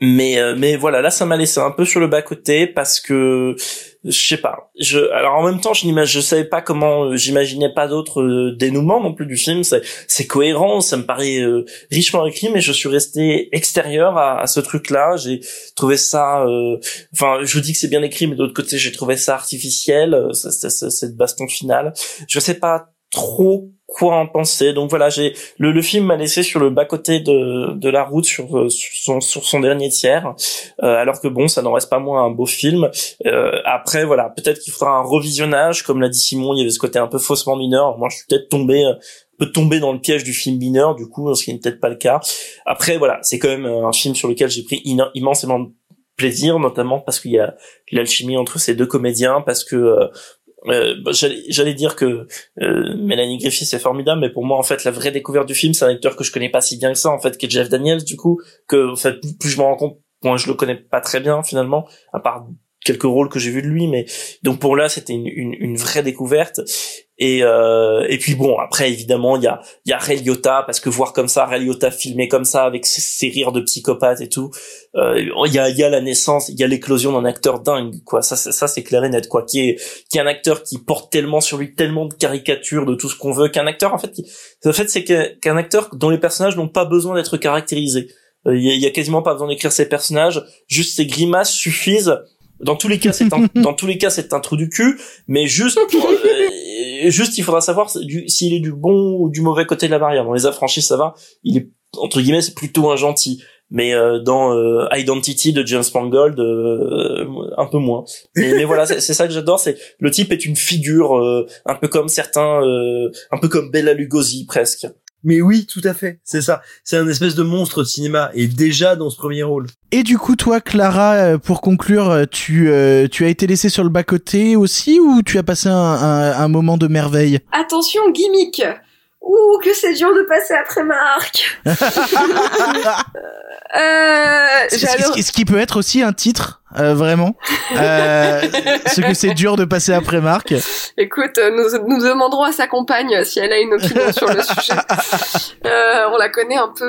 [SPEAKER 6] mais euh, mais voilà là ça m'a laissé un peu sur le bas côté parce que je sais pas. Je alors en même temps je n'imagine je savais pas comment euh, j'imaginais pas d'autres euh, dénouements non plus du film. C'est cohérent ça me paraît euh, richement écrit mais je suis resté extérieur à, à ce truc là j'ai trouvé ça euh, enfin je dis que c'est bien écrit mais d'autre côté j'ai trouvé ça artificiel cette baston finale. Je sais pas trop quoi en penser. Donc voilà j'ai le, le film m'a laissé sur le bas côté de, de la route sur, euh, sur son sur son dernier tiers euh, alors que bon ça n'en reste pas moins un beau film. Euh, après voilà peut-être qu'il faudra un revisionnage. Comme l'a dit Simon il y avait ce côté un peu faussement mineur. Moi je suis peut-être tombé euh, peut tomber dans le piège du film mineur du coup ce qui n'est peut-être pas le cas. Après voilà c'est quand même euh, un film sur lequel j'ai pris immensément de plaisir notamment parce qu'il y a l'alchimie entre ces deux comédiens parce que euh, bah, j'allais dire que euh, Mélanie Griffith c'est formidable mais pour moi en fait la vraie découverte du film c'est un acteur que je connais pas si bien que ça en fait qui est Jeff Daniels du coup que en fait plus, je me rends compte moi je le connais pas très bien finalement à part quelques rôles que j'ai vus de lui mais donc pour là c'était une, une, une vraie découverte. Et euh, et puis bon après évidemment il y a y a Ray Liotta parce que voir comme ça Ray Liotta filmé comme ça avec ses, rires de psychopathe et tout euh, il y a y a la naissance il y a l'éclosion d'un acteur dingue quoi. Ça c'est- ça c'est clair et net quoi. Qui est qui est un acteur qui porte tellement sur lui tellement de caricatures de tout ce qu'on veut qu'un acteur en fait qui, en fait c'est qu'un acteur dont les personnages n'ont pas besoin d'être caractérisés. Euh, il y a quasiment pas besoin d'écrire ses personnages juste ses grimaces suffisent dans tous les cas c'est un, dans tous les cas c'est un trou du cul mais juste euh, juste il faudra savoir s'il est du bon ou du mauvais côté de la barrière. Dans les affranchis ça va. Il est entre guillemets c'est plutôt un gentil. Mais euh, dans euh, Identity de James Mangold euh, un peu moins. Mais, mais voilà c'est c'est ça que j'adore c'est le type est une figure euh, un peu comme certains euh, un peu comme Bella Lugosi presque
[SPEAKER 2] Mais oui, tout à fait, c'est ça. C'est un espèce de monstre de cinéma, et déjà dans ce premier rôle.
[SPEAKER 1] Et du coup, toi, Clara, euh, pour conclure, euh, tu, euh, tu as été laissé sur le bas-côté aussi ou tu as passé un, un, un moment de merveille?
[SPEAKER 3] Attention, gimmick Ouh, que c'est dur de passer après Marc euh,
[SPEAKER 1] ce, qui peut être aussi un titre, euh, vraiment? Euh, ce que c'est dur de passer après Marc.
[SPEAKER 3] Écoute, euh, nous, nous demanderons à sa compagne si elle a une opinion sur le sujet. Euh, on la connaît un peu.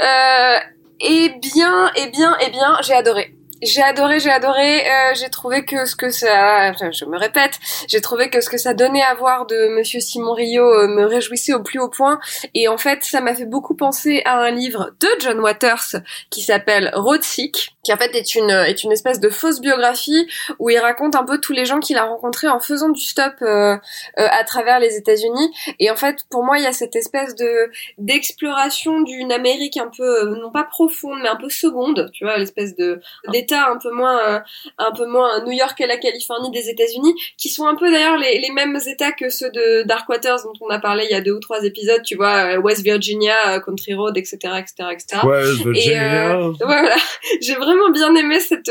[SPEAKER 3] Euh, eh bien, eh bien, eh bien, j'ai adoré. J'ai adoré, j'ai adoré. Euh, j'ai trouvé que ce que ça, je me répète, j'ai trouvé que ce que ça donnait à voir de Monsieur Simon Rio euh, me réjouissait au plus haut point. Et en fait, ça m'a fait beaucoup penser à un livre de John Waters qui s'appelle Road Sick, qui en fait est une est une espèce de fausse biographie où il raconte un peu tous les gens qu'il a rencontrés en faisant du stop euh, euh, à travers les États-Unis. Et en fait, pour moi, il y a cette espèce de d'exploration d'une Amérique un peu euh, non pas profonde, mais un peu seconde, tu vois, l'espèce de d'État un peu moins euh, un peu moins New York et la Californie des États-Unis, qui sont un peu d'ailleurs les, les mêmes États que ceux de Dark Waters dont on a parlé il y a deux ou trois épisodes, tu vois, euh, West Virginia, euh, Country Road, etc., etc., etc.
[SPEAKER 2] West
[SPEAKER 3] Et,
[SPEAKER 2] Virginia.
[SPEAKER 3] euh, voilà, j'ai vraiment bien aimé cette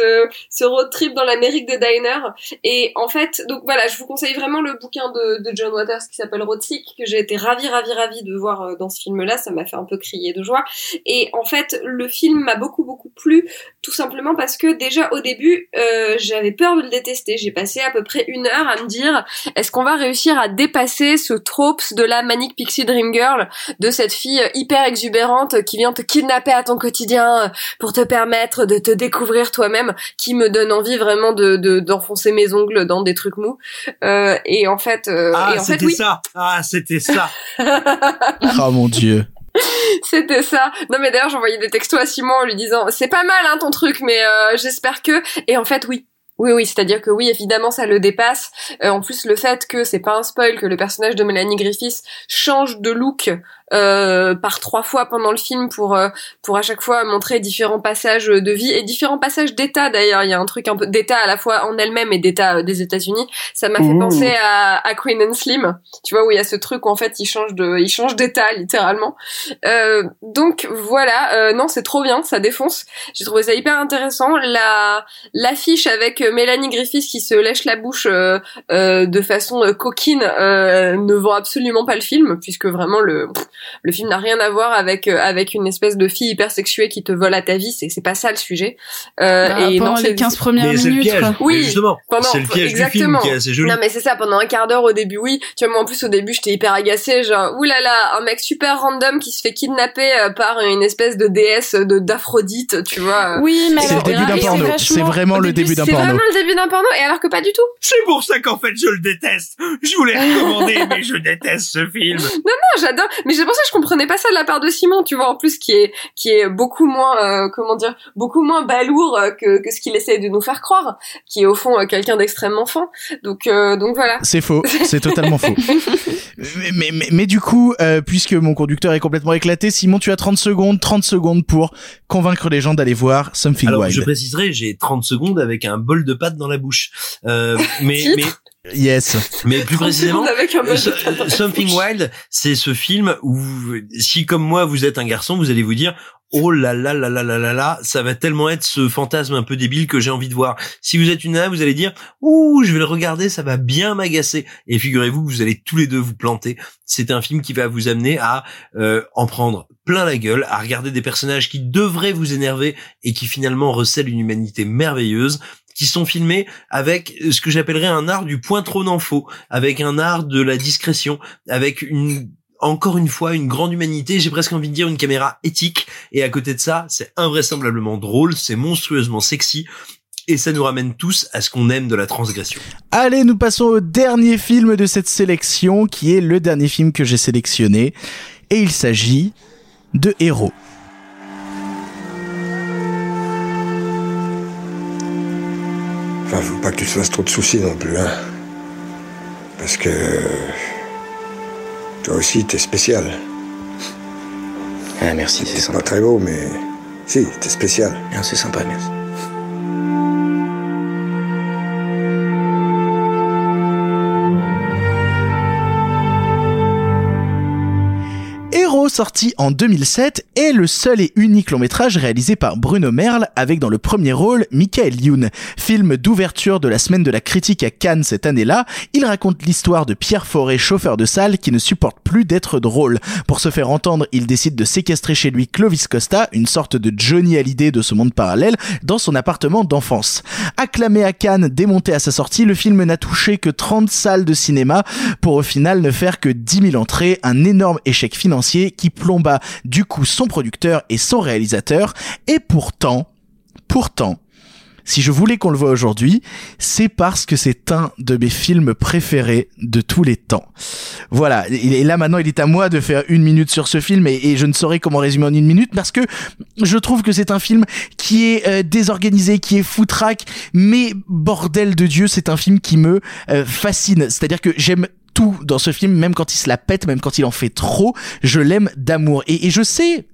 [SPEAKER 3] ce road trip dans l'Amérique des diners. Et en fait, donc voilà, je vous conseille vraiment le bouquin de, de John Waters qui s'appelle Road Sick, que j'ai été ravie, ravie, ravie de voir dans ce film-là. Ça m'a fait un peu crier de joie. Et en fait, le film m'a beaucoup, beaucoup plu, tout simplement parce que déjà au début, euh, j'avais peur de le détester. J'ai passé à peu près une heure à me dire, est-ce qu'on va réussir à dépasser ce tropes de la Manic Pixie Dream Girl, de cette fille hyper exubérante qui vient te kidnapper à ton quotidien euh, pour te permettre de te découvrir toi-même, qui me donne envie vraiment de de- d'enfoncer mes ongles dans des trucs mous. Euh, et en fait, euh,
[SPEAKER 2] Ah, c'était
[SPEAKER 3] oui.
[SPEAKER 2] ça. Ah, c'était ça.
[SPEAKER 1] Oh mon dieu.
[SPEAKER 3] C'était ça. Non mais d'ailleurs j'envoyais des textos à Simon en lui disant c'est pas mal hein ton truc mais euh, j'espère que et en fait oui. Oui, oui, c'est-à-dire que oui, évidemment, ça le dépasse. Euh, en plus, le fait que c'est pas un spoil que le personnage de Melanie Griffiths change de look euh, par trois fois pendant le film pour euh, pour à chaque fois montrer différents passages de vie et différents passages d'état. D'ailleurs, il y a un truc un peu d'état à la fois en elle-même et d'état euh, des États-Unis. Ça m'a fait
[SPEAKER 6] Mmh.
[SPEAKER 3] penser à, à Queen and Slim. Tu vois où il y a ce truc où en fait il change de il change d'état littéralement. Euh, donc voilà, euh, non, c'est trop bien, ça défonce. J'ai trouvé ça hyper intéressant. La l'affiche avec Mélanie Griffiths qui se lèche la bouche euh, euh, de façon coquine euh, ne vend absolument pas le film puisque vraiment le le film n'a rien à voir avec euh, avec une espèce de fille hyper sexuée qui te vole à ta vie. C'est c'est pas ça le sujet. Euh,
[SPEAKER 4] Bah,
[SPEAKER 3] et
[SPEAKER 4] pendant
[SPEAKER 3] non,
[SPEAKER 4] les
[SPEAKER 3] c'est-
[SPEAKER 4] 15 premières
[SPEAKER 2] Mais c'est le
[SPEAKER 4] minutes.
[SPEAKER 2] piège.
[SPEAKER 3] Oui,
[SPEAKER 2] Mais justement,
[SPEAKER 3] pendant-
[SPEAKER 2] c'est le piège du film
[SPEAKER 3] exactement.
[SPEAKER 2] qui est assez joli.
[SPEAKER 3] Non mais c'est ça, pendant un quart d'heure au début, oui. Tu vois, moi en plus au début j'étais hyper agacée, genre oulala, un mec super random qui se fait kidnapper euh, par une espèce de déesse de d'Aphrodite, tu vois.
[SPEAKER 4] Oui, mais
[SPEAKER 1] C'est le début d'un porno. C'est vraiment le début d'un
[SPEAKER 3] C'est
[SPEAKER 1] porno.
[SPEAKER 3] vraiment le début d'un porno, et alors que pas du tout.
[SPEAKER 7] C'est pour ça qu'en fait je le déteste. Je voulais recommander, mais je déteste ce film.
[SPEAKER 3] Non, non, j'adore. Mais c'est pour ça que je comprenais pas ça de la part de Simon, tu vois, en plus qui est qui est beaucoup moins, euh, comment dire, beaucoup moins balourd euh, que, que ce qu'il essaie de nous faire croire, qui est au fond euh, quelqu'un d'extrêmement fin. Donc euh, donc voilà.
[SPEAKER 1] C'est faux, c'est totalement faux. Mais, mais, mais, mais du coup, euh, puisque mon conducteur est complètement éclaté, Simon, tu as 30 secondes, 30 secondes pour convaincre les gens d'aller voir Something
[SPEAKER 2] Alors,
[SPEAKER 1] Wild.
[SPEAKER 2] je préciserai, j'ai 30 secondes avec un bol de pâtes dans la bouche. Euh, mais, mais,
[SPEAKER 1] Yes.
[SPEAKER 2] mais plus
[SPEAKER 3] 30
[SPEAKER 2] précisément,
[SPEAKER 3] avec un
[SPEAKER 2] Something. Wild, c'est ce film où, si comme moi vous êtes un garçon, vous allez vous dire, oh là là là là là là là, ça va tellement être ce fantasme un peu débile que j'ai envie de voir. Si vous êtes une nana, vous allez dire, ouh, je vais le regarder, ça va bien m'agacer. Et figurez-vous que vous allez tous les deux vous planter. C'est un film qui va vous amener à euh, en prendre plein la gueule, à regarder des personnages qui devraient vous énerver et qui finalement recèlent une humanité merveilleuse qui sont filmés avec ce que j'appellerais un art du point trop n'en avec un art de la discrétion, avec une encore une fois une grande humanité, j'ai presque envie de dire une caméra éthique et à côté de ça, c'est invraisemblablement drôle, c'est monstrueusement sexy et ça nous ramène tous à ce qu'on aime de la transgression.
[SPEAKER 1] Allez, nous passons au dernier film de cette sélection, qui est le dernier film que j'ai sélectionné. Et il s'agit de Héros.
[SPEAKER 8] Enfin, faut pas que tu te fasses trop de soucis non plus, hein. Parce que. Toi aussi, t'es spécial.
[SPEAKER 15] Ah, merci, c'est sympa.
[SPEAKER 8] pas très beau, mais. Si, t'es spécial.
[SPEAKER 15] C'est sympa, merci.
[SPEAKER 1] Sorti en 2007 est le seul et unique long métrage réalisé par Bruno Merle avec dans le premier rôle Michael Youn. Film d'ouverture de la semaine de la critique à Cannes cette année-là, il raconte l'histoire de Pierre Forêt, chauffeur de salle qui ne supporte plus d'être drôle. Pour se faire entendre, il décide de séquestrer chez lui Clovis Costa, une sorte de Johnny Hallyday de ce monde parallèle, dans son appartement d'enfance. Acclamé à Cannes, démonté à sa sortie, le film n'a touché que 30 salles de cinéma pour au final ne faire que 10 000 entrées, un énorme échec financier qui plomba du coup son producteur et son réalisateur. Et pourtant, pourtant, si je voulais qu'on le voit aujourd'hui, c'est parce que c'est un de mes films préférés de tous les temps. Voilà, et là maintenant il est à moi de faire une minute sur ce film et, et je ne saurais comment résumer en une minute parce que je trouve que c'est un film qui est euh, désorganisé, qui est foutraque, mais bordel de Dieu, c'est un film qui me euh, fascine. C'est-à-dire que j'aime tout dans ce film, même quand il se la pète, même quand il en fait trop, je l'aime d'amour. Et, je sais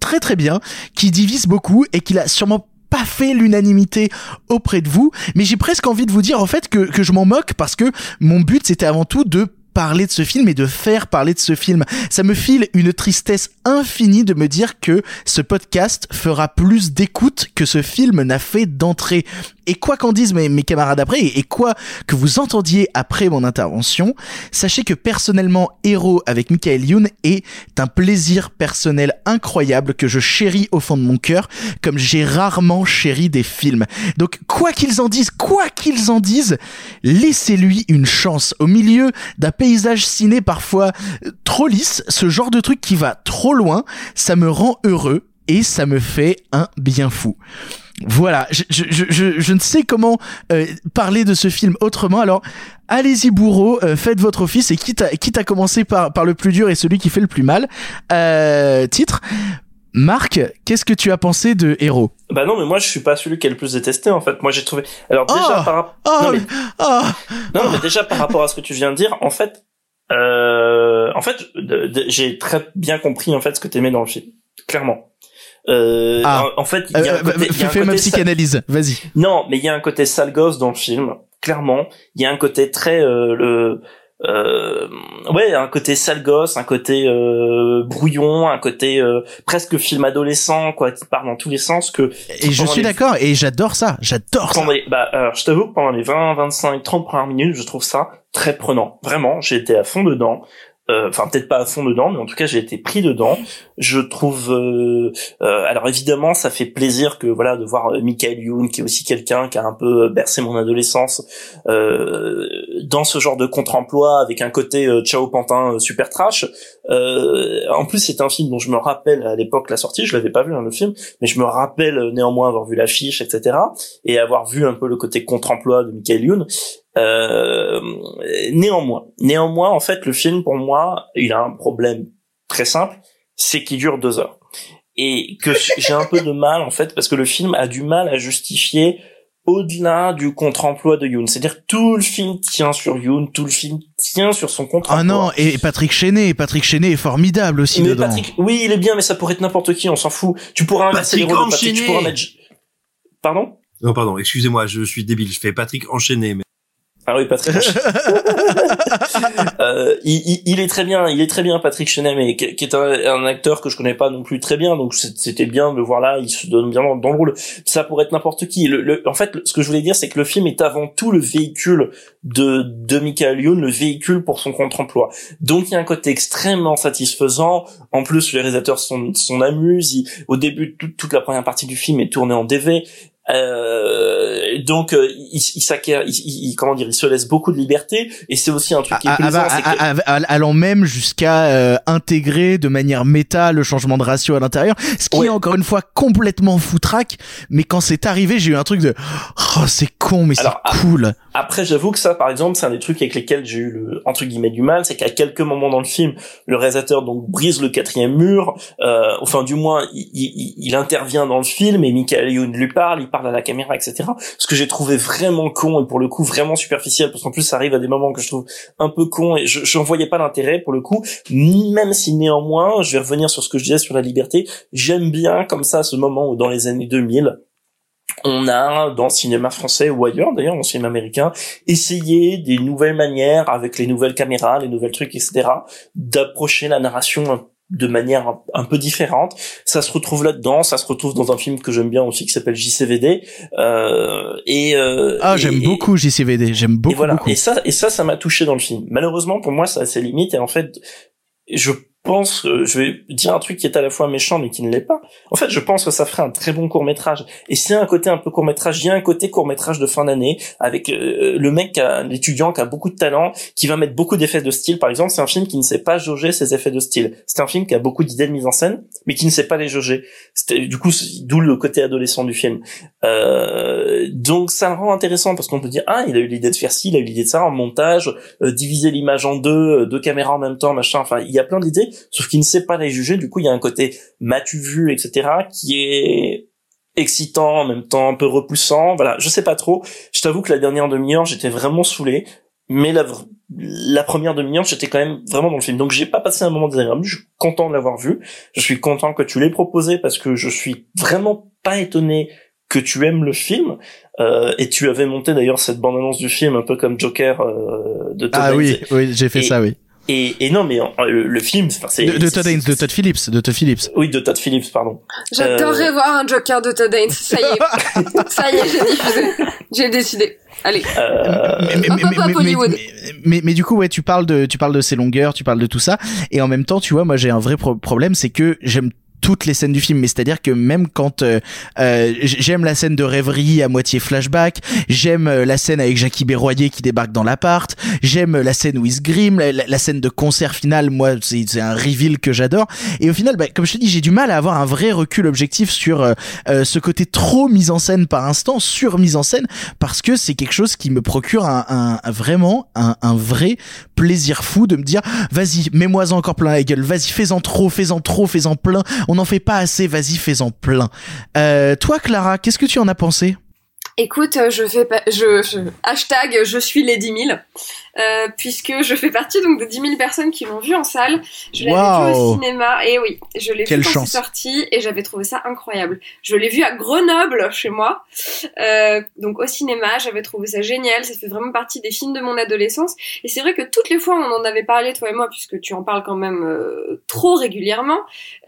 [SPEAKER 1] très très bien qu'il divise beaucoup et qu'il a sûrement pas fait l'unanimité auprès de vous, mais j'ai presque envie de vous dire en fait que, que je m'en moque parce que mon but c'était avant tout de parler de ce film et de faire parler de ce film. Ça me file une tristesse infinie de me dire que ce podcast fera plus d'écoute que ce film n'a fait d'entrée. Et quoi qu'en disent mes, mes camarades après, et quoi que vous entendiez après mon intervention, sachez que personnellement, Héros avec Michael Youn est un plaisir personnel incroyable que je chéris au fond de mon cœur, comme j'ai rarement chéri des films. Donc, quoi qu'ils en disent, quoi qu'ils en disent, laissez-lui une chance. Au milieu d'un ciné parfois euh, trop lisse, ce genre de truc qui va trop loin, ça me rend heureux et ça me fait un bien fou. Voilà, je, ne sais comment euh, parler de ce film autrement. Alors, allez-y bourreau, euh, faites votre office et quitte à, quitte à commencer par, le plus dur et celui qui fait le plus mal. Titre. Marc, qu'est-ce que tu as pensé de Héros
[SPEAKER 6] Bah non, mais moi je suis pas celui qui est le plus détesté en fait. Moi j'ai trouvé. Alors déjà
[SPEAKER 1] Oh
[SPEAKER 6] par rapport.
[SPEAKER 1] Oh,
[SPEAKER 6] non, mais...
[SPEAKER 1] oh.
[SPEAKER 6] non, mais déjà par rapport à ce que tu viens de dire, en fait, euh... en fait, j'ai très bien compris en fait ce que t'aimais dans le film, clairement. Euh,
[SPEAKER 1] Ah.
[SPEAKER 6] en, en fait, il y a un
[SPEAKER 1] Euh,
[SPEAKER 6] côté, il y a un
[SPEAKER 1] fais ma
[SPEAKER 6] côté sa-
[SPEAKER 1] psychanalyse, vas-y.
[SPEAKER 6] Non, mais il y a un côté sale gosse dans le film, clairement. Il y a un côté très euh, le euh, ouais, un côté sale gosse, un côté euh, brouillon, un côté euh, presque film adolescent, quoi, qui part dans tous les sens. Que
[SPEAKER 1] Et je suis
[SPEAKER 6] les-
[SPEAKER 1] d'accord, et j'adore ça, j'adore ça.
[SPEAKER 6] les- bah, alors, je t'avoue que pendant les 20, 25, 30 premières minutes, je trouve ça très prenant. Vraiment, j'ai été à fond dedans. Euh, Enfin, peut-être pas à fond dedans, mais en tout cas, j'ai été pris dedans. Je trouve. euh, euh, alors évidemment, ça fait plaisir que voilà de voir euh, Michael Youn, qui est aussi quelqu'un qui a un peu bercé mon adolescence, euh, dans ce genre de contre-emploi avec un côté euh, Ciao Pantin euh, super trash. Euh, en plus, c'est un film dont je me rappelle à l'époque la sortie. Je l'avais pas vu hein, le film, mais je me rappelle euh, néanmoins avoir vu l'affiche, etc. et avoir vu un peu le côté contre-emploi de Michael Youn. Néanmoins, néanmoins, en fait, le film pour moi, il a un problème très simple, c'est qu'il dure deux heures et que j'ai un peu de mal en fait parce que le film a du mal à justifier au-delà du contre-emploi de Youn. C'est-à-dire tout le film tient sur Youn, tout le film tient sur son contre-emploi.
[SPEAKER 1] Ah non, et Patrick Chenet, Patrick Chenet est formidable aussi
[SPEAKER 6] mais
[SPEAKER 1] dedans.
[SPEAKER 6] Patrick, oui, il est bien, mais ça pourrait être n'importe qui, on s'en fout. Tu pourras inverser les
[SPEAKER 2] Patrick
[SPEAKER 6] rôles de Patrick, tu pourras mettre... Pardon?
[SPEAKER 2] Non, pardon, excusez-moi, je suis débile. Je fais Patrick enchaîné, mais.
[SPEAKER 6] Ah oui, Patrick. euh, il, il- il est très bien, il est très bien Patrick Chenet, mais qui, qui est un, un acteur que je connais pas non plus très bien, donc c'était bien de le voir là. Il se donne bien dans, dans le rôle. Ça pourrait être n'importe qui. Le, le- en fait, ce que je voulais dire, c'est que le film est avant tout le véhicule de de Michael Youn, le véhicule pour son contre-emploi. Donc il y a un côté extrêmement satisfaisant. En plus, le réalisateur s'en s'en amuse. Il- au début, toute- toute la première partie du film est tournée en DV. Euh, donc euh, il, il s'acquiert, il, il- comment dire, il se laisse beaucoup de liberté et c'est aussi un truc qui est
[SPEAKER 1] Ah, ah,
[SPEAKER 6] plaisant,
[SPEAKER 1] ah, allant même jusqu'à euh, intégrer de manière méta le changement de ratio à l'intérieur, ce qui est encore une fois complètement foutraque, mais quand c'est arrivé, j'ai eu un truc de oh c'est con mais c'est cool.
[SPEAKER 6] Après, j'avoue que ça, par exemple, c'est un des trucs avec lesquels j'ai eu le entre guillemets du mal, c'est qu'à quelques moments dans le film, le réalisateur donc brise le quatrième mur. Euh, enfin, du moins, il, il- il intervient dans le film et Michael Youn lui parle, il parle à la caméra, etc. Ce que j'ai trouvé vraiment con et pour le coup vraiment superficiel, parce qu'en plus ça arrive à des moments que je trouve un peu con et je j'en voyais pas l'intérêt pour le coup. Même si néanmoins, je vais revenir sur ce que je disais sur la liberté, j'aime bien comme ça ce moment où dans les années 2000 on a dans le cinéma français ou ailleurs d'ailleurs dans le cinéma américain essayé des nouvelles manières avec les nouvelles caméras les nouvelles trucs etc d'approcher la narration de manière un, un peu différente ça se retrouve là-dedans ça se retrouve dans un film que j'aime bien aussi qui s'appelle JCVD euh, et euh,
[SPEAKER 1] Ah j'aime beaucoup JCVD, j'aime beaucoup
[SPEAKER 6] et voilà.
[SPEAKER 1] beaucoup.
[SPEAKER 6] Et ça, et ça, ça m'a touché dans le film. Malheureusement, pour moi, ça a ses limites. Et en fait, je pense, euh, je vais dire un truc qui est à la fois méchant, mais qui ne l'est pas. En fait, je pense que ça ferait un très bon court métrage. Et c'est un côté un peu court métrage. Il y a un côté court métrage de fin d'année avec euh, le mec, qui a- l'étudiant qui a beaucoup de talent, qui va mettre beaucoup d'effets de style. Par exemple, c'est un film qui ne sait pas jauger ses effets de style. C'est un film qui a beaucoup d'idées de mise en scène, mais qui ne sait pas les jauger. Du coup, d'où le côté adolescent du film. Euh, donc ça le rend intéressant parce qu'on peut dire ah il a eu l'idée de faire ci, il a eu l'idée de ça en montage, euh, diviser l'image en deux, euh, deux caméras en même temps, machin. Enfin il y a plein d'idées, sauf qu'il ne sait pas les juger. Du coup il y a un côté m'as-tu vu, etc. qui est excitant en même temps un peu repoussant. Voilà, je sais pas trop. Je t'avoue que la dernière demi-heure j'étais vraiment saoulé, mais la première demi-heure j'étais quand même vraiment dans le film. Donc j'ai pas passé un moment désagréable. Je suis content de l'avoir vu. Je suis content que tu l'aies proposé parce que je suis vraiment pas étonné que tu aimes le film euh, et tu avais monté d'ailleurs cette bande annonce du film un peu comme Joker euh, de Todd
[SPEAKER 1] Ah oui, oui, j'ai fait
[SPEAKER 6] Et-
[SPEAKER 1] ça oui.
[SPEAKER 6] Et, et non mais le, le film c'est
[SPEAKER 1] De, de Todd Haynes, de Todd Phillips, de Todd Phillips.
[SPEAKER 6] oui de Todd Phillips pardon
[SPEAKER 3] J'adorerais
[SPEAKER 6] Euh,
[SPEAKER 3] voir un Joker de Todd Haynes. Ça y est. Ça y est, j'ai diffusé. J'ai décidé. Allez.
[SPEAKER 6] euh,
[SPEAKER 3] hop, Hollywood.
[SPEAKER 1] mais, mais du coup, ouais, tu parles de, tu parles de ses longueurs, tu parles de tout ça, et en même temps, tu vois, moi, j'ai un vrai pro- problème, c'est que j'aime toutes les scènes du film mais c'est-à-dire que même quand euh, euh, j'aime la scène de rêverie à moitié flashback j'aime euh, la scène avec Jackie Berroyer qui débarque dans l'appart j'aime euh, la scène où il se grime la, scène de concert final moi c'est un reveal que j'adore. Et au final bah, comme je te dis j'ai du mal à avoir un vrai recul objectif sur euh, ce côté trop mise en scène par instant sur mise en scène parce que c'est quelque chose qui me procure un, un- un- vraiment un, un vrai plaisir fou de me dire vas-y mets-moi encore plein la gueule vas-y fais-en trop fais-en trop fais-en plein On n'en fait pas assez, vas-y, fais-en plein. Euh, toi, Clara, qu'est-ce que tu en as pensé?
[SPEAKER 3] Écoute, euh, je fais pas, je, je- hashtag je suis les 10 000, euh, puisque je fais partie donc des 10 000 personnes qui l'ont vu en salle. Je l'avais vu au cinéma, et oui, je l'ai vu quand c'est sorti, et j'avais trouvé ça incroyable. Je l'ai vu à Grenoble, chez moi, euh, donc au cinéma, j'avais trouvé ça génial, ça fait vraiment partie des films de mon adolescence, et c'est vrai que toutes les fois on en avait parlé, toi et moi, puisque tu en parles quand même euh, trop régulièrement,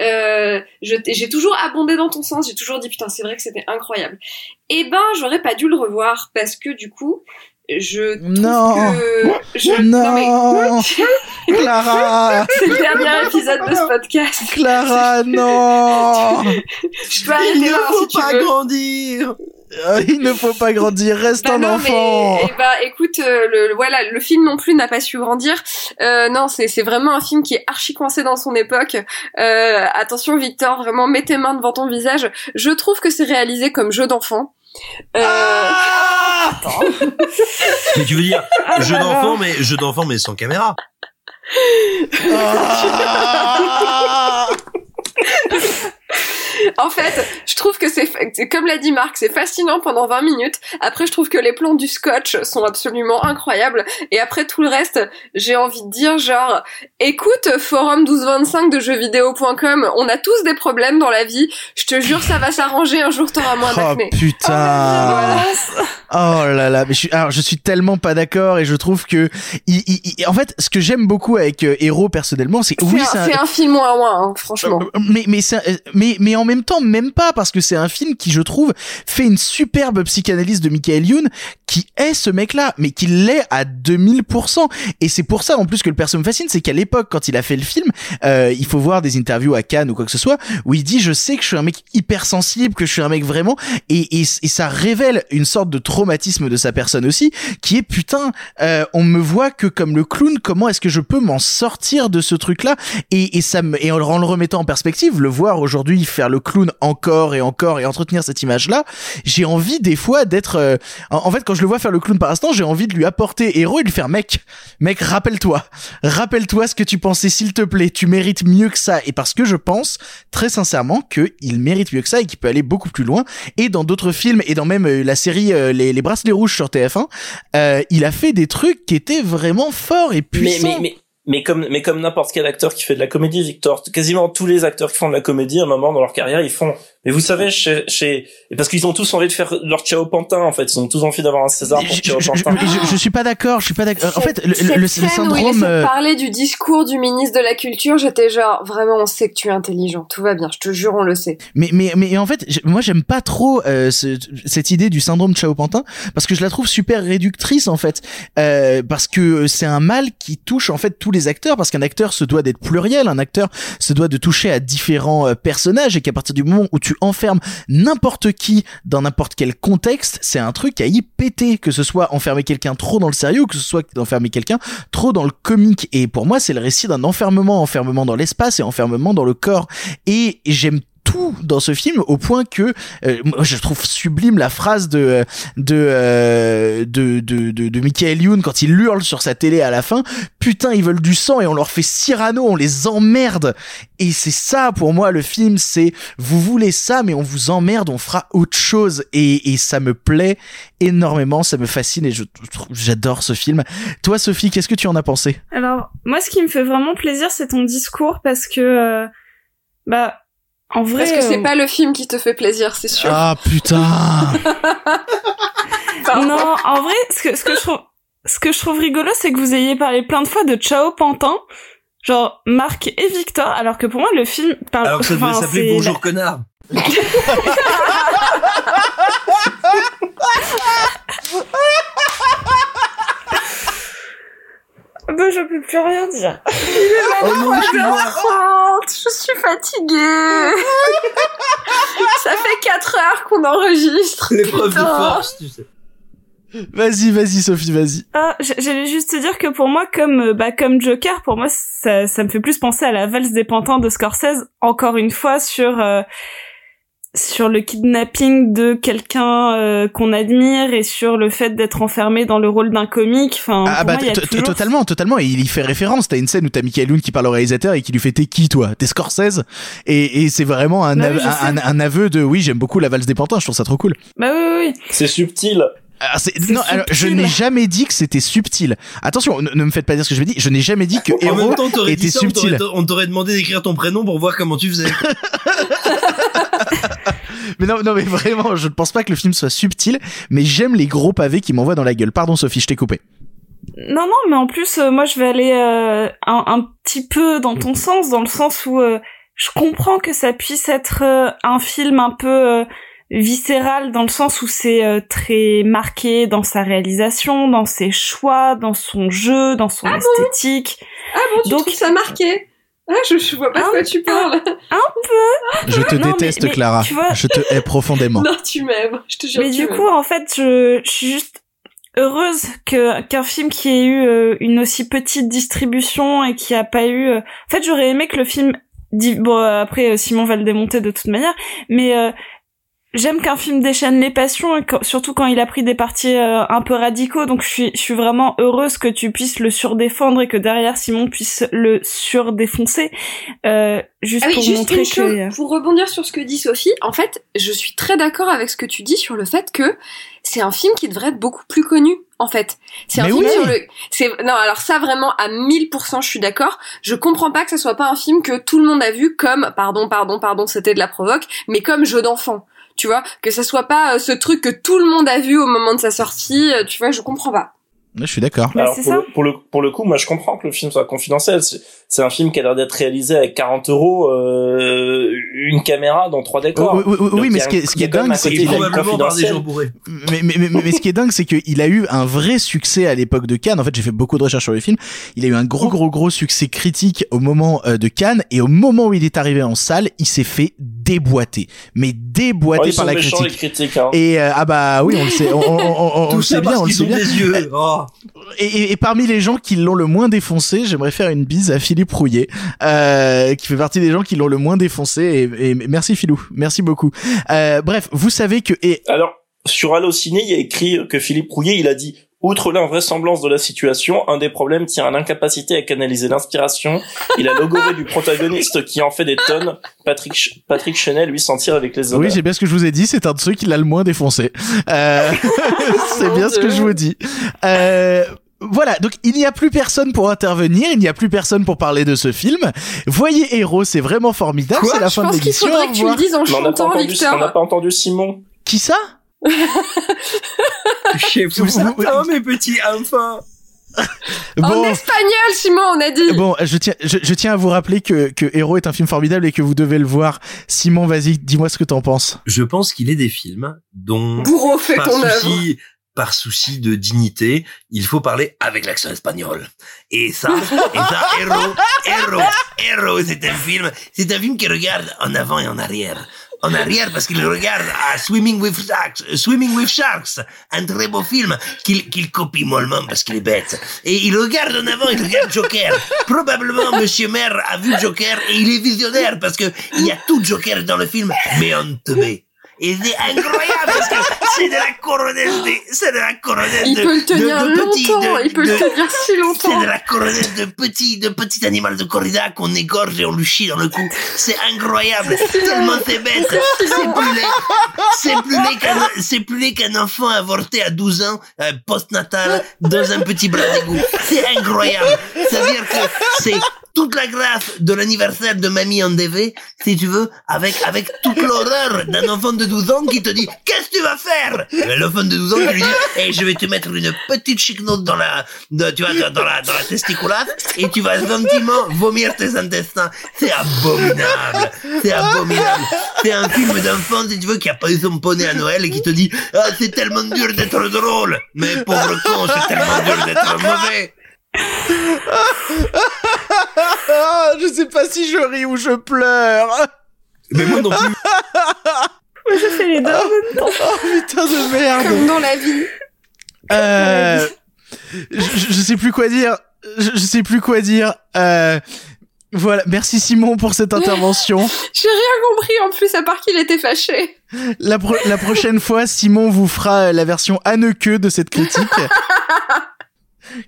[SPEAKER 3] euh, j'ai toujours abondé dans ton sens, j'ai toujours dit putain c'est vrai que c'était incroyable. Eh ben j'aurais pas dû le revoir parce que du coup je
[SPEAKER 1] Non.
[SPEAKER 3] que je
[SPEAKER 1] Non.
[SPEAKER 3] mais
[SPEAKER 1] Clara.
[SPEAKER 3] c'est le dernier épisode de ce podcast.
[SPEAKER 1] Clara, non
[SPEAKER 3] Je peux arrêter là si tu veux.
[SPEAKER 2] grandir.
[SPEAKER 1] Euh, Il ne faut pas grandir, reste
[SPEAKER 3] Bah
[SPEAKER 1] un
[SPEAKER 3] non,
[SPEAKER 1] enfant.
[SPEAKER 3] mais eh bah écoute, euh, le, le- voilà, le film non plus n'a pas su grandir. Euh, non, c'est c'est vraiment un film qui est archi coincé dans son époque. Euh, attention Victor, vraiment mets tes mains devant ton visage. Je trouve que c'est réalisé comme jeu d'enfant. Euh...
[SPEAKER 2] Mais tu veux dire
[SPEAKER 3] Ah,
[SPEAKER 2] jeu d'enfant, mais jeu d'enfant, mais sans caméra.
[SPEAKER 3] En fait, je trouve que c'est, comme l'a dit Marc, c'est fascinant pendant 20 minutes. Après, je trouve que les plans du scotch sont absolument incroyables. Et après tout le reste, j'ai envie de dire genre, écoute, forum 1225 de jeuxvideo.com, on a tous des problèmes dans la vie. Je te jure, ça va s'arranger. Un jour, t'auras moins
[SPEAKER 1] Oh
[SPEAKER 3] d'acné.
[SPEAKER 1] putain Oh là là, mais je suis, alors je suis tellement pas d'accord et je trouve que, il, il- il- en fait, ce que j'aime beaucoup avec euh, Hero personnellement, c'est oui,
[SPEAKER 3] c'est, un, film moins moins, hein, franchement.
[SPEAKER 1] mais mais c'est un- mais mais en même temps même pas parce que c'est un film qui je trouve fait une superbe psychanalyse de Michael Youn qui est ce mec-là mais qui l'est à 2000% et c'est pour ça en plus que le perso me fascine c'est qu'à l'époque quand il a fait le film euh, il faut voir des interviews à Cannes ou quoi que ce soit où il dit je sais que je suis un mec hypersensible que je suis un mec vraiment et et, ça révèle une sorte de traumatisme de sa personne aussi qui est putain euh, on me voit que comme le clown comment est-ce que je peux m'en sortir de ce truc là et, et ça me et en le remettant en perspective le voir aujourd'hui faire le clown encore et encore et entretenir cette image là j'ai envie des fois d'être euh, en, en fait quand je le vois faire le clown par instant j'ai envie de lui apporter héros et de lui faire mec mec rappelle-toi. Rappelle-toi ce que tu pensais s'il te plaît. Tu mérites mieux que ça. Et parce que je pense très sincèrement que il mérite mieux que ça et qu'il peut aller beaucoup plus loin. Et dans d'autres films et dans même euh, la série euh, les, les bracelets rouges sur TF1 euh, il a fait des trucs qui étaient vraiment forts et
[SPEAKER 6] Mais,
[SPEAKER 1] puissants.
[SPEAKER 6] mais, mais, mais comme, mais comme n'importe quel acteur qui fait de la comédie, Victor, quasiment tous les acteurs qui font de la comédie, à un moment dans leur carrière, ils font, mais vous savez, chez, chez, parce qu'ils ont tous envie de faire leur Ciao Pantin, en fait, ils ont tous envie d'avoir un César pour
[SPEAKER 1] je,
[SPEAKER 6] Ciao
[SPEAKER 1] je- je-
[SPEAKER 6] Pantin.
[SPEAKER 1] je- je suis pas d'accord, je suis pas d'accord. En fait, le,
[SPEAKER 3] Cette
[SPEAKER 1] le- le- le
[SPEAKER 3] scène où il
[SPEAKER 1] syndrome. euh,
[SPEAKER 3] parler du discours du ministre de la Culture, j'étais genre, vraiment, on sait que tu es intelligent. Tout va bien, je te jure, on le sait.
[SPEAKER 1] Mais, mais, mais en fait, moi j'aime pas trop euh, ce- cette idée du syndrome Chao Pantin parce que je la trouve super réductrice en fait. Euh, parce que c'est un mal qui touche en fait tous les acteurs parce qu'un acteur se doit d'être pluriel, un acteur se doit de toucher à différents euh, personnages et qu'à partir du moment où tu enfermes n'importe qui dans n'importe quel contexte, c'est un truc à y péter, que ce soit enfermer quelqu'un trop dans le sérieux ou que ce soit enfermer quelqu'un trop dans le comique. Et pour moi, c'est le récit d'un enfermement, enfermement dans l'espace et enfermement dans le corps. Et j'aime dans ce film au point que euh, je trouve sublime la phrase de de euh, de, de, de, de Michael Youn quand il hurle sur sa télé à la fin putain ils veulent du sang et on leur fait Cyrano on les emmerde. Et c'est ça pour moi le film c'est vous voulez ça mais on vous emmerde on fera autre chose. Et, et ça me plaît énormément ça me fascine et je j'adore ce film. Toi Sophie qu'est-ce que tu en as pensé?
[SPEAKER 4] Alors, moi, ce qui me fait vraiment plaisir, c'est ton discours parce que, euh, bah, en vrai.
[SPEAKER 3] Parce que c'est
[SPEAKER 4] euh,
[SPEAKER 3] pas le film qui te fait plaisir, c'est sûr.
[SPEAKER 1] ah putain
[SPEAKER 4] Non, en vrai, ce que, ce que je trouve, ce que je trouve rigolo, c'est que vous ayez parlé plein de fois de Ciao Pantin, genre Marc et Victor, alors que pour moi, le film parle.
[SPEAKER 2] Alors que ça devait
[SPEAKER 4] enfin,
[SPEAKER 2] s'appeler Bonjour connard.
[SPEAKER 4] la- Bah, je peux plus rien dire.
[SPEAKER 3] Il est
[SPEAKER 2] Oh non.
[SPEAKER 3] 30, je suis fatiguée. Ça fait 4 heures qu'on enregistre.
[SPEAKER 2] L'épreuve de force, tu sais.
[SPEAKER 1] vas-y vas-y Sophie vas-y
[SPEAKER 4] Ah, j'allais juste te dire que pour moi, comme euh, bah comme Joker, pour moi, ça, ça me fait plus penser à la valse des pantins de Scorsese. Encore une fois sur euh, sur le kidnapping de quelqu'un euh, qu'on admire et sur le fait d'être enfermé dans le rôle d'un comique. Enfin,
[SPEAKER 1] Ah bah
[SPEAKER 4] moi, toujours-
[SPEAKER 1] totalement, totalement. Et il y fait référence. T'as une scène où t'as Michael Youn qui parle au réalisateur et qui lui fait t'es qui toi? T'es Scorsese? Et, et c'est vraiment un,
[SPEAKER 4] Bah
[SPEAKER 1] av-
[SPEAKER 4] oui, je
[SPEAKER 1] un,
[SPEAKER 4] sais.
[SPEAKER 1] un aveu de oui j'aime beaucoup la valse des pantins. Je trouve ça trop cool.
[SPEAKER 4] Bah oui, oui, oui.
[SPEAKER 6] C'est subtil.
[SPEAKER 1] Non, alors, je n'ai jamais dit que c'était subtil. Attention, ne, ne me faites pas dire ce que je vais dire. Je n'ai jamais dit que
[SPEAKER 2] En
[SPEAKER 1] Héros
[SPEAKER 2] même temps, t'aurais
[SPEAKER 1] était
[SPEAKER 2] dit ça, on
[SPEAKER 1] subtil.
[SPEAKER 2] on t'aurait demandé d'écrire ton prénom pour voir comment tu faisais.
[SPEAKER 1] Mais non, non, mais vraiment, je ne pense pas que le film soit subtil. Mais j'aime les gros pavés qui m'envoient dans la gueule. Pardon, Sophie, je t'ai coupé.
[SPEAKER 4] Non, non, mais en plus, euh, moi, je vais aller euh, un, un petit peu dans ton sens, dans le sens où euh, je comprends que ça puisse être euh, un film un peu euh, viscéral, dans le sens où c'est euh, très marqué dans sa réalisation, dans ses choix, dans son jeu, dans son
[SPEAKER 3] Ah bon
[SPEAKER 4] esthétique.
[SPEAKER 3] Ah bon, tu
[SPEAKER 4] Donc-
[SPEAKER 3] trouves ça marqué? Ah, je, je vois pas de quoi tu parles.
[SPEAKER 4] Un peu
[SPEAKER 1] Je te
[SPEAKER 4] Non,
[SPEAKER 1] déteste,
[SPEAKER 4] mais
[SPEAKER 1] Clara.
[SPEAKER 4] tu vois-
[SPEAKER 1] Je te hais profondément.
[SPEAKER 3] Non, tu m'aimes. Je te jure.
[SPEAKER 4] Mais
[SPEAKER 3] tu
[SPEAKER 4] du coup, en fait, je, je suis juste heureuse que qu'un film qui ait eu euh, une aussi petite distribution et qui a pas eu. euh, En fait, j'aurais aimé que le film. Bon, après, euh, Simon va le démonter de toute manière, mais euh, j'aime qu'un film déchaîne les passions, et quand- surtout quand il a pris des partis euh, un peu radicaux. Donc, je suis, je suis vraiment heureuse que tu puisses le surdéfendre et que derrière Simon puisse le surdéfoncer, euh, juste
[SPEAKER 3] Ah oui,
[SPEAKER 4] pour
[SPEAKER 3] juste
[SPEAKER 4] montrer
[SPEAKER 3] une
[SPEAKER 4] que.
[SPEAKER 3] chose, pour rebondir sur ce que dit Sophie, en fait, je suis très d'accord avec ce que tu dis sur le fait que c'est un film qui devrait être beaucoup plus connu, en fait. C'est un
[SPEAKER 1] Mais
[SPEAKER 3] film
[SPEAKER 1] oui.
[SPEAKER 3] sur le, c'est, non, alors ça vraiment à 1000% je suis d'accord. Je comprends pas que ce soit pas un film que tout le monde a vu comme, pardon, pardon, pardon, c'était de la provoque, mais comme jeu d'enfant. Tu vois, que ça soit pas euh, ce truc que tout le monde a vu au moment de sa sortie, euh, tu vois, je comprends pas.
[SPEAKER 1] Je suis d'accord.
[SPEAKER 4] Bah,
[SPEAKER 6] pour,
[SPEAKER 4] ça.
[SPEAKER 6] le, pour, le, pour le coup, moi je comprends que le film soit confidentiel. C'est- un film qui a l'air d'être réalisé avec 40 euros, euh, une caméra dans trois décors.
[SPEAKER 1] Oui, mais
[SPEAKER 6] a
[SPEAKER 1] ce qui est- ce qui dingue, c'est qu'il-
[SPEAKER 6] très
[SPEAKER 2] Probablement par des
[SPEAKER 6] confidentiel.
[SPEAKER 2] gens bourrés.
[SPEAKER 1] mais, mais, mais, mais ce qui est dingue, c'est qu'il a eu un vrai succès à l'époque de Cannes. En fait, j'ai fait beaucoup de recherches sur le film. Il a eu un gros, gros, gros succès critique au moment de Cannes. Et au moment où il est arrivé en salle, il s'est fait déboîter. Mais
[SPEAKER 6] Oh, ils
[SPEAKER 1] par la
[SPEAKER 6] les
[SPEAKER 1] critique.
[SPEAKER 6] critiques. Hein.
[SPEAKER 1] Et euh, ah bah oui, on le sait, on, on, on, on
[SPEAKER 2] Tout
[SPEAKER 1] le sait bien, on le sait bien.
[SPEAKER 2] yeux. Oh.
[SPEAKER 1] Et, et- et parmi les gens qui l'ont le moins défoncé, j'aimerais faire une bise à Philippe Rouillet, euh, qui fait partie des gens qui l'ont le moins défoncé. Et, et merci Philou, merci beaucoup. Euh, bref, vous savez que et
[SPEAKER 6] Alors, sur Allociné, il y a écrit que Philippe Rouillet, il a dit Outre l'invraisemblance de la situation, un des problèmes tient à l'incapacité à canaliser l'inspiration et la logorée du protagoniste qui en fait des tonnes. Patrick, Ch- Patrick Chenel, lui, s'en tire avec les
[SPEAKER 1] oui,
[SPEAKER 6] odeurs.
[SPEAKER 1] c'est bien ce que je vous ai dit, c'est un de ceux qui l'a le moins défoncé. Euh, c'est bien ce que je vous dis. Euh, voilà, donc il n'y a plus personne pour intervenir, il n'y a plus personne pour parler de ce film. Voyez Héros, c'est vraiment formidable, c'est la
[SPEAKER 3] Je
[SPEAKER 1] fin de
[SPEAKER 3] pense qu'il
[SPEAKER 1] l'émission.
[SPEAKER 3] faudrait
[SPEAKER 1] au
[SPEAKER 3] que tu le dises en chantant, Victor.
[SPEAKER 6] on n'a pas entendu Simon.
[SPEAKER 1] Qui ça?
[SPEAKER 2] Chez vous, oh mes petits enfants.
[SPEAKER 3] En
[SPEAKER 1] Bon,
[SPEAKER 3] espagnol, Simon, on a dit.
[SPEAKER 1] Bon, je tiens, je, je tiens à vous rappeler que, que Héros est un film formidable et que vous devez le voir. Simon, vas-y, dis-moi ce que t'en penses.
[SPEAKER 2] Je pense qu'il est des films dont
[SPEAKER 3] Bourreau,
[SPEAKER 2] par
[SPEAKER 3] ton œuvre.
[SPEAKER 2] souci, par souci de dignité, il faut parler avec l'accent espagnol. Et ça, et ça, Héros, Héros, Héros, c'est un film, c'est un film qui regarde en avant et en arrière. En arrière parce qu'il regarde à Swimming with Sharks, Swimming with Sharks, un très beau film qu'il qu'il copie mollement parce qu'il est bête. Et il regarde en avant, il regarde Joker. Probablement Monsieur Maire a vu Joker et il est visionnaire parce que il y a tout Joker dans le film, mais en teubé. Et c'est incroyable parce que c'est de la coronaise de, c'est de la
[SPEAKER 3] Il
[SPEAKER 2] de,
[SPEAKER 3] peut le tenir
[SPEAKER 2] de, de petits-
[SPEAKER 3] longtemps,
[SPEAKER 2] de-
[SPEAKER 3] il peut le tenir si longtemps.
[SPEAKER 2] C'est de la coronaise de petits, de petits animaux de corrida qu'on égorge et on lui chie dans le cou. C'est incroyable. Tellement c'est bête. C'est plus laid. C'est plus laid qu'un, c'est plus laid qu'un enfant avorté à 12 ans, euh, post-natal, dans un petit bras d'égout. C'est incroyable. C'est-à-dire que c'est toute la grâce de l'anniversaire de mamie en DV, si tu veux, avec, avec toute l'horreur d'un enfant de 12 ans qui te dit, qu'est-ce que tu vas faire? L'enfant de 12 ans qui lui dit, eh, je vais te mettre une petite chiquenote dans la, de- tu vois, dans dans la, dans la testiculate, et tu vas gentiment vomir tes intestins. C'est abominable. C'est abominable. C'est un film d'enfant, si tu veux, qui a pas eu son poney à Noël et qui te dit, ah, c'est tellement dur d'être drôle. Mais pauvre con, c'est tellement dur d'être mauvais.
[SPEAKER 1] je sais pas si je ris ou je pleure.
[SPEAKER 2] Mais moi non plus.
[SPEAKER 4] Je fais les deux en même temps.
[SPEAKER 1] Oh putain de merde.
[SPEAKER 3] Comme dans la vie.
[SPEAKER 1] Euh, je, je sais plus quoi dire. Je, je sais plus quoi dire. Euh, Voilà, merci Simon pour cette intervention.
[SPEAKER 3] J'ai rien compris en plus, à part qu'il était fâché.
[SPEAKER 1] La, pro- la prochaine fois, Simon vous fera la version à ne queue de cette critique.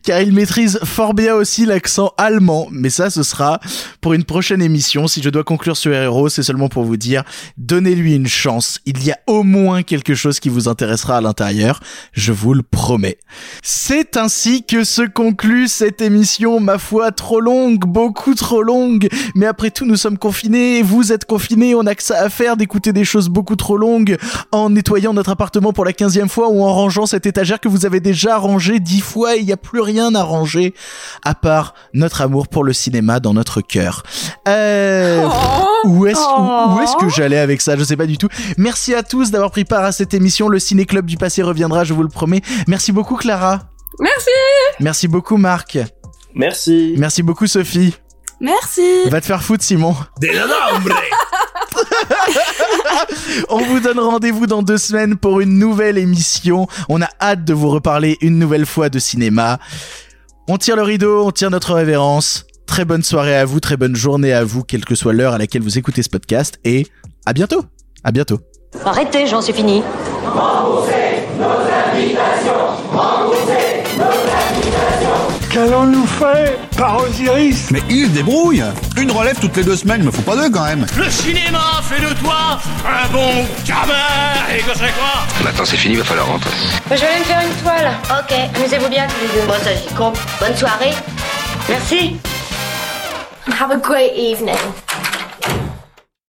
[SPEAKER 1] Car il maîtrise fort bien aussi l'accent allemand, mais ça ce sera pour une prochaine émission. Si je dois conclure sur Hero, c'est seulement pour vous dire, donnez-lui une chance. Il y a au moins quelque chose qui vous intéressera à l'intérieur, je vous le promets. C'est ainsi que se conclut cette émission, ma foi, trop longue, beaucoup trop longue. Mais après tout, nous sommes confinés, vous êtes confinés, on a que ça à faire d'écouter des choses beaucoup trop longues en nettoyant notre appartement pour la quinzième fois ou en rangeant cette étagère que vous avez déjà rangée dix fois rien à ranger à part notre amour pour le cinéma dans notre cœur. Euh, où est-ce où, où est-ce que j'allais avec ça? Je sais pas du tout. Merci à tous d'avoir pris part à cette émission. Le Ciné Club du passé reviendra, je vous le promets. Merci beaucoup Clara.
[SPEAKER 3] Merci.
[SPEAKER 1] Merci beaucoup Marc.
[SPEAKER 6] Merci.
[SPEAKER 1] Merci beaucoup Sophie.
[SPEAKER 4] Merci.
[SPEAKER 1] Va te faire foutre Simon. On vous donne rendez-vous dans deux semaines pour une nouvelle émission. On a hâte de vous reparler une nouvelle fois de cinéma. On tire le rideau, on tire notre révérence. Très bonne soirée à vous, très bonne journée à vous, quelle que soit l'heure à laquelle vous écoutez ce podcast. Et à bientôt. À bientôt.
[SPEAKER 13] Arrêtez, Jean, c'est fini.
[SPEAKER 8] Qu'allons-nous faire par Osiris
[SPEAKER 16] Mais il se débrouille Une relève toutes les deux semaines, il me faut pas deux quand même
[SPEAKER 7] Le cinéma fait de toi un bon gamin et que c'est quoi?
[SPEAKER 11] Maintenant c'est fini, va falloir rentrer.
[SPEAKER 13] Moi, je vais aller me faire une toile. Ok, amusez-vous bien tous les deux. Bon, ça j'y compte. Bonne soirée. Merci. Have a great evening.